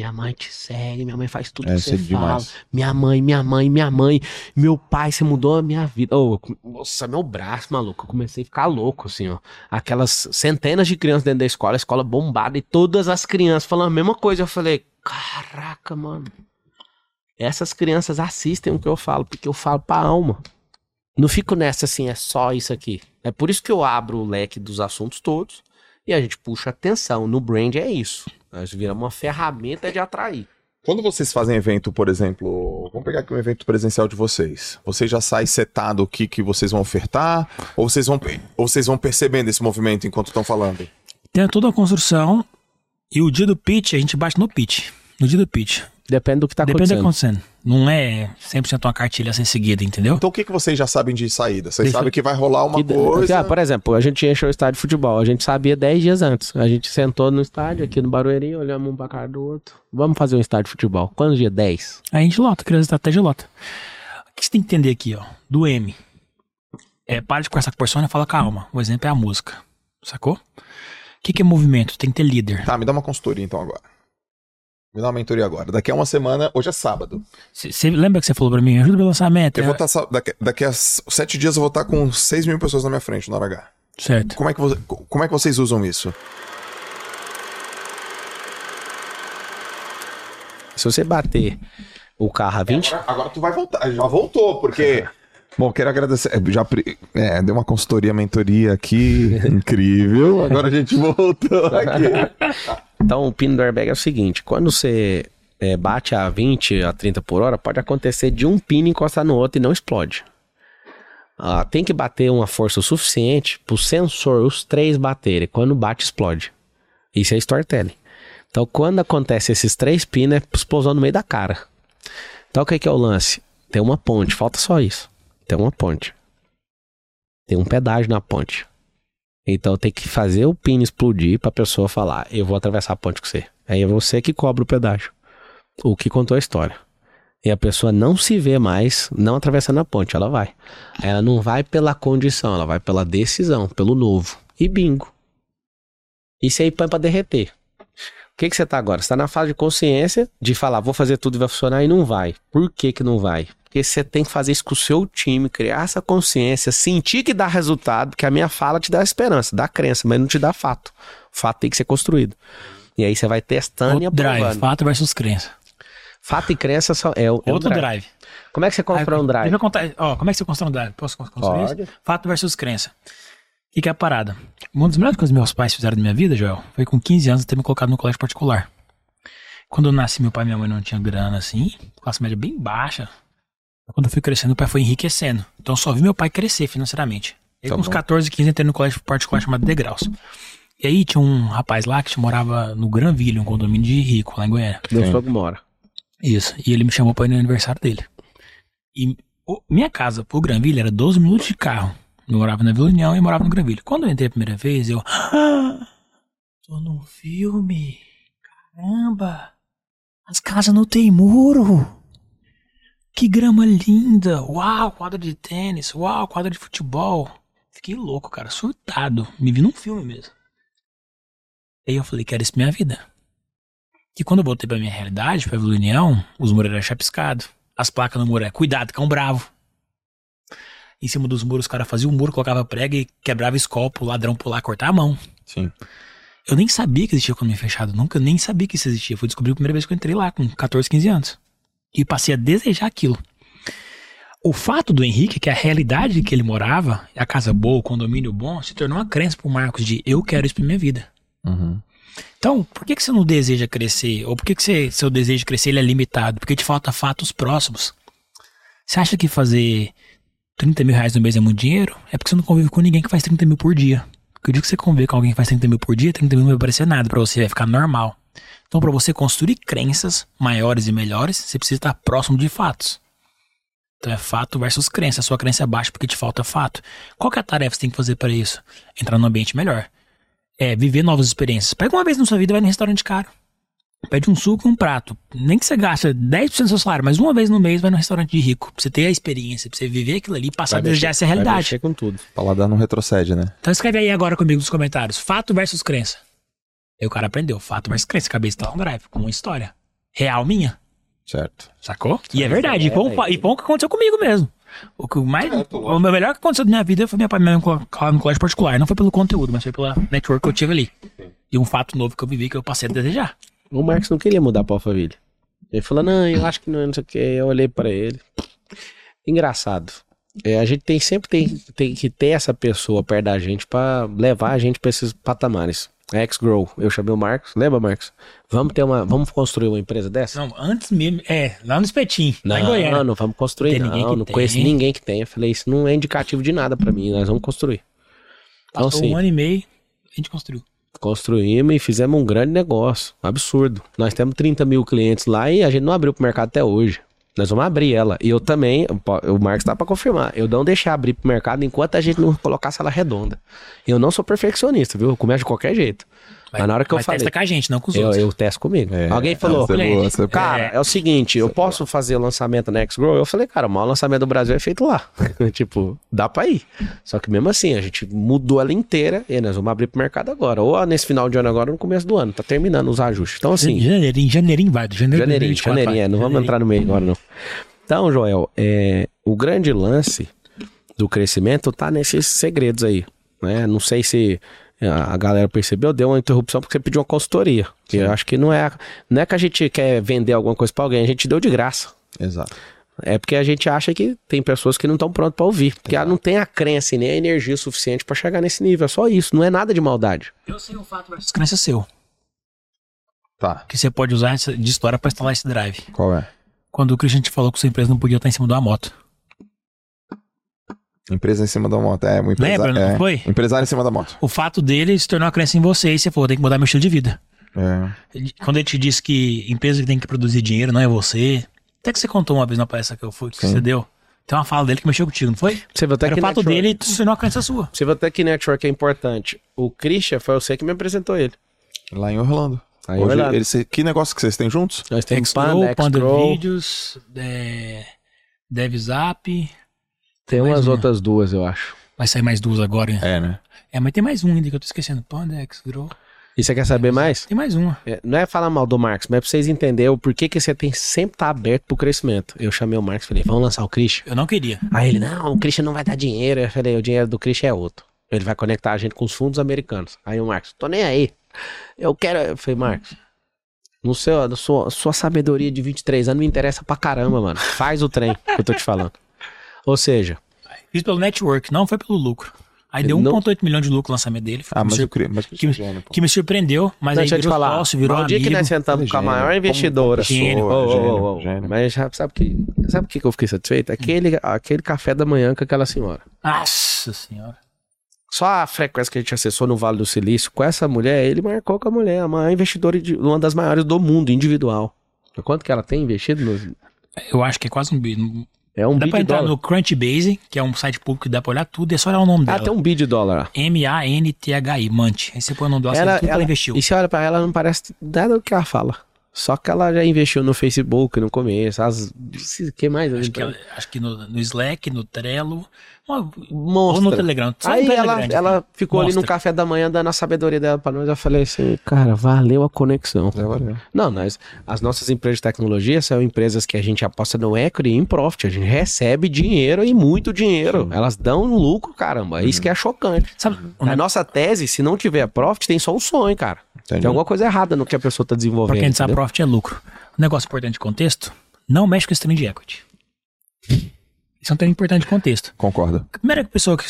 Minha mãe te segue, minha mãe faz tudo É, que você fala. Minha mãe, minha mãe, minha mãe. Meu pai, você mudou a minha vida. Eu- nossa, meu braço, maluco. Eu comecei a ficar louco, assim, ó. Aquelas centenas de crianças dentro da escola, a escola bombada, e todas as crianças falando a mesma coisa. Eu falei, caraca, mano. Essas crianças assistem o que eu falo, porque eu falo pra alma. Não fico nessa assim, é só isso aqui. É por isso que eu abro o leque dos assuntos todos e a gente puxa atenção. No brand é isso. Nós viramos uma ferramenta de atrair. Quando vocês fazem evento, por exemplo, vamos pegar aqui um evento presencial de vocês. Vocês já saem setado o que, que vocês vão ofertar? Ou vocês vão, ou vocês vão percebendo esse movimento enquanto estão falando? Tem toda a construção e o dia do pitch, a gente bate no pitch. No dia do pitch. Depende do que tá Depende do que acontecendo. acontecendo. Não é 100% uma cartilha sem seguida, entendeu? Então o que, que vocês já sabem de saída? Vocês Deixa- sabem que vai rolar uma Que- coisa. Ah, por exemplo, a gente encheu o estádio de futebol. A gente sabia 10 dias antes. A gente sentou no estádio, aqui no Barueri, olhamos um pra cara do outro. Vamos fazer um estádio de futebol. Quantos dias? 10. Aí a gente lota, cria a estratégia e lota. O que você tem que entender aqui, ó? Do M. É, para de conversar com a persona e fala calma. O exemplo é a música. Sacou? O que, que é movimento? Tem que ter líder. Tá, me dá uma consultoria então agora. Me dá uma mentoria agora. Daqui a uma semana, hoje é sábado. Você lembra que você falou pra mim? Ajuda pelo lançamento. Eu É- vou estar. sa- daqui, daqui a sete dias eu vou estar com 6 mil pessoas na minha frente no hora H. Certo. Como é, que vo- como é que vocês usam isso? Se você bater o carro a 20, Agora, agora tu vai voltar. Já voltou, porque. Bom, quero agradecer. é, Já é, deu uma consultoria, mentoria aqui. Incrível. Agora a gente voltou aqui. Então, o pino do airbag é o seguinte: quando você é, bate a 20, a 30 por hora, pode acontecer de um pino encostar no outro e não explode. Ah, tem que bater uma força suficiente para o sensor, os três baterem. Quando bate, explode. Isso é storytelling. Então, quando acontece esses três pinos, é explosão no meio da cara. Então, o que, que é o lance? Tem uma ponte, falta só isso. Tem uma ponte. Tem um pedágio na ponte. Então tem que fazer o pino explodir pra pessoa falar, eu vou atravessar a ponte com você. Aí é você que cobra o pedágio. O que contou a história. E a pessoa não se vê mais não atravessando a ponte, ela vai. Ela não vai pela condição, ela vai pela decisão, pelo novo. E bingo. Isso aí põe pra derreter. O que, que você tá agora? Você tá na fase de consciência de falar, vou fazer tudo e vai funcionar e não vai. Por que que não vai? Porque você tem que fazer isso com o seu time, criar essa consciência, sentir que dá resultado, porque a minha fala te dá esperança, dá crença, mas não te dá fato. O fato tem que ser construído. E aí você vai testando e Outro drive. aprovando. Fato versus crença. Fato e crença são, é, o, é Outro drive. drive. Como é que você constrói um drive? eu contar. Ó, como é que você constrói um drive? Posso con- construir Pode. isso? Fato versus crença. O que, que é a parada? Uma das melhores coisas que meus pais fizeram na minha vida, Joel, foi com 15 anos ter me colocado no colégio particular. Quando eu nasci, meu pai e minha mãe não tinham grana assim, classe média bem baixa. Quando eu fui crescendo, meu pai foi enriquecendo. Então eu só vi meu pai crescer financeiramente. E aí, Tá com uns bom. 14, 15, entrei no colégio particular chamado Degraus. E aí tinha um rapaz lá que morava no Granville, um condomínio de rico, lá em Goiânia. Meu sogro mora. Isso. E ele me chamou pra ir no aniversário dele. E o- minha casa pro Granville era 12 minutos de carro. Eu morava na Vila União e morava no Granville. Quando eu entrei a primeira vez, eu. Ah, tô num filme. Caramba! As casas não tem muro! Que grama linda! Uau, quadra de tênis! Uau, quadra de futebol! Fiquei louco, cara, surtado. Me vi num filme mesmo. Aí eu falei, quero isso pra minha vida. E quando eu voltei pra minha realidade, pra Vila União, os muros eram chapiscados. As placas no muro é cuidado, cão bravo. Em cima dos muros, os caras faziam um muro, colocava prega e quebrava escola pro ladrão pular, cortar a mão. Sim. Eu nem sabia que existia condomínio fechado, nunca nem sabia que isso existia. Fui descobrir a primeira vez que eu entrei lá, com 14, 15 anos. E passei a desejar aquilo. O fato do Henrique, que a realidade que ele morava, a casa boa, o condomínio bom, se tornou uma crença pro Marcos de eu quero isso pra minha vida. Uhum. Então, por que, que você não deseja crescer? Ou por que, que você, seu desejo de crescer ele é limitado? Porque te falta fatos próximos. Você acha que fazer 30 mil reais no mês é muito dinheiro? É porque você não convive com ninguém que faz 30 mil por dia. Porque o dia que você convive com alguém que faz 30 mil por dia, 30 mil não vai parecer nada pra você, vai ficar normal. Então, para você construir crenças maiores e melhores, você precisa estar próximo de fatos. Então é fato versus crença. A sua crença é baixa porque te falta fato. Qual que é a tarefa que você tem que fazer para isso? Entrar num ambiente melhor. É viver novas experiências. Pega uma vez na sua vida e vai no restaurante caro. Pede um suco e um prato. Nem que você gaste 10% do seu salário, mas uma vez no mês vai no restaurante de rico. Pra você ter a experiência, pra você viver aquilo ali e passar a desejar essa Vai realidade. mexer com tudo. Paladar não retrocede, né? Então escreve aí agora comigo nos comentários. Fato versus crença. Aí o cara aprendeu. Fato versus crença. Cabeça tá on drive. Com uma história. Real minha. Certo. Sacou? E é verdade. E foi, um, fa- e foi um que aconteceu comigo mesmo. O, que mais, o melhor que aconteceu na minha vida foi minha pai me colocar no colégio particular. Não foi pelo conteúdo, mas foi pela network que eu tive ali. E um fato novo que eu vivi que eu passei a desejar. O Marcos não queria mudar pra Alphaville. Ele falou, não, eu acho que não, não sei o que. Eu olhei pra ele. Engraçado. É, a gente tem sempre tem, tem que ter essa pessoa perto da gente pra levar a gente pra esses patamares. X-Grow, eu chamei o Marcos. Lembra, Marcos? Vamos ter uma. Vamos construir uma empresa dessa? Não, antes mesmo. É, lá no espetinho. lá em Não, Goiânia. não vamos construir, não. que Não tem. conheço ninguém que tenha. Eu falei, isso não é indicativo de nada pra mim. Nós vamos construir. Então, Passou assim, um ano e meio, a gente construiu. construímos e fizemos um grande negócio. Absurdo. Nós temos 30 mil clientes lá e a gente não abriu pro mercado até hoje. Nós vamos abrir ela. E eu também, o Marcos tá pra confirmar. Eu não deixei abrir pro mercado enquanto a gente não colocasse ela redonda. Eu não sou perfeccionista, viu? Eu começo de qualquer jeito. Mas, na hora que eu mas falei. testa com a gente, não com os Eu, outros. eu testo comigo. É, Alguém falou, é boa, é boa. cara, é, o seguinte, eu posso fazer o lançamento na X-Grow? Eu falei, cara, o maior lançamento do Brasil é feito lá. tipo, dá pra ir. Só que mesmo assim, a gente mudou ela inteira e nós vamos abrir pro mercado agora. Ou nesse final de ano agora ou no começo do ano. Tá terminando os ajustes. Então, assim, Janeirinho, janeirinho vai. Janeiro de Janeirinho, 2024 janeirinho, é, vai. não vamos entrar no meio agora, não. Então, Joel, é, o grande lance do crescimento tá nesses segredos aí, né? Não sei se a galera percebeu, deu uma interrupção porque você pediu uma consultoria. Que eu acho que não é, não é que a gente quer vender alguma coisa pra alguém, a gente deu de graça. Exato. É porque a gente acha que tem pessoas que não estão prontas pra ouvir, porque ela não tem a crença e nem a energia suficiente pra chegar nesse nível. É só isso, não é nada de maldade. Eu sei um fato versus crença seu. Tá. Que você pode usar de história pra instalar esse drive. Qual é? Quando o Christian te falou que sua empresa não podia estar em cima de uma moto. Empresa em cima da moto. É, uma empresa, Lembra, não é. foi? Empresário em cima da moto. O fato dele se tornou uma crença em você e você falou, tem que mudar meu estilo de vida. É. Quando ele te disse que empresa que tem que produzir dinheiro não é você. Até que você contou uma vez na palestra que eu fui, que Sim. você deu. Tem uma fala dele que mexeu contigo, não foi? Você até Era que o fato network- dele se tornou uma crença sua. Você vê até que network é importante. O Christian foi você que me apresentou ele. Lá em Orlando. Aí em Hoje, Orlando. eles- que negócio que vocês têm juntos? Nós temos Panda, Panda Vídeos, é, DevZap. Tem mais umas uma. outras duas, eu acho. Vai sair mais duas agora. É, É, né? mas tem mais um ainda que eu tô esquecendo. Panda, Xgrow. E você quer saber mais? Tem mais uma. É, não é falar mal do Marcos, mas é pra vocês entenderem o porquê que você tem que sempre estar aberto pro crescimento. Eu chamei o Marcos e falei, vamos lançar o Christian. Eu não queria. Aí ele, não, o Christian não vai dar dinheiro. Eu falei, o dinheiro do Christian é outro. Ele vai conectar a gente com os fundos americanos. Aí o Marcos, tô nem aí. Eu quero. Eu falei, Marcos, no seu, sua, sua sabedoria de 23 anos me interessa pra caramba, mano. Faz o trem que eu tô te falando. Ou seja, Fiz pelo network, não foi pelo lucro. Aí deu Não- 1,8 milhão de lucro o lançamento dele. Ah, mas sur- eu queria. Mas que, me- gênio, pô. que me surpreendeu, mas Não, aí virou falar. sócio, virou o dia amigo. que nós sentamos com a maior investidora. Gênio. Gênio, ô, ô. gênio. Mas sabe que sabe o que eu fiquei satisfeito? Aquele, aquele café da manhã com aquela senhora. Nossa senhora. Só a frequência que a gente acessou no Vale do Silício com essa mulher, ele marcou com a mulher, a maior investidora, de, uma das maiores do mundo, individual. Quanto que ela tem investido? Nos, Eu acho que é quase um bi. É um Dá bi pra entrar dólar. no Crunchbase, que é um site público que dá pra olhar tudo, é só olhar o nome Ah, dela. tem um bi de dólar. lá. M-A-N-T-H-I, Mante. Aí você põe o nome dela, Ela, que ela ela, investiu. e você olha pra ela, não parece nada do que ela fala. Só que ela já investiu no Facebook no começo. As, o que mais? Acho que, ela- acho que no, no Slack, no Trello, ou Monstra. no Telegram. Só Aí empresa ela, ela assim. ficou ali no Mostra. café da manhã dando a sabedoria dela pra nós. Eu falei assim, cara, valeu a conexão. É, valeu. Não, nós, as nossas empresas de tecnologia são empresas que a gente aposta no equity e em profit. A gente recebe dinheiro e muito dinheiro. Elas dão um lucro, caramba. É isso que é chocante. Sabe, A ne- nossa tese, se não tiver profit, tem só um sonho, cara. Entendi. Tem alguma coisa errada no que a pessoa tá desenvolvendo. pra quem sabe, profit é lucro. Um negócio importante de contexto, não mexe com esse trem de equity. Isso é um trem importante de contexto. Concordo. A primeira pessoa que...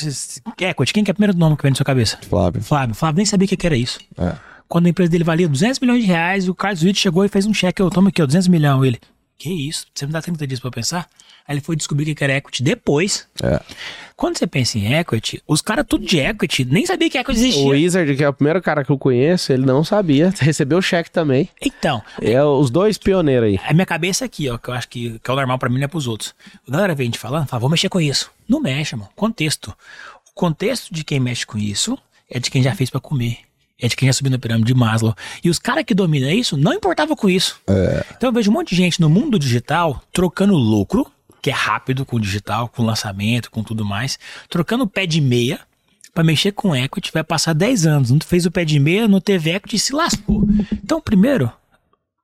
Equity, quem que é o primeiro nome que vem na sua cabeça? Flávio. Flávio. Flávio nem sabia o que era isso. É. quando a empresa dele valia 200 milhões de reais, o Carlos Witt chegou e fez um cheque, eu tomo aqui, ó, 200 milhões. Ele, que isso? Você me dá 30 dias pra pensar? Aí ele foi descobrir que era equity depois. É. Quando você pensa em equity, os caras tudo de equity, nem sabia que equity existia. O Wizard, que é o primeiro cara que eu conheço, ele não sabia. Recebeu o cheque também. Então, É os dois pioneiros aí. a minha cabeça aqui, ó, que eu acho que, que é o normal pra mim, não é pros outros. A galera vem te falando, fala, vou mexer com isso. Não mexe, mano. Contexto. O contexto de quem mexe com isso é de quem já fez pra comer. É de quem já subiu na pirâmide de Maslow. E os caras que dominam isso não importavam com isso. Então eu vejo um monte de gente no mundo digital trocando lucro, que é rápido com o digital, com lançamento, com tudo mais, trocando pé de meia pra mexer com equity, vai passar 10 anos. Não fez o pé de meia, não teve equity e se lascou. Então, primeiro,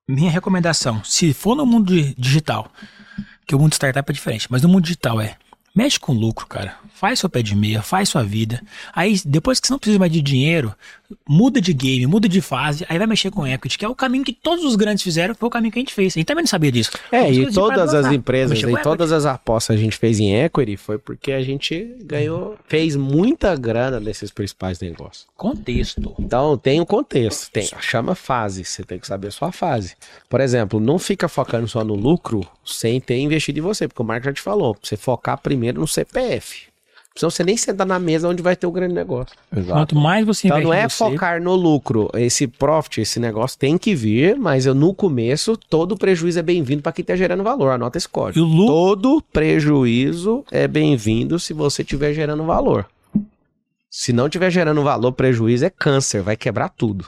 minha recomendação, se for no mundo di- digital, que o mundo startup é diferente, mas no mundo digital é mexe com lucro, cara. Faz seu pé de meia, faz sua vida. Aí, depois que você não precisa mais de dinheiro, muda de game, muda de fase, aí vai mexer com equity, que é o caminho que todos os grandes fizeram, foi o caminho que a gente fez. A gente também não sabia disso. É, e todas as empresas e todas as apostas que a gente fez em equity foi porque a gente ganhou, fez muita grana nesses principais negócios. Contexto. Então tem o contexto, tem, chama fase, você tem que saber a sua fase. Por exemplo, não fica focando só no lucro sem ter investido em você, porque o Marco já te falou, você focar primeiro no CPF. Senão você nem senta na mesa onde vai ter o grande negócio. Exato. Quanto mais você Então não é você, focar no lucro. Esse profit, esse negócio tem que vir, mas eu, no começo, todo prejuízo é bem-vindo para quem tá gerando valor. Anota esse código. E lucro- Todo prejuízo é bem-vindo se você estiver gerando valor. Se não estiver gerando valor, prejuízo é câncer, vai quebrar tudo.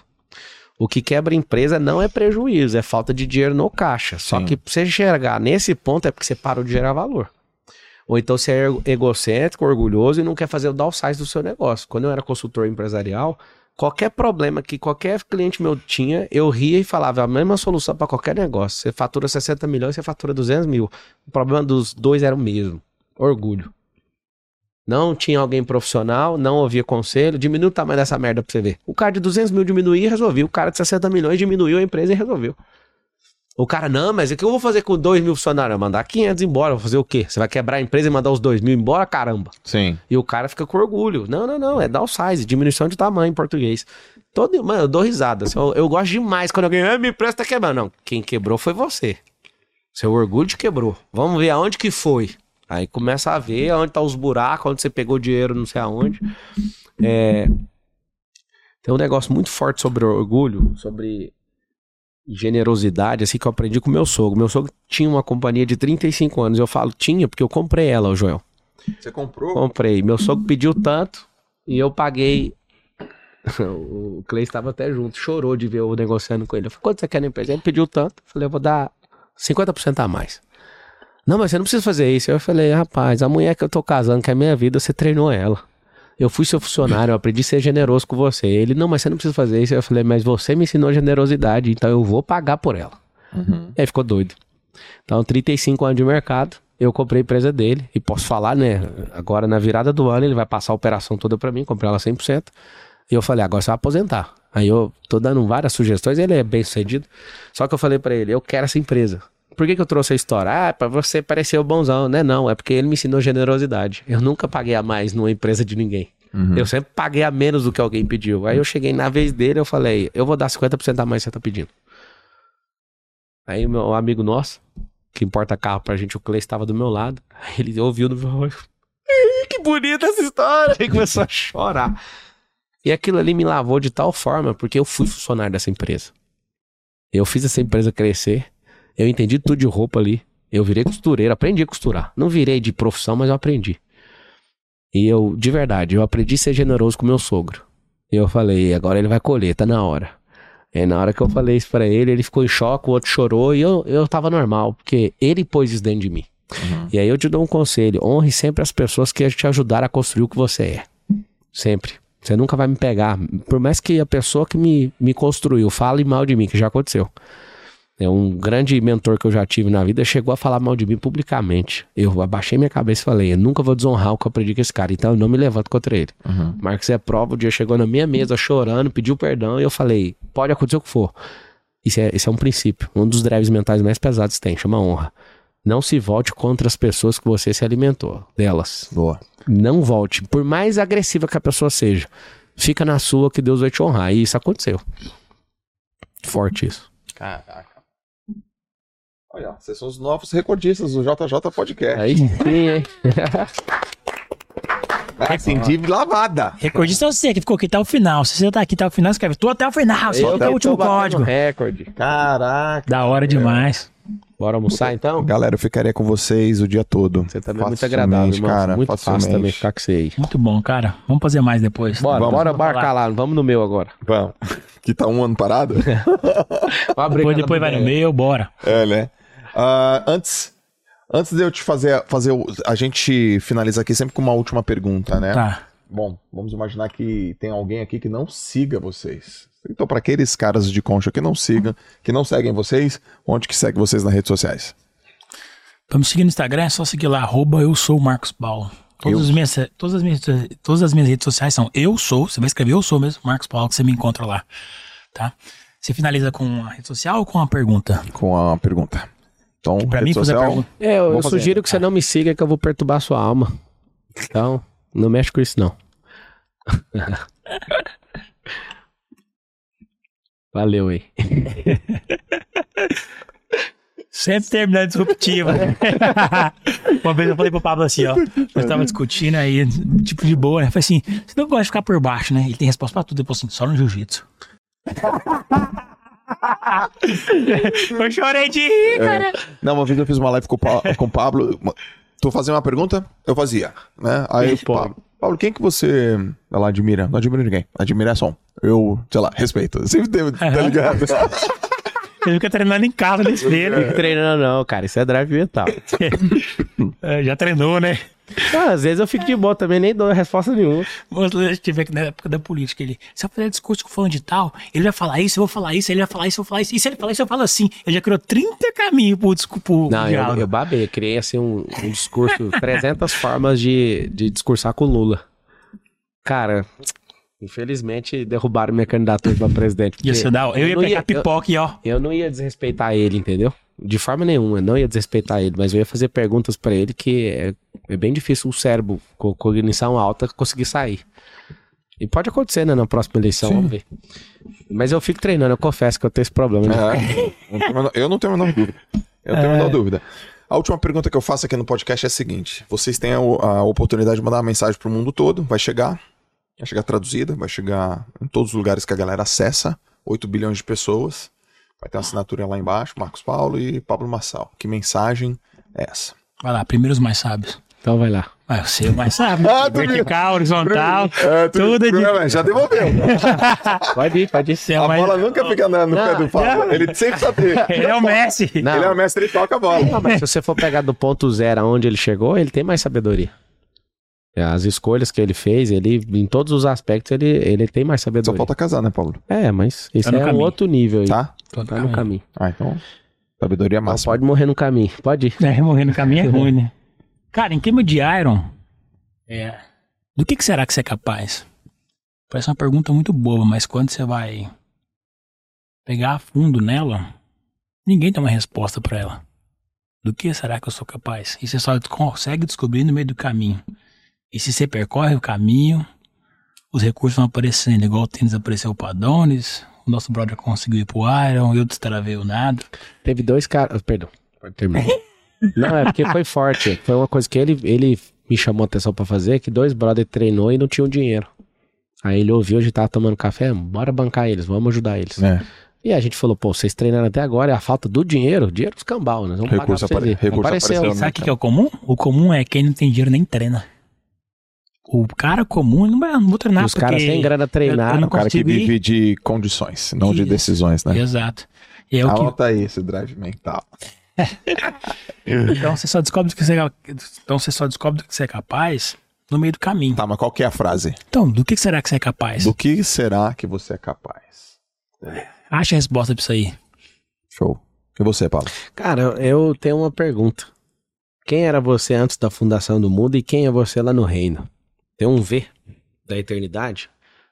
O que quebra empresa não é prejuízo, é falta de dinheiro no caixa. Só Sim. que pra você chegar nesse ponto é porque você parou de gerar valor. Ou então você é ego- egocêntrico, orgulhoso e não quer fazer o downsize do seu negócio. Quando eu era consultor empresarial, qualquer problema que qualquer cliente meu tinha, eu ria e falava a mesma solução para qualquer negócio. Você fatura 60 milhões, você fatura 200 mil. O problema dos dois era o mesmo. Orgulho. Não tinha alguém profissional, não ouvia conselho, diminui o tamanho dessa merda pra você ver. O cara de 200 mil diminuía e resolveu. O cara de 60 milhões diminuiu a empresa e resolveu. O cara, não, mas o que eu vou fazer com 2 mil funcionários? Mandar 500 embora, vou fazer o quê? Você vai quebrar a empresa e mandar os 2 mil embora? Caramba. Sim. E o cara fica com orgulho. Não, não, não, é downsize, diminuição de tamanho em português. Todo, mano, eu dou risada. assim, Eu, eu gosto demais quando alguém, ah, minha empresa tá quebrando. Não, quem quebrou foi você. Seu orgulho te quebrou. Vamos ver aonde que foi. Aí começa a ver onde tá os buracos, onde você pegou dinheiro, não sei aonde. É, Tem um negócio muito forte sobre orgulho, sobre generosidade, assim, que eu aprendi com meu sogro. Meu sogro tinha uma companhia de 35 anos. Eu falo tinha porque eu comprei ela, o Joel. Você comprou? Comprei. Meu sogro pediu tanto e eu paguei. o Clay estava até junto, chorou de ver eu negociando com ele. Eu falei, quanto você quer na empresa? Ele pediu tanto. Eu falei, eu vou dar 50% a mais. Não, mas você não precisa fazer isso. Eu falei, rapaz, a mulher que eu tô casando, que é minha vida, você treinou ela. Eu fui seu funcionário, eu aprendi a ser generoso com você. Ele, não, mas você não precisa fazer isso. Eu falei, mas você me ensinou generosidade, então eu vou pagar por ela. Uhum. Aí ficou doido. Então, 35 anos de mercado, eu comprei a empresa dele. E posso falar, né? Agora, na virada do ano, ele vai passar a operação toda pra mim, comprei ela 100%. E eu falei, agora você vai aposentar. Aí eu tô dando várias sugestões, ele é bem sucedido. Só que eu falei pra ele, eu quero essa empresa. Por que, que eu trouxe a história? Ah, pra você parecer o bonzão. Não é não, é porque ele me ensinou generosidade. Eu nunca paguei a mais numa empresa de ninguém. Uhum. Eu sempre paguei a menos do que alguém pediu. Aí eu cheguei na vez dele, eu falei, eu vou dar 50% a mais que você tá pedindo. Aí o meu amigo nosso, que importa carro pra gente, o Clay estava do meu lado. Ele ouviu no meu olho. "Ih, Que bonita essa história! Aí começou a chorar. E aquilo ali me lavou de tal forma, porque eu fui funcionário dessa empresa. Eu fiz essa empresa crescer. Eu entendi tudo de roupa ali. Eu virei costureiro, aprendi a costurar. Não virei de profissão, mas eu aprendi. E eu, de verdade, eu aprendi a ser generoso com meu sogro. E eu falei, agora ele vai colher, tá na hora. E na hora que eu falei isso pra ele, ele ficou em choque, o outro chorou e eu, eu tava normal, porque ele pôs isso dentro de mim. Uhum. E aí eu te dou um conselho: honre sempre as pessoas que te ajudaram a construir o que você é. Sempre. Você nunca vai me pegar. Por mais que a pessoa que me, me construiu fale mal de mim, que já aconteceu. É um grande mentor que eu já tive na vida chegou a falar mal de mim publicamente. Eu abaixei minha cabeça e falei: eu nunca vou desonrar o que eu aprendi com esse cara, então eu não me levanto contra ele. Uhum. Marcos é prova, o dia chegou na minha mesa chorando, pediu perdão e eu falei: pode acontecer o que for. Isso é, isso é um princípio, um dos drives mentais mais pesados que tem, chama honra. Não se volte contra as pessoas que você se alimentou delas. Boa. Não volte, por mais agressiva que a pessoa seja. Fica na sua que Deus vai te honrar. E isso aconteceu. forte isso. Caraca. Olha, vocês são os novos recordistas do JJ Podcast. Aí sim, hein? Ah, Acendi lavada. Recordista é você que ficou aqui até o final. Se você tá aqui até o final, escreve, tô até o final, só até o último código. recorde. Caraca. Da hora demais. Bora almoçar então? Galera, eu ficaria com vocês o dia todo. Você também é muito agradável, irmão. cara. muito fácil também ficar com você aí. Muito bom, cara. Vamos fazer mais depois. Bora, Vamos. bora marcar lá. Vamos no meu agora. Vamos. Que tá um ano parado? Depois, depois vai no meu, bora. é, né? Ah, antes, antes de eu te fazer, fazer. A gente finaliza aqui sempre com uma última pergunta, né? Tá. Bom, vamos imaginar que tem alguém aqui que não siga vocês. Então, para aqueles caras de concha que não sigam, que não seguem vocês, onde que segue vocês nas redes sociais? Pra me seguir no Instagram é só seguir lá, arroba eu sou Marcos Paulo. Todas as, minhas, todas, as minhas, todas as minhas redes sociais são eu sou, você vai escrever eu sou mesmo, Marcos Paulo, que você me encontra lá. Tá? Você finaliza com a rede social ou com a pergunta? Com a pergunta. Então, mim fazer pergunta. É, eu, eu sugiro que você não me siga que eu vou perturbar a sua alma. Então, não mexe com isso não. Valeu aí. Sempre terminando disruptivo. Uma vez eu falei pro Pablo assim, ó. Nós tava discutindo aí, tipo de boa, né? Eu falei assim: você não gosta de ficar por baixo, né? Ele tem resposta pra tudo. Depois assim, só no jiu-jitsu. Eu chorei de rir, cara. Não, uma vez eu fiz uma live com o, Pa- com o Pablo. Tu fazia uma pergunta? Eu fazia, né? Aí, Pablo, Pablo, quem que você ela admira? Não admira ninguém. Admiração. Eu, sei lá, respeito. Sempre teve, tá ligado? Ele fica treinando em casa na esteira. Não treinando não, cara. Isso é drive mental. É, já treinou, né? Ah, às vezes eu fico de boa também, nem dou resposta nenhuma. Vamos tiver que na época da política, ele. Se eu fazer discurso com fulano de tal, ele vai falar isso, eu vou falar isso, ele vai falar isso, eu vou falar isso. E se ele falar isso, eu falo assim. Ele já criou 30 caminhos pro, discu- pro Não, eu, eu babei. Eu criei assim um, um discurso, 300 formas de, de discursar com o Lula. Cara, infelizmente derrubaram minha candidatura pra presidente. Ia ser da. Eu ia pegar eu- pipoca e ó. Eu não ia desrespeitar ele, entendeu? De forma nenhuma, eu não ia desrespeitar ele, mas eu ia fazer perguntas pra ele que é, é bem difícil o cérebro com cognição alta conseguir sair. E pode acontecer, né, na próxima eleição, vamos ver. Mas eu fico treinando, eu confesso que eu tenho esse problema. É, a menor- eu não tenho a menor dúvida. Eu não tenho a menor dúvida. A última pergunta que eu faço aqui no podcast é a seguinte: vocês têm a, a oportunidade de mandar uma mensagem pro mundo todo, vai chegar, vai chegar traduzida, vai chegar em todos os lugares que a galera acessa, 8 bilhões de pessoas. Vai ter uma assinatura lá embaixo, Marcos Paulo e Pablo Massal. Que mensagem é essa? Vai lá, primeiro os mais sábios. Então vai lá. Vai, você é o mais sábio. Ah, tu Vertical, horizontal. É, tudo de- É, já devolveu. Pode ir, pode ir. Você é A o mais... bola nunca fica na- no pé do Pablo. Ele sempre tá Ele é o Messi. Não. Ele é o mestre, ele toca a bola. Não, mas se você for pegar do ponto zero aonde ele chegou, ele tem mais sabedoria. É, As escolhas que ele fez, ele, em todos os aspectos, ele, ele tem mais Só sabedoria. falta casar, né, Pablo? É, mas isso Tá no é um outro nível aí. Tá? Tô Tá no caminho. Ah, então. Sabedoria Mas máxima. pode morrer no caminho. Pode ir. É, morrer no caminho é ruim, né? Cara, em clima de Iron, é, do que, que será que você é capaz? Parece uma pergunta muito boba, mas quando você vai pegar a fundo nela, ninguém tem uma resposta pra ela. Do que será que eu sou capaz? E você só consegue descobrir no meio do caminho. E se você percorre o caminho, os recursos vão aparecendo, igual o tênis apareceu pro Adonis, o nosso brother conseguiu ir pro Iron, eu destravei o nada. Teve dois caras. Perdão, pode terminar. não, é porque foi forte. Foi uma coisa que ele, ele me chamou a atenção pra fazer, que dois brother treinou e não tinham dinheiro. Aí ele ouviu, a gente tava tomando café, bora bancar eles, vamos ajudar eles. É. E a gente falou, pô, vocês treinaram até agora, é a falta do dinheiro, dinheiro dos cambal, nós vamos Recurso pagar pra apare- vocês. ir. recurso Apareceu. apareceu, né? Sabe o que, que é o comum? O comum é quem não tem dinheiro nem treina. O cara comum não vai, não vou treinar Os porque... caras sem grana eu treinaram. não O cara que ir. vive de condições, não de Isso. decisões, né? Exato. E é o que, Anota aí esse drive mental. então você só descobre do que você é, então você só descobre do que você é capaz no meio do caminho. Tá, mas qual que é a frase? Então, do que será que você é capaz? Do que será que você é capaz? Acha a resposta pra isso aí. Show. E você, Paulo? Cara, eu- eu tenho uma pergunta. Quem era você antes da fundação do mundo e quem é você lá no reino? Tem um V da eternidade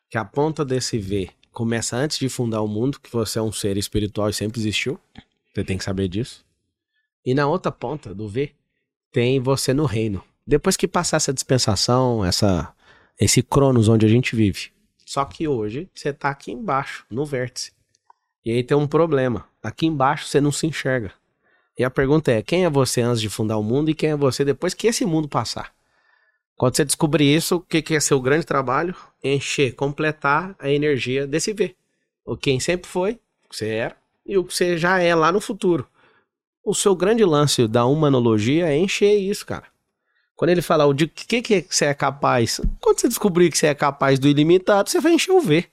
que a ponta desse V começa antes de fundar o mundo, que você é um ser espiritual e sempre existiu. Você tem que saber disso. E na outra ponta do V tem você no reino. Depois que passar essa dispensação, essa esse cronos onde a gente vive. Só que hoje você tá aqui embaixo, no vértice. E aí tem um problema. Aqui embaixo você não se enxerga. E a pergunta é: quem é você antes de fundar o mundo e quem é você depois que esse mundo passar? Quando você descobrir isso, o que, que é seu grande trabalho? Encher, completar a energia desse V. O quem sempre foi, o que você era, e o que você já é lá no futuro. O seu grande lance da humanologia é encher isso, cara. Quando ele fala o de que, que você é capaz, quando você descobrir que você é capaz do ilimitado, você vai encher o V.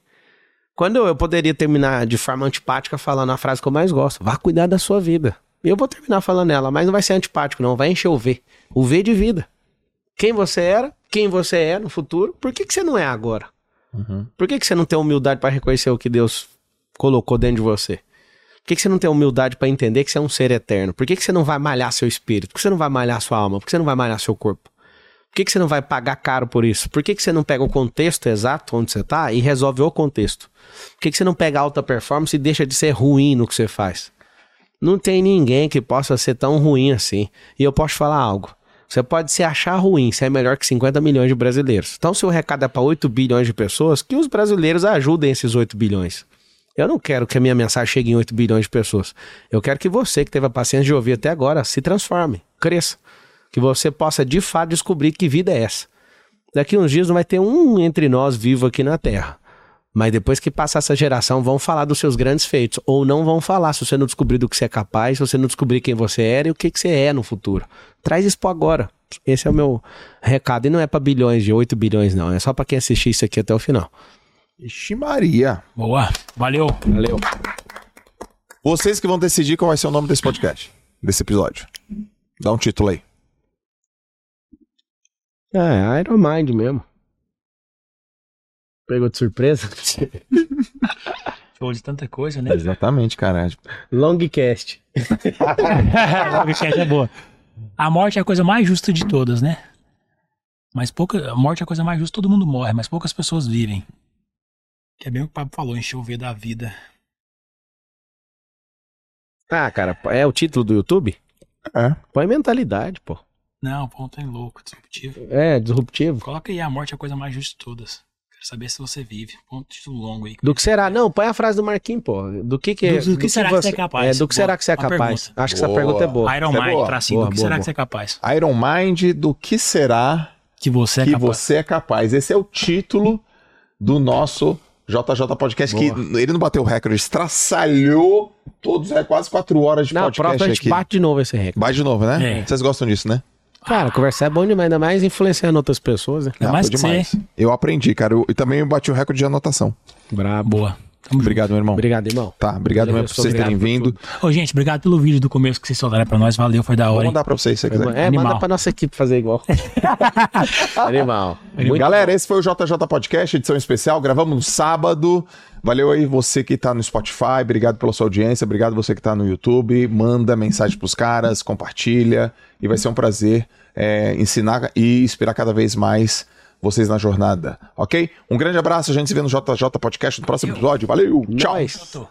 Quando eu, eu poderia terminar de forma antipática falando a frase que eu mais gosto: vá cuidar da sua vida. Eu vou terminar falando ela, mas não vai ser antipático, não. Vai encher o V. O V de vida. Quem você era, quem você é no futuro, por que, que você não é agora? Uhum. Por que, que você não tem humildade para reconhecer o que Deus colocou dentro de você? Por que, que você não tem humildade para entender que você é um ser eterno? Por que, que você não vai malhar seu espírito? Por que você não vai malhar sua alma? Por que você não vai malhar seu corpo? Por que, que você não vai pagar caro por isso? Por que, que você não pega o contexto exato onde você está e resolve o contexto? Por que, que você não pega alta performance e deixa de ser ruim no que você faz? Não tem ninguém que possa ser tão ruim assim. E eu posso falar algo. Você pode se achar ruim, você é melhor que 50 milhões de brasileiros. Então, se o recado é para 8 bilhões de pessoas, que os brasileiros ajudem esses 8 bilhões. Eu não quero que a minha mensagem chegue em 8 bilhões de pessoas. Eu quero que você, que teve a paciência de ouvir até agora, se transforme, cresça. Que você possa, de fato, descobrir que vida é essa. Daqui uns dias não vai ter um entre nós vivo aqui na Terra. Mas depois que passar essa geração, vão falar dos seus grandes feitos. Ou não vão falar se você não descobrir do que você é capaz, se você não descobrir quem você era e o que, que você é no futuro. Traz isso para agora. Esse é o meu recado. E não é para bilhões de 8 bilhões, não. É só para quem assistir isso aqui até o final. Ixi Maria. Boa. Valeu. Valeu. Vocês que vão decidir qual vai ser o nome desse podcast, desse episódio. Dá um título aí. É, Iron Mind mesmo. Pegou de surpresa? Show de tanta coisa, né? Exatamente, cara. Longcast. Longcast é boa. A morte é a coisa mais justa de todas, né? Mas pouca. A morte é a coisa mais justa, todo mundo morre, mas poucas pessoas vivem. Que é bem o que o Pablo falou, V da vida. Ah, cara, é o título do YouTube? É. Põe mentalidade, pô. Não, ponto em louco, disruptivo. É, disruptivo. Coloca aí, a morte é a coisa mais justa de todas. Quero saber se você vive. Ponto título longo aí. Do que será? Não, põe a frase do Marquinhos, pô. Do que que, Do- do que será que você é capaz? É, do que Boa. será que você é Boa capaz? pergunta. Acho que essa Boa. pergunta é boa. Iron é Mind, boa. tracinho. Boa, do que boa, será boa. que você é capaz? Iron Mind, do que será Que você é que capaz. você é capaz? Esse é o título do nosso JJ Podcast, que ele não bateu o recorde, estraçalhou todos, é quase quatro horas de Na podcast próxima a gente aqui. bate de novo esse recorde. Bate de novo, né? É. Vocês gostam disso, né? Cara, conversar é bom demais, ainda mais influenciando outras pessoas, né? Ainda mais foi que você. demais. Eu aprendi, cara. Eu- E também bati o recorde de anotação. Brabo. Boa. Tamo Obrigado, meu irmão. Obrigado, irmão. Tá, obrigado mesmo por vocês terem vindo. junto. Ô, gente, obrigado pelo vídeo do começo que vocês soltaram pra nós. Valeu, foi da Vou hora. hein? mandar pra vocês se você quiser. É, Animal. manda pra nossa equipe fazer igual. Animal. Muito Galera, esse foi o JJ Podcast, edição especial. Gravamos no sábado. Valeu aí você que tá no Spotify. Obrigado pela sua audiência. Obrigado você que tá no YouTube. Manda mensagem pros caras, compartilha. E vai ser um prazer é, ensinar e inspirar cada vez mais vocês na jornada. Ok? Um grande abraço. A gente se vê no JJ Podcast no próximo episódio. Valeu. Tchau. Tô.